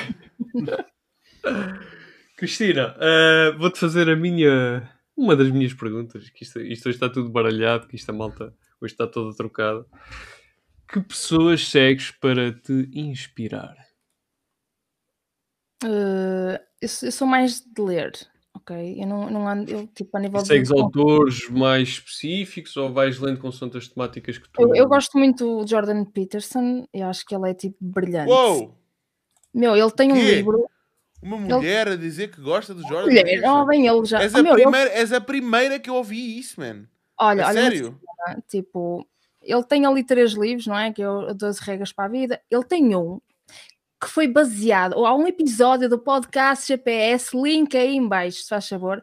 Cristina, eh, vou-te fazer a minha. Uma das minhas perguntas. Que isto, isto hoje está tudo baralhado, que isto a malta hoje está toda trocada. Que pessoas segues para te inspirar? Eh, eu, sou- eu sou mais de ler, ok? Eu não, não ando, eu, tipo, a nível de. Segues autores mais específicos ou vais lendo com as temáticas que tu. Eu, eu gosto muito do Jordan Peterson, eu acho que ele é tipo brilhante. Uou! Meu, ele tem um livro. Uma mulher a dizer que gosta do Jordan Mulher, Peterson. oh, bem, ele já. És Oh, a, meu, ele- primeira, és a primeira que eu ouvi isso, man. olha, a olha, sério? cena, tipo, ele tem ali três livros, não é? Que é o 12 Regras para a Vida. Ele tem um que foi baseado, ou há um episódio do podcast GPS, link aí em baixo, se faz favor,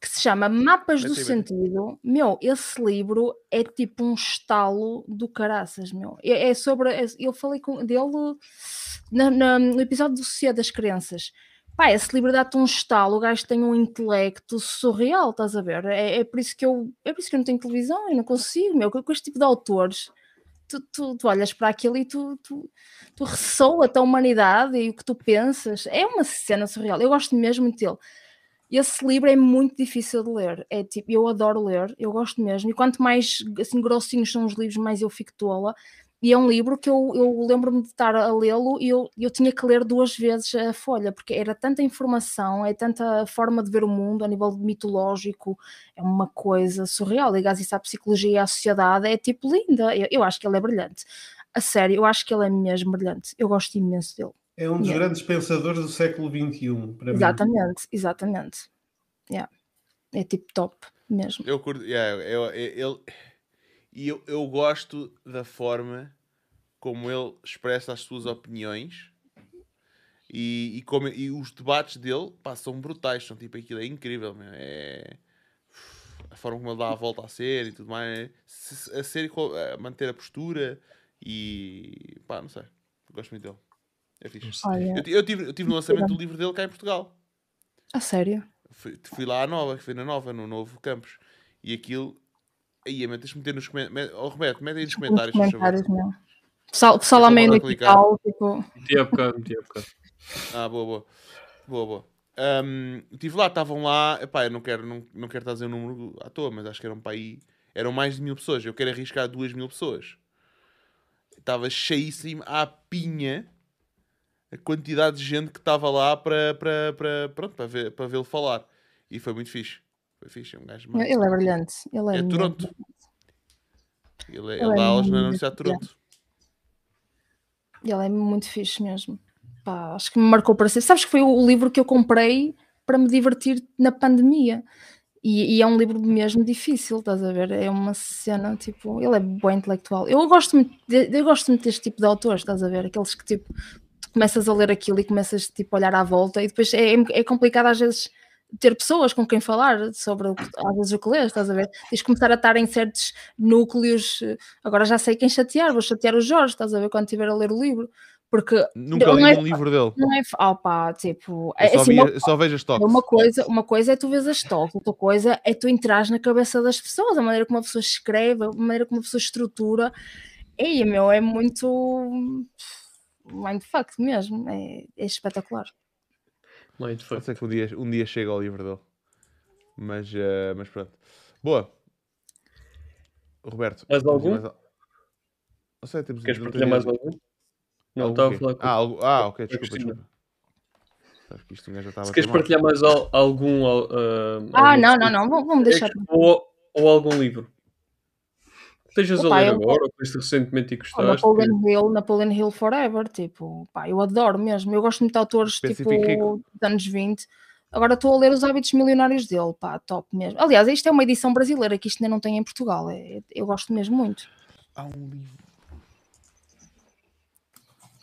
que se chama Mapas do. Sentido. Meu, esse livro é tipo um estalo do caraças, meu. É, é sobre. é- eu falei com, dele na- na- no episódio do Sociedade das Crenças. Pá, esse livro dá-te um estalo, o gajo tem um intelecto surreal, estás a ver? É, é por isso que eu é por isso que eu não tenho televisão, eu não consigo, meu, com, com este tipo de autores. Tu, tu, tu olhas para aquilo e tu, tu, tu ressoa-te a humanidade e o que tu pensas. É uma cena surreal. Eu gosto mesmo dele. Esse livro é muito difícil de ler. É tipo, eu adoro ler, eu gosto mesmo. E quanto mais assim grossinhos são os livros, mais eu fico tola. E é um livro que eu, eu lembro-me de estar a lê-lo e eu, eu tinha que ler duas vezes a folha, porque era tanta informação, é tanta forma de ver o mundo a nível mitológico, é uma coisa surreal. Ligas isso à psicologia e à sociedade, é tipo linda. Eu, eu acho que ele é brilhante. A sério, eu acho que ele é mesmo brilhante. Eu gosto imenso dele. É um dos Yeah. grandes pensadores do século XXI, para mim. Exatamente, exatamente. Yeah. É tipo top mesmo. Eu curto. yeah, eu, eu, ele- e eu, eu gosto da forma como ele expressa as suas opiniões e, e, como, e os debates dele pá, são brutais. São tipo aquilo, é incrível. meu, É a forma como ele dá a volta a ser e tudo mais. se- A ser e co- a manter a postura e pá, não sei. Gosto muito dele. É fixe. Olha, Eu, eu tive, eu tive no lançamento do livro dele cá em Portugal. a sério. Fui, fui lá à Nova, fui na Nova, no novo campus. E aquilo. Aí, de meter nos comentários. Oh, Roberto, mete aí nos Nos comentários, favor. comentários, não. Pessoal, pessoal lá meio no hospital, tipo, Meti há bocado, meti há bocado. Ah, boa, boa. Boa, boa. Estive lá, estavam lá. Epá, eu não quero, não, não quero estar a dizer o número à toa, mas acho que eram para aí. Eram mais de mil pessoas. Eu quero arriscar duas mil pessoas. Estava cheíssimo à pinha a quantidade de gente que estava lá para, para, para, pronto, para, ver, para vê-lo falar. E foi muito fixe. Foi fixe. É um gajo massa. ele é brilhante. Ele é, É Toronto. Ele, Ele ele é dá aulas na Universidade de Toronto. Ele é muito fixe mesmo. Pá, acho que me marcou para ser. Sabes que foi o livro que eu comprei para me divertir na pandemia. E, e é um livro mesmo difícil, estás a ver? É uma cena, tipo, ele é bom intelectual. Eu gosto muito, de- eu gosto muito deste tipo de autores, estás a ver? Aqueles que tipo, começas a ler aquilo e começas tipo, a olhar à volta e depois é, é complicado às vezes ter pessoas com quem falar sobre o às vezes o que lês, estás a ver? Tens de começar a estar em certos núcleos. eh, Agora já sei quem chatear, vou chatear o Jorge, estás a ver? Quando estiver a ler o livro, porque Nunca li é- um livro dele. não é. tipo. Eu É, só, assim, vi- uma, só vejo as toques. uma coisa, uma coisa é tu vês as toques, outra coisa é tu entras na cabeça das pessoas, a maneira como uma pessoa escreve, a maneira como uma pessoa estrutura. E meu, é muito mindfuck mesmo, é, é espetacular. Mindfuck. Pode ser que um dia, um dia chegue ao livro dele. Mas, eh, mas pronto. Boa. Roberto. Mais algum? al- Não sei, temos Queres partilhar mais algum? Não, estava a falar com Ah, algo- ah, ok, desculpa, desculpa. Acho que isto já estava Se queres partilhar mais al- algum. al- ah, Ah, algum não, não, não, vamos deixar. texto Ou, ou algum livro. Estejas a ler eu- agora, ou que recentemente e gostaste. Napoleon Hill, Napoleon Hill Forever, tipo, pá, eu adoro mesmo. Eu gosto muito de autores tipo dos anos 20. Agora estou a ler os hábitos milionários dele, pá, top mesmo. Aliás, isto é uma edição brasileira que isto ainda não tem em Portugal. é- eu gosto mesmo muito. Há um livro.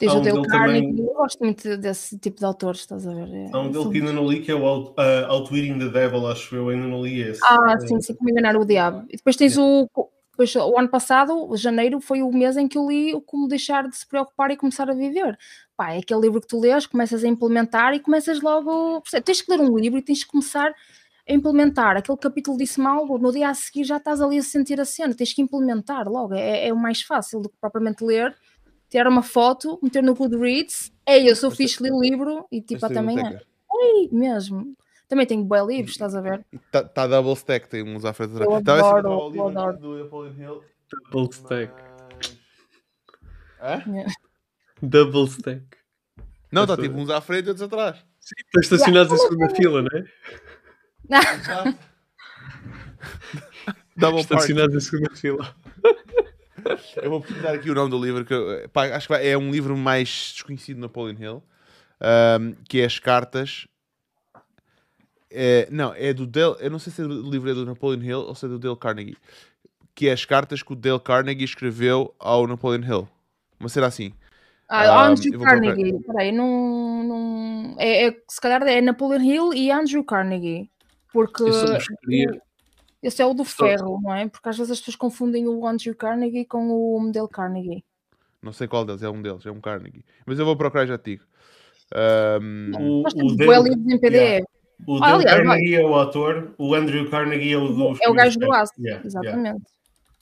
Há o Dale Carnegie, também- eu gosto muito desse tipo de autores, estás a ver? É- Há um dele que ainda não li, que é o Out, uh, the Devil, acho eu, ainda não li esse. Ah, Eh, sim, sim, como enganar o diabo. E depois tens o. Depois, o ano passado, janeiro, foi o mês em que eu li o Como Deixar de Se Preocupar e Começar a Viver. Pá, é aquele livro que tu lês, começas a implementar e começas logo. Tens que ler um livro e tens que começar a implementar. Aquele capítulo disse-me algo, no dia a seguir já estás ali a sentir a cena, tens que implementar logo. É, é o mais fácil do que propriamente ler, tirar uma foto, meter no Goodreads. Ei, eu sou fixe, li o livro e tipo até amanhã. Ei, mesmo. Também tenho bem livros, estás a ver? Está tá double stack, tem uns à frente Eu atrás. Adoro, eu livro adoro. do Napoleon Hill. Double stack. mas-? Double stack. Não, está tipo uns à frente e outros atrás. Sim, estão estacionados em segunda fila, não é? Exato. Double. Estacionados em segunda fila. Eu vou precisar aqui o nome do livro, que eu- pá, acho que é um livro mais desconhecido de Napoleon Hill, ahm, que é As Cartas. É, não, é do Dale, eu não sei se é do livro é do Napoleon Hill ou se é do Dale Carnegie, que é as cartas que o Dale Carnegie escreveu ao Napoleon Hill. Uma cena assim. Ah, Ah, Andrew eu vou procurar. Carnegie, peraí, não, não... É, é, se calhar é Napoleon Hill e Andrew Carnegie. Porque esse é o do Só- ferro, não é? Porque às vezes as pessoas confundem o Andrew Carnegie com o modelo Carnegie. Não sei qual deles, é um deles, é um Carnegie. Mas eu vou procurar já te digo. O, Nós o temos Dale- o livros em PDF. yeah. O Ah, Dale Carnegie é o autor, o Andrew Carnegie é o dos. É o gajo do aço, Yeah, yeah. exatamente.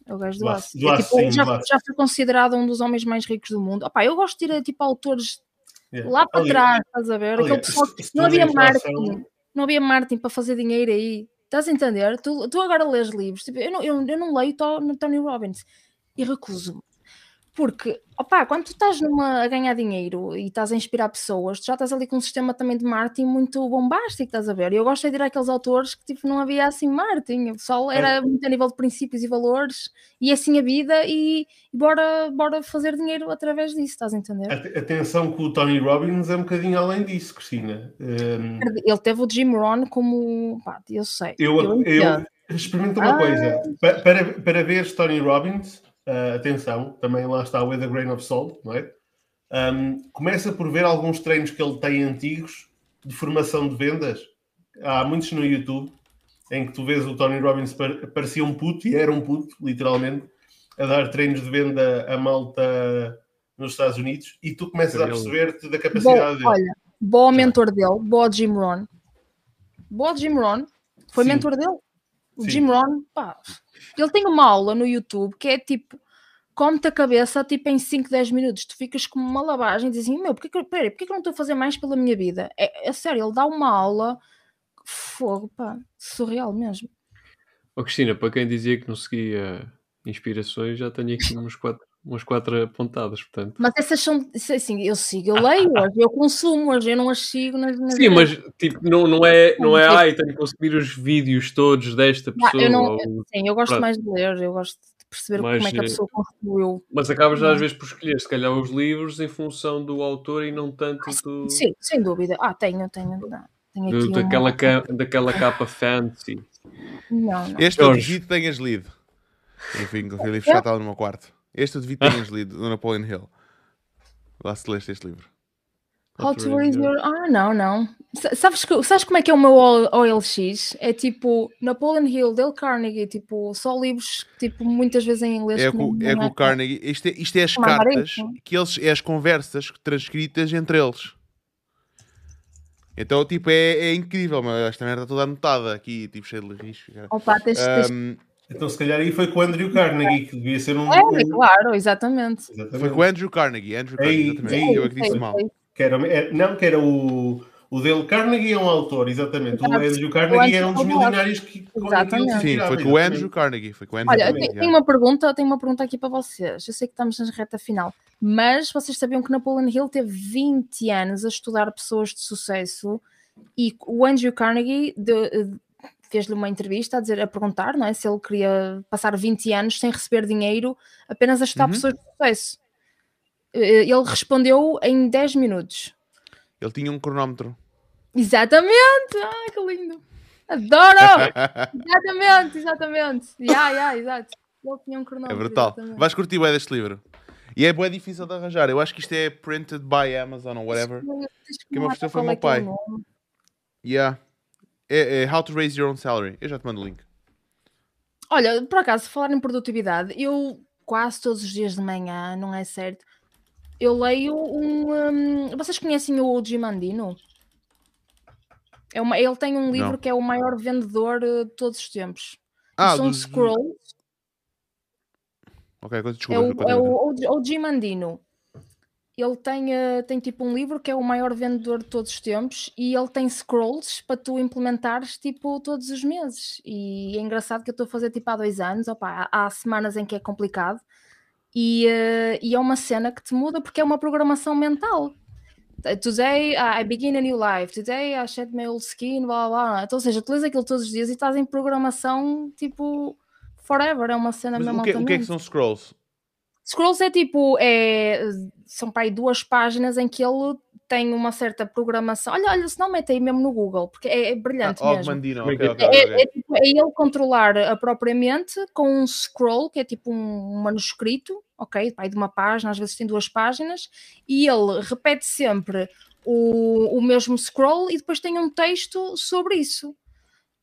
É o gajo do Do aço. aço, do É tipo, sim, já, do aço. já foi considerado um dos homens mais ricos do mundo. Opá, eu gosto de ir a tipo autores Yeah. lá para trás, estás a ver? Aquele pessoal se não havia marketing, não havia marketing para fazer dinheiro aí. Estás a entender? Tu, tu agora lês livros, tipo, eu, não, eu, eu não leio Tony Robbins e recuso-me. Porque, opá, quando tu estás numa, a ganhar dinheiro e estás a inspirar pessoas, tu já estás ali com um sistema também de marketing muito bombástico, estás a ver? E eu gosto é de ir àqueles autores que tipo, não havia assim marketing, o pessoal era muito a nível de princípios e valores e assim a vida e, bora, bora fazer dinheiro através disso, estás a entender? Ate- Atenção que o Tony Robbins é um bocadinho além disso, Cristina. Um, Ele teve o Jim Rohn como, pá, eu sei. eu, eu, entendo. experimento uma Ah. coisa. Pa- Para, para ver Tony Robbins, ah, atenção, também lá está o With a Grain of Salt, não é? Um, começa por ver alguns treinos que ele tem antigos de formação de vendas. Há muitos no YouTube em que tu vês o Tony Robbins par- parecia um puto, e era um puto, literalmente, a dar treinos de venda a malta nos Estados Unidos, e tu começas a perceber-te da capacidade dele. olha, bom mentor dele, bom Jim Rohn. Bom Jim Rohn, foi Sim. mentor dele. O Sim. Jim Rohn, pá, ele tem uma aula no YouTube que é tipo, come-te a cabeça tipo em 5, 10 minutos, tu ficas com uma lavagem e dizes assim, meu, porquê que, peraí, porquê que eu não estou a fazer mais pela minha vida? É, é sério, ele dá uma aula, fogo, pá, surreal mesmo. Ó Cristina, para quem dizia que não seguia inspirações, já tenho aqui uns quatro, umas quatro apontadas, portanto. Mas essas são, é assim, eu sigo, eu leio hoje, eu consumo hoje, eu não as sigo nas, nas Sim, mas tipo, não, não é, não é ai, tenho que consumir os vídeos todos desta Ah, pessoa. eu não- ou- Sim, eu gosto Pronto. mais de ler, eu gosto de perceber Mas, como é que a eh, pessoa construiu. Mas acabas às vezes por escolher, se calhar, os livros em função do autor e não tanto do, Sim, sem dúvida. Ah, tenho, tenho. Tenho do- aqui um- daquela, ca- daquela capa fancy. Não, não. Este Jorge. devido que tenhas lido. Enfim, com o livro já estava no meu quarto. Este eu que tenhas lido, do Napoleon Hill. Lá se leste este livro. How to raise your... Ah, não, não. Sa- Sabes, que- sabes como é que é o meu OLX? É tipo Napoleon Hill, Dale Carnegie, tipo, só livros, tipo, muitas vezes em inglês. É com, é com o Carnegie. Isto é, isto é as cartas, que eles, é as conversas transcritas entre eles. Então, tipo, é, é incrível, mas esta merda toda anotada aqui, tipo, cheio de risco. Opa, tens, tens... Então, se calhar aí foi com o Andrew Carnegie, que devia ser um. É, um- claro, exatamente. Exatamente. foi com o Andrew Carnegie. Andrew Carnegie, Ei, exatamente. ei, eu é que disse mal. Que era, é- não, que era o. O Dale Carnegie é um autor, exatamente. O. Andrew Carnegie era um dos milionários que. Exatamente. Sim, foi com o. Andrew Carnegie. Foi com o Andrew Olha, Carnegie. tem uma pergunta, tenho uma pergunta aqui para vocês. Eu sei que estamos na reta final, mas vocês sabiam que Napoleon Hill teve 20 anos a estudar pessoas de sucesso e o Andrew Carnegie de- de- fez-lhe uma entrevista a dizer, a perguntar, não é, se ele queria passar 20 anos sem receber dinheiro apenas a estudar Uhum. pessoas de sucesso. Eh, Ele respondeu em 10 minutos. Ele tinha um cronómetro. Exatamente! Ah, que lindo! Adoro! exatamente, exatamente. Ya, ya, exato. Ele tinha um É cronómetro. brutal. exatamente. Vais curtir bem deste livro. E é bem difícil de arranjar. Eu acho que isto é printed by Amazon ou whatever. Que me ofereceu foi o meu pai. Yeah. É, é How to Raise Your Own Salary. Eu já te mando o link. Olha, por acaso, falar em produtividade, eu quase todos os dias de manhã, não é certo? Eu leio um. hum, vocês conhecem o Jim Andino? É uma, ele tem um livro Não. que é o maior vendedor eh, de todos os tempos. Ah, São dos- scrolls. Ok, coisa- É desculpa. o, é o, o, o Jim Andino. Ele tem, eh, tem tipo um livro que é o maior vendedor de todos os tempos e ele tem scrolls para tu implementares tipo todos os meses. E é engraçado que eu estou a fazer tipo há dois anos, opa, há, há semanas em que é complicado e, eh, e é uma cena que te muda porque é uma programação mental. Today I begin a new life, today I shed my old skin, blá blá blá. Então, ou seja, tu lês aquilo todos os dias e estás em programação tipo forever, é uma cena Mas mesmo o que, o que é que são scrolls? Scrolls é tipo, é, são para aí duas páginas em que ele tem uma certa programação. Olha, olha, se não mete aí mesmo no Google, porque é, é brilhante Ah, mesmo. Como é ok, que ok, É, ok. é tipo, é ele controlar a própria mente com um scroll, que é tipo um manuscrito, ok? Pai de uma página, às vezes tem duas páginas, e ele repete sempre o, o mesmo scroll e depois tem um texto sobre isso.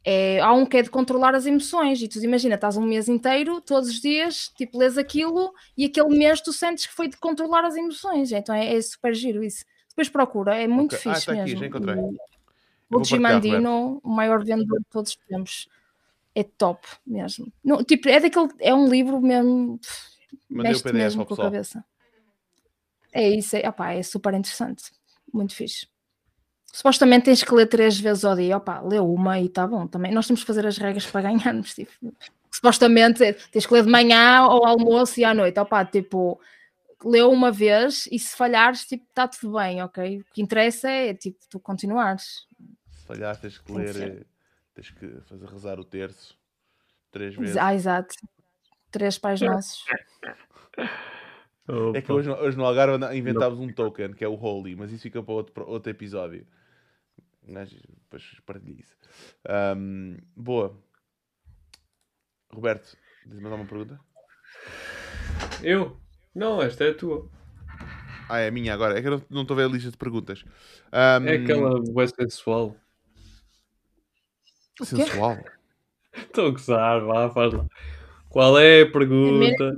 É, há um que é de controlar as emoções, e tu imagina, estás um mês inteiro, todos os dias, tipo, lês aquilo, e aquele mês tu sentes que foi de controlar as emoções, então é, é super giro isso. Depois procura, é muito Ok. Ah, fixe está aqui, mesmo. já encontrei. O Gimandino, o maior vendedor de todos os tempos, é top mesmo. Não, tipo, é daquele, é um livro mesmo, Mandei o PDF mesmo com a cabeça. É isso, é, opá, é super interessante, muito fixe. Supostamente tens que ler três vezes ao dia, opá, lê uma e está bom. Também nós temos que fazer as regras para ganharmos. Tipo, supostamente tens que ler de manhã ao almoço e à noite, opá, tipo, leu uma vez e se falhares, tipo, está tudo bem, ok? O que interessa é tipo tu continuares. Se falhar, tens que ler, eh, tens que fazer rezar o terço três vezes. Ah, exato. Três pais nossos. É que hoje, no- hoje no Algarve inventámos um token que é o Holy, mas isso fica para outro, para outro episódio. Mas depois partilho isso. Ahm, boa. Roberto, diz mais alguma pergunta? Eu? Não, esta é a tua. Ah, é a minha agora. É que eu não- não estou a ver a lista de perguntas. Ahm, É aquela web sensual. sensual. Estou a gozar, vá, faz lá. Qual é a pergunta?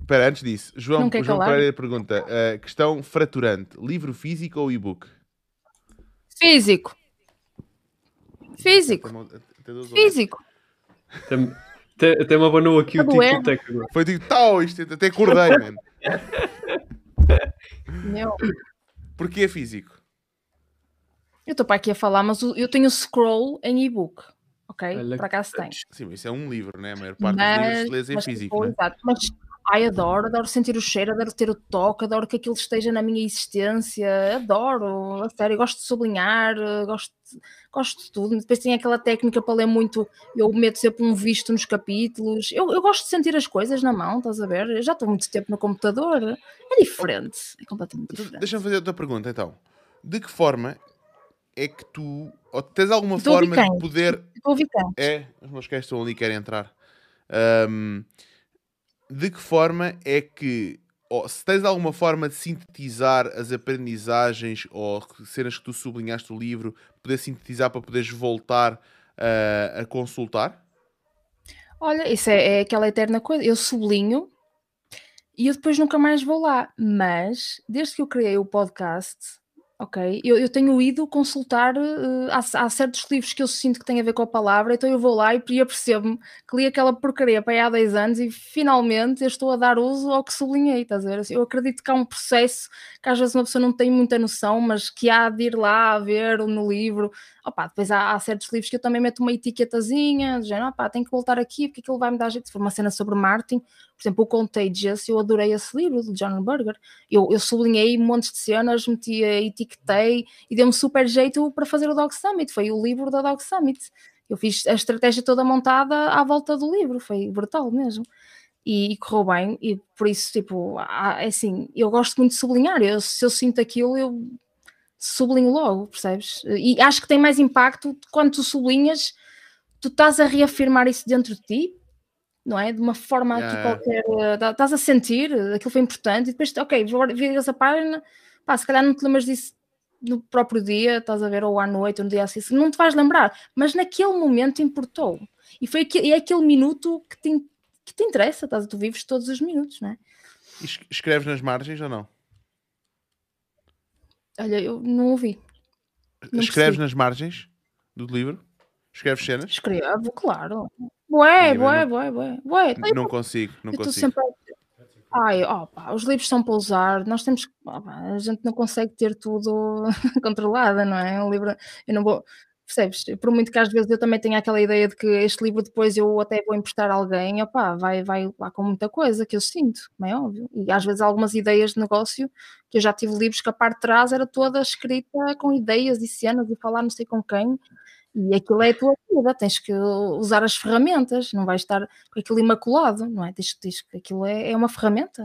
Espera, antes disso, João, João? Pereira pergunta: ah, questão fraturante: livro físico ou e-book? Físico. Físico. Tem uma- tem Físico. Tem- tem- Até me abanou aqui o Tá tic-tac agora. Foi tipo, tal, isto até acordei, mano. Meu, Porquê é físico? eu estou para aqui a falar, mas o- eu tenho o scroll em e-book. Ok? Olha Por acaso tenho. Sim, isso é um livro, né? A maior parte dos livros se lês em mas, físico, né? exato, mas ai, adoro, adoro sentir o cheiro, adoro ter o toque, adoro que aquilo esteja na minha existência, adoro, a sério, gosto de sublinhar, gosto, de- gosto de tudo. Depois tem aquela técnica para ler muito, eu meto sempre um visto nos capítulos. Eu, eu gosto de sentir as coisas na mão, estás a ver? Eu já estou muito tempo no computador, é diferente, é completamente Então, diferente. Deixa-me fazer outra pergunta, então. De que forma é que tu... Ou tens alguma forma de poder... Estou a ouvir? É, os meus cães estão ali e querem entrar. Ahm, de que forma é que... ou se tens alguma forma de sintetizar as aprendizagens ou cenas que tu sublinhaste do livro, poder sintetizar para poderes voltar ah, a consultar? Olha, isso é, é aquela eterna coisa. Eu sublinho e eu depois nunca mais vou lá. Mas, desde que eu criei o podcast, ok, eu, eu tenho ido consultar. eh, há, há certos livros que eu sinto que têm a ver com a palavra, então eu vou lá e, e apercebo-me que li aquela porcaria para aí há 10 anos e finalmente eu estou a dar uso ao que sublinhei. Estás a ver? Eu acredito que há um processo que às vezes uma pessoa não tem muita noção, mas que há de ir lá a ver no livro. Opa, depois há, há certos livros que eu também meto uma etiquetazinha, do género, opá, tenho que voltar aqui porque aquilo vai me dar jeito. For uma cena sobre marketing, por exemplo, o Contagious, eu adorei esse livro do John Berger. Eu, eu sublinhei montes de cenas, meti, etiquetei e deu-me super jeito para fazer o Dog Summit. Foi o livro da Dog Summit. Eu fiz a estratégia toda montada à volta do livro, foi brutal mesmo. E, e correu bem, e por isso, tipo, há- é assim, eu gosto muito de sublinhar. Eu, se eu sinto aquilo, eu sublinho logo, percebes? E acho que tem mais impacto quando tu sublinhas, tu estás a reafirmar isso dentro de ti, não é? De uma forma aqui Yeah. qualquer, eh, tá- estás a sentir, aquilo foi importante, e depois, ok, vou ver essa página, pá, se calhar não te lembras disso no próprio dia, estás a ver, ou à noite, ou no dia assim, não te vais lembrar, mas naquele momento importou. E foi aquele, é aquele minuto que te, que te interessa, estás, tu vives todos os minutos, não é? E es- escreves nas margens ou não? Olha, eu não ouvi. Não escreves percebi. nas margens do livro? Escreves cenas? Escrevo, claro. Bué, bué, bué, bué, bué. N- Não consigo, não Eu consigo. sempre. Ai, opa, os livros são para usar, nós temos que. a gente não consegue ter tudo controlado, não é? Um livro. Eu não vou. Percebes? Por muito que às vezes eu também tenha aquela ideia de que este livro depois eu até vou emprestar a alguém, opá, vai, vai lá com muita coisa que eu sinto, como é óbvio. E às vezes algumas ideias de negócio, que eu já tive livros que a parte de trás era toda escrita com ideias e cenas e falar não sei com quem. E aquilo é a tua vida, tens que usar as ferramentas, não vais estar com aquilo imaculado, não é? Tens, tens, que- aquilo é, é uma ferramenta.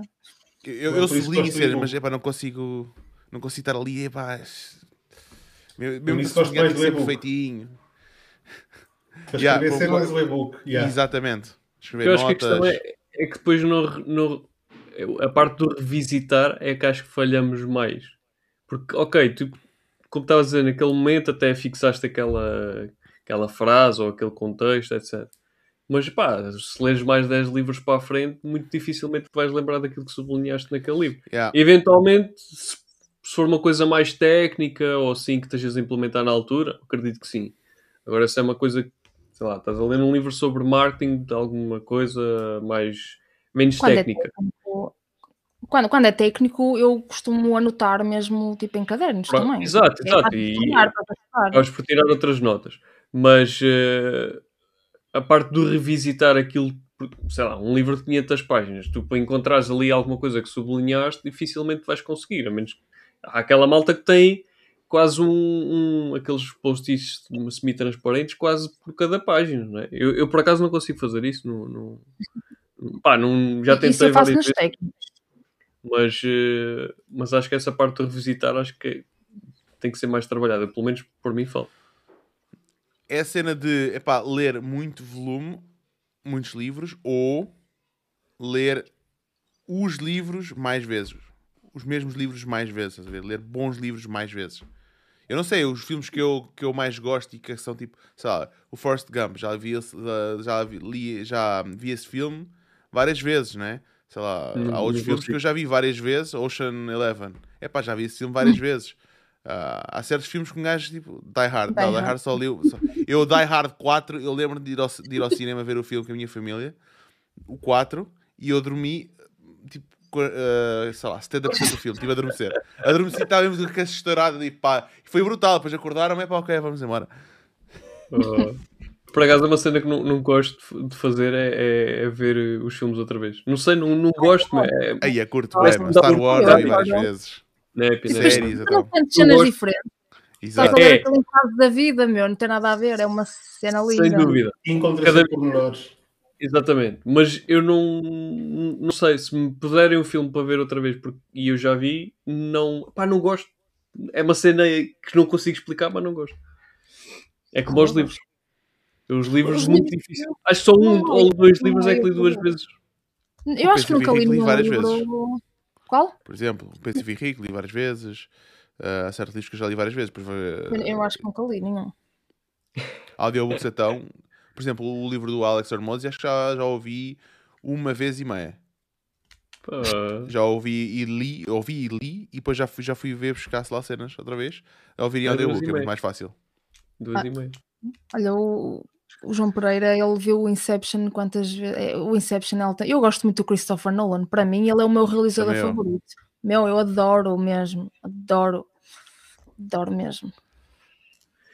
Eu, eu, É eu sublinho mas epá, não consigo não consigo estar ali, epá. Mesmo Por que isso gosto mais do ser e-book. perfeitinho. Para Yeah, escrever cenas o e-book. yeah. Exatamente. Escrever Eu acho que a notas. questão é, é que depois não, a parte do revisitar é que acho que falhamos mais. Porque, ok, tu, como estavas a dizer, naquele momento até fixaste aquela, aquela frase ou aquele contexto, etc. Mas pá, se lês mais 10 livros para a frente, muito dificilmente te vais lembrar daquilo que sublinhaste naquele livro. Yeah. Eventualmente, se, se for uma coisa mais técnica ou assim que estejas a implementar na altura, acredito que sim. Agora, se é uma coisa, que, sei lá, estás a ler um livro sobre marketing de alguma coisa mais menos Quando é técnica. técnico, quando, quando é técnico, eu costumo anotar mesmo tipo em cadernos Pronto, também. exato, É exato. E- estudar. Acabas por tirar outras notas. Mas eh, a parte do revisitar aquilo, sei lá, um livro de 500 páginas, tu para encontrares ali alguma coisa que sublinhaste, dificilmente vais conseguir. A menos há aquela malta que tem quase um, um- aqueles post-its semi-transparentes quase por cada página, não é? Eu, eu, por acaso não consigo fazer isso. Não, não- pá, não, já Isso tentei eu faço várias vezes, mas, eh, mas acho que essa parte de revisitar acho que tem que ser mais trabalhada. Pelo menos por mim falta. É a cena de epá, ler muito volume, muitos livros, ou ler os livros mais vezes. Os mesmos livros mais vezes, a ver? Ler bons livros mais vezes. Eu não sei, os filmes que eu, que eu mais gosto e que são tipo, sei lá, o Forrest Gump, já vi, esse- já vi, li- já vi esse filme várias vezes, né? Sei lá, Não- há outros filmes que eu já vi várias vezes, Ocean Eleven. É pá, já vi esse filme várias vezes. Ah, há certos filmes que um gajo, tipo, Die Hard. Die não, Die Hard. Hard só li. Só... Eu, Die Hard 4, eu lembro de ir, ao, de ir ao cinema ver o filme com a minha família, o 4, e eu dormi, tipo, ah, sei lá, 70% do filme, estive a adormecer. Adormeci, estávamos com a estourada e pá, foi brutal. Depois acordaram-me, é pá, ok, vamos embora. Uh, por acaso, uma cena que não, não gosto de- fazer é, é- é ver uh, os filmes outra vez. Não sei, não, não gosto, mas é. Aí é curto, Ah, bem, mas Star Wars vi várias não? vezes. Né, Tipo? Séries, então. cenas diferentes. Exato. É. da vida, meu, não tem nada a ver, é uma cena linda. Sem dúvida, Encontra Cada- sempre pormenores. Exatamente. Mas eu não, não sei se me puderem um filme para ver outra vez porque, e eu já vi, não, pá, não gosto. É uma cena que não consigo explicar, mas não gosto. É como aos livros. Os livros Os muito livros- difíceis. Acho que só um Não, ou dois não livros é que li duas vezes. Eu acho que nunca li li nenhum várias livro. Qual? Por exemplo, o Pensivo e Rico, li várias vezes. Ah, há certos livros que eu já li várias vezes. Depois, Eu- Eu acho que nunca li nenhum. Audiobooks então. Por exemplo, o livro do Alex Hormozzi, acho que já, já ouvi uma vez e meia. Pá, Já ouvi e li, ouvi e li, e depois já fui, já fui ver buscar lá cenas outra vez. A ouvir em É audiobook, é muito mais fácil. duas Ah. e meia. Olha, o, o João Pereira, ele viu o Inception quantas vezes. O Inception, ele tem- eu gosto muito do Christopher Nolan. Para mim, ele é o meu realizador Também eu. favorito. Meu, eu adoro mesmo. Adoro. Adoro mesmo.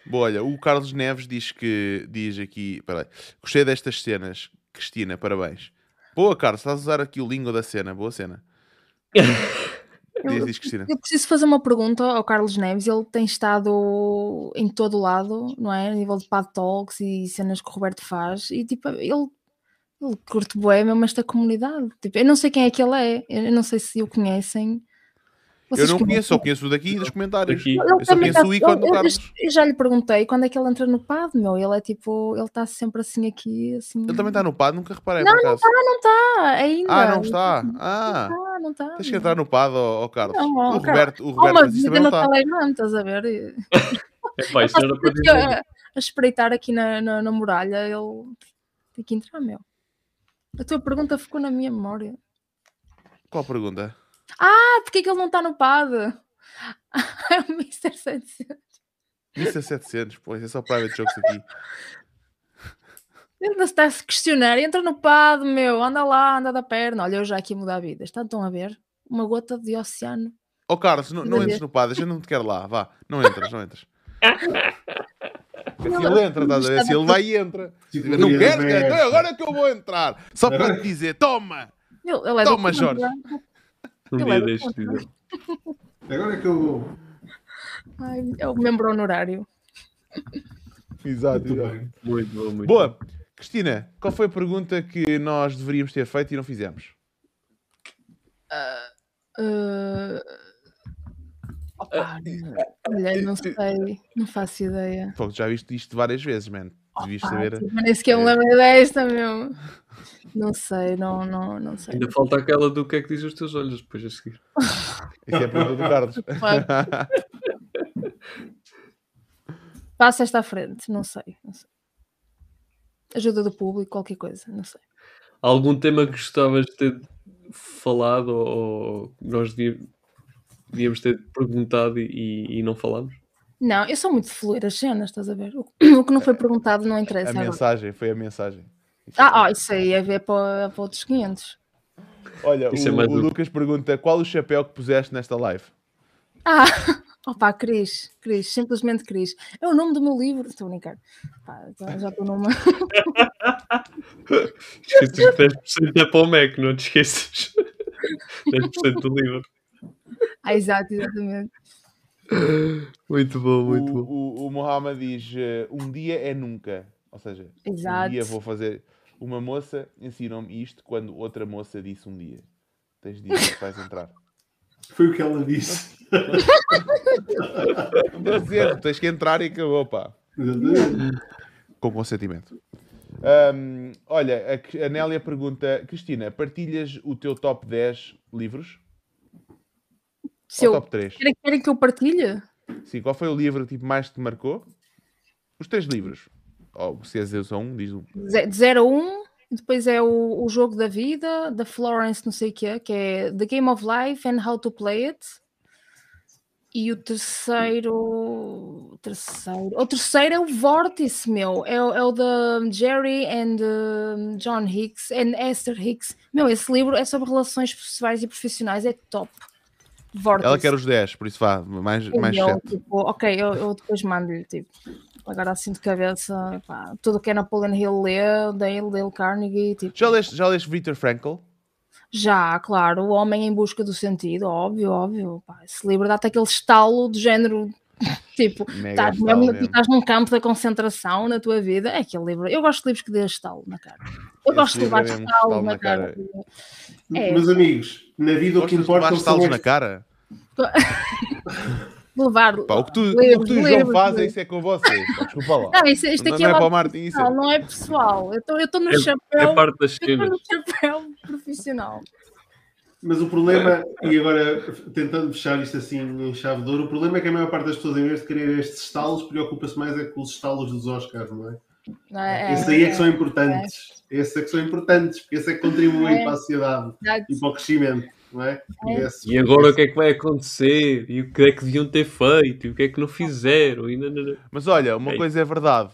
Bom, olha, o Carlos Neves diz que diz aqui, peraí, gostei destas cenas, Cristina, parabéns. Boa, Carlos, estás a usar aqui o língua da cena, boa cena. Diz, diz, Cristina. Eu preciso fazer uma pergunta ao Carlos Neves. Ele tem estado em todo lado, não é? A nível de pad talks e cenas que o Roberto faz. E tipo, ele, ele curte bué mesmo esta comunidade. Tipo, eu não sei quem é que ele é. Eu não sei se o conhecem. Eu Vocês não conheço, só conheço o daqui e dos comentários. Daqui. Eu só conheço tá- o ícone do eu- eu- Carlos. Eu já lhe perguntei quando é que ele entra no pad, meu. Ele é tipo, ele está sempre assim aqui, assim. Ele também está no pad, nunca reparei, Não, por acaso. Não está, ainda. Ah, não está? Ah, Não está, não está. tens que entrar no pad, ó ó, Carlos. Não, ó, o Carlos. Roberto, o Roberto uma mas isso vida não no está. Telegram, estás a ver? É isto Eu era para dizer que dizer. a, a espreitar aqui na, na, na muralha, ele tem que entrar, meu. A tua pergunta ficou na minha memória. Qual pergunta? Ah, porquê que ele não está no pad? É o Mr. 700. Isso é 700, pois, é só private jokes aqui. Ele está a se questionar. Entra no pad, meu. Anda lá, anda da perna. Olha, eu já aqui muda a vida. Estão estão a ver? Uma gota de oceano. Ó Carlos, não, não entres no pad, a gente não te quer lá, vá. Não entras, não entras. Se ele entra, estás a ver? Se ele vai e entra. Não queres? Então agora é que eu vou entrar. Só para te dizer, toma! Ele, ele é Toma. Jorge. Ele dia dizer. Agora é que eu vou. Ai, é o membro honorário. Exato, Muito bem. Muito bom, muito bom. Boa. Cristina, qual foi a pergunta que nós deveríamos ter feito e não fizemos? Ah, opa, olha, não sei, não faço ideia. Pô, já viste isto várias vezes, man. Devias Ah, saber. tipo, nem sequer me lembro desta, meu. Não sei, não, não, não sei. Ainda falta aquela do que é que diz os teus olhos depois a seguir. Isso é a pergunta do Carlos. Passa esta à frente, não sei, não sei. Ajuda do público, qualquer coisa, não sei. Algum tema que gostavas de ter falado ou, nós devíamos, devíamos ter perguntado e, e não falámos? Não, eu sou muito de fluir as cenas, estás a ver? O, o que não foi perguntado não A interessa. agora. mensagem, foi a mensagem. Ah, ah, isso aí é ver para, para outros 500. Olha, Isso é o, o. Lucas pergunta qual o chapéu que puseste nesta live? Ah, opa, Cris, Cris, simplesmente Cris. É o nome do meu livro. Estou a brincar. Pá, já- estou numa. Esqueces que 10% é para o Mac, não te esqueças. 10% do livro. Ah, exato, exatamente. Muito bom, O, muito bom. o, o Mohamed diz eh, um dia é nunca. Ou seja, um Exato. dia vou fazer. Uma moça ensinou-me isto quando outra moça disse um dia. Tens de dizer que vais entrar. Foi o que ela disse. Não dizer, tens que entrar e acabou, pá. Com consentimento. Ahm, olha, a, a Nélia pergunta: Cristina, partilhas o teu top 10 livros? Se eu... top 3? querem, querem que eu partilhe? Sim, qual foi o livro tipo, mais que te marcou? Os três livros. Ou se eu só um, diz um. De 0 a 1, um, depois é o, o Jogo da Vida, da Florence, não sei o que que é The Game of Life and How to Play It. E o terceiro. o terceiro. O terceiro é o Vórtice, meu. É, o- é o da Jerry and uh, John Hicks and Esther Hicks. Meu, esse livro é sobre relações pessoais e profissionais, é top. Vórtice. Ela quer os 10, por isso vá, mais, mais eu, 7. tipo, ok, eu, eu depois mando-lhe, tipo, agora assim de cabeça, pá, tudo o que é Napoleon Hill lê, Dale, Dale Carnegie, tipo, Já leste, já leste Viktor Frankl? já, claro, O Homem em Busca do Sentido, óbvio, óbvio, pá, esse livro dá-te aquele estalo do género, tipo, estás, mesmo, tu mesmo. estás num campo da concentração na tua vida, é aquele livro, eu gosto de livros que dê estalo na cara, eu Esse gosto de levar é estalo estalo na, na cara. É. Meus amigos, na vida o que importa levar estalos na cara? Levar, Pá, o que tu, o livros, que tu e o João livros, fazem, livros. isso é com vocês. Pá, desculpa lá. Não, isto, isto Não- aqui não é, é para o Martin, isso é- não é pessoal. Eu estou no É, chapéu. é parte das eu estou no chapéu profissional. Mas o problema, e agora tentando fechar isto assim em chave de ouro, o problema é que a maior parte das pessoas, em vez de querer estes estalos, preocupa-se mais é com os estalos dos Oscars, não é? Não é? Esses aí é que são importantes. Esses é que são importantes, porque esses é que contribuem É. para a sociedade Exato. e para o crescimento, não é? É. E agora o que é que vai acontecer? E o que é que deviam ter feito? E o que é que não fizeram? E não, não, não. Mas olha, uma Ei. coisa é verdade.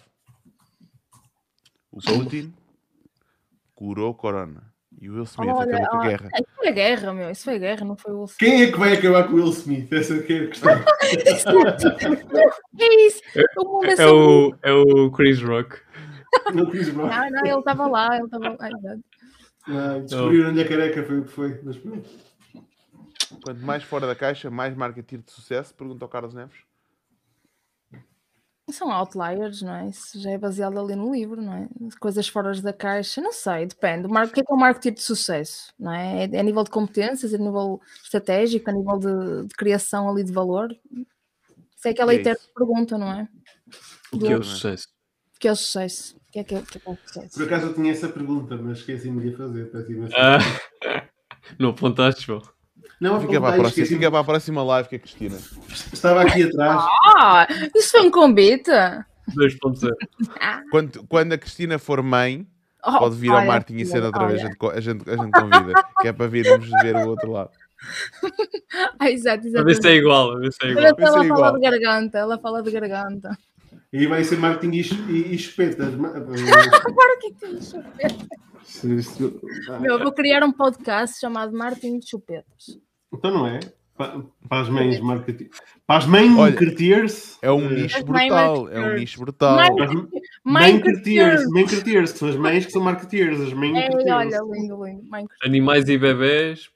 O Putin curou o corona. E o Will Smith Olha, acabou com a olha, guerra. Isso foi a guerra, meu. Isso foi a guerra, não foi o Will Quem é que vai acabar com o Will Smith? Essa que é a questão. É isso. O mundo é É o, é o Chris Rock. Não, não, ele estava lá, ele estava lá. Ah, Descobriram-lhe a careca, foi o que foi. Mas pronto. Quanto mais fora da caixa, mais marca tiro de sucesso, pergunta ao Carlos Neves. São outliers, não é? Isso já é baseado ali no livro, não é? Coisas fora da caixa, não sei, depende. O que é que é o marketing de sucesso? Não é? É a nível de competências, a nível estratégico, a nível de, de criação ali de valor? Isso é aquela É eterna pergunta, não é? O que é o sucesso? O que é o sucesso? O que é que é, que é, é sucesso? Por acaso eu tinha essa pergunta, mas esqueci-me de fazer. Ah, não apontaste, João? Não, Fica para, a próxima, fica para a próxima live que é a Cristina. Estava aqui atrás. Ah, isso foi um convite? 2.0. Quando, quando a Cristina for mãe, Oh, pode vir ao Martin e cena outra vez. A gente, a, gente, convida. que é para virmos ver o outro lado. Ah, exato, A ver se é igual, a ver se é igual. Ser ela igual. fala de garganta, ela fala de garganta. E vai ser marketing e, ch- e, e chupetas. Ma- Agora o que que tem de chupetas? Isto- isto- Meu, vou criar um podcast chamado Martin de Chupetas. Então não é? Pa- Para as mães marketing. Para as mães marketeers. É um eh, nicho brutal. É um nicho brutal. Marketeers, que são as mães que são marketeers, as mães É, olha, lindo, lindo. Animais e bebés,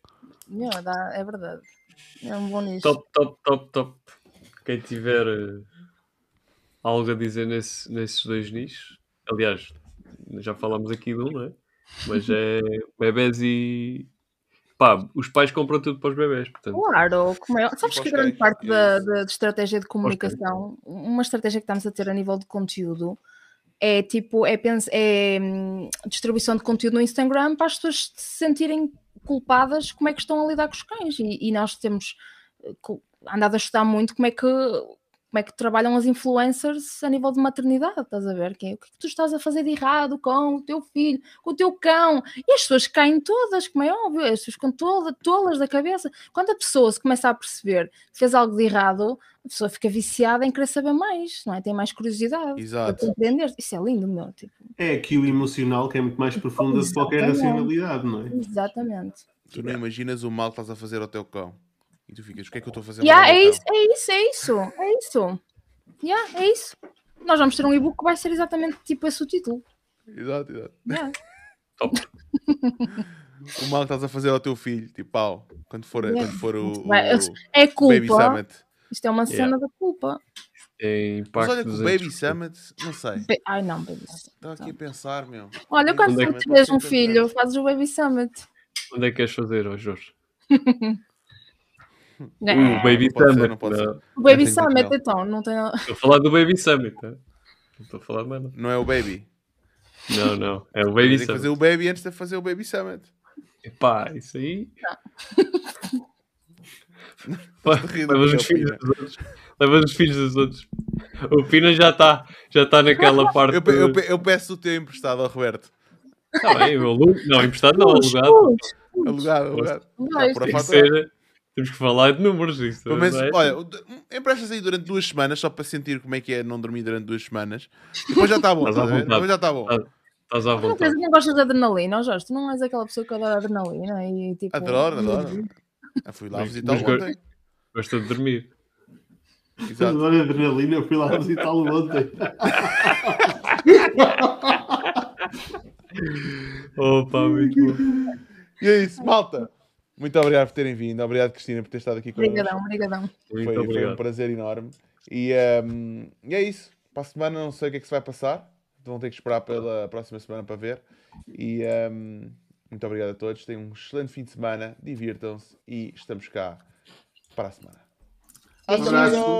Meu, dá, é verdade. É um bom nicho. top, top, top, top. Quem tiver eh, algo a dizer nesse- nesses dois nichos, aliás, já falámos aqui de um, não é? Mas é bebés e. Pá, os pais compram tudo para os bebés, portanto. Claro, como é. Sabes que grande parte é da, da- de estratégia de comunicação, uma estratégia que estamos a ter a nível de conteúdo, é tipo, é, é hum, distribuição de conteúdo no Instagram para as pessoas se sentirem culpadas como é que estão a lidar com os cães. E, e nós temos eh, andado a estudar muito como é que como é que trabalham as influencers a nível de maternidade, estás a ver? Que é, o que é que tu estás a fazer de errado com o teu filho, com o teu cão? E as pessoas caem todas, como é óbvio, as pessoas ficam todas, tolas da cabeça. Quando a pessoa se começa a perceber que fez algo de errado, a pessoa fica viciada em querer saber mais, não é? Tem mais curiosidade Exato. para compreender. Isso é lindo, meu. Tipo, É aqui o emocional que é muito mais profundo de qualquer Exatamente. racionalidade, não é? exatamente. Tu não imaginas o mal que estás a fazer ao teu cão. E tu ficas, o que é que eu estou a fazer Yeah, é meu isso, é isso, é isso, é isso. Yeah, é isso. Nós vamos ter um e-book que vai ser exatamente tipo esse o título. Exato, exato. Yeah. Top. O mal que estás a fazer ao teu filho, tipo, pau, quando for, Yeah. quando for o, o É Baby culpa. Summit. Isto é uma cena da culpa. É Mas impacto olha que o 200. Baby Summit, não sei. Ba- Ai não, baby. Estava aqui a pensar, meu. Olha, Baby quando é Summit tu tiveres ser um filho, fazes o Baby Summit. Onde é que queres fazer, ó Jorge? Né? o Baby não pode ser, Summit. não pode não. ser. O Baby Não tem Summit, então, não tem. Estou a falar do Baby Summit. tá? Não estou a falar mais nada. Não é o Baby. Não, não. É o Baby Tem que Summit. fazer o Baby antes de fazer o Baby Summit. Epá, isso aí. Estás a rir do Levas que é os filhos dos outros. Levas os filhos dos outros. O Pina já está já tá naquela parte. Eu, eu, eu peço o teu emprestado ao Roberto. Está bem, eu alugo. Não, emprestado não, alugado. Alugado, alugado. A Tem que ser. Temos que falar de números. Isso, Pelo menos, é? olha, emprestas aí durante duas semanas só para sentir como é que é não dormir durante duas semanas. Depois já está bom, Estás a. Depois já está bom. Estás- à Tu não, tens, vontade. não gostas de adrenalina, Jorge? Tu não és aquela pessoa que adora adrenalina e tipo. Adoro, adoro. Eu fui lá Mas- visitar mas ontem. Gosta de dormir. Exato. Adoro adrenalina, eu fui lá visitá-lo ontem. Opa, muito bom. E é isso, malta. Muito obrigado por terem vindo. Obrigado, Cristina, por ter estado aqui connosco. Obrigadão, obrigadão. Foi, foi um prazer enorme. E, ehm, e é isso. Para a semana não sei o que é que se vai passar. Vão ter que esperar pela próxima semana para ver. E ehm, muito obrigado a todos. Tenham um excelente fim de semana. Divirtam-se e estamos cá para a semana. Abraço.